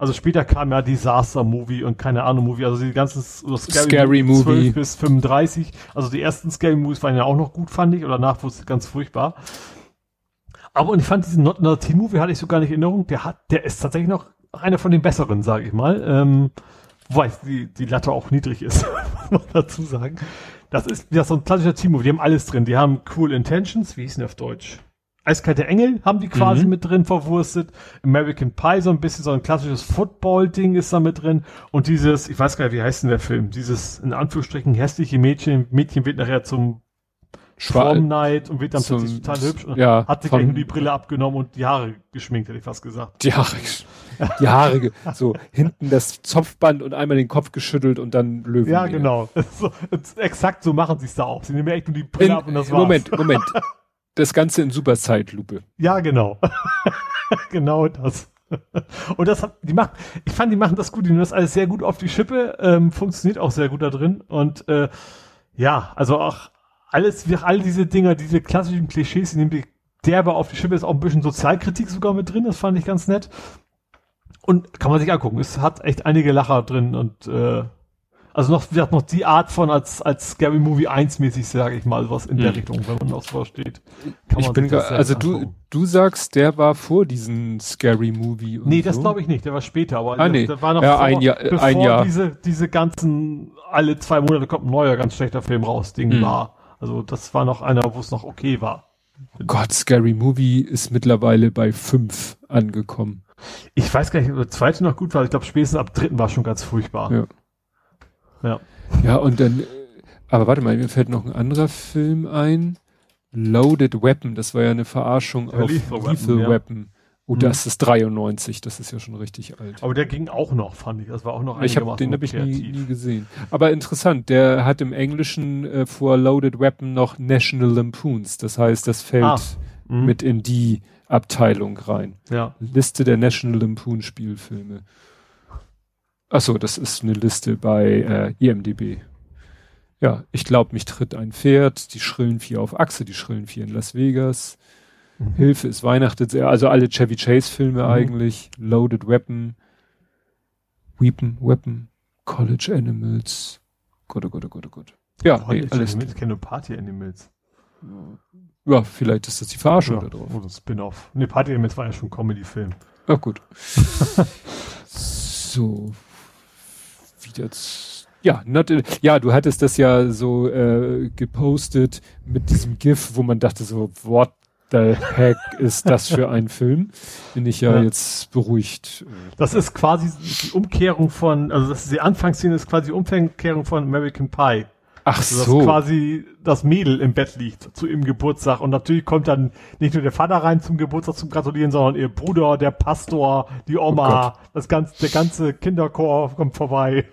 Also später kam ja Disaster Movie und keine Ahnung Movie, also die ganzen Scary, Scary Movie 12 bis 35. Also die ersten Scary Movies waren ja auch noch gut, fand ich, oder nach wurde es ganz furchtbar. Aber und ich fand diesen Not Another Teen Movie hatte ich so gar nicht in Erinnerung. Der hat, der ist tatsächlich noch einer von den besseren, sage ich mal. Ähm, wobei die, die Latte auch niedrig ist, muss man dazu sagen. Das ist ja so ein klassischer Teen Movie. Die haben alles drin. Die haben Cool Intentions, wie hieß denn auf Deutsch? Eiskalte Engel haben die quasi mhm. mit drin verwurstet. American Pie so ein bisschen so ein klassisches Football-Ding ist da mit drin. Und dieses, ich weiß gar nicht, wie heißt denn der Film? Dieses, in Anführungsstrichen, hässliche Mädchen. Mädchen wird nachher zum Prom Night und wird dann zum, plötzlich total hübsch. Ja, hat sich gleich nur die Brille abgenommen und die Haare geschminkt, hätte ich fast gesagt. Die Haare, die Haare, so hinten das Zopfband und einmal den Kopf geschüttelt und dann Löwen. Ja, genau. So, exakt so machen sie es da auch. Sie nehmen echt nur die Brille in, ab und das war's. Moment, Moment das Ganze in super Zeitlupe. Ja, genau. genau das. Und das hat, die machen, ich fand, die machen das gut, die nehmen das alles sehr gut auf die Schippe, ähm, funktioniert auch sehr gut da drin. Und äh, ja, also auch alles, all diese Dinger, diese klassischen Klischees, die nehmen die derbe auf die Schippe, ist auch ein bisschen Sozialkritik sogar mit drin, das fand ich ganz nett. Und kann man sich angucken, es hat echt einige Lacher drin und äh, also noch, wie noch die Art von als, als Scary Movie 1 mäßig, sage ich mal, was in der hm. Richtung, wenn man auch so steht. Ich bin gar, also du, du sagst, der war vor diesem Scary Movie. nee, das so. glaube ich nicht, der war später, aber ah, nee. der war noch ja, vor, ein Jahr, bevor ein Jahr. diese, diese ganzen, alle zwei Monate kommt ein neuer ganz schlechter Film raus, Ding hm. war. Also das war noch einer, wo es noch okay war. Gott, Scary Movie ist mittlerweile bei fünf angekommen. Ich weiß gar nicht, ob der zweite noch gut war. Ich glaube, spätestens ab dritten war schon ganz furchtbar. Ja. Ja. Ja, und dann, aber warte mal, mir fällt noch ein anderer Film ein. Loaded Weapon, das war ja eine Verarschung ja, auf Lethal, Lethal Weapon. Weapon. Oh, mhm. das ist 93, das ist ja schon richtig alt. Aber der ging auch noch, fand ich. Das war auch noch Ich hab, Den habe ich nie, nie, gesehen. Aber interessant, der hat im Englischen äh, vor Loaded Weapon noch National Lampoons. Das heißt, das fällt ah, mhm. mit in die Abteilung rein. Ja. Liste der National Lampoon Spielfilme. Achso, das ist eine Liste bei äh, IMDB. Ja, ich glaube, mich tritt ein Pferd, die schrillen vier auf Achse, die schrillen vier in Las Vegas. Mhm. Hilfe ist Weihnachten, also alle Chevy Chase Filme mhm. eigentlich, Loaded Weapon, Weapon, Weapon, College Animals, Gott, oh Gott, oh Gott, oh Gott. Ja, nee, alles. Ich kenne nur Party Animals. Ja, vielleicht ist das die Verarschung ja, da drauf. Oder Spin-off. Ne, Party Animals war ja schon Comedy-Film. Ach gut. so, jetzt ja, not, ja, du hattest das ja so äh, gepostet mit diesem GIF, wo man dachte so, what the heck ist das für ein Film? Bin ich ja, ja, jetzt beruhigt. Das ist quasi die Umkehrung von, also das ist die Anfangsszene ist quasi die Umkehrung von American Pie. Ach also, so. Dass quasi das Mädel im Bett liegt zu ihrem Geburtstag. Und natürlich kommt dann nicht nur der Vater rein zum Geburtstag zum Gratulieren, sondern ihr Bruder, der Pastor, die Oma, oh das ganze, der ganze Kinderchor kommt vorbei.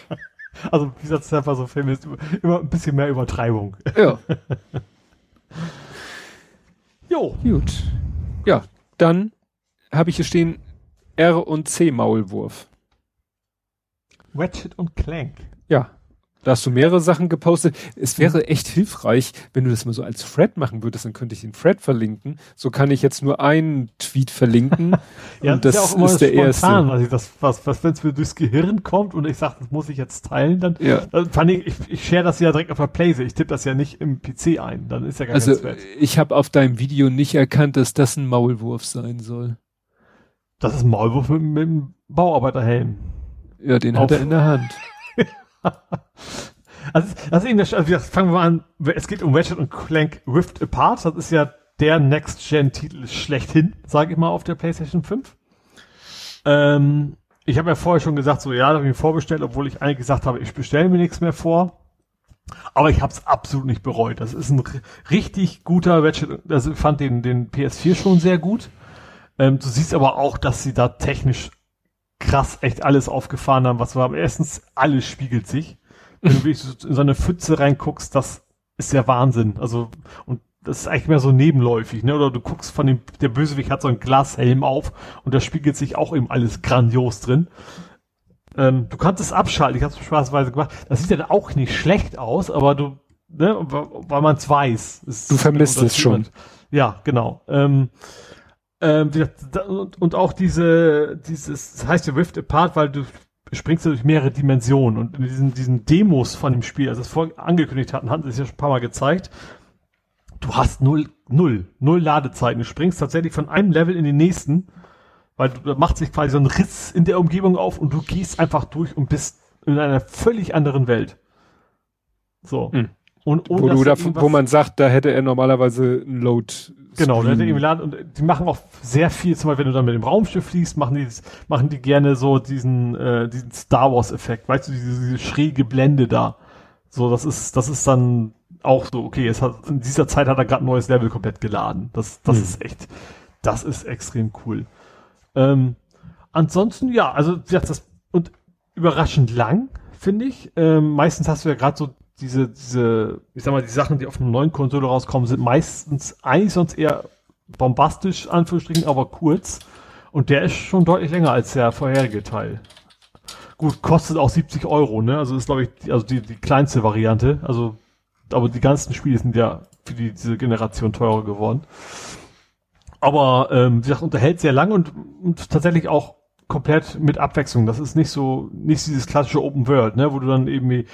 also, wie gesagt, einfach so Film ist immer ein bisschen mehr Übertreibung. Ja. jo. Gut. Ja, dann habe ich hier stehen R und C Maulwurf. Ratchet und Clank. Ja, da hast du mehrere Sachen gepostet. Es wäre echt hilfreich, wenn du das mal so als Thread machen würdest, dann könnte ich den Thread verlinken. So kann ich jetzt nur einen Tweet verlinken. ja, und das ist, ja auch immer ist der spontan, erste. Also das, was, was wenn es mir durchs Gehirn kommt und ich sage, das muss ich jetzt teilen, dann, ja. dann fand ich, ich, ich share das ja direkt auf der Playse. Ich tippe das ja nicht im PC ein. Dann ist ja gar also, kein Thread. Ich habe auf deinem Video nicht erkannt, dass das ein Maulwurf sein soll. Das ist ein Maulwurf mit, mit einem Bauarbeiterhelm. Ja, den auf, hat er in der Hand. also, also, eben, also fangen wir mal an. Es geht um Ratchet und Clank Rift Apart. Das ist ja der Next-Gen-Titel schlechthin, sage ich mal, auf der PlayStation 5. Ähm, ich habe ja vorher schon gesagt, so ja, da habe ich mir vorbestellt, obwohl ich eigentlich gesagt habe, ich bestelle mir nichts mehr vor. Aber ich habe es absolut nicht bereut. Das ist ein richtig guter Ratchet. Also ich fand den, den PS4 schon sehr gut. Ähm, du siehst aber auch, dass sie da technisch krass echt alles aufgefahren haben, was wir haben. Erstens, alles spiegelt sich. Wenn du wirklich in so eine Pfütze reinguckst, das ist ja Wahnsinn. Also, und das ist eigentlich mehr so nebenläufig, ne? Oder du guckst von dem, der Bösewicht hat so einen Glashelm auf und da spiegelt sich auch eben alles grandios drin. Ähm, du kannst es abschalten, ich habe es spaßweise gemacht. Das sieht ja auch nicht schlecht aus, aber du, ne, weil man es weiß. Du vermisst es schon. Ja, genau. Ähm, Ähm, und auch diese, dieses, das heißt ja Rift Apart, weil du springst du durch mehrere Dimensionen und in diesen, diesen Demos von dem Spiel, also es vor angekündigt hatten, hatten sie es ja schon ein paar Mal gezeigt, du hast null, null, null Ladezeiten. Du springst tatsächlich von einem Level in den nächsten, weil du, da macht sich quasi so ein Riss in der Umgebung auf und du gehst einfach durch und bist in einer völlig anderen Welt. So. Hm. Und, wo, du da, wo man sagt, da hätte er normalerweise ein Load. Genau, da hätte er irgendwie laden und die machen auch sehr viel, zum Beispiel, wenn du dann mit dem Raumschiff fliegst, machen die, machen die gerne so diesen, äh, diesen Star Wars Effekt, weißt du, diese, diese schräge Blende da. So, das ist, das ist dann auch so, okay, es hat, in dieser Zeit hat er gerade ein neues Level komplett geladen. Das, das hm. ist echt, das ist extrem cool. Ähm, ansonsten, ja, also, das, und überraschend lang, finde ich. Ähm, meistens hast du ja gerade so diese, diese, ich sag mal, die Sachen, die auf einer neuen Konsole rauskommen, sind meistens eigentlich sonst eher bombastisch, Anführungsstrichen, aber kurz. Und der ist schon deutlich länger als der vorherige Teil. Gut, kostet auch 70 Euro, ne? Also ist, glaube ich, die, also die, die kleinste Variante. Also, aber die ganzen Spiele sind ja für die, diese Generation teurer geworden. Aber, ähm, wie gesagt, unterhält sehr lang und, und tatsächlich auch komplett mit Abwechslung. Das ist nicht so, nicht dieses klassische Open World, ne? Wo du dann irgendwie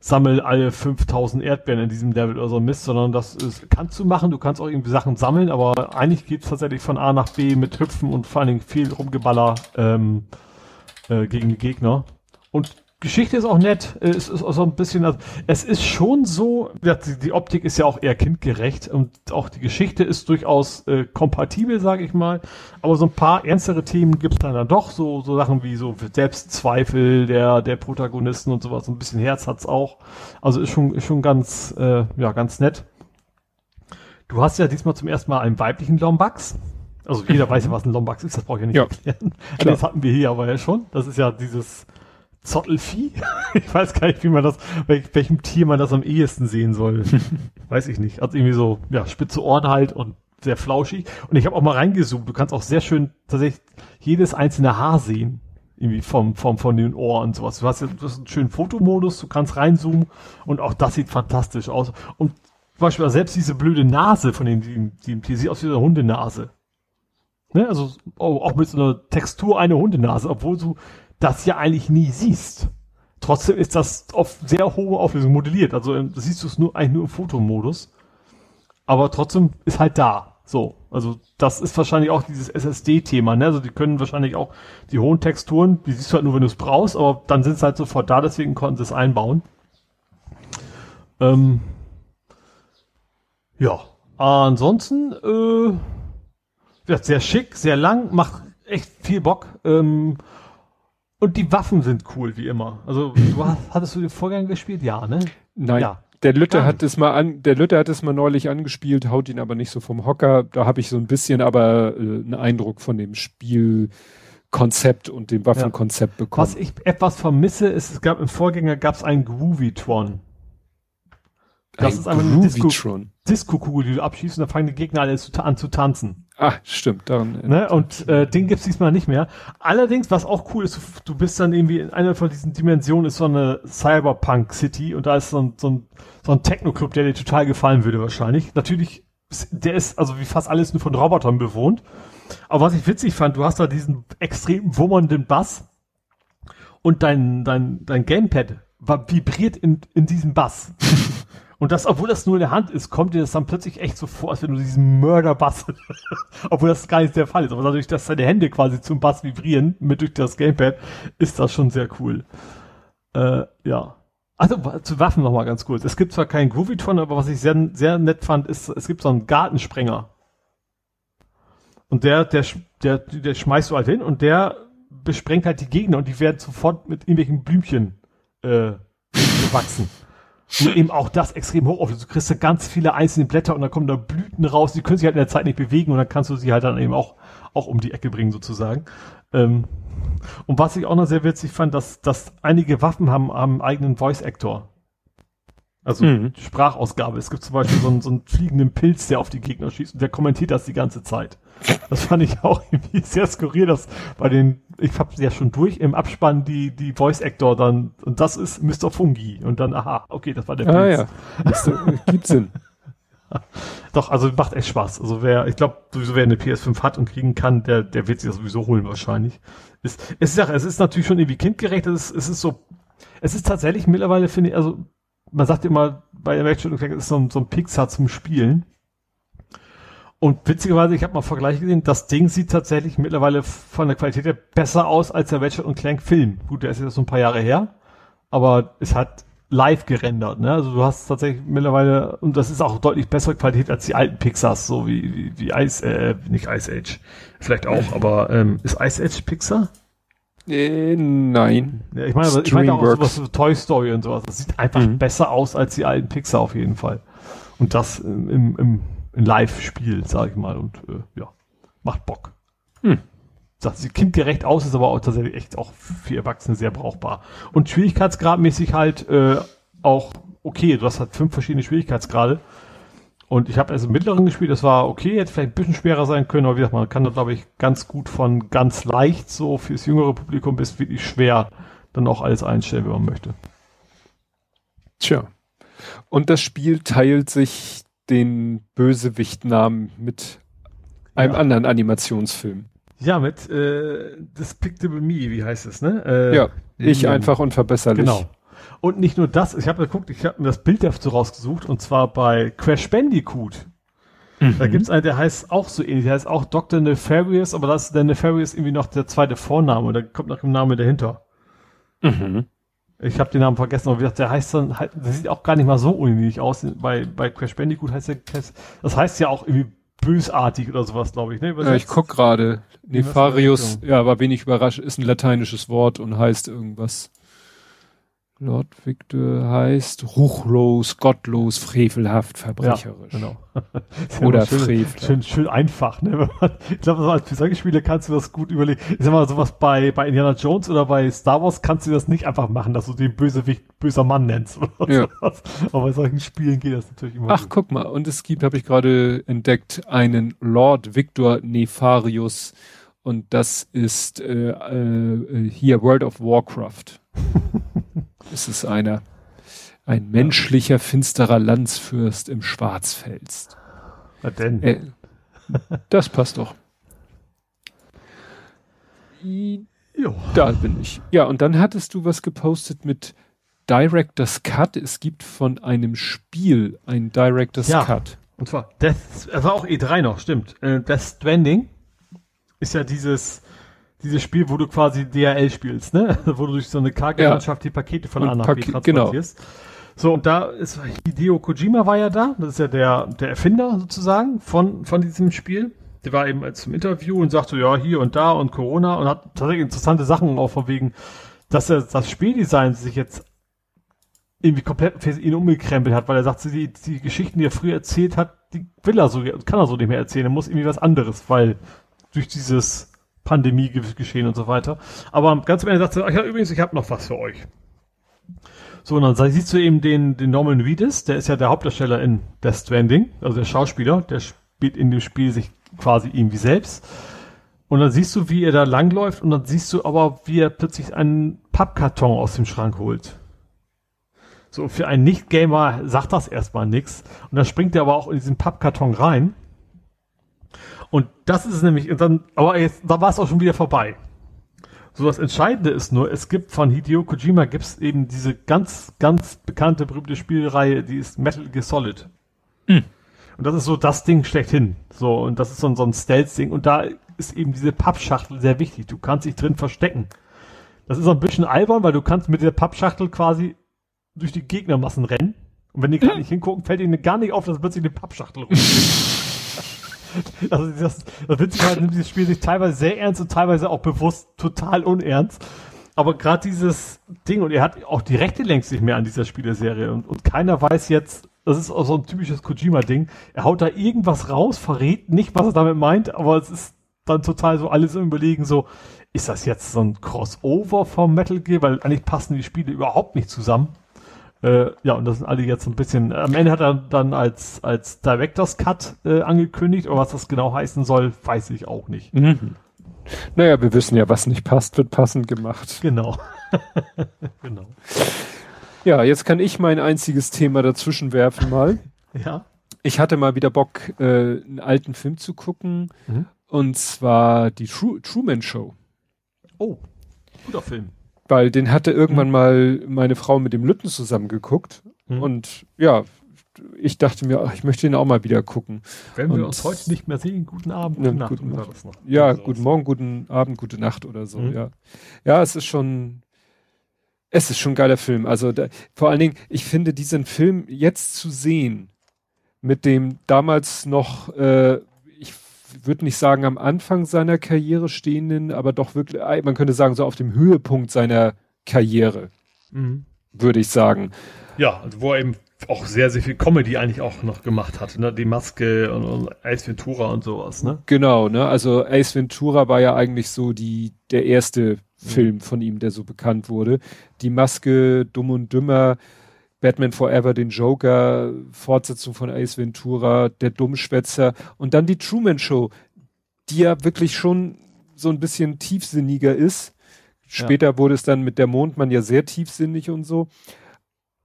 sammel alle 5000 Erdbeeren in diesem Level oder so Mist, sondern das ist, kannst du machen, du kannst auch irgendwie Sachen sammeln, aber eigentlich geht's tatsächlich von A nach B mit Hüpfen und vor allen Dingen viel Rumgeballer ähm, äh, gegen die Gegner. Und Geschichte ist auch nett, äh, es ist auch so ein bisschen, es ist schon so, die, Optik ist ja auch eher kindgerecht und auch die Geschichte ist durchaus äh, kompatibel, sage ich mal. Aber so ein paar ernstere Themen gibt es dann, dann doch, so, so Sachen wie so Selbstzweifel der, der Protagonisten und sowas. ein bisschen Herz hat's auch. Also ist schon, ist schon ganz, äh, ja, ganz nett. Du hast ja diesmal zum ersten Mal einen weiblichen Lombax. Also jeder weiß ja, was ein Lombax ist, das brauche ich ja nicht ja. erklären. Das hatten wir hier aber ja schon. Das ist ja dieses Zottelvieh? ich weiß gar nicht, wie man das, welch, welchem Tier man das am ehesten sehen soll. weiß ich nicht. Also irgendwie so, ja, spitze Ohren halt und sehr flauschig. Und ich habe auch mal reingezoomt. Du kannst auch sehr schön tatsächlich jedes einzelne Haar sehen. Irgendwie vom, vom, von den Ohren und sowas. Du hast ja du hast einen schönen Fotomodus, du kannst reinzoomen und auch das sieht fantastisch aus. Und zum Beispiel selbst diese blöde Nase von dem, die, die, die sieht aus wie eine Hundenase. Ne? Also auch mit so einer Textur eine Hundenase, obwohl du das ja eigentlich nie siehst. Trotzdem ist das auf sehr hohe Auflösung modelliert. Also ähm, siehst du es nur eigentlich nur im Fotomodus. Aber trotzdem ist halt da. So. Also das ist wahrscheinlich auch dieses SSD-Thema. Ne? Also die können wahrscheinlich auch die hohen Texturen, die siehst du halt nur, wenn du es brauchst, aber dann sind sie halt sofort da, deswegen konnten sie es einbauen. Ähm, ja. Ansonsten, äh, wird sehr schick, sehr lang, macht echt viel Bock. Ähm, und die Waffen sind cool, wie immer. Also, du hast, hattest du den Vorgang gespielt? Ja, ne? Nein. Ja. Der Lütte hat es mal an, der Lütte hat es mal neulich angespielt, haut ihn aber nicht so vom Hocker. Da habe ich so ein bisschen aber äh, einen Eindruck von dem Spielkonzept und dem Waffenkonzept ja. bekommen. Was ich etwas vermisse, ist, es gab im Vorgänger gab es einen Groovy-Tron. Das ein ist einfach eine Disco, Disco-Kugel, die du abschießt und dann fangen die Gegner alle an zu tanzen. Ah, stimmt. Daran ne? Und äh, den gibt's diesmal nicht mehr. Allerdings, was auch cool ist, du bist dann irgendwie in einer von diesen Dimensionen ist so eine Cyberpunk City und da ist so ein, so ein, so ein Techno-Club, der dir total gefallen würde wahrscheinlich. Natürlich, der ist also wie fast alles nur von Robotern bewohnt. Aber was ich witzig fand, du hast da diesen extrem wummernden Bass und dein, dein, dein Gamepad vibriert in, in diesem Bass. Und das, obwohl das nur in der Hand ist, kommt dir das dann plötzlich echt so vor, als wenn du diesen Mörder-Bass, obwohl das gar nicht der Fall ist. Aber dadurch, dass deine Hände quasi zum Bass vibrieren, mit durch das Gamepad, ist das schon sehr cool. Äh, ja. Also zu Waffen nochmal ganz kurz. Es gibt zwar keinen Groovyton, aber was ich sehr, sehr nett fand, ist, es gibt so einen Gartensprenger. Und der, der, der, der schmeißt du halt hin und der besprengt halt die Gegner und die werden sofort mit irgendwelchen Blümchen äh, gewachsen. Und eben auch das extrem hoch auf. Du kriegst da ganz viele einzelne Blätter und dann kommen da Blüten raus, die können sich halt in der Zeit nicht bewegen und dann kannst du sie halt dann eben auch, auch um die Ecke bringen sozusagen. Ähm, und was ich auch noch sehr witzig fand, dass, dass einige Waffen haben, haben einen eigenen Voice Actor. Also mhm. Sprachausgabe. Es gibt zum Beispiel so einen, so einen fliegenden Pilz, der auf die Gegner schießt und der kommentiert das die ganze Zeit. Das fand ich auch irgendwie sehr skurril, dass bei den, ich hab's ja schon durch, im Abspann die, die Voice Actor dann, und das ist Mr. Fungi. Und dann, aha, okay, das war der Pilz. Ah ja, das, gibt Sinn. doch, also macht echt Spaß. Also wer, ich glaube, sowieso wer eine PS5 hat und kriegen kann, der, der wird sich das sowieso holen wahrscheinlich. Es, es ist ja, es ist natürlich schon irgendwie kindgerecht, es ist, es ist so, es ist tatsächlich mittlerweile, finde ich, also man sagt immer, bei Ratchet Clank ist so ein, so ein Pixar zum Spielen. Und witzigerweise, ich habe mal Vergleiche gesehen, das Ding sieht tatsächlich mittlerweile von der Qualität her besser aus als der Ratchet Clank Film. Gut, der ist jetzt so ein paar Jahre her, aber es hat live gerendert, ne? Also du hast tatsächlich mittlerweile, und das ist auch deutlich bessere Qualität als die alten Pixars, so wie, wie, wie Ice, äh, nicht Ice Age. Vielleicht auch, aber ähm, ist Ice Age Pixar? Äh, nein. Ja, ich meine, ich meine auch sowas wie Toy Story und sowas. Das sieht einfach mhm. besser aus als die alten Pixar auf jeden Fall. Und das im, im, im Live-Spiel, sag ich mal. Und äh, ja, macht Bock. Hm sagt, sie kindgerecht aus, ist aber auch tatsächlich echt auch für Erwachsene sehr brauchbar. Und schwierigkeitsgradmäßig halt äh, auch okay. Du hast halt fünf verschiedene Schwierigkeitsgrade. Und ich habe also mittleren gespielt, das war okay, hätte vielleicht ein bisschen schwerer sein können, aber wie gesagt, man kann da, glaube ich, ganz gut von ganz leicht so fürs jüngere Publikum bis wirklich schwer dann auch alles einstellen, wenn man möchte. Tja. Und das Spiel teilt sich den Bösewichtnamen mit einem ja. anderen Animationsfilm. Ja, mit äh, Despicable Me, wie heißt es, ne? Äh, ja, ich einfach unverbesserlich. Genau. Und nicht nur das, ich habe geguckt, ich habe mir das Bild dazu rausgesucht und zwar bei Crash Bandicoot. Mhm. Da gibt's einen, der heißt auch so ähnlich, der heißt auch Dr. Nefarious, aber das ist der Nefarious irgendwie noch der zweite Vorname und da kommt noch ein Name dahinter. Mhm. Ich habe den Namen vergessen, aber wie gesagt, der heißt dann, der sieht auch gar nicht mal so unähnlich aus. Bei, bei Crash Bandicoot heißt der, das heißt ja auch irgendwie bösartig oder sowas, glaube ich. Ne? Ja, ich guck gerade. Nefarius, ja, war wenig überrascht, ist ein lateinisches Wort und heißt irgendwas. Lord Victor heißt ruchlos, gottlos, frevelhaft, verbrecherisch. Ja, genau. Oder schön, Frevel. Schön, schön einfach, ne? ich glaube, so als solche Spiele kannst du das gut überlegen. Ich sag mal, sowas bei, bei Indiana Jones oder bei Star Wars kannst du das nicht einfach machen, dass du den Bösewicht böser Mann nennst. Oder ja. Sowas. Aber bei solchen Spielen geht das natürlich immer. Ach, gut. guck mal. Und es gibt, habe ich gerade entdeckt, einen Lord Victor Nefarius. Und das ist äh, äh, hier World of Warcraft. ist es einer, ein menschlicher, finsterer Landsfürst im Schwarzfels. Was denn? Äh, das passt doch. Jo. Da bin ich. Ja, und dann hattest du was gepostet mit Director's Cut. Es gibt von einem Spiel ein Director's ja, Cut. Und zwar Death, das war auch E3 noch, stimmt. Äh, Death Stranding ist ja dieses dieses Spiel, wo du quasi DRL spielst, ne? wo du durch so eine Karge-Landschaft ja. die Pakete von und A nach B genau. transportierst. Genau. So, und da ist Hideo Kojima war ja da, das ist ja der, der Erfinder sozusagen von, von diesem Spiel. Der war eben zum Interview und sagte, ja, hier und da und Corona und hat tatsächlich interessante Sachen auch von wegen, dass er das Spieldesign sich jetzt irgendwie komplett für ihn umgekrempelt hat, weil er sagt, die, die Geschichten, die er früher erzählt hat, die will er so, kann er so nicht mehr erzählen, er muss irgendwie was anderes, weil durch dieses Pandemie geschehen und so weiter. Aber ganz am Ende sagt er, ja, übrigens, ich habe noch was für euch. So, und dann siehst du eben den, den Norman Reedus, der ist ja der Hauptdarsteller in Death Stranding, also der Schauspieler, der spielt in dem Spiel sich quasi irgendwie selbst. Und dann siehst du, wie er da langläuft und dann siehst du aber, wie er plötzlich einen Pappkarton aus dem Schrank holt. So, für einen Nicht-Gamer sagt das erstmal nichts. Und dann springt er aber auch in diesen Pappkarton rein und das ist nämlich, dann, aber jetzt, da war es auch schon wieder vorbei. So, das Entscheidende ist nur, es gibt von Hideo Kojima gibt's eben diese ganz, ganz bekannte, berühmte Spielreihe, die ist Metal Gear Solid. Mhm. Und das ist so das Ding schlechthin. So, und das ist so, so ein Stealth-Ding. Und da ist eben diese Pappschachtel sehr wichtig. Du kannst dich drin verstecken. Das ist so ein bisschen albern, weil du kannst mit der Pappschachtel quasi durch die Gegnermassen rennen. Und wenn die gar nicht hingucken, fällt ihnen gar nicht auf, dass plötzlich eine Pappschachtel rumsteht. Also das, das Witzige halt nimmt dieses Spiel sich teilweise sehr ernst und teilweise auch bewusst total unernst. Aber gerade dieses Ding, und er hat auch die Rechte längst nicht mehr an dieser Spieleserie und, und keiner weiß jetzt, das ist auch so ein typisches Kojima-Ding, er haut da irgendwas raus, verrät nicht, was er damit meint, aber es ist dann total so alles im Überlegen, so, ist das jetzt so ein Crossover vom Metal Gear, weil eigentlich passen die Spiele überhaupt nicht zusammen. Äh, ja, und das sind alle jetzt ein bisschen. Am Ende hat er dann als, als Director's Cut äh, angekündigt, aber was das genau heißen soll, weiß ich auch nicht. Mhm. Naja, wir wissen ja, was nicht passt, wird passend gemacht. Genau. genau. Ja, jetzt kann ich mein einziges Thema dazwischen werfen mal. ja. Ich hatte mal wieder Bock, äh, einen alten Film zu gucken. Mhm. Und zwar die Tru Truman Show. Oh, guter Film. Weil den hatte irgendwann mhm. mal meine Frau mit dem Lütten zusammen geguckt. Mhm. Und ja, ich dachte mir, ach, ich möchte ihn auch mal wieder gucken. Wenn wir uns heute nicht mehr sehen, guten Abend, gute Nacht. Guten Nacht. Ja, guten Morgen, guten Abend, gute Nacht oder so, mhm. ja. Ja, es ist schon, es ist schon ein geiler Film. Also da, vor allen Dingen, ich finde diesen Film jetzt zu sehen, mit dem damals noch, äh, würde nicht sagen am Anfang seiner Karriere stehenden, aber doch wirklich, man könnte sagen, so auf dem Höhepunkt seiner Karriere, mhm. würde ich sagen. Ja, also wo er eben auch sehr, sehr viel Comedy eigentlich auch noch gemacht hat, ne? Die Maske und, und Ace Ventura und sowas, ne? Genau, ne? Also Ace Ventura war ja eigentlich so die, der erste mhm. Film von ihm, der so bekannt wurde. Die Maske, Dumm und Dümmer, Batman Forever, den Joker, Fortsetzung von Ace Ventura, der Dummschwätzer und dann die Truman Show, die ja wirklich schon so ein bisschen tiefsinniger ist. Später ja. wurde es dann mit der Mondmann ja sehr tiefsinnig und so.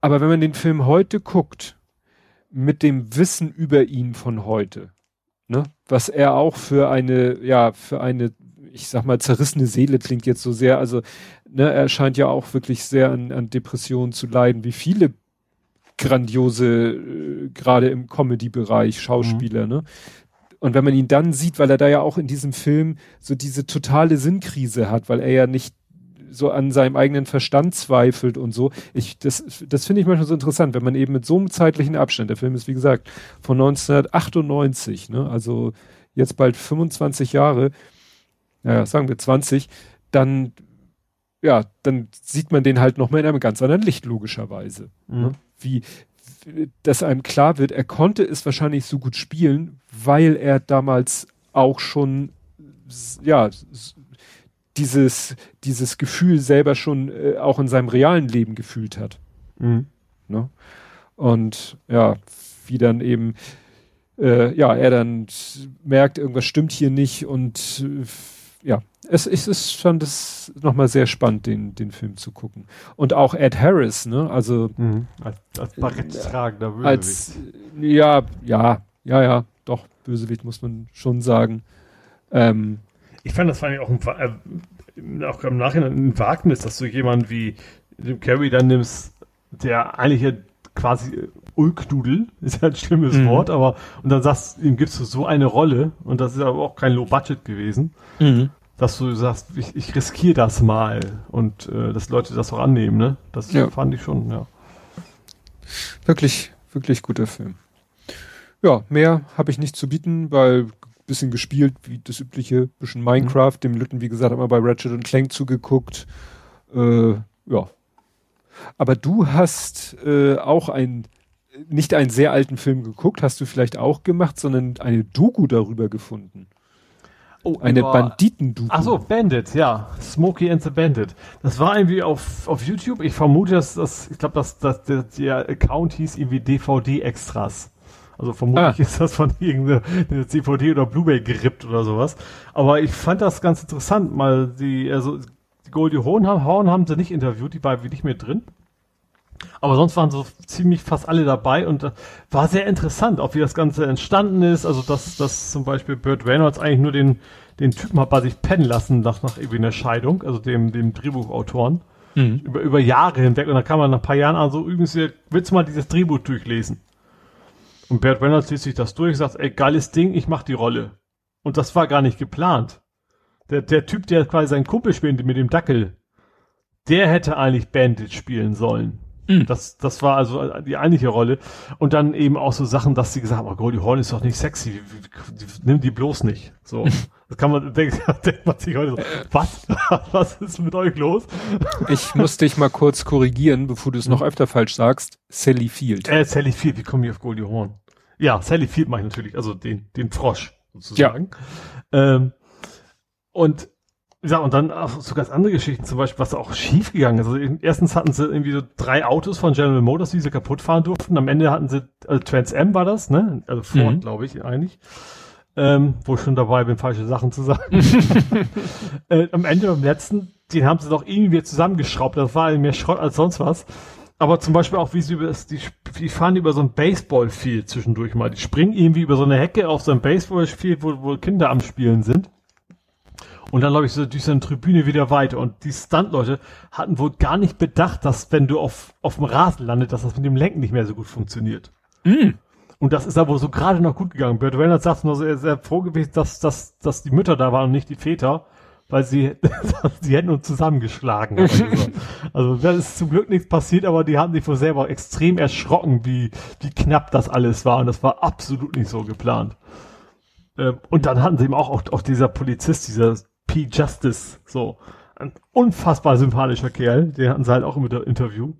Aber wenn man den Film heute guckt, mit dem Wissen über ihn von heute, ne, was er auch für eine, ja, für eine, ich sag mal, zerrissene Seele klingt jetzt so sehr, also, ne, er scheint ja auch wirklich sehr an, an Depressionen zu leiden, wie viele grandiose, äh, gerade im Comedy-Bereich, Schauspieler, mhm. ne? Und wenn man ihn dann sieht, weil er da ja auch in diesem Film so diese totale Sinnkrise hat, weil er ja nicht so an seinem eigenen Verstand zweifelt und so. Ich, das, das finde ich manchmal so interessant, wenn man eben mit so einem zeitlichen Abstand, der Film ist wie gesagt von 1998, ne, also jetzt bald 25 Jahre, naja, sagen wir 20, dann, ja, dann sieht man den halt nochmal in einem ganz anderen Licht, logischerweise. Ne? Mhm. Wie, dass einem klar wird, er konnte es wahrscheinlich so gut spielen, weil er damals auch schon, ja, dieses, dieses Gefühl selber schon äh, auch in seinem realen Leben gefühlt hat. Mhm. Ne? Und ja, wie dann eben, äh, ja, er dann merkt, irgendwas stimmt hier nicht und äh, ja, es, es ist schon das nochmal sehr spannend, den, den Film zu gucken. Und auch Ed Harris, ne? Also mhm. als, als Baretttragender Bösewicht. Als, ja, ja, ja, ja, doch, Bösewicht muss man schon sagen. Ähm, ich fand das vor allem auch, ein, äh, auch im Nachhinein ein Wagnis, dass du jemanden wie Jim Carrey dann nimmst, der eigentlich ja quasi Ulkdudel, ist ja ein schlimmes mhm. Wort, aber und dann sagst, ihm gibst du so eine Rolle und das ist aber auch kein Low Budget gewesen, mhm. Dass du sagst, ich, ich riskiere das mal und äh, dass Leute das auch annehmen, ne? Das ja. fand ich schon, ja. Wirklich, wirklich guter Film. Ja, mehr habe ich nicht zu bieten, weil bisschen gespielt, wie das übliche, bisschen Minecraft, mhm. dem Lütten, wie gesagt, immer bei Ratchet und Clank zugeguckt. Äh, ja. Aber du hast äh, auch ein, nicht einen sehr alten Film geguckt, hast du vielleicht auch gemacht, sondern eine Doku darüber gefunden. Oh, eine Banditen-Doku. Ach so, Bandit, ja. Smokey and the Bandit. Das war irgendwie auf, auf YouTube. Ich vermute, dass das, ich glaube, dass, dass der, der Account hieß irgendwie DVD-Extras. Also vermutlich ah. ist das von irgendeiner CVD oder Blu-ray gerippt oder sowas. Aber ich fand das ganz interessant, mal die, also die Goldie Horn haben, Horn haben sie nicht interviewt, die war wie nicht mehr drin. Aber sonst waren so ziemlich fast alle dabei und äh, war sehr interessant, auch wie das Ganze entstanden ist. Also dass, dass zum Beispiel Burt Reynolds eigentlich nur den, den Typen hat bei sich pennen lassen nach, nach irgendwie einer Scheidung, also dem, dem Drehbuchautoren. Mhm. Über, über Jahre hinweg. Und dann kam man nach ein paar Jahren an, so übrigens, willst du mal dieses Drehbuch durchlesen? Und Bert Reynolds liest sich das durch, sagt, ey, geiles Ding, ich mach die Rolle. Und das war gar nicht geplant. Der, der Typ, der quasi seinen Kumpel spielt mit dem Dackel, der hätte eigentlich Bandit spielen sollen. Mhm. Das, das war also die eigentliche Rolle. Und dann eben auch so Sachen, dass sie gesagt haben, oh, Goldie Horn ist doch nicht sexy, nimm die bloß nicht. So. Das kann man, denkt, denkt man sich heute so, was? was ist mit euch los? Ich muss dich mal kurz korrigieren, bevor du es noch hm. öfter falsch sagst. Sally Field. Äh, Sally Field, wie komme ich auf Goldie Horn? Ja, Sally Field mache ich natürlich, also den, den Frosch sozusagen. Ja. Ähm, und ja, und dann auch so ganz andere Geschichten, zum Beispiel, was auch schief gegangen ist. Also erstens hatten sie irgendwie so drei Autos von General Motors, die sie kaputt fahren durften. Am Ende hatten sie, also Trans M war das, ne? Also Ford, mhm. glaube ich, eigentlich. Ähm, wo ich schon dabei bin, falsche Sachen zu sagen. äh, am Ende beim letzten, den haben sie doch irgendwie zusammengeschraubt. Das war mehr Schrott als sonst was. Aber zum Beispiel auch, wie sie über das, die, die fahren über so ein Baseballfield zwischendurch mal. Die springen irgendwie über so eine Hecke auf so ein Baseballfield, wo, wo Kinder am Spielen sind. Und dann glaube ich so durch so eine Tribüne wieder weiter. Und die Stuntleute hatten wohl gar nicht bedacht, dass wenn du auf, auf dem Rasen landet, dass das mit dem Lenken nicht mehr so gut funktioniert. Mm. Und das ist aber so gerade noch gut gegangen. Bert Reynolds sagt nur, er ist sehr froh gewesen, dass, dass, dass die Mütter da waren und nicht die Väter, weil sie, sie hätten uns zusammengeschlagen. Also, also da ist zum Glück nichts passiert, aber die haben sich wohl selber extrem erschrocken, wie, wie knapp das alles war. Und das war absolut nicht so geplant. Ähm, und dann hatten sie eben auch, auch, auch dieser Polizist, dieser P. Justice, so. Ein unfassbar sympathischer Kerl, den hatten sie halt auch im Interview.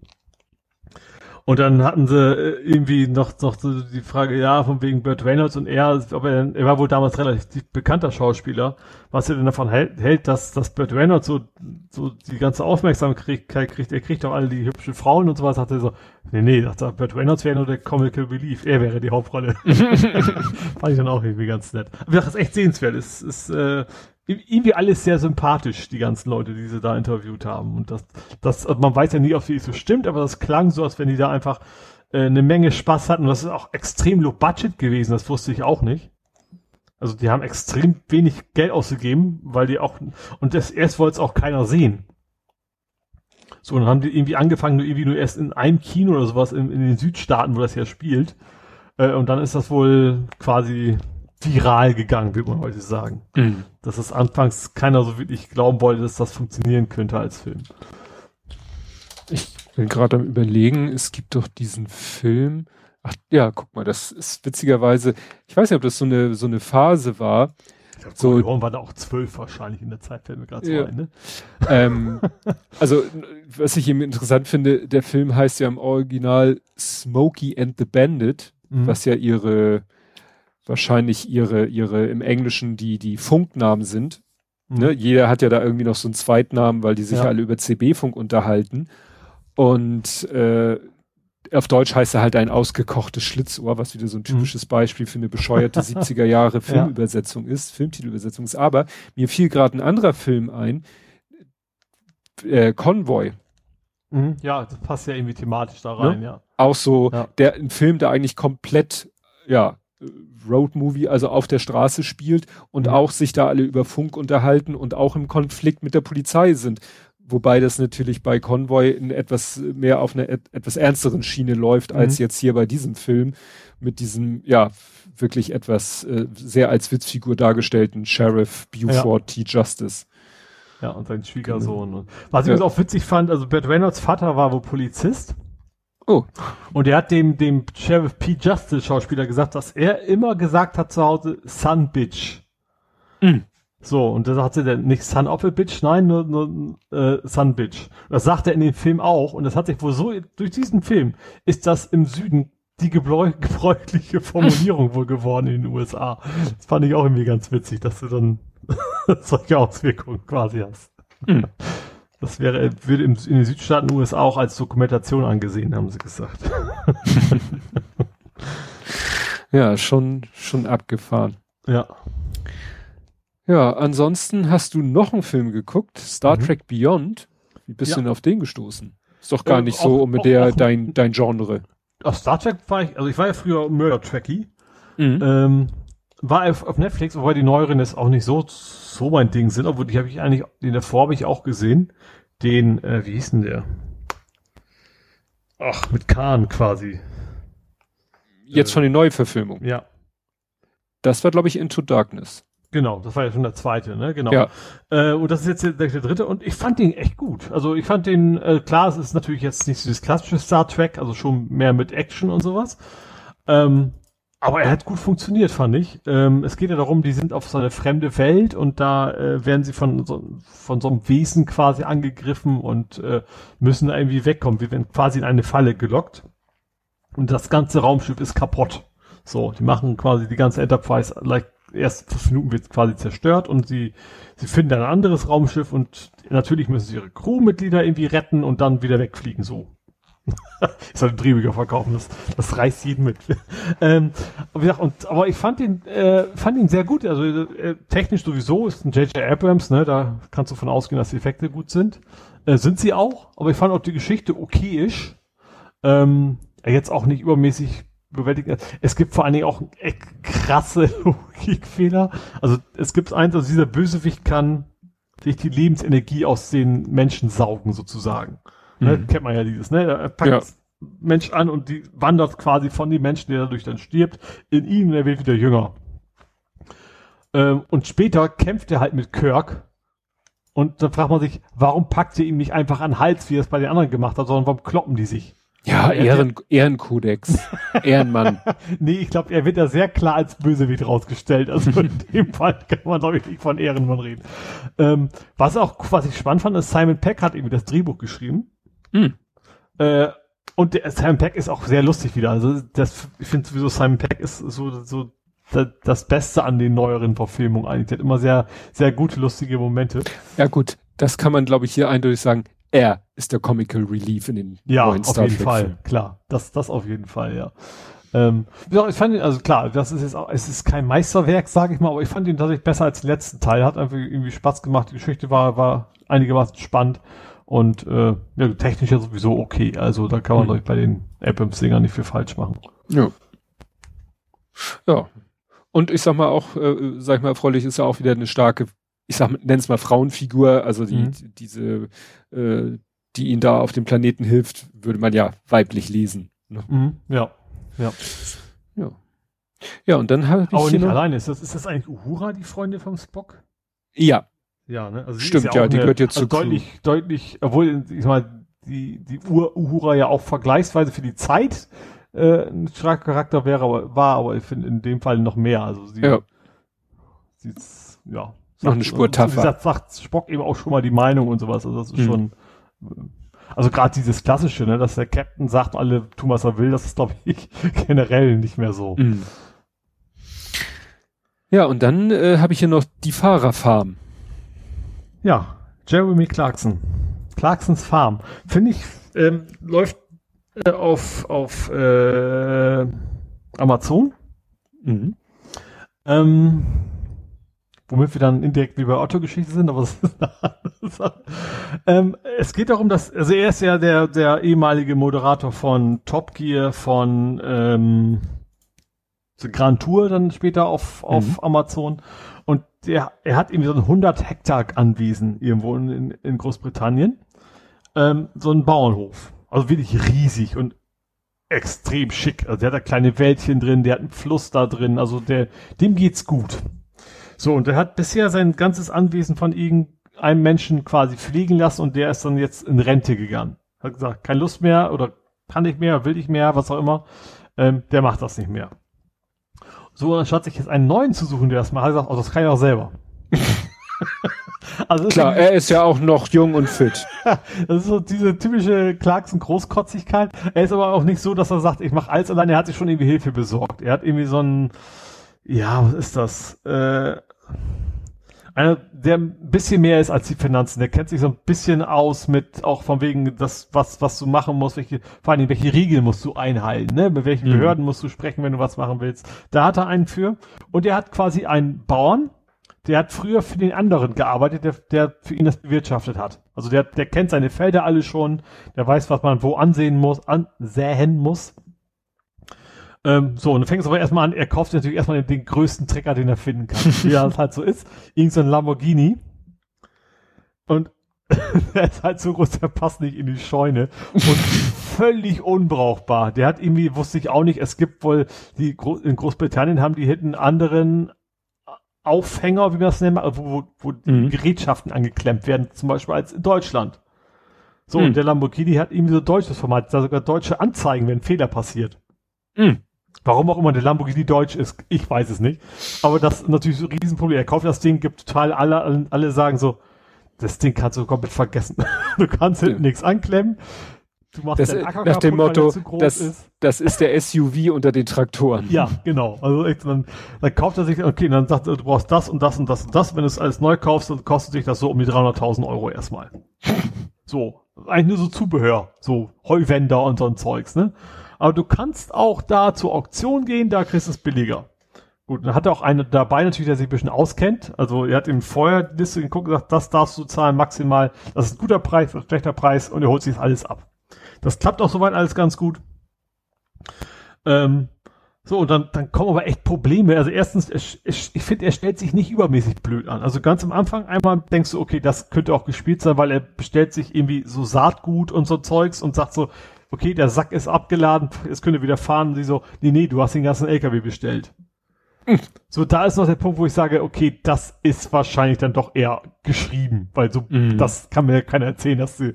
Und dann hatten sie äh, irgendwie noch, noch so die Frage, ja, von wegen Burt Reynolds und er, ob er, er war wohl damals relativ bekannter Schauspieler, was er denn davon hält, hält dass, dass Burt Reynolds so, so die ganze Aufmerksamkeit kriegt, er kriegt doch alle die hübschen Frauen und sowas, hat er so, nee, nee, dachte, Burt Reynolds wäre nur der Comical Belief, er wäre die Hauptrolle. Fand ich dann auch irgendwie ganz nett. Aber das ist echt sehenswert, es ist, äh, irgendwie alles sehr sympathisch, die ganzen Leute, die sie da interviewt haben. Und das, das, man weiß ja nie, ob es so stimmt, aber das klang so, als wenn die da einfach äh, eine Menge Spaß hatten. Und das ist auch extrem low budget gewesen, das wusste ich auch nicht. Also die haben extrem wenig Geld ausgegeben, weil die auch, und das erst wollte es auch keiner sehen. So, und dann haben die irgendwie angefangen, nur irgendwie nur erst in einem Kino oder sowas in, in den Südstaaten, wo das ja spielt. Äh, und dann ist das wohl quasi viral gegangen, würde man heute sagen. Mhm. Dass es anfangs keiner so wirklich glauben wollte, dass das funktionieren könnte als Film. Ich bin gerade am überlegen, es gibt doch diesen Film. Ach ja, guck mal, das ist witzigerweise, ich weiß nicht, ob das so eine, so eine Phase war. Ich glaub, so, Warum war da auch zwölf wahrscheinlich in der Zeit, fällt mir gerade ja. so ein, ne? ähm, also, was ich eben interessant finde, der Film heißt ja im Original Smokey and the Bandit, mhm. was ja ihre, wahrscheinlich ihre, ihre im Englischen die, die Funknamen sind. Mhm. Ne? Jeder hat ja da irgendwie noch so einen Zweitnamen, weil die sich ja. alle über CB-Funk unterhalten. Und äh, auf Deutsch heißt er halt ein ausgekochtes Schlitzohr, was wieder so ein mhm. typisches Beispiel für eine bescheuerte 70er Jahre Filmübersetzung ist, Filmtitelübersetzung ist. Aber mir fiel gerade ein anderer Film ein, äh, Convoy. Mhm. Ja, das passt ja irgendwie thematisch da rein, ne? ja. Auch so, ja. der, ein Film, der eigentlich komplett, ja, Roadmovie, also auf der Straße spielt und mhm. auch sich da alle über Funk unterhalten und auch im Konflikt mit der Polizei sind. Wobei das natürlich bei Convoy in etwas mehr auf einer et etwas ernsteren Schiene läuft, mhm. als jetzt hier bei diesem Film mit diesem, ja, wirklich etwas äh, sehr als Witzfigur dargestellten Sheriff Buford ja. T. Justice. Ja, und sein Schwiegersohn. Genau. Was ich ja. auch witzig fand, also Bert Reynolds Vater war wohl Polizist Oh. Und er hat dem, dem Sheriff P. Justice Schauspieler gesagt, dass er immer gesagt hat zu Hause, Son Bitch. Mhm. So, und da sagt er nicht Son of a Bitch, nein, nur, nur äh, Son Bitch. Das sagt er in dem Film auch, und das hat sich wohl so, durch diesen Film ist das im Süden die gebräuchliche Formulierung wohl geworden in den USA. Das fand ich auch irgendwie ganz witzig, dass du dann solche Auswirkungen quasi hast. Mhm. Das wäre, würde in den Südstaaten USA auch als Dokumentation angesehen, haben sie gesagt. ja, schon, schon abgefahren. Ja. Ja, ansonsten hast du noch einen Film geguckt, Star mhm. Trek Beyond. Wie bist ja. du denn auf den gestoßen? Ist doch gar äh, nicht so um der dein, dein Genre. Auf Star Trek war ich, also ich war ja früher Murder Trekkie. Mhm. Ähm, war auf, auf Netflix, wobei die neueren jetzt auch nicht so, so mein Ding sind, obwohl die habe ich eigentlich, den davor habe ich auch gesehen. Den, äh, wie hieß denn der? Ach, mit Kahn quasi. Jetzt äh, von den Neuverfilmungen. Ja. Das war, glaube ich, Into Darkness. Genau, das war ja schon der zweite, ne? Genau. Ja. Äh, und das ist jetzt der, der, dritte und ich fand den echt gut. Also ich fand den, äh, klar, es ist natürlich jetzt nicht so das klassische Star Trek, also schon mehr mit Action und sowas. Ähm, aber er hat gut funktioniert, fand ich. Ähm, es geht ja darum, die sind auf so eine fremde Welt und da äh, werden sie von so, von so einem Wesen quasi angegriffen und äh, müssen irgendwie wegkommen. Wir werden quasi in eine Falle gelockt. Und das ganze Raumschiff ist kaputt. So, die machen quasi die ganze Enterprise, like, erst fünf Minuten wird quasi zerstört und sie, sie finden ein anderes Raumschiff und natürlich müssen sie ihre Crewmitglieder irgendwie retten und dann wieder wegfliegen, so ist halt ein Drehbücher verkaufen, das, das reißt jeden mit. ähm, aber, wie gesagt, und, aber ich fand ihn, äh, fand ihn sehr gut. Also äh, technisch sowieso ist ein J.J. Abrams, ne, da kannst du von ausgehen, dass die Effekte gut sind. Äh, sind sie auch, aber ich fand auch die Geschichte okayisch. Ähm, jetzt auch nicht übermäßig bewältigt. Es gibt vor allen Dingen auch krasse Logikfehler. Also es gibt eins, also dieser Bösewicht kann sich die Lebensenergie aus den Menschen saugen, sozusagen. Ne, mhm. Kennt man ja dieses, ne? Er packt ja. Mensch an und die wandert quasi von dem Menschen, der dadurch dann stirbt, in ihn und er wird wieder jünger. Ähm, und später kämpft er halt mit Kirk. Und dann fragt man sich, warum packt er ihm nicht einfach an den Hals, wie er es bei den anderen gemacht hat, sondern warum kloppen die sich? Ja, Ehren, Ehrenkodex. Ehrenmann. nee, ich glaube, er wird da sehr klar als Bösewicht rausgestellt. Also in dem Fall kann man, glaube ich, nicht von Ehrenmann reden. Ähm, was auch, was ich spannend fand, ist, Simon Peck hat irgendwie das Drehbuch geschrieben. Mhm. Äh, und der Simon Peck ist auch sehr lustig wieder. Also das, ich finde sowieso Simon Peck ist so, so das Beste an den neueren Verfilmungen eigentlich. Der hat immer sehr, sehr gute, lustige Momente. Ja gut, das kann man, glaube ich, hier eindeutig sagen er ist der Comical Relief in den ja, neuen Star auf jeden Fall, klar. Das, das auf jeden Fall, ja. Ähm, ja, ich fand ihn, also klar, das ist jetzt auch, es ist kein Meisterwerk, sage ich mal, aber ich fand ihn tatsächlich besser als den letzten Teil. Hat einfach irgendwie Spaß gemacht. Die Geschichte war, war einigermaßen spannend und äh, ja, technisch ja sowieso okay. Also da kann man, mhm. bei den Abrams-Dingern nicht viel falsch machen. Ja. Ja. Und ich sag mal auch, äh, sag ich mal, erfreulich ist ja auch wieder eine starke ich sag, nenn's mal Frauenfigur, also die, mhm. diese, äh, die ihn da auf dem Planeten hilft, würde man ja weiblich lesen. Ne? Mhm. Ja, ja. Ja. Ja, und dann habe ich. Aber nicht alleine. Ist das, ist das eigentlich Uhura, die Freundin vom Spock? Ja. Ja, ne? Also Stimmt, ja, ja die gehört jetzt also zu deutlich, Crew. deutlich, obwohl, ich mal, die, die Ur Uhura ja auch vergleichsweise für die Zeit äh, ein starker Charakter wäre, aber war, aber ich finde in dem Fall noch mehr. Also sie, ja. sie ja, noch eine Spur tougher. Wie gesagt, sagt Spock eben auch schon mal die Meinung und sowas. Also das ist mhm. schon, also gerade dieses klassische, ne, dass der Captain sagt, alle tun, was er will, das ist, glaube ich, generell nicht mehr so. Mhm. Ja, und dann äh, habe ich hier noch die Fahrerfarm. Ja, Jeremy Clarkson. Clarksons Farm. Finde ich, ähm, läuft äh, auf, auf äh, Amazon. Mhm. Ähm, womit wir dann indirekt wie bei Otto-Geschichte sind, aber das ist eine Sache. Ähm, es geht darum, dass, also er ist ja der, der ehemalige Moderator von Top Gear, von ähm, Grand Tour dann später auf, auf mhm. Amazon. Und der, er hat irgendwie so ein 100 Hektar Anwesen irgendwo in, in Großbritannien. Ähm, so ein Bauernhof. Also wirklich riesig und extrem schick. Also der hat da kleine Wäldchen drin, der hat einen Fluss da drin. Also der, dem geht's gut. So, und er hat bisher sein ganzes Anwesen von irgendeinem Menschen quasi fliegen lassen und der ist dann jetzt in Rente gegangen. Hat gesagt, keine Lust mehr oder kann nicht mehr, will ich mehr, was auch immer. Ähm, der macht das nicht mehr. So, anstatt sich jetzt einen neuen zu suchen, der das macht, hat er gesagt, oh, das kann ich auch selber. also Klar, er ist ja auch noch jung und fit. das ist so diese typische Clarkson-Großkotzigkeit. Er ist aber auch nicht so, dass er sagt, ich mache alles allein. Er hat sich schon irgendwie Hilfe besorgt. Er hat irgendwie so ein, ja, was ist das? Äh, einer, der ein bisschen mehr ist als die Finanzen. Der kennt sich so ein bisschen aus mit, auch von wegen das, was, was du machen musst, welche, vor allem, welche Regeln musst du einhalten, ne? Mit welchen mhm. Behörden musst du sprechen, wenn du was machen willst. Da hat er einen für. Und er hat quasi einen Bauern, der hat früher für den anderen gearbeitet, der, der für ihn das bewirtschaftet hat. Also der, der kennt seine Felder alle schon, der weiß, was man wo ansehen muss, ansäen muss. Ähm, so, und dann fängt es aber erstmal an, er kauft natürlich erstmal den, den größten Trecker, den er finden kann. wie das halt so ist. Irgend so ein Lamborghini. Und der ist halt so groß, der passt nicht in die Scheune. Und völlig unbrauchbar. Der hat irgendwie, wusste ich auch nicht, es gibt wohl, die Gro in Großbritannien haben die hinten anderen Aufhänger, wie man das nennt, wo, wo, wo mhm. Gerätschaften angeklemmt werden, zum Beispiel als in Deutschland. So, mhm. und der Lamborghini hat irgendwie so deutsches Format, da sogar deutsche Anzeigen, wenn Fehler passiert. Mhm. Warum auch immer der Lamborghini deutsch ist, ich weiß es nicht. Aber das ist natürlich so ein Riesenproblem. Er kauft das Ding, gibt total alle, alle sagen so, das Ding kannst du komplett vergessen. du kannst hinten ja. nichts anklemmen. Du machst das, den Acker nach dem Motto, das, ist. das ist der SUV unter den Traktoren. Ja, genau. Also echt, dann, dann kauft er sich, okay, dann sagt er, du brauchst das und das und das und das. Wenn du es alles neu kaufst, dann kostet sich das so um die 300.000 Euro erstmal. so. Eigentlich nur so Zubehör. So Heuwender und so ein Zeugs, ne? Aber du kannst auch da zur Auktion gehen, da kriegst du es billiger. Gut, dann hat er auch einen dabei natürlich, der sich ein bisschen auskennt. Also er hat im vorher die Liste geguckt und gesagt, das darfst du zahlen maximal, das ist ein guter Preis, ein schlechter Preis und er holt sich das alles ab. Das klappt auch soweit alles ganz gut. Ähm, so, und dann, dann kommen aber echt Probleme. Also erstens, ich, ich finde, er stellt sich nicht übermäßig blöd an. Also ganz am Anfang einmal denkst du, okay, das könnte auch gespielt sein, weil er bestellt sich irgendwie so Saatgut und so Zeugs und sagt so, okay, der Sack ist abgeladen, es könnte wieder fahren. Und sie so, nee, nee, du hast den ganzen LKW bestellt. Hm. So, da ist noch der Punkt, wo ich sage, okay, das ist wahrscheinlich dann doch eher geschrieben, weil so, mhm. das kann mir keiner erzählen, dass sie,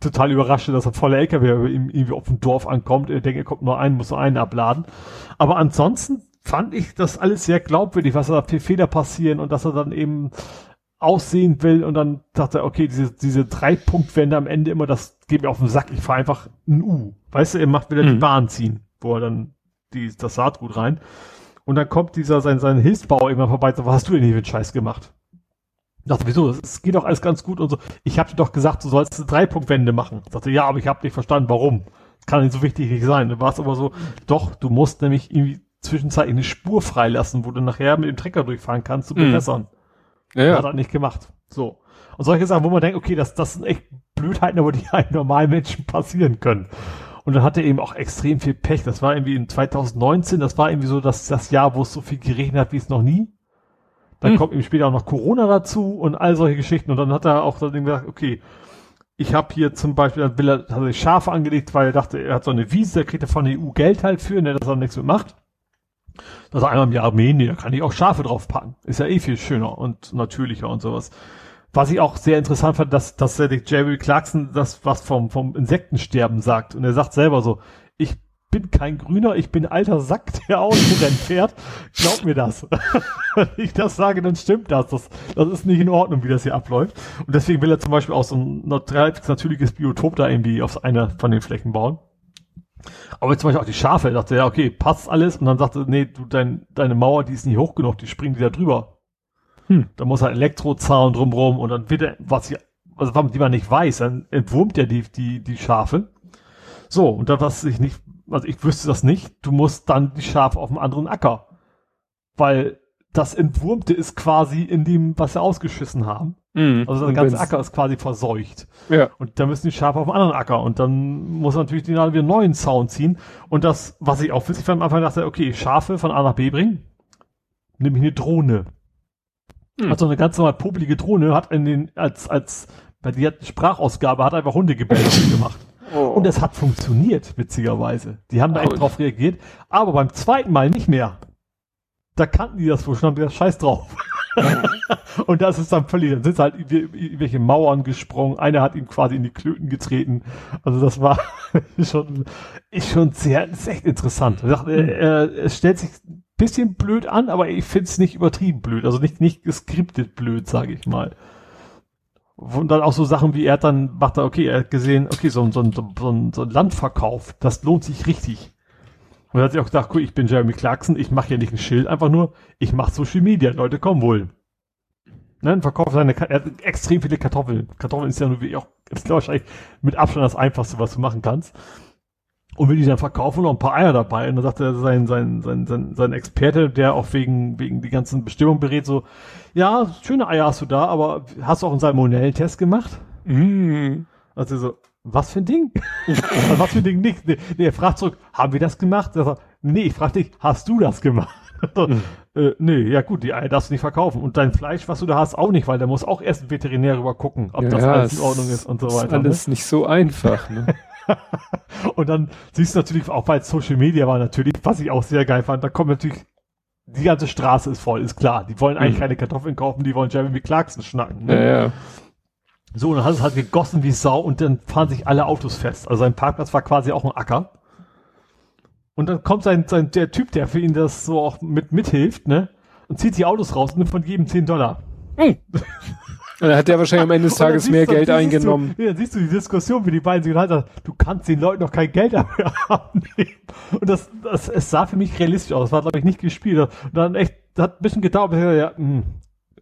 total überrascht, dass ein voller LKW irgendwie auf dem Dorf ankommt. Ich denke, er kommt nur ein, muss nur einen abladen. Aber ansonsten fand ich das alles sehr glaubwürdig, was da für Fehler passieren und dass er dann eben aussehen will und dann dachte er, okay, diese, diese Drei-Punkt-Wende am Ende immer, das geht mir auf den Sack, ich fahre einfach ein U. Weißt du, er macht wieder mhm. die Bahn ziehen, wo er dann die, das Saatgut rein. Und dann kommt dieser, sein, sein Hilfsbauer irgendwann vorbei, so, was hast du denn hier für einen Scheiß gemacht? dachte, wieso, es geht doch alles ganz gut und so. Ich habe dir doch gesagt, du sollst eine Dreipunktwende machen. Ich dachte, ja, aber ich habe nicht verstanden, warum. Das kann nicht so wichtig nicht sein. Du warst aber so, doch, du musst nämlich irgendwie zwischenzeitlich eine Spur freilassen, wo du nachher mit dem Trecker durchfahren kannst, zu bewässern. Mhm. Ja, ja. Hat er nicht gemacht. So. Und solche Sachen, wo man denkt, okay, das, das sind echt Blödheiten, aber die einem normalen Menschen passieren können. Und dann hat er eben auch extrem viel Pech. Das war irgendwie in 2019, das war irgendwie so das, das Jahr, wo es so viel geregnet hat wie es noch nie. Dann hm. kommt ihm später auch noch Corona dazu und all solche Geschichten. Und dann hat er auch dann gesagt, okay, ich habe hier zum Beispiel, will er, hat er sich Schafe angelegt, weil er dachte, er hat so eine Wiese, da kriegt er von der EU Geld halt für, ne, dass er nichts mit macht. Er einmal im Jahr Armee, nee, da kann ich auch Schafe draufpacken. Ist ja eh viel schöner und natürlicher und sowas. Was ich auch sehr interessant fand, dass, dass der Jerry Clarkson das was vom, vom Insektensterben sagt. Und er sagt selber so, ich bin kein Grüner, ich bin alter Sack, der Autorennen fährt. Glaub mir das. Wenn ich das sage, dann stimmt das. das. Das ist nicht in Ordnung, wie das hier abläuft. Und deswegen will er zum Beispiel auch so ein natürliches Biotop da irgendwie auf einer von den Flächen bauen. Aber zum Beispiel auch die Schafe, er dachte, ja, okay, passt alles. Und dann sagte, nee, du, dein, deine Mauer, die ist nicht hoch genug, die springen die da drüber. Hm. Da muss halt Elektrozaun drumrum und dann wird er, was ich, also die man nicht weiß, dann entwurmt er die, die, die Schafe. So, und da was ich nicht also ich wüsste das nicht, du musst dann die Schafe auf einem anderen Acker. Weil das Entwurmte ist quasi in dem, was sie ausgeschissen haben. Mhm. Also der ganze Acker ist quasi verseucht. Ja. Und da müssen die Schafe auf einem anderen Acker. Und dann muss natürlich die wieder einen neuen Zaun ziehen. Und das, was ich auch witzig fand, am Anfang dachte, okay, Schafe von A nach B bringen, nämlich eine Drohne. Mhm. Also eine ganz normal popelige Drohne hat in den, als, als, bei die hat Sprachausgabe, hat einfach Hundegebelle gemacht. Oh. Und es hat funktioniert, witzigerweise. Die haben da echt drauf reagiert. Aber beim zweiten Mal nicht mehr. Da kannten die das wohl schon, haben gesagt, scheiß drauf. und das ist dann völlig, dann sind halt welche Mauern gesprungen. Einer hat ihm quasi in die Klöten getreten. Also das war schon, ist schon sehr, ist echt interessant. Dachte, äh, es stellt sich ein bisschen blöd an, aber ich finde es nicht übertrieben blöd. Also nicht, nicht geskriptet blöd, sage ich mal. Und dann auch so Sachen wie er hat dann, macht er, okay, er hat gesehen, okay, so, so, so, so, so ein Landverkauf, das lohnt sich richtig. Und er hat sich auch gedacht, cool, ich bin Jeremy Clarkson, ich mache hier nicht ein Schild, einfach nur, ich mache Social Media, Leute kommen wohl. Ne, verkauft seine, er hat extrem viele Kartoffeln. Kartoffeln ist ja nur wie auch, ist wahrscheinlich mit Abstand das einfachste, was du machen kannst und will die dann verkaufen, noch ein paar Eier dabei. Und dann sagt er sein, sein, sein, sein, sein Experte, der auch wegen, wegen die ganzen Bestimmungen berät, so, ja, schöne Eier hast du da, aber hast du auch einen Salmonellentest gemacht? Mm. Also so, was für ein Ding? Also was für ein Ding nicht? Nee, nee, er fragt zurück, haben wir das gemacht? Er sagt, nee, ich frage dich, hast du das gemacht? mhm. äh, nee, ja gut, die Eier darfst du nicht verkaufen. Und dein Fleisch, was du da hast, auch nicht, weil da muss auch erst ein Veterinär rüber gucken, ob ja, das alles in Ordnung ist und so weiter. Ist alles ne? nicht so einfach. Ne? und dann siehst du natürlich auch bei Social Media war natürlich, was ich auch sehr geil fand, da kommt natürlich die ganze Straße ist voll, ist klar. Die wollen eigentlich mhm. keine Kartoffeln kaufen, die wollen Jeremy Clarkson schnacken. Ne? Ja, ja. So, und dann hat es halt gegossen wie Sau und dann fahren sich alle Autos fest. Also sein Parkplatz war quasi auch ein Acker. Und dann kommt sein, sein der Typ, der für ihn das so auch mit mithilft, ne? Und zieht die Autos raus und nimmt von jedem 10 Dollar. Und dann hat der wahrscheinlich am Ende des Tages mehr du, Geld eingenommen. Du, ja, siehst du die Diskussion, wie die beiden sich halt du kannst den Leuten noch kein Geld dafür abnehmen. Und das, das, es sah für mich realistisch aus. Das war, glaube ich, nicht gespielt. Und dann echt, das hat ein bisschen gedauert, bis er, ja, mh, hm,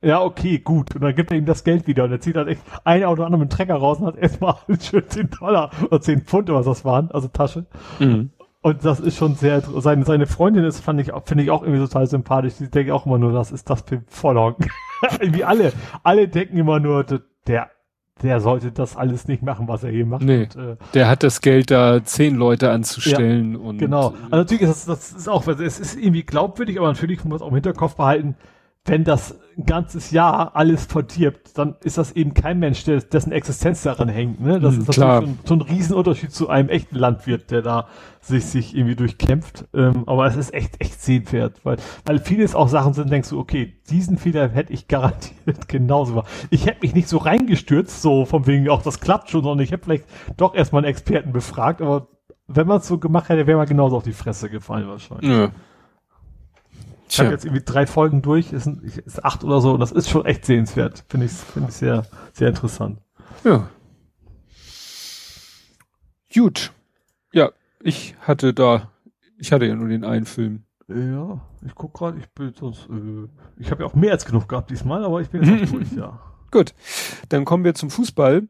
ja, okay, gut. Und dann gibt er ihm das Geld wieder und er zieht halt echt ein oder andere mit dem Trecker raus und hat erstmal schön 10 Dollar oder 10 Pfund oder was das waren, also Tasche. Mhm. Und das ist schon sehr, seine, seine Freundin ist, fand ich, finde ich auch irgendwie total sympathisch. Die denke auch immer nur, das ist das Vollhonk. Wie alle, alle denken immer nur, der, der sollte das alles nicht machen, was er hier macht. Nee, und, äh, der hat das Geld, da zehn Leute anzustellen ja, und. Genau. Also natürlich ist das, das ist auch, es ist irgendwie glaubwürdig, aber natürlich muss man es auch im Hinterkopf behalten, wenn das ein ganzes Jahr alles verdirbt, dann ist das eben kein Mensch, der, dessen Existenz daran hängt. Ne? Das Mhm, ist klar. natürlich so ein, so ein Riesenunterschied zu einem echten Landwirt, der da sich, sich irgendwie durchkämpft. Ähm, aber es ist echt, echt sehenswert, weil, weil vieles auch Sachen sind, denkst du, okay, diesen Fehler hätte ich garantiert genauso gemacht. Ich hätte mich nicht so reingestürzt, so von wegen, auch das klappt schon, sondern ich hätte vielleicht doch erstmal einen Experten befragt, aber wenn man es so gemacht hätte, wäre man genauso auf die Fresse gefallen wahrscheinlich. Ja. Ich habe Tja. jetzt irgendwie drei Folgen durch, ist, ist acht oder so, und das ist schon echt sehenswert. Finde ich, finde ich sehr, sehr interessant. Ja. Gut. Ja, ich hatte da, ich hatte ja nur den einen Film. Ja, ich guck gerade, ich bin sonst, äh, ich habe ja auch mehr als genug gehabt diesmal, aber ich bin jetzt durch, ja. Gut. Dann kommen wir zum Fußball.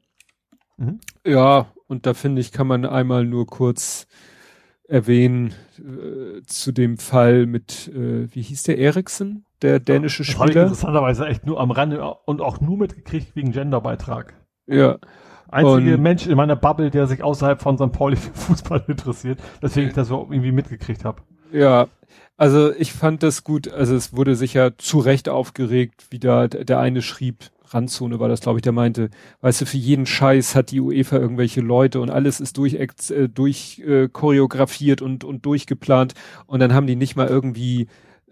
Mhm. Ja, und da finde ich, kann man einmal nur kurz erwähnen äh, zu dem Fall mit, äh, wie hieß der Eriksen, der dänische Das habe ich Spieler. interessanterweise echt nur am Rande und auch nur mitgekriegt wegen Genderbeitrag. Ja, Einzige Und- Mensch in meiner Bubble, der sich außerhalb von St. Pauli für Fußball interessiert, deswegen ich das irgendwie mitgekriegt habe. Ja. Also ich fand das gut. Also es wurde sicher zu Recht aufgeregt, wie da der eine schrieb, Randzone war das, glaube ich, der meinte, weißt du, für jeden Scheiß hat die UEFA irgendwelche Leute und alles ist durch, äh, durch äh, choreografiert und, und durchgeplant und dann haben die nicht mal irgendwie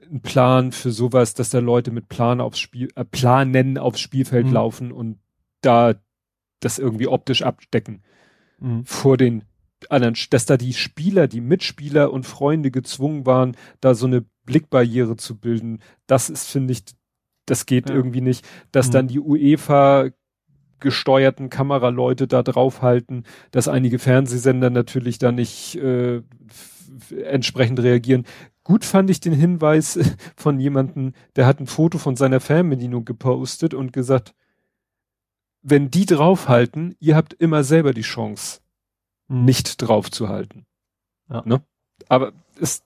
einen Plan für sowas, dass da Leute mit Plan aufs Spiel, äh, Planen aufs Spielfeld Mhm. laufen und da das irgendwie optisch abdecken Mhm. vor den anderen, dass da die Spieler, die Mitspieler und Freunde gezwungen waren, da so eine Blickbarriere zu bilden. Das ist, finde ich, das geht Ja. irgendwie nicht. Dass Mhm. dann die UEFA gesteuerten Kameraleute da draufhalten, dass einige Fernsehsender natürlich da nicht äh, entsprechend reagieren. Gut fand ich den Hinweis von jemandem, der hat ein Foto von seiner Fernbedienung gepostet und gesagt, wenn die draufhalten, ihr habt immer selber die Chance, Mhm. nicht draufzuhalten. Ja. Ne? Aber ist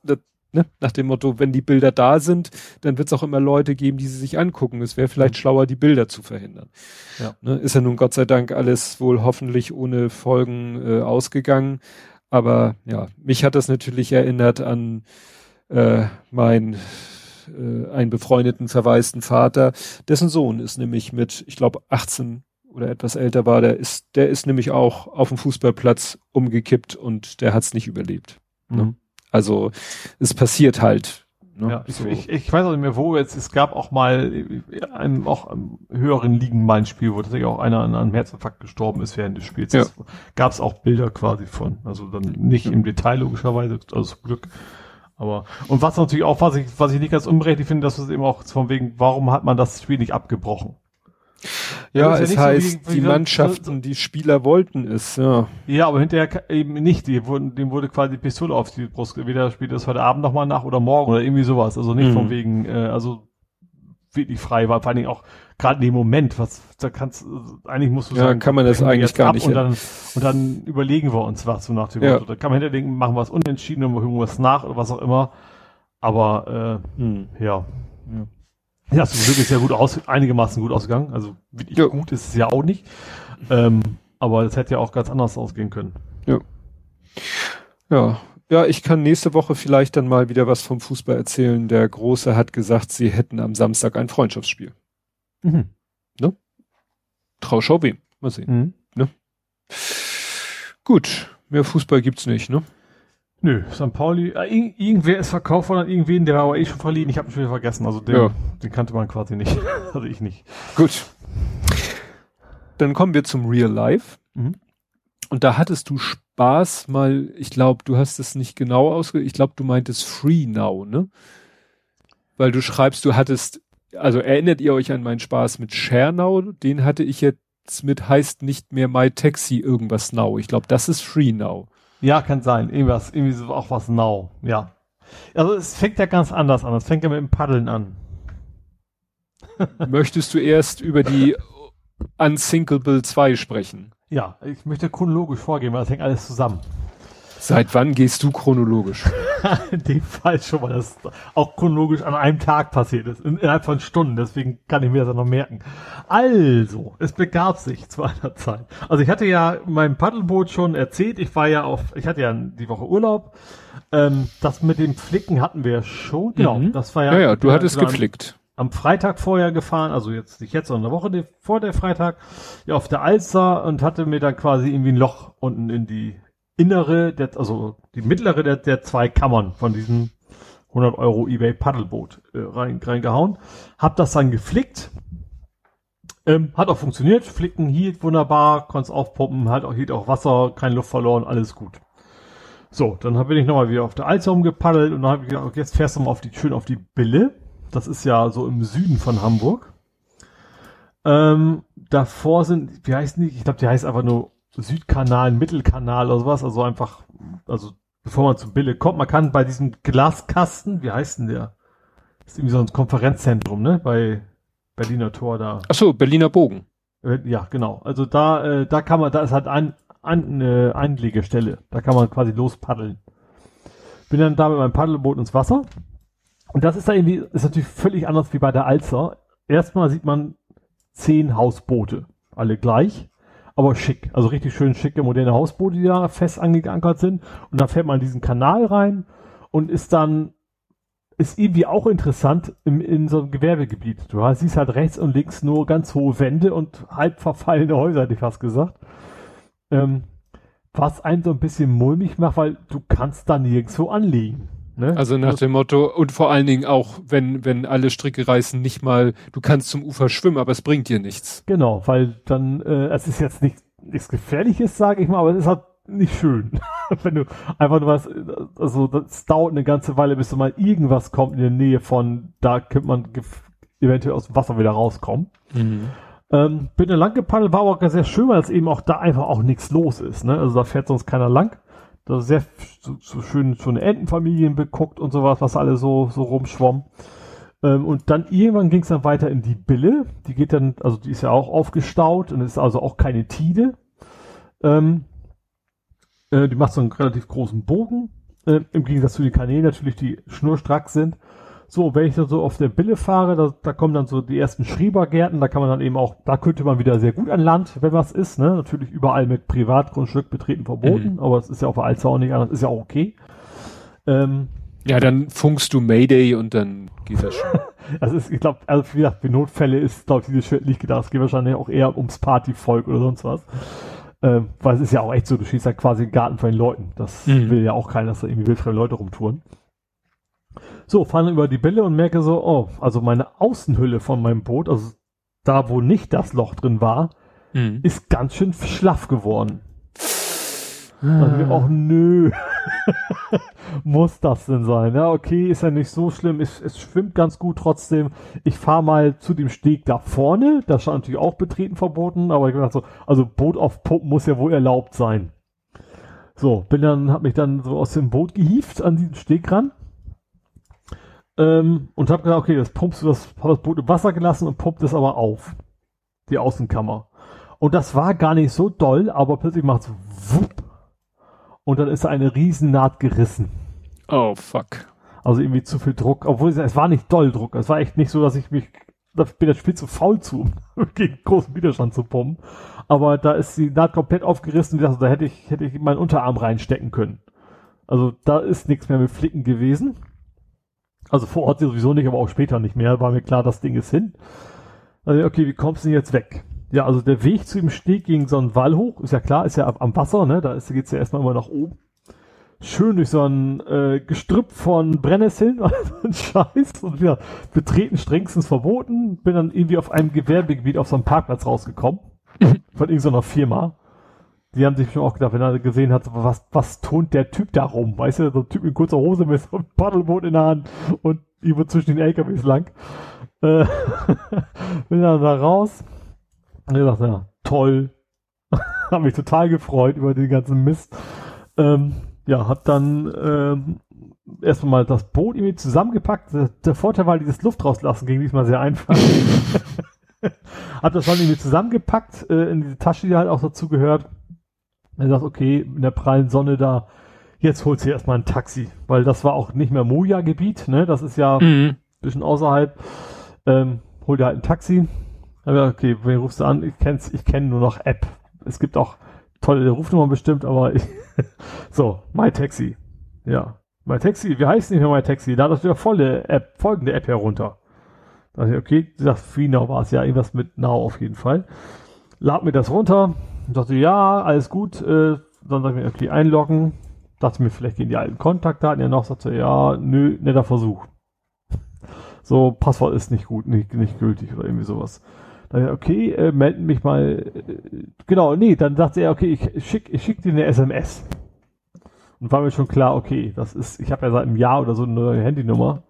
ne? nach dem Motto, wenn die Bilder da sind, dann wird es auch immer Leute geben, die sie sich angucken. Es wäre vielleicht Mhm. schlauer, die Bilder zu verhindern. Ja. Ne? Ist ja nun Gott sei Dank alles wohl hoffentlich ohne Folgen äh, ausgegangen. Aber ja, mich hat das natürlich erinnert an äh, mein äh, einen befreundeten, verwaisten Vater, dessen Sohn ist nämlich mit, ich glaube, 18 oder etwas älter war, der ist, der ist nämlich auch auf dem Fußballplatz umgekippt und der hat es nicht überlebt. ne? Mhm. Also es passiert halt. Ne? Ja, ich, so. ich, ich weiß auch nicht mehr wo jetzt. Es gab auch mal äh, einem, auch im höheren Ligen mal ein Spiel, wo tatsächlich auch einer an einem Herzinfarkt gestorben ist während des Spiels. Ja. Gab es auch Bilder quasi von. Also dann nicht im Detail logischerweise, also zum Glück. Aber und was natürlich auch, was ich, was ich nicht ganz unberechtigt finde, dass es eben auch von wegen, warum hat man das Spiel nicht abgebrochen? Ja, es ja nicht so heißt, wie- wie die so- Mannschaften, die Spieler wollten es, ja. Ja, aber hinterher eben nicht. Die wurden, dem wurde quasi die Pistole auf die Brust. Weder spielt das heute Abend nochmal nach oder morgen oder irgendwie sowas. Also nicht Mhm. von wegen, äh, also wirklich frei war. Vor allen Dingen auch gerade in dem Moment, was da kannst eigentlich musst du Ja, kann man das eigentlich gar nicht, Und ja. dann, und dann überlegen wir uns was so nach dem Ja. Motto. Da kann man hinterher denken, machen wir es unentschieden und wir es nach oder was auch immer. Aber Hm. äh, ja. Ja, zum Glück ist ja gut aus, einigermaßen gut ausgegangen. Also wirklich Ja. gut ist es ja auch nicht. Ähm, aber das hätte ja auch ganz anders ausgehen können. Ja. Ja, ich kann nächste Woche vielleicht dann mal wieder was vom Fußball erzählen. Der Große hat gesagt, sie hätten am Samstag ein Freundschaftsspiel. Mhm. Trauschau wem? Mal sehen. Mhm. Gut, mehr Fußball gibt's nicht, ne? Nö, St. Pauli, äh, ir- irgendwer ist verkauft worden an irgendwen, der war aber eh schon verliehen, ich habe ihn schon wieder vergessen, also den, Ja. den kannte man quasi nicht, also ich nicht. Gut. Dann kommen wir zum Real Life. Mhm. Und da hattest du Spaß mal, ich glaube, du hast es nicht genau ausge, ich glaube, du meintest Free Now, ne? Weil du schreibst, du hattest, also erinnert ihr euch an meinen Spaß mit Share Now? Den hatte ich jetzt mit heißt nicht mehr My Taxi irgendwas Now. Ich glaube, das ist Free Now. Ja, kann sein, irgendwas, irgendwie so auch was Now, ja. Also es fängt ja ganz anders an, es fängt ja mit dem Paddeln an. Möchtest du erst über die Unsinkable 2 sprechen? Ja, ich möchte chronologisch vorgehen, weil das hängt alles zusammen. Seit wann gehst du chronologisch? In dem Fall schon, weil das auch chronologisch an einem Tag passiert ist, innerhalb von Stunden, deswegen kann ich mir das ja noch merken. Also, es begab sich zu einer Zeit. Also ich hatte ja mein Paddelboot schon erzählt, ich war ja auf, ich hatte ja die Woche Urlaub. Ähm, das mit dem Flicken hatten wir schon, genau, mhm. das war ja. Ja, ja, du hattest geflickt am Freitag vorher gefahren, also jetzt nicht jetzt, sondern eine Woche vor der Freitag, ja, auf der Alster und hatte mir dann quasi irgendwie ein Loch unten in die innere, der, also die mittlere der, der zwei Kammern von diesem 100 Euro eBay Paddelboot äh, rein, reingehauen. Hab das dann geflickt. Ähm, hat auch funktioniert. Flicken hielt wunderbar, konnte aufpumpen, hat auch, hielt auch Wasser, keine Luft verloren, alles gut. So, dann bin ich nochmal wieder auf der Alster rumgepaddelt und dann habe ich gedacht, jetzt fährst du mal auf die, schön auf die Bille. Das ist ja so im Süden von Hamburg. Ähm, davor sind, wie heißt die? Ich glaube, die heißt einfach nur Südkanal, Mittelkanal oder sowas. Also einfach, also bevor man zu Bille kommt, man kann bei diesem Glaskasten, wie heißt denn der? Das ist irgendwie so ein Konferenzzentrum, ne? Bei Berliner Tor da. Ach so, Berliner Bogen. Äh, ja, genau. Also da, äh, da kann man, da ist halt ein, ein, eine Einlegestelle. Da kann man quasi lospaddeln. Bin dann da mit meinem Paddelboot ins Wasser und das ist da irgendwie, ist natürlich völlig anders wie bei der Alster. Erstmal sieht man zehn Hausboote. Alle gleich, aber schick. Also richtig schön schicke, moderne Hausboote, die da fest angeankert sind. Und dann fährt man in diesen Kanal rein und ist dann, ist irgendwie auch interessant im, in so einem Gewerbegebiet. Du siehst halt rechts und links nur ganz hohe Wände und halb verfallene Häuser, hätte ich fast gesagt. Ähm, was einen so ein bisschen mulmig macht, weil du kannst da nirgendwo anlegen. Ne? Also nach dem Motto, und vor allen Dingen auch, wenn, wenn alle Stricke reißen, nicht mal, du kannst zum Ufer schwimmen, aber es bringt dir nichts. Genau, weil dann, äh, es ist jetzt nicht, nichts Gefährliches, sage ich mal, aber es ist halt nicht schön. wenn du einfach nur was, also das dauert eine ganze Weile, bis du mal irgendwas kommt in der Nähe von, da könnte man eventuell aus dem Wasser wieder rauskommen. Mhm. Ähm, bin dann lang gepaddelt, war aber auch sehr schön, weil es eben auch da einfach auch nichts los ist. Ne? Also da fährt sonst keiner lang da sehr so, so schön so eine Entenfamilien beguckt und sowas, was alle so, so rumschwommen. Ähm, und dann irgendwann ging es dann weiter in die Bille. Die geht dann, also die ist ja auch aufgestaut und ist also auch keine Tide. Ähm, äh, die macht so einen relativ großen Bogen. Äh, Im Gegensatz zu den Kanälen natürlich, die schnurstrack sind. So, wenn ich dann so auf der Bille fahre, da, da kommen dann so die ersten Schrebergärten, da kann man dann eben auch, da könnte man wieder sehr gut an Land, wenn was ist, ne? Natürlich überall mit Privatgrundstück betreten verboten, mhm. aber es ist ja auf der Alster auch nicht anders, ist ja auch okay. Ähm, ja, dann funkst du Mayday und dann geht das schon. das ist, ich glaube, also wie gesagt, für Notfälle ist, glaube ich, dieses Schild nicht gedacht. Es geht wahrscheinlich auch eher ums Partyvolk oder sonst was. Ähm, weil es ist ja auch echt so, du schießt ja quasi den Garten von den Leuten. Das mhm. will ja auch keiner, dass da irgendwie wildfremde Leute rumtouren. So, fahre über die Bälle und merke so, oh, also meine Außenhülle von meinem Boot, also da, wo nicht das Loch drin war, mhm. ist ganz schön schlaff geworden. Ah. Also, oh nö, muss das denn sein? Ja, okay, ist ja nicht so schlimm. Es, es schwimmt ganz gut trotzdem. Ich fahre mal zu dem Steg da vorne. Da stand natürlich auch betreten verboten, aber ich dachte so, also Boot auf Pumpen muss ja wohl erlaubt sein. So, bin dann, hab mich dann so aus dem Boot gehieft an diesen Steg ran ähm, und habe gesagt, okay, das pumpst du, das, das Boot im Wasser gelassen und pumpt es aber auf. Die Außenkammer. Und das war gar nicht so doll, aber plötzlich macht es wupp. Und dann ist eine Riesennaht gerissen. Oh, fuck. Also irgendwie zu viel Druck. Obwohl es war nicht doll Druck. Es war echt nicht so, dass ich mich, da bin das Spiel zu faul zu, gegen großen Widerstand zu pumpen. Aber da ist die Naht komplett aufgerissen. Also da hätte ich, hätte ich meinen Unterarm reinstecken können. Also da ist nichts mehr mit Flicken gewesen. Also vor Ort sowieso nicht, aber auch später nicht mehr. War mir klar, das Ding ist hin. Also, okay, wie kommst du denn jetzt weg? Ja, also der Weg zu dem Steg ging so einen Wall hoch, ist ja klar, ist ja am Wasser, ne? Da ist, geht's ja erstmal immer nach oben. Schön durch so ein äh, Gestrüpp von Brennnesseln, ein Scheiß. Und wieder betreten strengstens verboten. Bin dann irgendwie auf einem Gewerbegebiet auf so einem Parkplatz rausgekommen. von irgendeiner Firma die haben sich schon auch gedacht, wenn er gesehen hat, was, was tont der Typ da rum? Weißt du, so ein Typ in kurzer Hose mit so einem Paddelboot in der Hand und über zwischen den LKWs lang. Äh, bin dann da raus und ich dachte, ja, toll. hab mich total gefreut über den ganzen Mist. Ähm, ja, hab dann ähm, erstmal mal das Boot irgendwie zusammengepackt. Der, der Vorteil war, dieses Luft rauslassen ging diesmal sehr einfach. hab das dann irgendwie zusammengepackt äh, in diese Tasche, die halt auch dazu gehört er sagt, okay, in der prallen Sonne da jetzt holt sie erstmal ein Taxi, weil das war auch nicht mehr Moja-Gebiet, ne? Das ist ja mhm. bisschen außerhalb. Ähm, hol dir halt ein Taxi. Aber okay, wen rufst du an? Ich kenn's, ich kenne nur noch App. Es gibt auch tolle Rufnummern bestimmt, aber ich, so, My Taxi. Ja. My Taxi, wie heißt nicht mehr My Taxi? Da das wieder volle App, folgende App herunter. Da ich, okay, sie sagt Free Now war es ja, irgendwas mit Now auf jeden Fall. Lad mir das runter, und dachte, ja, alles gut, äh, dann sag ich mir, okay, einloggen, dachte mir, vielleicht gehen die alten Kontaktdaten ja noch, sagte, ja, nö, netter Versuch. So, Passwort ist nicht gut, nicht, nicht gültig oder irgendwie sowas. Dann, okay, äh, melden mich mal, äh, genau, nee, dann sagte er, okay, ich schick, ich schick dir eine SMS. Und war mir schon klar, okay, das ist, ich habe ja seit einem Jahr oder so eine neue Handynummer.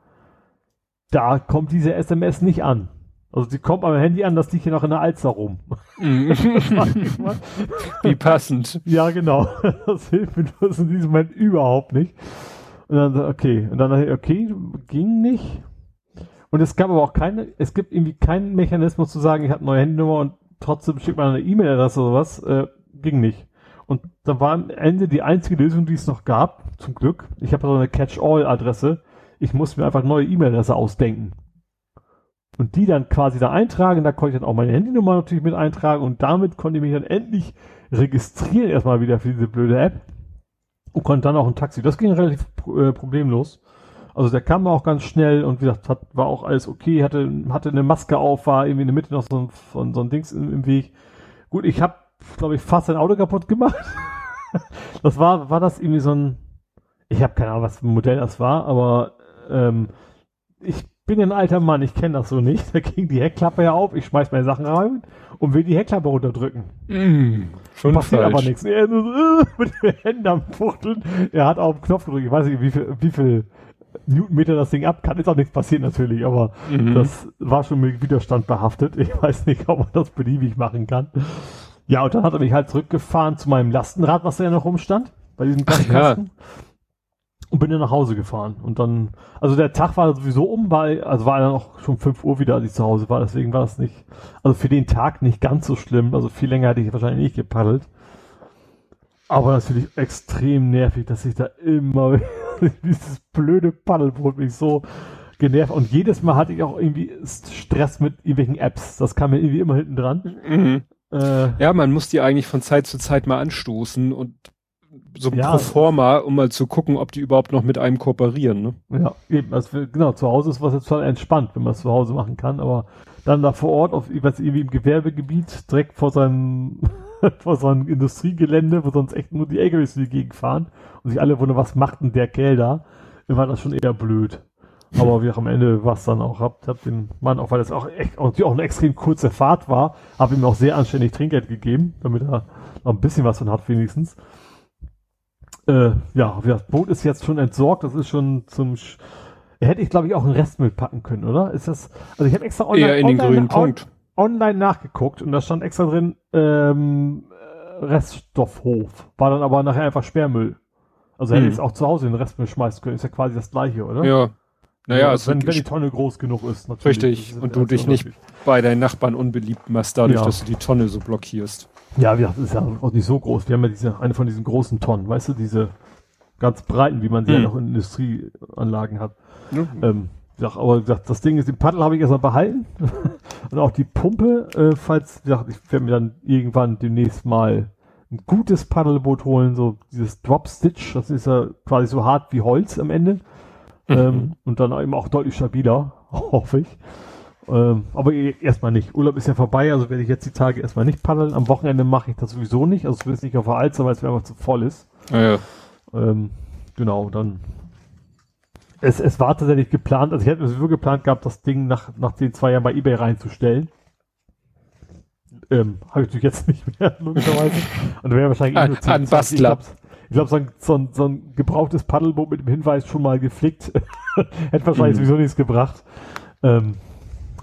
Da kommt diese SMS nicht an. Also die kommt am Handy an, das liegt hier noch in der Alster rum. Mhm. Wie passend. Ja, genau. Das hilft mir in diesem Moment überhaupt nicht. Und dann, okay. Und dann, okay, ging nicht. Und es gab aber auch keine, es gibt irgendwie keinen Mechanismus zu sagen, ich habe eine neue Handynummer und trotzdem schickt man eine E-Mail-Adresse oder sowas. Äh, ging nicht. Und da war am Ende die einzige Lösung, die es noch gab, zum Glück. Ich habe so eine Catch-all-Adresse. Ich muss mir einfach neue E-Mail-Adresse ausdenken und die dann quasi da eintragen. Da konnte ich dann auch meine Handynummer natürlich mit eintragen und damit konnte ich mich dann endlich registrieren erstmal wieder für diese blöde App und konnte dann auch ein Taxi. Das ging relativ äh, problemlos. Also der kam auch ganz schnell und wie gesagt, hat, war auch alles okay, hatte, hatte eine Maske auf, war irgendwie in der Mitte noch so ein, so, so ein Dings im, im Weg. Gut, ich habe, glaube ich, fast ein Auto kaputt gemacht. das war, war das irgendwie so ein, ich habe keine Ahnung, was für ein Modell das war, aber ähm, ich bin ein alter Mann, ich kenne das so nicht. Da ging die Heckklappe ja auf, ich schmeiß meine Sachen rein und will die Heckklappe runterdrücken. Mm, schon Passiert falsch. aber nichts. Er so, äh, mit den Händen am Fuchteln. Er hat auf den Knopf gedrückt. Ich weiß nicht, wie viel, wie viel Newtonmeter das Ding ab kann. Ist auch nichts passiert natürlich, aber mhm. das war schon mit Widerstand behaftet. Ich weiß nicht, ob man das beliebig machen kann. Ja, und dann hat er mich halt zurückgefahren zu meinem Lastenrad, was da ja noch rumstand. Bei diesem Kasten. Und bin dann nach Hause gefahren. Und dann, also der Tag war sowieso um, weil, also war dann auch schon 5 Uhr wieder, als ich zu Hause war, deswegen war das nicht, also für den Tag nicht ganz so schlimm. Also viel länger hätte ich wahrscheinlich nicht gepaddelt. Aber natürlich extrem nervig, dass ich da immer dieses blöde Paddelboot mich so genervt. Und jedes Mal hatte ich auch irgendwie Stress mit irgendwelchen Apps. Das kam mir irgendwie immer hinten dran. Mhm. Äh, ja, man muss die eigentlich von Zeit zu Zeit mal anstoßen und so ja. pro forma, um mal zu gucken, ob die überhaupt noch mit einem kooperieren. Ne? Ja, eben. Also genau, zu Hause ist was jetzt voll entspannt, wenn man es zu Hause machen kann, aber dann da vor Ort, auf was irgendwie im Gewerbegebiet, direkt vor seinem, vor seinem Industriegelände, wo sonst echt nur die LKWs die Gegend fahren und sich alle wundern, was macht denn der Kerl da, war das schon eher blöd. Aber wie auch am Ende was dann auch habt, hab den Mann, auch weil das auch echt, auch, auch eine extrem kurze Fahrt war, habe ihm auch sehr anständig Trinkgeld gegeben, damit er noch ein bisschen was von hat wenigstens. Äh, ja, das Boot ist jetzt schon entsorgt. Das ist schon zum. Sch Hätte ich, glaube ich, auch einen Restmüll packen können, oder? Ist das. Also ich habe extra online, Eher in den grünen Punkt. online nachgeguckt und da stand extra drin ähm, Reststoffhof. War dann aber nachher einfach Sperrmüll. Also hätte hm. ich es auch zu Hause in den Restmüll schmeißen können. Ist ja quasi das gleiche, oder? Ja. Naja, ja, also wenn, wenn die Tonne groß genug ist, natürlich. Richtig. Und du dich nicht bei deinen Nachbarn unbeliebt machst, dadurch, ja. dass du die Tonne so blockierst. Ja, das ist ja auch nicht so groß. Wir haben ja diese, eine von diesen großen Tonnen, weißt du, diese ganz breiten, wie man sie mhm. ja noch in Industrieanlagen hat. Mhm. Ähm, ja, aber gesagt, das Ding ist, den Paddel habe ich erstmal behalten. und auch die Pumpe, äh, falls, ja, ich werde mir dann irgendwann demnächst mal ein gutes Paddelboot holen, so dieses Drop Stitch, das ist ja quasi so hart wie Holz am Ende. Mhm. Ähm, und dann eben auch deutlich stabiler, hoffe ich. Ähm, aber erstmal nicht. Urlaub ist ja vorbei, also werde ich jetzt die Tage erstmal nicht paddeln. Am Wochenende mache ich das sowieso nicht. Also es wird nicht auf der Alster, weil es mir einfach zu voll ist. Ja, ja. Ähm, genau, dann. Es, es war tatsächlich geplant, also ich hätte sowieso geplant gehabt, das Ding nach, nach den zwei Jahren bei Ebay reinzustellen. Ähm, habe ich natürlich jetzt nicht mehr, logischerweise. Und wäre wahrscheinlich eh nur an Bastler. Ich glaube, so, ein, so, ein, so ein gebrauchtes Paddelboot mit dem Hinweis schon mal geflickt, hätte wahrscheinlich mhm. sowieso nichts gebracht. Ähm,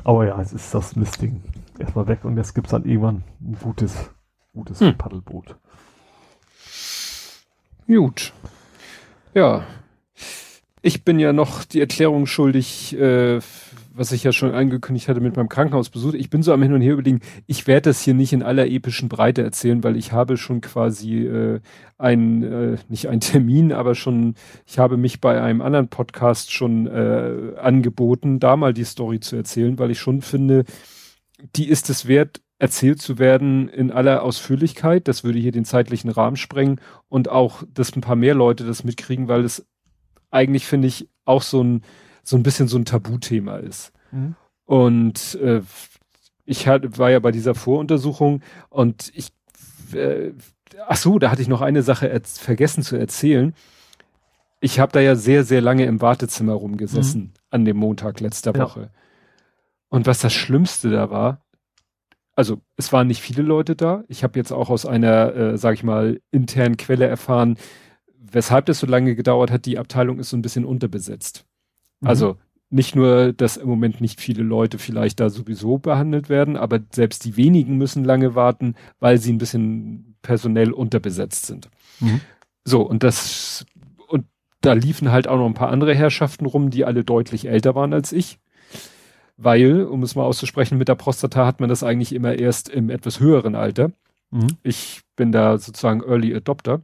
aber ja, es ist das Mistding erstmal weg und jetzt gibt es dann irgendwann ein gutes, gutes hm. Paddelboot. Gut. Ja. ich bin ja noch die Erklärung schuldig, äh, was ich ja schon angekündigt hatte mit meinem Krankenhausbesuch. Ich bin so am Hin und Her überlegen, ich werde das hier nicht in aller epischen Breite erzählen, weil ich habe schon quasi äh, ein, äh, nicht ein Termin, aber schon, ich habe mich bei einem anderen Podcast schon äh, angeboten, da mal die Story zu erzählen, weil ich schon finde, die ist es wert, erzählt zu werden in aller Ausführlichkeit. Das würde hier den zeitlichen Rahmen sprengen und auch, dass ein paar mehr Leute das mitkriegen, weil es eigentlich, finde ich, auch so ein, so ein bisschen so ein Tabuthema ist. Mhm. Und äh, ich hat, war ja bei dieser Voruntersuchung und ich, äh, ach so, da hatte ich noch eine Sache vergessen zu erzählen. Ich habe da ja sehr, sehr lange im Wartezimmer rumgesessen mhm. an dem Montag letzter ja. Woche. Und was das Schlimmste da war, also es waren nicht viele Leute da. Ich habe jetzt auch aus einer, äh, sag ich mal, internen Quelle erfahren, weshalb das so lange gedauert hat. Die Abteilung ist so ein bisschen unterbesetzt. Mhm. Also nicht nur, dass im Moment nicht viele Leute vielleicht da sowieso behandelt werden, aber selbst die wenigen müssen lange warten, weil sie ein bisschen personell unterbesetzt sind. Mhm. So, und das, und da liefen halt auch noch ein paar andere Herrschaften rum, die alle deutlich älter waren als ich weil, um es mal auszusprechen, mit der Prostata hat man das eigentlich immer erst im etwas höheren Alter. Mhm. Ich bin da sozusagen Early Adopter.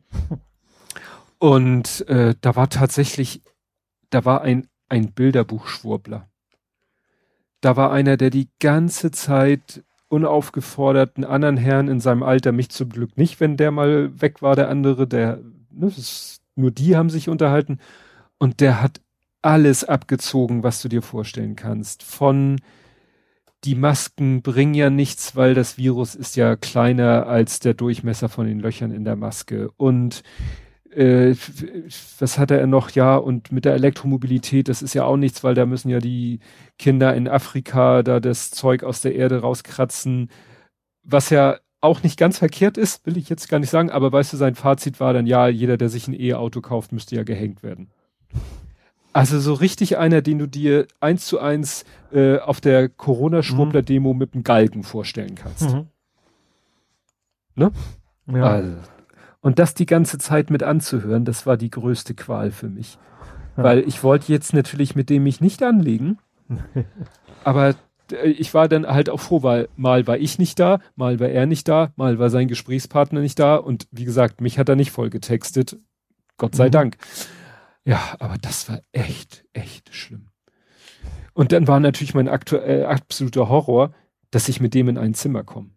Und äh, da war tatsächlich, da war ein, ein Bilderbuchschwurbler. Da war einer, der die ganze Zeit unaufgeforderten anderen Herren in seinem Alter, mich zum Glück nicht, wenn der mal weg war, der andere, der, ne, ist, nur die haben sich unterhalten. Und der hat alles abgezogen, was du dir vorstellen kannst. Von die Masken bringen ja nichts, weil das Virus ist ja kleiner als der Durchmesser von den Löchern in der Maske. Und äh, was hat er noch? Ja, und mit der Elektromobilität, das ist ja auch nichts, weil da müssen ja die Kinder in Afrika da das Zeug aus der Erde rauskratzen, was ja auch nicht ganz verkehrt ist, will ich jetzt gar nicht sagen, aber weißt du, sein Fazit war dann, ja, jeder, der sich ein E-Auto kauft, müsste ja gehängt werden. Also so richtig einer, den du dir eins zu eins äh, auf der Corona-Schwurbler-Demo mhm. mit einem Galgen vorstellen kannst. Mhm. Ne? Ja. Also. Und das die ganze Zeit mit anzuhören, das war die größte Qual für mich. Ja. Weil ich wollte jetzt natürlich mit dem mich nicht anlegen. aber äh, ich war dann halt auch froh, weil mal war ich nicht da, mal war er nicht da, mal war sein Gesprächspartner nicht da und wie gesagt, mich hat er nicht voll getextet. Gott sei mhm. Dank. Ja, aber das war echt, echt schlimm. Und dann war natürlich mein aktuell, äh, absoluter Horror, dass ich mit dem in ein Zimmer komme.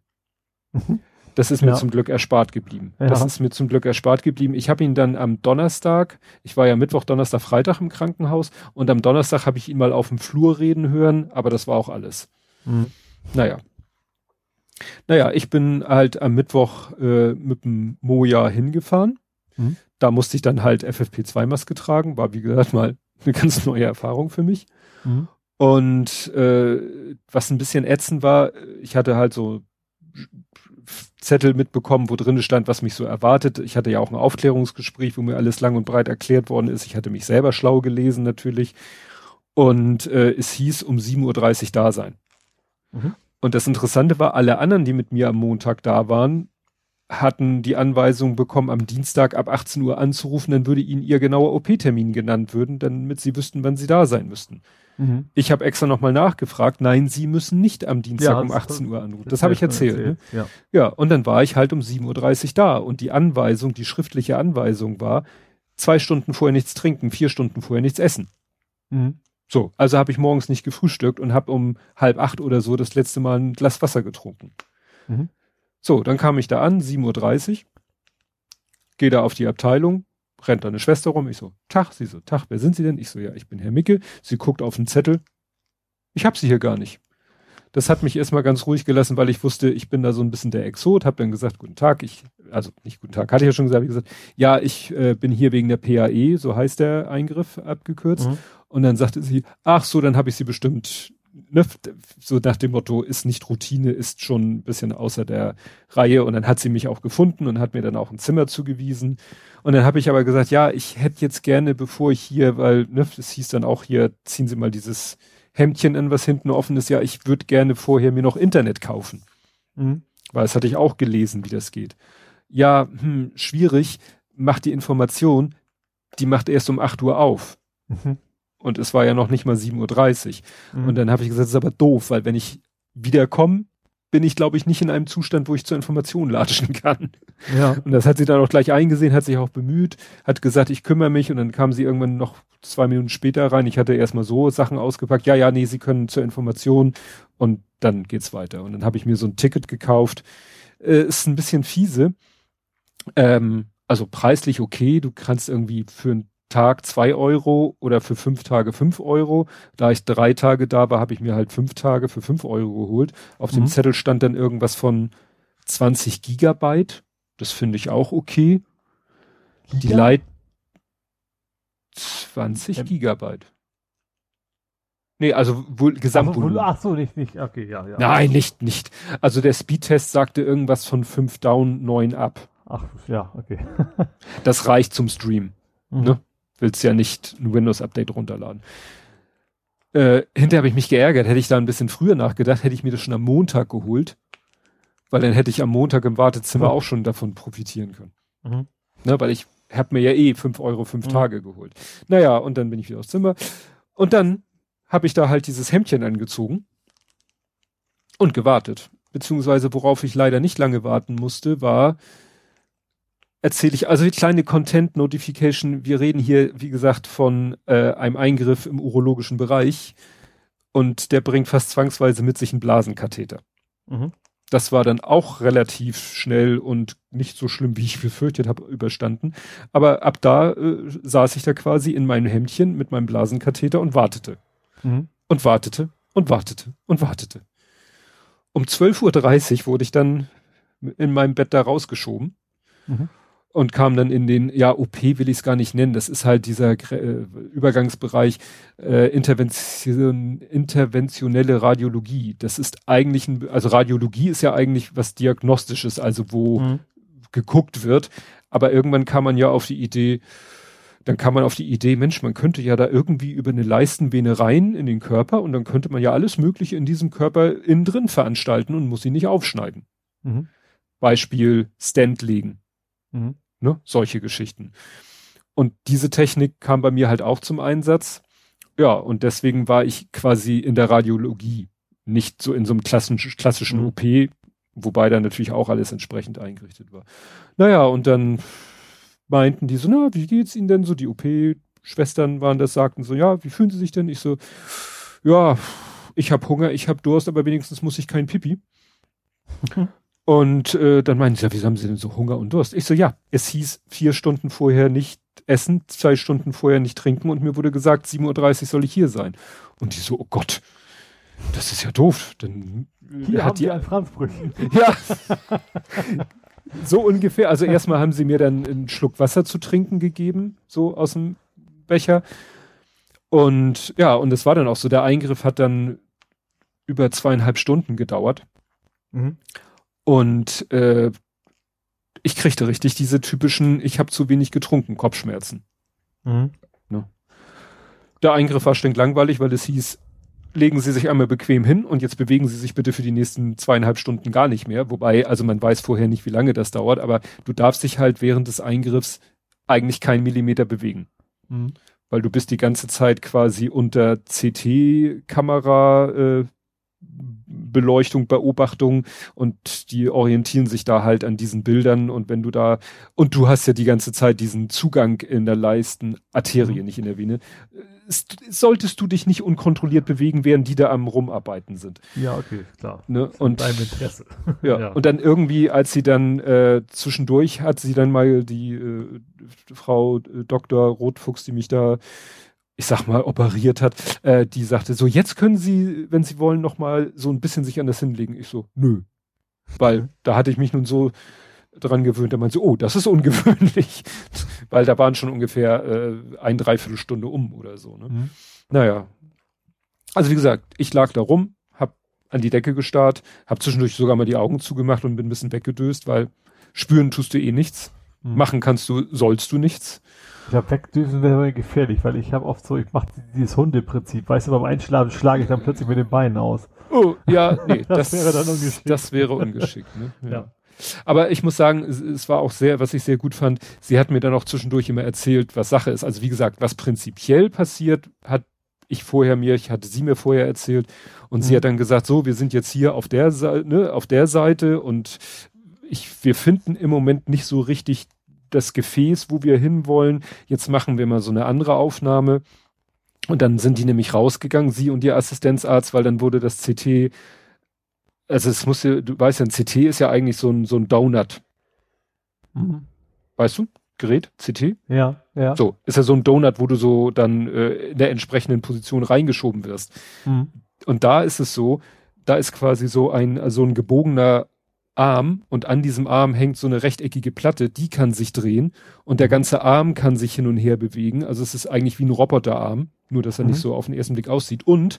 Mhm. Das ist mir ja. zum Glück erspart geblieben. Ja. Das ist mir zum Glück erspart geblieben. Ich habe ihn dann am Donnerstag, ich war ja Mittwoch, Donnerstag, Freitag im Krankenhaus und am Donnerstag habe ich ihn mal auf dem Flur reden hören, aber das war auch alles. Mhm. Naja. Naja, ich bin halt am Mittwoch äh, mit dem Moja hingefahren. Mhm. Da musste ich dann halt FFP2-Maske tragen, war wie gesagt mal eine ganz neue Erfahrung für mich. Mhm. Und äh, was ein bisschen ätzend war, ich hatte halt so Zettel mitbekommen, wo drin stand, was mich so erwartet. Ich hatte ja auch ein Aufklärungsgespräch, wo mir alles lang und breit erklärt worden ist. Ich hatte mich selber schlau gelesen natürlich. Und äh, es hieß um 7.30 Uhr da sein. Mhm. Und das Interessante war, alle anderen, die mit mir am Montag da waren, hatten die Anweisung bekommen, am Dienstag ab 18 Uhr anzurufen, dann würde ihnen ihr genauer OP-Termin genannt würden, damit sie wüssten, wann sie da sein müssten. Mhm. Ich habe extra nochmal nachgefragt, nein, sie müssen nicht am Dienstag ja, um 18 Uhr anrufen. Das, habe ich erzählt. erzählt. Ne? Ja. ja, und dann war ich halt um 7.30 Uhr da und die Anweisung, die schriftliche Anweisung war, zwei Stunden vorher nichts trinken, vier Stunden vorher nichts essen. Mhm. So, also habe ich morgens nicht gefrühstückt und habe um halb acht oder so das letzte Mal ein Glas Wasser getrunken. Mhm. So, dann kam ich da an, 7.30 Uhr, gehe da auf die Abteilung, rennt da eine Schwester rum, ich so, Tag, sie so, Tag, wer sind Sie denn? Ich so, ja, ich bin Herr Micke. Sie guckt auf den Zettel, ich hab sie hier gar nicht. Das hat mich erstmal ganz ruhig gelassen, weil ich wusste, ich bin da so ein bisschen der Exot, hab dann gesagt, guten Tag, ich, also nicht guten Tag, hatte ich ja schon gesagt, ich gesagt, ja, ich äh, bin hier wegen der PAE, so heißt der Eingriff abgekürzt. Mhm. Und dann sagte sie, ach so, dann habe ich sie bestimmt ne, so nach dem Motto, ist nicht Routine, ist schon ein bisschen außer der Reihe. Und dann hat sie mich auch gefunden und hat mir dann auch ein Zimmer zugewiesen. Und dann habe ich aber gesagt, ja, ich hätte jetzt gerne, bevor ich hier, weil, ne, das hieß dann auch hier, ziehen Sie mal dieses Hemdchen an, was hinten offen ist. Ja, ich würde gerne vorher mir noch Internet kaufen. Mhm. Weil das hatte ich auch gelesen, wie das geht. Ja, hm, schwierig, macht die Information, die macht erst um 8 Uhr auf. Mhm. Und es war ja noch nicht mal 7.30 Uhr. Mhm. Und dann habe ich gesagt, das ist aber doof, weil wenn ich wiederkomme, bin ich, glaube ich, nicht in einem Zustand, wo ich zur Information latschen kann. Ja. Und das hat sie dann auch gleich eingesehen, hat sich auch bemüht, hat gesagt, ich kümmere mich und dann kam sie irgendwann noch zwei Minuten später rein. Ich hatte erstmal so Sachen ausgepackt, ja, ja, nee, sie können zur Information und dann geht's weiter. Und dann habe ich mir so ein Ticket gekauft. Äh, ist ein bisschen fiese. Ähm, also preislich okay, du kannst irgendwie für einen Tag zwei Euro oder für fünf Tage fünf Euro. Da ich drei Tage da war, habe ich mir halt fünf Tage für fünf Euro geholt. Auf mhm. dem Zettel stand dann irgendwas von 20 Gigabyte. Das finde ich auch okay. Die Leit 20 ähm. Gigabyte. Nee, also wohl Gesamtvolumen. Ach so, nicht, nicht, okay, ja, ja. Nein, nicht, nicht. Also der Speedtest sagte irgendwas von 5 down, 9 up. Ach, ja, okay. das reicht zum Stream. Mhm. Ne? Willst ja nicht ein Windows-Update runterladen. Äh, hinterher habe ich mich geärgert. Hätte ich da ein bisschen früher nachgedacht, hätte ich mir das schon am Montag geholt. Weil dann hätte ich am Montag im Wartezimmer mhm. auch schon davon profitieren können. Mhm. Ne, weil ich habe mir ja eh 5 Euro fünf mhm. Tage geholt. Naja, und dann bin ich wieder aufs Zimmer. Und dann habe ich da halt dieses Hemdchen angezogen und gewartet. Beziehungsweise worauf ich leider nicht lange warten musste, war, erzähle ich, also die kleine Content Notification, wir reden hier, wie gesagt, von äh, einem Eingriff im urologischen Bereich und der bringt fast zwangsweise mit sich einen Blasenkatheter. Mhm. Das war dann auch relativ schnell und nicht so schlimm, wie ich befürchtet habe, überstanden. Aber ab da äh, saß ich da quasi in meinem Hemdchen mit meinem Blasenkatheter und wartete. Mhm. Und wartete und wartete und wartete. Um 12.30 Uhr wurde ich dann in meinem Bett da rausgeschoben mhm. Und kam dann in den, ja, OP will ich es gar nicht nennen, das ist halt dieser äh, Übergangsbereich äh, Intervention, interventionelle Radiologie. Das ist eigentlich, ein, also Radiologie ist ja eigentlich was Diagnostisches, also wo mhm. geguckt wird. Aber irgendwann kam man ja auf die Idee, dann kam man auf die Idee, Mensch, man könnte ja da irgendwie über eine Leistenvene rein in den Körper und dann könnte man ja alles Mögliche in diesem Körper innen drin veranstalten und muss ihn nicht aufschneiden. Mhm. Beispiel Stand legen. Mhm. Ne? Solche Geschichten. Und diese Technik kam bei mir halt auch zum Einsatz. Ja, und deswegen war ich quasi in der Radiologie, nicht so in so einem klassischen, klassischen mhm. OP, wobei da natürlich auch alles entsprechend eingerichtet war. Naja, und dann meinten die so, na, wie geht's Ihnen denn so? Die OP-Schwestern waren das, sagten so, ja, wie fühlen Sie sich denn? Ich so, ja, ich habe Hunger, ich habe Durst, aber wenigstens muss ich kein Pipi. Und äh, dann meinten sie, ja, wieso haben Sie denn so Hunger und Durst? Ich so, ja, es hieß vier Stunden vorher nicht essen, zwei Stunden vorher nicht trinken und mir wurde gesagt, 7.30 Uhr soll ich hier sein. Und die so, oh Gott, das ist ja doof. Dann hier hat die ein Franzbrötchen. Ja. So ungefähr. Also erstmal haben sie mir dann einen Schluck Wasser zu trinken gegeben, so aus dem Becher. Und ja, und es war dann auch so, der Eingriff hat dann über zweieinhalb Stunden gedauert. Mhm. Und äh, ich kriegte richtig diese typischen, ich habe zu wenig getrunken, Kopfschmerzen. Mhm. Ne? Der Eingriff war stinklangweilig, weil es hieß, legen Sie sich einmal bequem hin und jetzt bewegen Sie sich bitte für die nächsten zweieinhalb Stunden gar nicht mehr. Wobei, also man weiß vorher nicht, wie lange das dauert, aber du darfst dich halt während des Eingriffs eigentlich keinen Millimeter bewegen. Mhm. Weil du bist die ganze Zeit quasi unter CT-Kamera äh, Beleuchtung, Beobachtung und die orientieren sich da halt an diesen Bildern und wenn du da und du hast ja die ganze Zeit diesen Zugang in der Leisten, Arterie, mhm. nicht in der Vene, solltest du dich nicht unkontrolliert bewegen, während die da am rumarbeiten sind. Ja, okay, klar. Ne? Und deinem Interesse. Ja, ja, und dann irgendwie, als sie dann äh, zwischendurch hat sie dann mal die äh, Frau äh, Dr. Rotfuchs, die mich da ich sag mal, operiert hat, äh, die sagte so, jetzt können Sie, wenn Sie wollen, noch mal so ein bisschen sich anders hinlegen. Ich so, nö. Weil da hatte ich mich nun so dran gewöhnt, da meinte so, oh, das ist ungewöhnlich. Weil da waren schon ungefähr äh, ein Dreiviertelstunde um oder so. Ne? Mhm. Naja. Also wie gesagt, ich lag da rum, hab an die Decke gestarrt, hab zwischendurch sogar mal die Augen zugemacht und bin ein bisschen weggedöst, weil spüren tust du eh nichts. Mhm. Machen kannst du, sollst du nichts. Ich glaube, wegdüsen wäre gefährlich, weil ich habe oft so, ich mache dieses Hundeprinzip. Weißt du, beim Einschlafen schlage ich dann plötzlich mit den Beinen aus. Oh, ja, nee, das, das wäre dann ungeschickt. Das wäre ungeschickt, ne? Ja. ja. Aber ich muss sagen, es, es, war auch sehr, was ich sehr gut fand, sie hat mir dann auch zwischendurch immer erzählt, was Sache ist. Also wie gesagt, was prinzipiell passiert, hat ich vorher mir, ich hatte sie mir vorher erzählt und mhm. sie hat dann gesagt, so, wir sind jetzt hier auf der Seite, ne, auf der Seite und ich, wir finden im Moment nicht so richtig das Gefäß, wo wir hinwollen. Jetzt machen wir mal so eine andere Aufnahme. Und dann sind die nämlich rausgegangen, sie und ihr Assistenzarzt, weil dann wurde das CT, also es muss ja, du weißt ja, ein CT ist ja eigentlich so ein, so ein Donut. Mhm. Weißt du? Gerät, CT? Ja, ja. So, ist ja so ein Donut, wo du so dann äh, in der entsprechenden Position reingeschoben wirst. Mhm. Und da ist es so, da ist quasi so ein, so ein gebogener Arm und an diesem Arm hängt so eine rechteckige Platte, die kann sich drehen und der ganze Arm kann sich hin und her bewegen. Also es ist eigentlich wie ein Roboterarm, nur dass er mhm. nicht so auf den ersten Blick aussieht. Und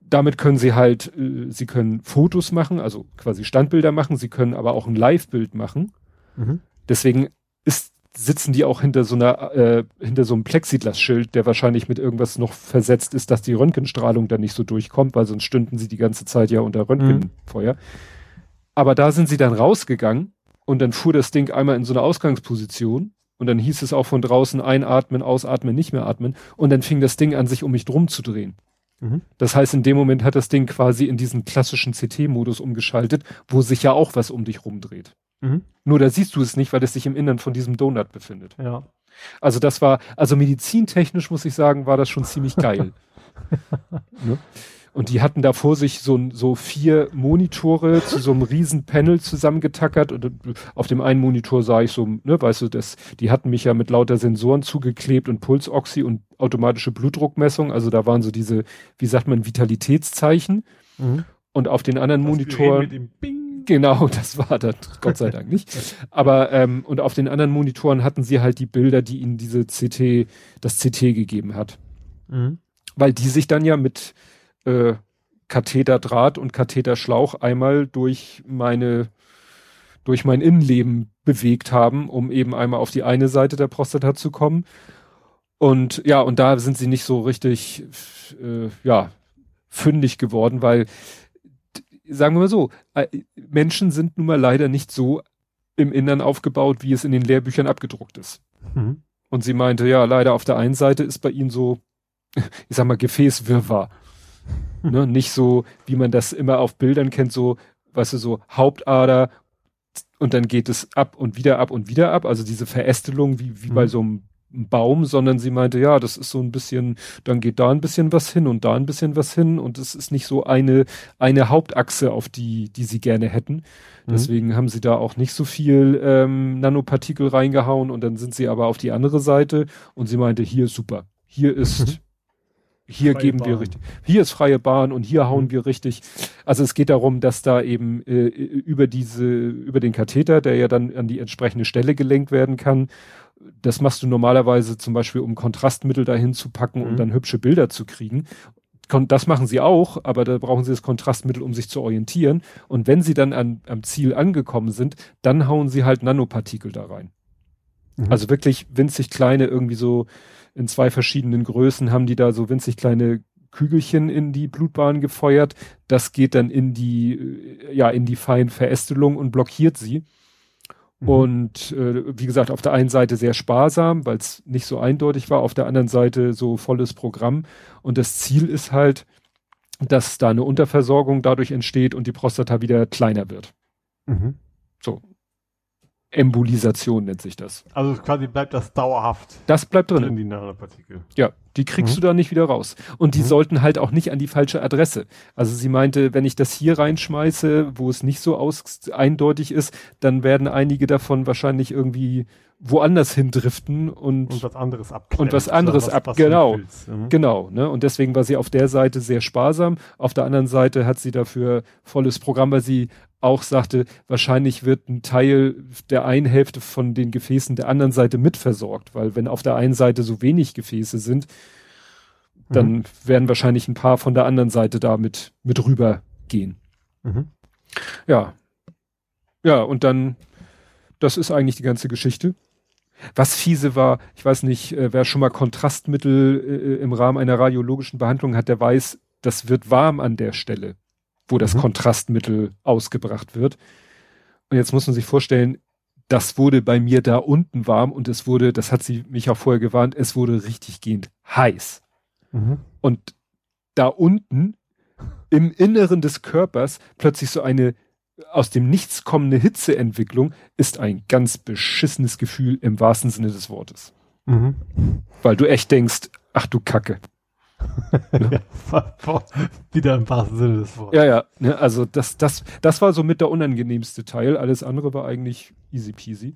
damit können sie halt, äh, sie können Fotos machen, also quasi Standbilder machen, sie können aber auch ein Live-Bild machen. Mhm. Deswegen ist, sitzen die auch hinter so einer, äh, hinter so einem Plexiglas-Schild, der wahrscheinlich mit irgendwas noch versetzt ist, dass die Röntgenstrahlung da nicht so durchkommt, weil sonst stünden sie die ganze Zeit ja unter Röntgenfeuer. Mhm. Aber da sind sie dann rausgegangen und dann fuhr das Ding einmal in so eine Ausgangsposition und dann hieß es auch von draußen einatmen, ausatmen, nicht mehr atmen und dann fing das Ding an, sich um mich drum zu drehen. Mhm. Das heißt, in dem Moment hat das Ding quasi in diesen klassischen CT-Modus umgeschaltet, wo sich ja auch was um dich rumdreht. Mhm. Nur da siehst du es nicht, weil es sich im Innern von diesem Donut befindet. Ja. Also das war, also medizintechnisch muss ich sagen, war das schon ziemlich geil. ne? Und die hatten da vor sich so, so vier Monitore zu so einem riesen Panel zusammengetackert. Und auf dem einen Monitor sah ich so, ne, weißt du, das, die hatten mich ja mit lauter Sensoren zugeklebt und Pulsoxy und automatische Blutdruckmessung. Also da waren so diese, wie sagt man, Vitalitätszeichen. Mhm. Und auf den anderen das Monitoren. Genau, das war das, Gott sei Dank nicht. Aber ähm, und auf den anderen Monitoren hatten sie halt die Bilder, die ihnen diese CT, das CT gegeben hat. Mhm. Weil die sich dann ja mit äh, Katheterdraht und Katheterschlauch einmal durch meine durch mein Innenleben bewegt haben, um eben einmal auf die eine Seite der Prostata zu kommen. Und ja, und da sind sie nicht so richtig, äh, ja, fündig geworden, weil, sagen wir mal so, äh, Menschen sind nun mal leider nicht so im Innern aufgebaut, wie es in den Lehrbüchern abgedruckt ist. Mhm. Und sie meinte, ja, leider auf der einen Seite ist bei ihnen so, ich sag mal, Gefäßwirrwarr ne? Nicht so, wie man das immer auf Bildern kennt, so, weißt du, so Hauptader und dann geht es ab und wieder ab und wieder ab. Also diese Verästelung wie, wie mhm. bei so einem Baum, sondern sie meinte, ja, das ist so ein bisschen, dann geht da ein bisschen was hin und da ein bisschen was hin und es ist nicht so eine, eine Hauptachse, auf die, die sie gerne hätten. Mhm. Deswegen haben sie da auch nicht so viel ähm, Nanopartikel reingehauen und dann sind sie aber auf die andere Seite und sie meinte, hier super. Hier ist, hier freie geben Bahn. wir richtig, hier ist freie Bahn und hier hauen mhm. wir richtig. Also es geht darum, dass da eben äh, über diese, über den Katheter, der ja dann an die entsprechende Stelle gelenkt werden kann, das machst du normalerweise zum Beispiel, um Kontrastmittel dahin zu packen mhm. und dann hübsche Bilder zu kriegen. Das machen sie auch, aber da brauchen sie das Kontrastmittel, um sich zu orientieren. Und wenn sie dann an, am Ziel angekommen sind, dann hauen sie halt Nanopartikel da rein. Mhm. Also wirklich winzig kleine, irgendwie so in zwei verschiedenen Größen haben die da so winzig kleine Kügelchen in die Blutbahn gefeuert. Das geht dann in die, äh, ja, in die Feinverästelung und blockiert sie. Mhm. Und äh, wie gesagt, auf der einen Seite sehr sparsam, weil es nicht so eindeutig war, auf der anderen Seite so volles Programm. Und das Ziel ist halt, dass da eine Unterversorgung dadurch entsteht und die Prostata wieder kleiner wird. Mhm. So, Embolisation nennt sich das. Also quasi bleibt das dauerhaft. Das bleibt drin. In die Nanopartikel. Ja, die kriegst mhm. du da nicht wieder raus. Und die mhm. sollten halt auch nicht an die falsche Adresse. Also sie meinte, wenn ich das hier reinschmeiße, wo es nicht so eindeutig ist, dann werden einige davon wahrscheinlich irgendwie woanders hindriften und, und was anderes ab und was anderes ab genau mhm. genau ne und deswegen war sie auf der Seite sehr sparsam auf der anderen Seite hat sie dafür volles Programm weil sie auch sagte wahrscheinlich wird ein Teil der einen Hälfte von den Gefäßen der anderen Seite mitversorgt weil wenn auf der einen Seite so wenig Gefäße sind dann mhm. werden wahrscheinlich ein paar von der anderen Seite da mit mit rüber gehen mhm. ja ja und dann das ist eigentlich die ganze Geschichte. Was fiese war, ich weiß nicht, äh, wer schon mal Kontrastmittel äh, im Rahmen einer radiologischen Behandlung hat, der weiß, das wird warm an der Stelle, wo das mhm. Kontrastmittel ausgebracht wird. Und jetzt muss man sich vorstellen, das wurde bei mir da unten warm und es wurde, das hat sie mich auch vorher gewarnt, es wurde richtig gehend heiß. Mhm. Und da unten im Inneren des Körpers plötzlich so eine aus dem Nichts kommende Hitzeentwicklung ist ein ganz beschissenes Gefühl im wahrsten Sinne des Wortes. Mhm. Weil du echt denkst, ach du Kacke. ja, wieder im wahrsten Sinne des Wortes. Ja, ja, ne, also das, das, das war so mit der unangenehmste Teil. Alles andere war eigentlich easy peasy.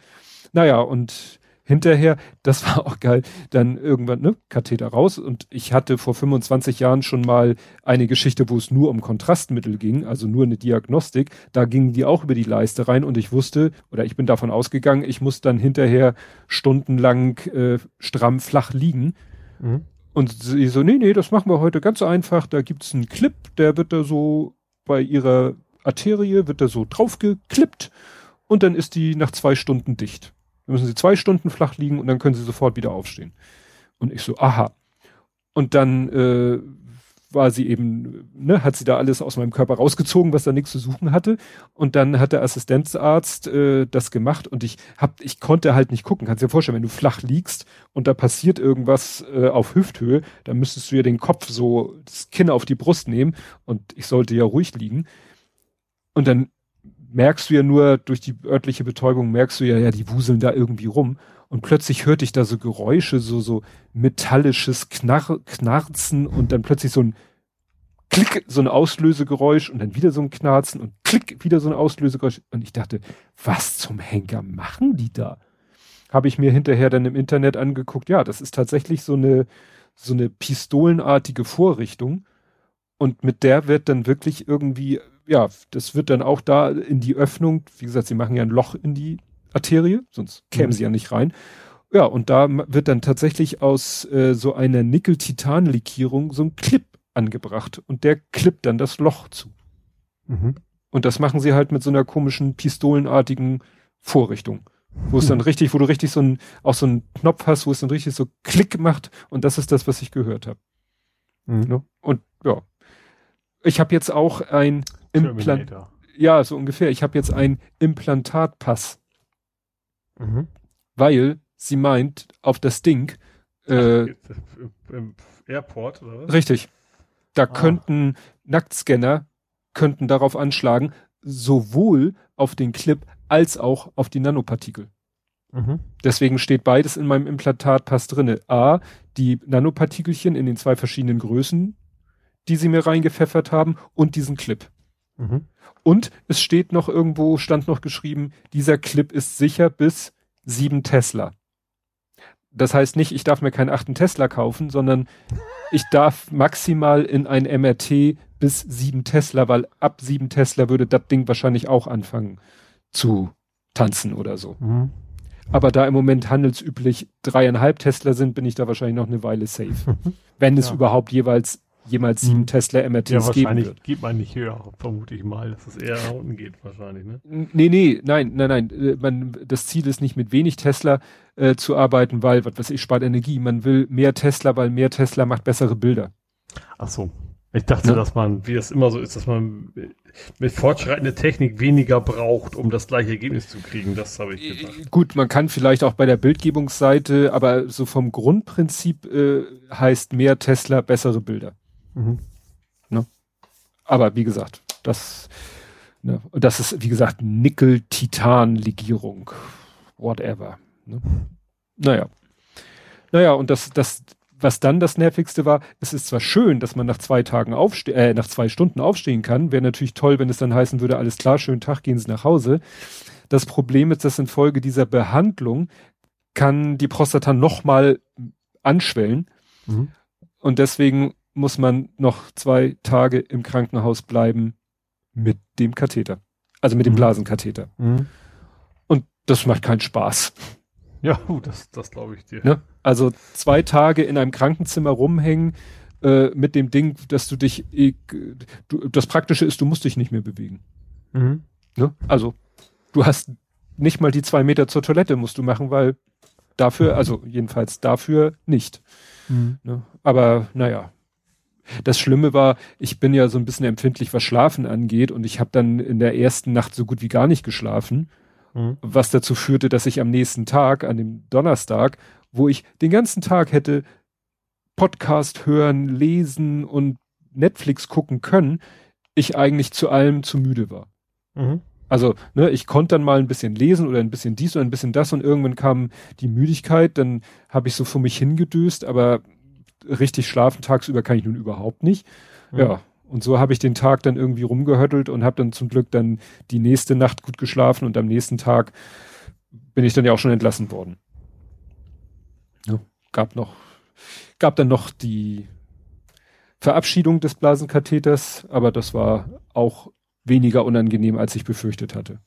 Naja, und hinterher, das war auch geil, dann irgendwann, ne, Katheter raus und ich hatte vor 25 Jahren schon mal eine Geschichte, wo es nur um Kontrastmittel ging, also nur eine Diagnostik, da gingen die auch über die Leiste rein und ich wusste, oder ich bin davon ausgegangen, ich muss dann hinterher stundenlang äh, stramm flach liegen. Mhm. Und sie so, nee, nee, das machen wir heute ganz einfach, da gibt's einen Clip, der wird da so bei ihrer Arterie, wird da so draufgeklippt und dann ist die nach zwei Stunden dicht. Müssen sie zwei Stunden flach liegen und dann können sie sofort wieder aufstehen. Und ich so, aha. Und dann äh, war sie eben, ne, hat sie da alles aus meinem Körper rausgezogen, was da nichts zu suchen hatte. Und dann hat der Assistenzarzt äh, das gemacht und ich hab, ich konnte halt nicht gucken. Kannst dir vorstellen, wenn du flach liegst und da passiert irgendwas äh, auf Hüfthöhe, dann müsstest du ja den Kopf so, das Kinn auf die Brust nehmen und ich sollte ja ruhig liegen. Und dann merkst du ja nur durch die örtliche Betäubung, merkst du ja, ja, die wuseln da irgendwie rum. Und plötzlich hörte ich da so Geräusche, so, so metallisches Knarr, Knarzen und dann plötzlich so ein Klick, so ein Auslösegeräusch und dann wieder so ein Knarzen und Klick, wieder so ein Auslösegeräusch. Und ich dachte, was zum Henker machen die da? Habe ich mir hinterher dann im Internet angeguckt. Ja, das ist tatsächlich so eine, so eine pistolenartige Vorrichtung. Und mit der wird dann wirklich irgendwie ja, das wird dann auch da in die Öffnung, wie gesagt, sie machen ja ein Loch in die Arterie, sonst kämen mhm. sie ja nicht rein. Ja, und da wird dann tatsächlich aus äh, so einer Nickel-Titan-Likierung so ein Clip angebracht und der klippt dann das Loch zu. Mhm. Und das machen sie halt mit so einer komischen pistolenartigen Vorrichtung. Wo es dann mhm. richtig, wo du richtig so ein, auch so einen Knopf hast, wo es dann richtig so Klick macht und das ist das, was ich gehört habe. Mhm. Und ja. Ich habe jetzt auch ein Implant. Ja, so ungefähr. Ich habe jetzt einen Implantatpass. Mhm. Weil sie meint, auf das Ding. Äh, Im Airport, oder was? Richtig. Da ah. könnten Nacktscanner könnten darauf anschlagen, sowohl auf den Clip als auch auf die Nanopartikel. Mhm. Deswegen steht beides in meinem Implantatpass drinne. A, die Nanopartikelchen in den zwei verschiedenen Größen, die sie mir reingepfeffert haben, und diesen Clip. Mhm. Und es steht noch irgendwo, stand noch geschrieben, dieser Clip ist sicher bis sieben Tesla. Das heißt nicht, ich darf mir keinen achten Tesla kaufen, sondern ich darf maximal in ein MRT bis sieben Tesla, weil ab sieben Tesla würde das Ding wahrscheinlich auch anfangen zu tanzen oder so. Mhm. Aber da im Moment handelsüblich dreieinhalb Tesla sind, bin ich da wahrscheinlich noch eine Weile safe. Wenn es ja. überhaupt jeweils jemals sieben hm. Tesla MRTs ja, geben wird. gibt man nicht höher, vermute ich mal, dass es eher nach unten geht wahrscheinlich, ne? Nee, nee, nein, nein, nein. Äh, man, das Ziel ist nicht mit wenig Tesla äh, zu arbeiten, weil, was weiß ich, spart Energie. Man will mehr Tesla, weil mehr Tesla macht bessere Bilder. Ach so. Ich dachte, ja. dass man, wie es immer so ist, dass man mit fortschreitender Technik weniger braucht, um das gleiche Ergebnis zu kriegen. Das habe ich gedacht. Äh, gut, man kann vielleicht auch bei der Bildgebungsseite, aber so vom Grundprinzip äh, heißt mehr Tesla bessere Bilder. Mhm. Ne? Aber wie gesagt, das, ne, das ist, wie gesagt, Nickel-Titan-Legierung. Whatever. Ne? Naja. Naja, und das, das, was dann das Nervigste war, es ist zwar schön, dass man nach zwei Tagen aufstehen, äh, nach zwei Stunden aufstehen kann, wäre natürlich toll, wenn es dann heißen würde, alles klar, schönen Tag, gehen Sie nach Hause. Das Problem ist, dass infolge dieser Behandlung kann die Prostata nochmal anschwellen. Mhm. Und deswegen muss man noch zwei Tage im Krankenhaus bleiben mit dem Katheter. Also mit dem mhm. Blasenkatheter. Mhm. Und das macht keinen Spaß. Ja, das, das glaube ich dir. Ne? Also zwei Tage in einem Krankenzimmer rumhängen äh, mit dem Ding, dass du dich, äh, du, das Praktische ist, du musst dich nicht mehr bewegen. Mhm. Ne? Also du hast nicht mal die zwei Meter zur Toilette musst du machen, weil dafür, also jedenfalls dafür nicht. Mhm. Ne? Aber naja, Das Schlimme war, ich bin ja so ein bisschen empfindlich, was Schlafen angeht und ich habe dann in der ersten Nacht so gut wie gar nicht geschlafen, mhm. was dazu führte, dass ich am nächsten Tag, an dem Donnerstag, wo ich den ganzen Tag hätte Podcast hören, lesen und Netflix gucken können, ich eigentlich zu allem zu müde war. Mhm. Also, ne, ich konnte dann mal ein bisschen lesen oder ein bisschen dies oder ein bisschen das und irgendwann kam die Müdigkeit, dann habe ich so vor mich hingedöst, aber richtig schlafen tagsüber kann ich nun überhaupt nicht. Mhm. Ja, und so habe ich den Tag dann irgendwie rumgehöttelt und habe dann zum Glück dann die nächste Nacht gut geschlafen und am nächsten Tag bin ich dann ja auch schon entlassen worden. Ja, gab noch, gab dann noch die Verabschiedung des Blasenkatheters, aber das war auch weniger unangenehm, als ich befürchtet hatte.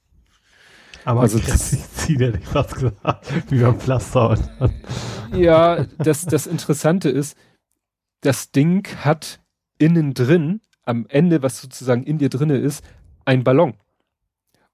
Aber also ziehe dir nicht fast gesagt, wie beim Pflaster. ja, das, das Interessante ist, das Ding hat innen drin, am Ende, was sozusagen in dir drinne ist, ein Ballon.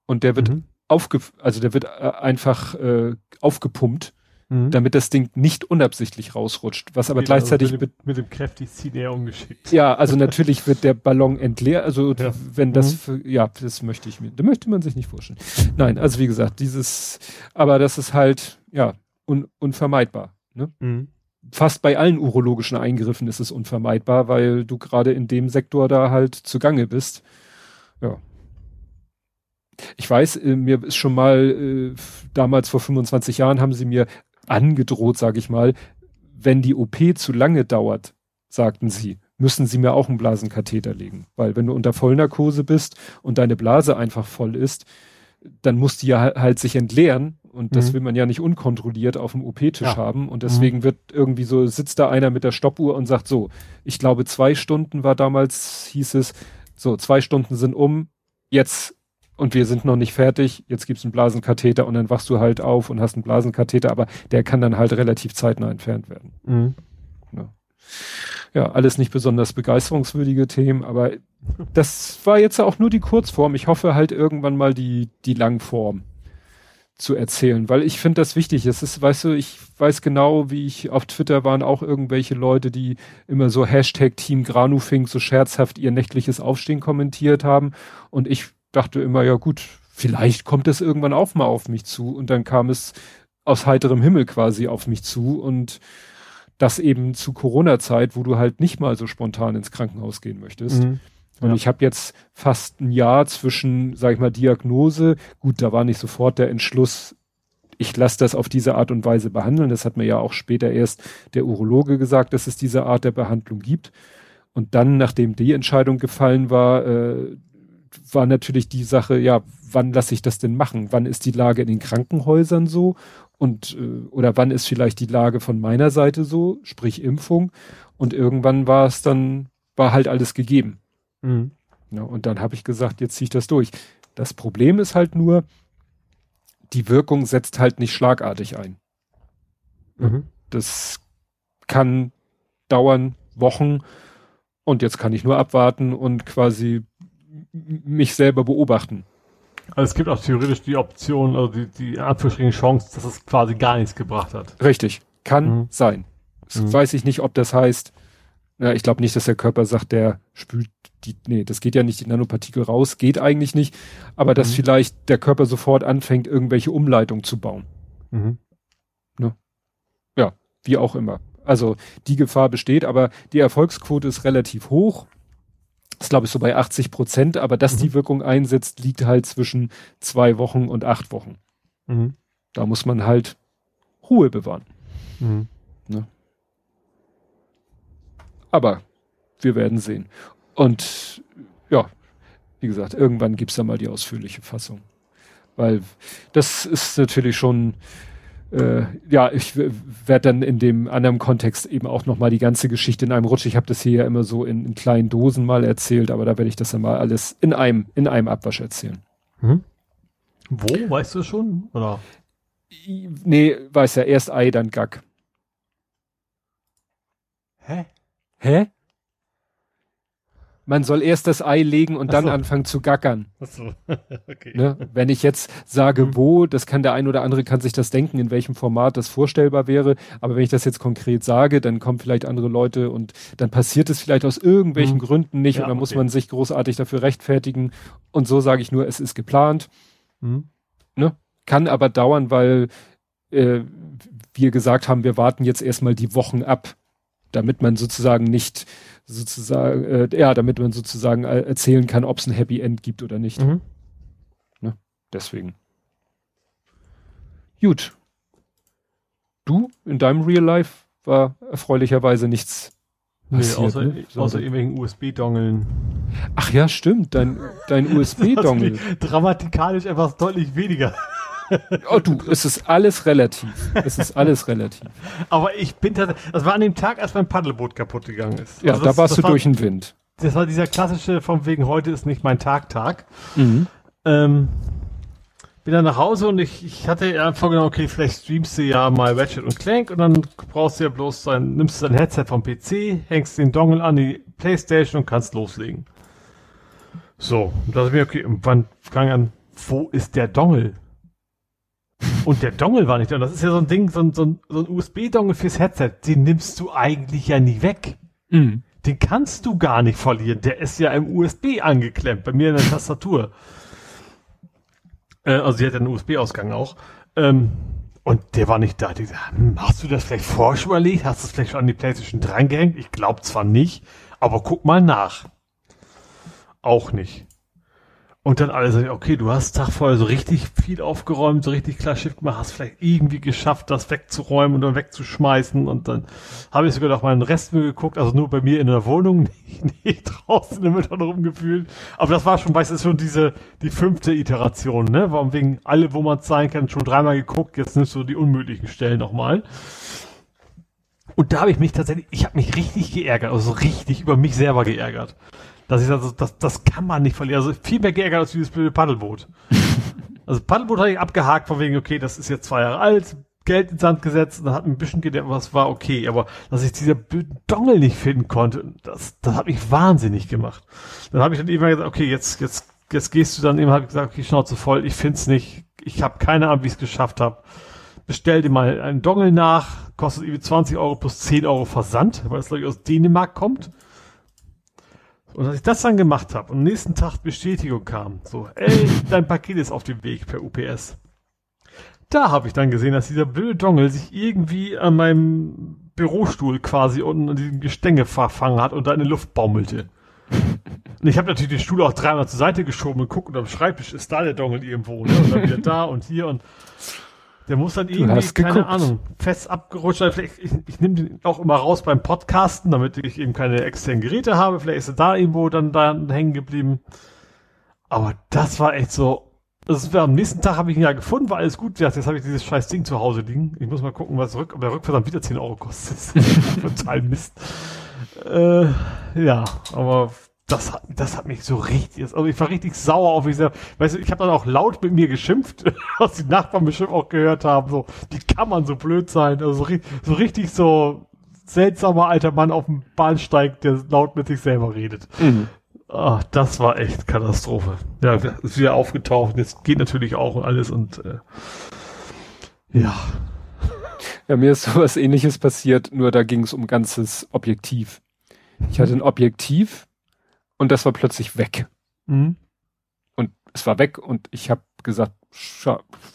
Und der wird mhm. aufge, also der wird äh, einfach äh, aufgepumpt mhm. damit das Ding nicht unabsichtlich rausrutscht, was aber genau, gleichzeitig also mit, mit, dem kräftig ziehen eher ungeschickt. Ja, also natürlich wird der Ballon entleert, also ja. wenn das, mhm. für, ja, das möchte ich mir, da möchte man sich nicht vorstellen. Nein, also wie gesagt, dieses, aber das ist halt, ja, un, unvermeidbar. Ne? Mhm. Fast bei allen urologischen Eingriffen ist es unvermeidbar, weil du gerade in dem Sektor da halt zugange bist. Ja, ich weiß, äh, mir ist schon mal äh, damals vor 25 Jahren haben sie mir angedroht, sage ich mal, wenn die OP zu lange dauert, sagten sie, müssen sie mir auch einen Blasenkatheter legen. Weil wenn du unter Vollnarkose bist und deine Blase einfach voll ist, dann muss die ja halt sich entleeren und das mhm. will man ja nicht unkontrolliert auf dem OP-Tisch ja. haben und deswegen mhm. wird irgendwie so, sitzt da einer mit der Stoppuhr und sagt so, ich glaube zwei Stunden war damals, hieß es, so zwei Stunden sind um, jetzt und wir sind noch nicht fertig, jetzt gibt's einen Blasenkatheter und dann wachst du halt auf und hast einen Blasenkatheter, aber der kann dann halt relativ zeitnah entfernt werden. Mhm. Ja. ja, alles nicht besonders begeisterungswürdige Themen, aber das war jetzt auch nur die Kurzform. Ich hoffe halt irgendwann mal die, die Langform zu erzählen, weil ich finde das wichtig. Es ist, weißt du, ich weiß genau, wie ich auf Twitter waren auch irgendwelche Leute, die immer so Hashtag Team Granufink so scherzhaft ihr nächtliches Aufstehen kommentiert haben und ich dachte immer, ja gut, vielleicht kommt es irgendwann auch mal auf mich zu. Und dann kam es aus heiterem Himmel quasi auf mich zu und das eben zu Corona-Zeit, wo du halt nicht mal so spontan ins Krankenhaus gehen möchtest. Mhm. Und ja. ich habe jetzt fast ein Jahr zwischen, sag ich mal, Diagnose. Gut, da war nicht sofort der Entschluss, ich lasse das auf diese Art und Weise behandeln. Das hat mir ja auch später erst der Urologe gesagt, dass es diese Art der Behandlung gibt. Und dann, nachdem die Entscheidung gefallen war, äh, war natürlich die Sache, ja, wann lasse ich das denn machen? Wann ist die Lage in den Krankenhäusern so? Und äh, oder wann ist vielleicht die Lage von meiner Seite so, sprich Impfung? Und irgendwann war es dann, war halt alles gegeben. Mhm. Ja, und dann habe ich gesagt, jetzt ziehe ich das durch. Das Problem ist halt nur, die Wirkung setzt halt nicht schlagartig ein. Mhm. Das kann dauern Wochen und jetzt kann ich nur abwarten und quasi mich selber beobachten. Also es gibt auch theoretisch die Option, also die, die Anführungsstrichen Chance, dass es quasi gar nichts gebracht hat. Richtig. Kann mhm. sein. Mhm. weiß ich nicht, ob das heißt, ja, ich glaube nicht, dass der Körper sagt, der spült die, nee, das geht ja nicht, die Nanopartikel raus, geht eigentlich nicht, aber dass mhm. vielleicht der Körper sofort anfängt, irgendwelche Umleitungen zu bauen. Mhm. Ne? Ja, wie auch immer. Also die Gefahr besteht, aber die Erfolgsquote ist relativ hoch ist glaube ich so bei 80 Prozent, aber dass mhm. die Wirkung einsetzt, liegt halt zwischen zwei Wochen und acht Wochen. Mhm. Da muss man halt Ruhe bewahren. Mhm. Ne? Aber wir werden sehen. Und ja, wie gesagt, irgendwann gibt's da mal die ausführliche Fassung. Weil das ist natürlich schon äh, ja, ich werde dann in dem anderen Kontext eben auch nochmal die ganze Geschichte in einem Rutsch. Ich habe das hier ja immer so in, in, kleinen Dosen mal erzählt, aber da werde ich das dann mal alles in einem, in einem Abwasch erzählen. Hm? Wo, weißt du schon? Oder? Nee, weiß ja, erst Ei, dann Gack. Hä? Hä? Man soll erst das Ei legen und dann so. anfangen zu gackern. Ach so. okay. Ne? Wenn ich jetzt sage, mhm. wo, das kann der ein oder andere kann sich das denken, in welchem Format das vorstellbar wäre. Aber wenn ich das jetzt konkret sage, dann kommen vielleicht andere Leute und dann passiert es vielleicht aus irgendwelchen mhm. Gründen nicht ja, und dann okay. muss man sich großartig dafür rechtfertigen. Und so sage ich nur, es ist geplant. Mhm. Ne? Kann aber dauern, weil äh, wir gesagt haben, wir warten jetzt erstmal die Wochen ab, damit man sozusagen nicht sozusagen, äh, ja, damit man sozusagen äh, erzählen kann, ob es ein Happy End gibt oder nicht. Mhm. Ne? Deswegen. Gut. Du in deinem Real Life war erfreulicherweise nichts passiert, nee, außer, ne? außer irgendwelchen USB-Dongeln. Ach ja, stimmt, dein, dein USB-Dongel. Dramatikalisch etwas deutlich weniger. Oh du, es ist alles relativ. Es ist alles relativ. Aber ich bin tatsächlich, das war an dem Tag, als mein Paddelboot kaputt gegangen ist. Ja, also da warst du war, durch den Wind. Das war dieser klassische, von wegen heute ist nicht mein Tag, Tag. Mhm. Ähm, bin dann nach Hause und ich, ich hatte ja vorgenommen, okay, vielleicht streamst du ja mal Ratchet und Clank und dann brauchst du ja bloß dein, nimmst du dein Headset vom PC, hängst den Dongle an die Playstation und kannst loslegen. So, und da ist mir, okay, wann fang an, wo ist der Dongle? Und der Dongle war nicht da. Und das ist ja so ein Ding, so ein, so ein, so ein USB-Dongle fürs Headset. Den nimmst du eigentlich ja nie weg. Mhm. Den kannst du gar nicht verlieren. Der ist ja im USB angeklemmt, bei mir in der Tastatur. Äh, also sie hat ja einen USB-Ausgang auch. Ähm, und der war nicht da. Die gesagt, hm, hast du das vielleicht vorher schon überlegt? Hast du es vielleicht schon an die Playstation drangehängt? Ich glaube zwar nicht, aber guck mal nach. Auch nicht. Und dann alle sagen, okay, du hast Tag vorher so richtig viel aufgeräumt, so richtig klar Schiff gemacht, hast vielleicht irgendwie geschafft, das wegzuräumen und dann wegzuschmeißen. Und dann habe ich sogar noch mal einen Restmüll geguckt, also nur bei mir in der Wohnung, nicht, nicht draußen im Müttern rumgefühlt. Aber das war schon, weißt du, schon diese, die fünfte Iteration, ne? Warum wegen alle, wo man sein kann, schon dreimal geguckt, jetzt nimmst du die unmöglichen Stellen nochmal. Und da habe ich mich tatsächlich, ich habe mich richtig geärgert, also richtig über mich selber geärgert dass ich also, das, das kann man nicht verlieren. Also viel mehr geärgert als dieses blöde Paddelboot. also Paddelboot habe ich abgehakt von wegen, okay, das ist jetzt zwei Jahre alt, Geld ins Sand gesetzt, dann hat ein bisschen gedacht, was war okay, aber dass ich dieser Dongel nicht finden konnte, das, das hat mich wahnsinnig gemacht. Dann habe ich dann immer gesagt, okay, jetzt, jetzt, jetzt gehst du dann eben, habe ich gesagt, okay, Schnauze voll, ich find's nicht, ich habe keine Ahnung, wie ich es geschafft habe. Bestell dir mal einen Dongel nach, kostet irgendwie 20 Euro plus 10 Euro Versand, weil es glaube ich aus Dänemark kommt. Und als ich das dann gemacht habe und am nächsten Tag Bestätigung kam, so, ey, dein Paket ist auf dem Weg per UPS. Da habe ich dann gesehen, dass dieser blöde Dongle sich irgendwie an meinem Bürostuhl quasi unten an diesem Gestänge verfangen hat und da in die Luft baumelte. Und ich habe natürlich den Stuhl auch dreimal zur Seite geschoben und gucke, und am Schreibtisch ist da der Dongle irgendwo, ne? Und dann wieder da und hier und der muss dann irgendwie, keine geguckt. Ahnung, fest abgerutscht sein. Vielleicht, ich, ich nehme den auch immer raus beim Podcasten, damit ich eben keine externen Geräte habe. Vielleicht ist er da irgendwo dann da hängen geblieben. Aber das war echt so. Das war, am nächsten Tag habe ich ihn ja gefunden, war alles gut. Jetzt habe ich dieses scheiß Ding zu Hause liegen. Ich muss mal gucken, was rück, ob der Rückversand wieder 10 Euro kostet. Total Mist. Äh, ja, aber das hat, das hat mich so richtig, also ich war richtig sauer auf mich selber. Weißt du, ich habe dann auch laut mit mir geschimpft, was die Nachbarn bestimmt auch gehört haben. So, die kann man so blöd sein. Also so, so richtig so seltsamer alter Mann auf dem Bahnsteig, der laut mit sich selber redet. Mhm. Ach, das war echt Katastrophe. Ja, ist wieder aufgetaucht. Jetzt geht natürlich auch und alles und äh, ja. Ja, mir ist sowas ähnliches passiert, nur da ging es um ganzes Objektiv. Ich hatte ein Objektiv, und das war plötzlich weg. Mhm. Und es war weg und ich habe gesagt,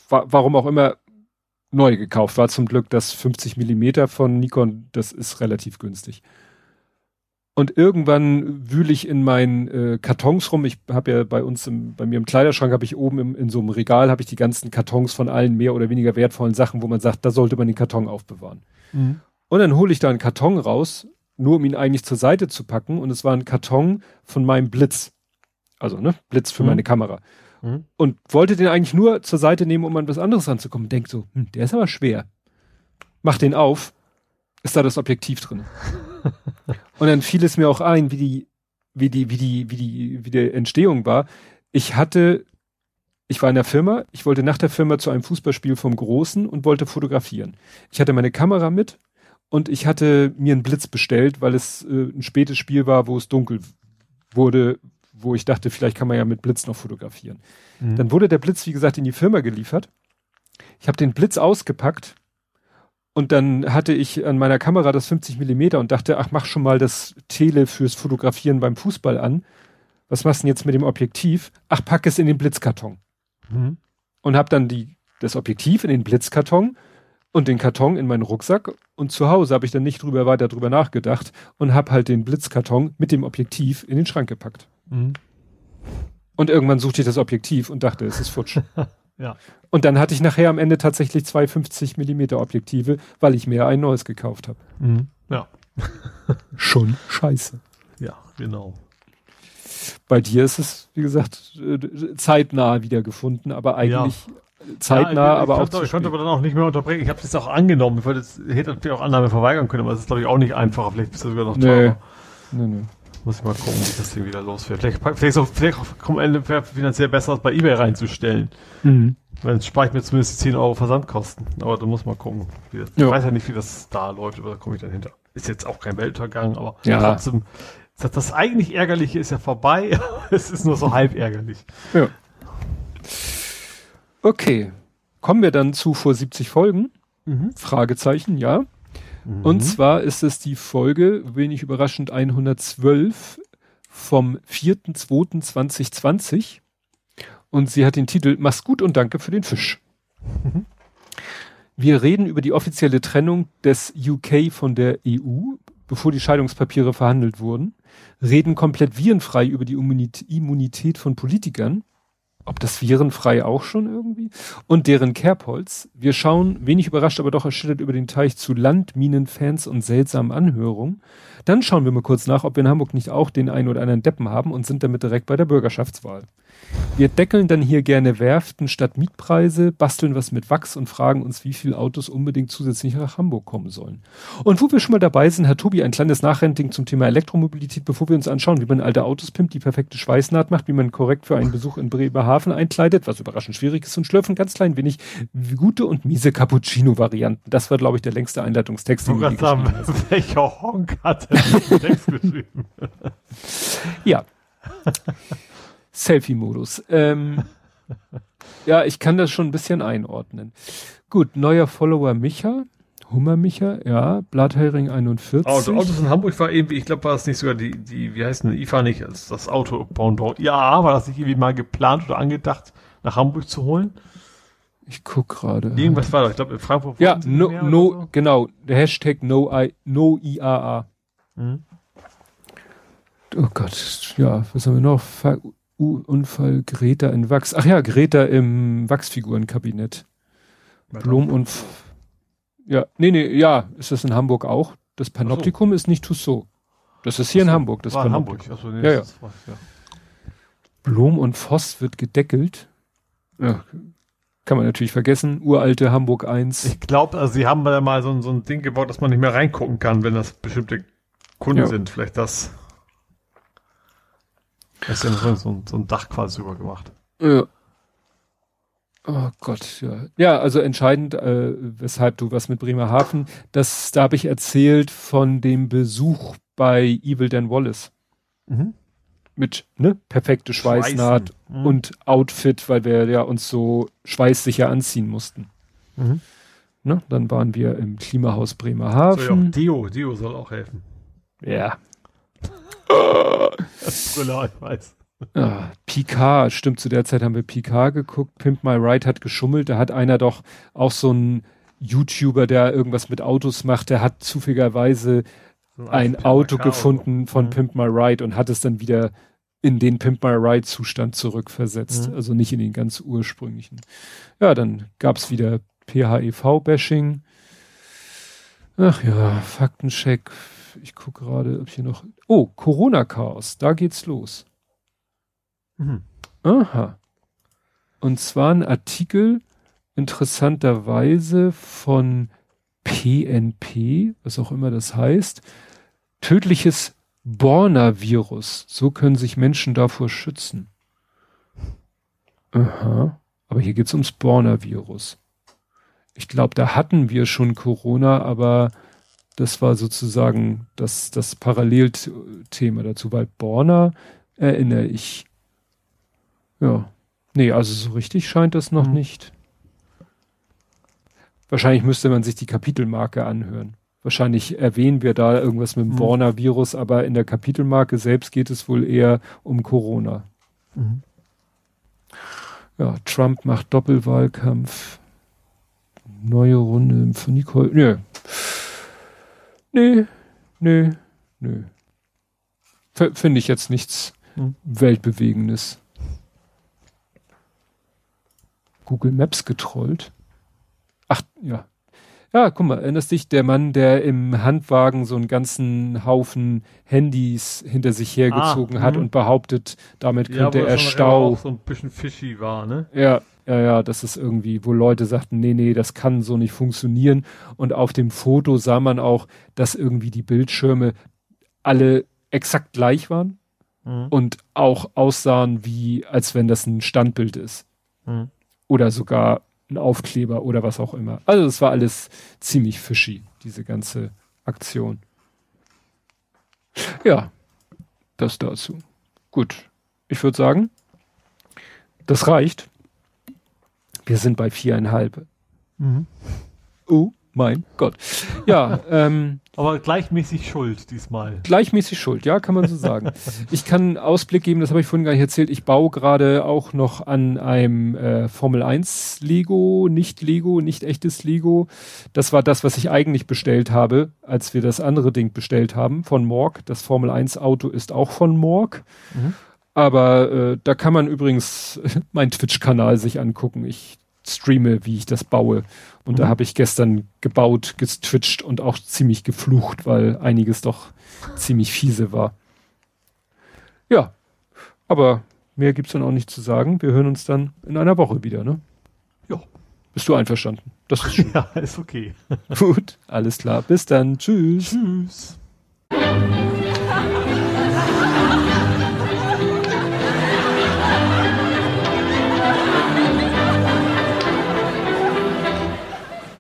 wa warum auch immer neu gekauft. War zum Glück das 50 Millimeter von Nikon, das ist relativ günstig. Und irgendwann wühle ich in meinen äh, Kartons rum. Ich habe ja bei uns, im, bei mir im Kleiderschrank, habe ich oben im, in so einem Regal, habe ich die ganzen Kartons von allen mehr oder weniger wertvollen Sachen, wo man sagt, da sollte man den Karton aufbewahren. Mhm. Und dann hole ich da einen Karton raus nur um ihn eigentlich zur Seite zu packen. Und es war ein Karton von meinem Blitz. Also, ne, Blitz für mhm. meine Kamera. Mhm. Und wollte den eigentlich nur zur Seite nehmen, um an was anderes ranzukommen. Denkt so, hm, der ist aber schwer. Mach den auf. Ist da das Objektiv drin? und dann fiel es mir auch ein, wie die, wie die, wie die, wie die, wie die Entstehung war. Ich hatte, ich war in der Firma, ich wollte nach der Firma zu einem Fußballspiel vom Großen und wollte fotografieren. Ich hatte meine Kamera mit, und ich hatte mir einen Blitz bestellt, weil es äh, ein spätes Spiel war, wo es dunkel wurde, wo ich dachte, vielleicht kann man ja mit Blitz noch fotografieren. Mhm. Dann wurde der Blitz, wie gesagt, in die Firma geliefert. Ich habe den Blitz ausgepackt und dann hatte ich an meiner Kamera das 50 Millimeter und dachte, ach, mach schon mal das Tele fürs Fotografieren beim Fußball an. Was machst du denn jetzt mit dem Objektiv? Ach, pack es in den Blitzkarton. Mhm. Und habe dann die, das Objektiv in den Blitzkarton und den Karton in meinen Rucksack und zu Hause habe ich dann nicht drüber weiter drüber nachgedacht und habe halt den Blitzkarton mit dem Objektiv in den Schrank gepackt. Mhm. Und irgendwann suchte ich das Objektiv und dachte, es ist futsch. ja. Und dann hatte ich nachher am Ende tatsächlich zwei 50 Millimeter Objektive, weil ich mir ein neues gekauft habe. Mhm. Ja. Schon scheiße. Ja, genau. Bei dir ist es, wie gesagt, äh, zeitnah wieder gefunden, aber eigentlich ja zeitnah, ja, ich, aber ich auch. Konnte, ich konnte aber dann auch nicht mehr unterbrechen. Ich habe es jetzt auch angenommen. Ich wollte jetzt, hätte natürlich auch Annahme verweigern können, aber es ist, glaube ich, auch nicht einfacher. Vielleicht bist du sogar noch teurer. Nee. Nee, nee. Muss ich mal gucken, wie das Ding wieder los wird. Vielleicht, vielleicht, auch, vielleicht kommt Ende finanziell besser, als bei eBay reinzustellen. Mhm. Dann spare ich mir zumindest die 10 Euro Versandkosten. Aber da muss man gucken. Das, ich weiß ja nicht, wie das da läuft, aber da komme ich dann hinter. Ist jetzt auch kein Weltuntergang, aber ja. trotzdem, das, das eigentlich Ärgerliche ist ja vorbei. es ist nur so halb ärgerlich. Ja. Okay. Kommen wir dann zu vor 70 Folgen? Mhm. Fragezeichen, ja. Mhm. Und zwar ist es die Folge, wenig überraschend, 112 vom 4.2.2020. Und sie hat den Titel Mach's gut und danke für den Fisch. Mhm. Wir reden über die offizielle Trennung des UK von der EU, bevor die Scheidungspapiere verhandelt wurden, reden komplett virenfrei über die Immunität von Politikern ob das virenfrei auch schon irgendwie? Und deren Kerbholz. Wir schauen, wenig überrascht, aber doch erschüttert über den Teich zu Landminenfans und seltsamen Anhörungen. Dann schauen wir mal kurz nach, ob wir in Hamburg nicht auch den einen oder anderen Deppen haben und sind damit direkt bei der Bürgerschaftswahl. Wir deckeln dann hier gerne Werften statt Mietpreise, basteln was mit Wachs und fragen uns, wie viele Autos unbedingt zusätzlich nach Hamburg kommen sollen. Und wo wir schon mal dabei sind, hat Tobi ein kleines Nachrenting zum Thema Elektromobilität, bevor wir uns anschauen, wie man alte Autos pimpt, die perfekte Schweißnaht macht, wie man korrekt für einen Besuch in Bremerhaven einkleidet, was überraschend schwierig ist und schlürfen ganz klein wenig gute und miese Cappuccino-Varianten. Das war, glaube ich, der längste Einleitungstext, den wir sagen, Welcher Honk hat den Text geschrieben? ja. Selfie-Modus. Ähm, ja, ich kann das schon ein bisschen einordnen. Gut, neuer Follower Micha. Hummer Micha, ja, Blathering 41. Auto, Autos in Hamburg war irgendwie, ich glaube, war das nicht sogar die, die, wie heißt denn, IFA nicht, als das Auto Pendant. Ja, war das nicht irgendwie mal geplant oder angedacht, nach Hamburg zu holen? Ich guck gerade. Irgendwas war da, ich glaube, in Frankfurt. Ja, no, no so? genau, der Hashtag no, I, no IAA. Mhm. Oh Gott, ja, was haben wir noch? Unfall Greta in Wachs. Ach ja, Greta im Wachsfigurenkabinett. Blum und ja, nee, nee, ja, ist das in Hamburg auch? Das Panoptikum so. ist nicht Tussaud. Das ist hier so, in Hamburg. Das war in Hamburg. Achso, nee, ja, ja. War, ja. Blom und Voss wird gedeckelt. Ja, kann man natürlich vergessen. Uralte Hamburg 1. Ich glaube, also sie haben da mal so, so ein Ding gebaut, dass man nicht mehr reingucken kann, wenn das bestimmte Kunden ja. sind. Vielleicht das. Das ist ja so, so ein Dach quasi drüber gemacht. Ja. Oh Gott, ja. Ja, also entscheidend, äh, weshalb du was mit Bremerhaven, das, da habe ich erzählt von dem Besuch bei Evil Dan Wallace. Mhm. Mit, ne, perfekte Schweißnaht mhm. und Outfit, weil wir ja uns so schweißsicher anziehen mussten. Mhm. Ne, dann waren wir im Klimahaus Bremerhaven. So, ja, Dio, Dio soll auch helfen. Ja, Brüller, ich weiß. Ja, Picard, stimmt, zu der Zeit haben wir Picard geguckt. Pimp My Ride hat geschummelt. Da hat einer doch auch so ein YouTuber, der irgendwas mit Autos macht, der hat zufälligerweise so ein, ein Auto gefunden Auto. von mhm. Pimp My Ride und hat es dann wieder in den Pimp My Ride Zustand zurückversetzt. Mhm. Also nicht in den ganz ursprünglichen. Ja, dann gab's wieder PHEV-Bashing. Ach ja, Faktencheck, ich gucke gerade, ob hier noch. Oh, Corona-Chaos, da geht's los. Mhm. Aha. Und zwar ein Artikel interessanterweise von PNP, was auch immer das heißt. Tödliches Borna-Virus. So können sich Menschen davor schützen. Aha. Aber hier geht's ums Borna-Virus. Ich glaube, da hatten wir schon Corona, aber das war sozusagen das, das Parallelthema dazu, weil Borna erinnere ich. Ja. Nee, also so richtig scheint das noch mhm. nicht. Wahrscheinlich müsste man sich die Kapitelmarke anhören. Wahrscheinlich erwähnen wir da irgendwas mit dem mhm. Warner-Virus, aber in der Kapitelmarke selbst geht es wohl eher um Corona. Mhm. Ja, Trump macht Doppelwahlkampf. Neue Runde von Nicole. Nö. Nee, nee, nö. Finde ich jetzt nichts mhm. Weltbewegendes. Google Maps getrollt. Ach, ja. Ja, guck mal, erinnerst dich, der Mann, der im Handwagen so einen ganzen Haufen Handys hinter sich hergezogen ah, hat mhm. und behauptet, damit könnte ja, er Stau. Auch so ein bisschen fishy war, ne? Ja, ja, ja, das ist irgendwie, wo Leute sagten, nee, nee, das kann so nicht funktionieren. Und auf dem Foto sah man auch, dass irgendwie die Bildschirme alle exakt gleich waren mhm. und auch aussahen wie, als wenn das ein Standbild ist. Mhm. Oder sogar ein Aufkleber oder was auch immer. Also es war alles ziemlich fishy, diese ganze Aktion. Ja, das dazu. Gut, ich würde sagen, das reicht. Wir sind bei viereinhalb. Mhm. Oh mein Gott. Ja, ähm, aber gleichmäßig schuld diesmal. Gleichmäßig schuld, ja, kann man so sagen. ich kann einen Ausblick geben, das habe ich vorhin gar nicht erzählt. Ich baue gerade auch noch an einem äh, Formel 1 Lego, nicht Lego, nicht echtes Lego. Das war das, was ich eigentlich bestellt habe, als wir das andere Ding bestellt haben von Morg. Das Formel 1 Auto ist auch von Morg. Mhm. Aber äh, da kann man übrigens meinen Twitch-Kanal sich angucken. Ich streame, wie ich das baue. Und mhm. da habe ich gestern gebaut, gestwitcht und auch ziemlich geflucht, weil einiges doch ziemlich fiese war. Ja, aber mehr gibt's dann auch nicht zu sagen. Wir hören uns dann in einer Woche wieder, ne? Ja. Bist du einverstanden? Das ist schön. ja, ist okay. Gut, alles klar. Bis dann. Tschüss. Tschüss.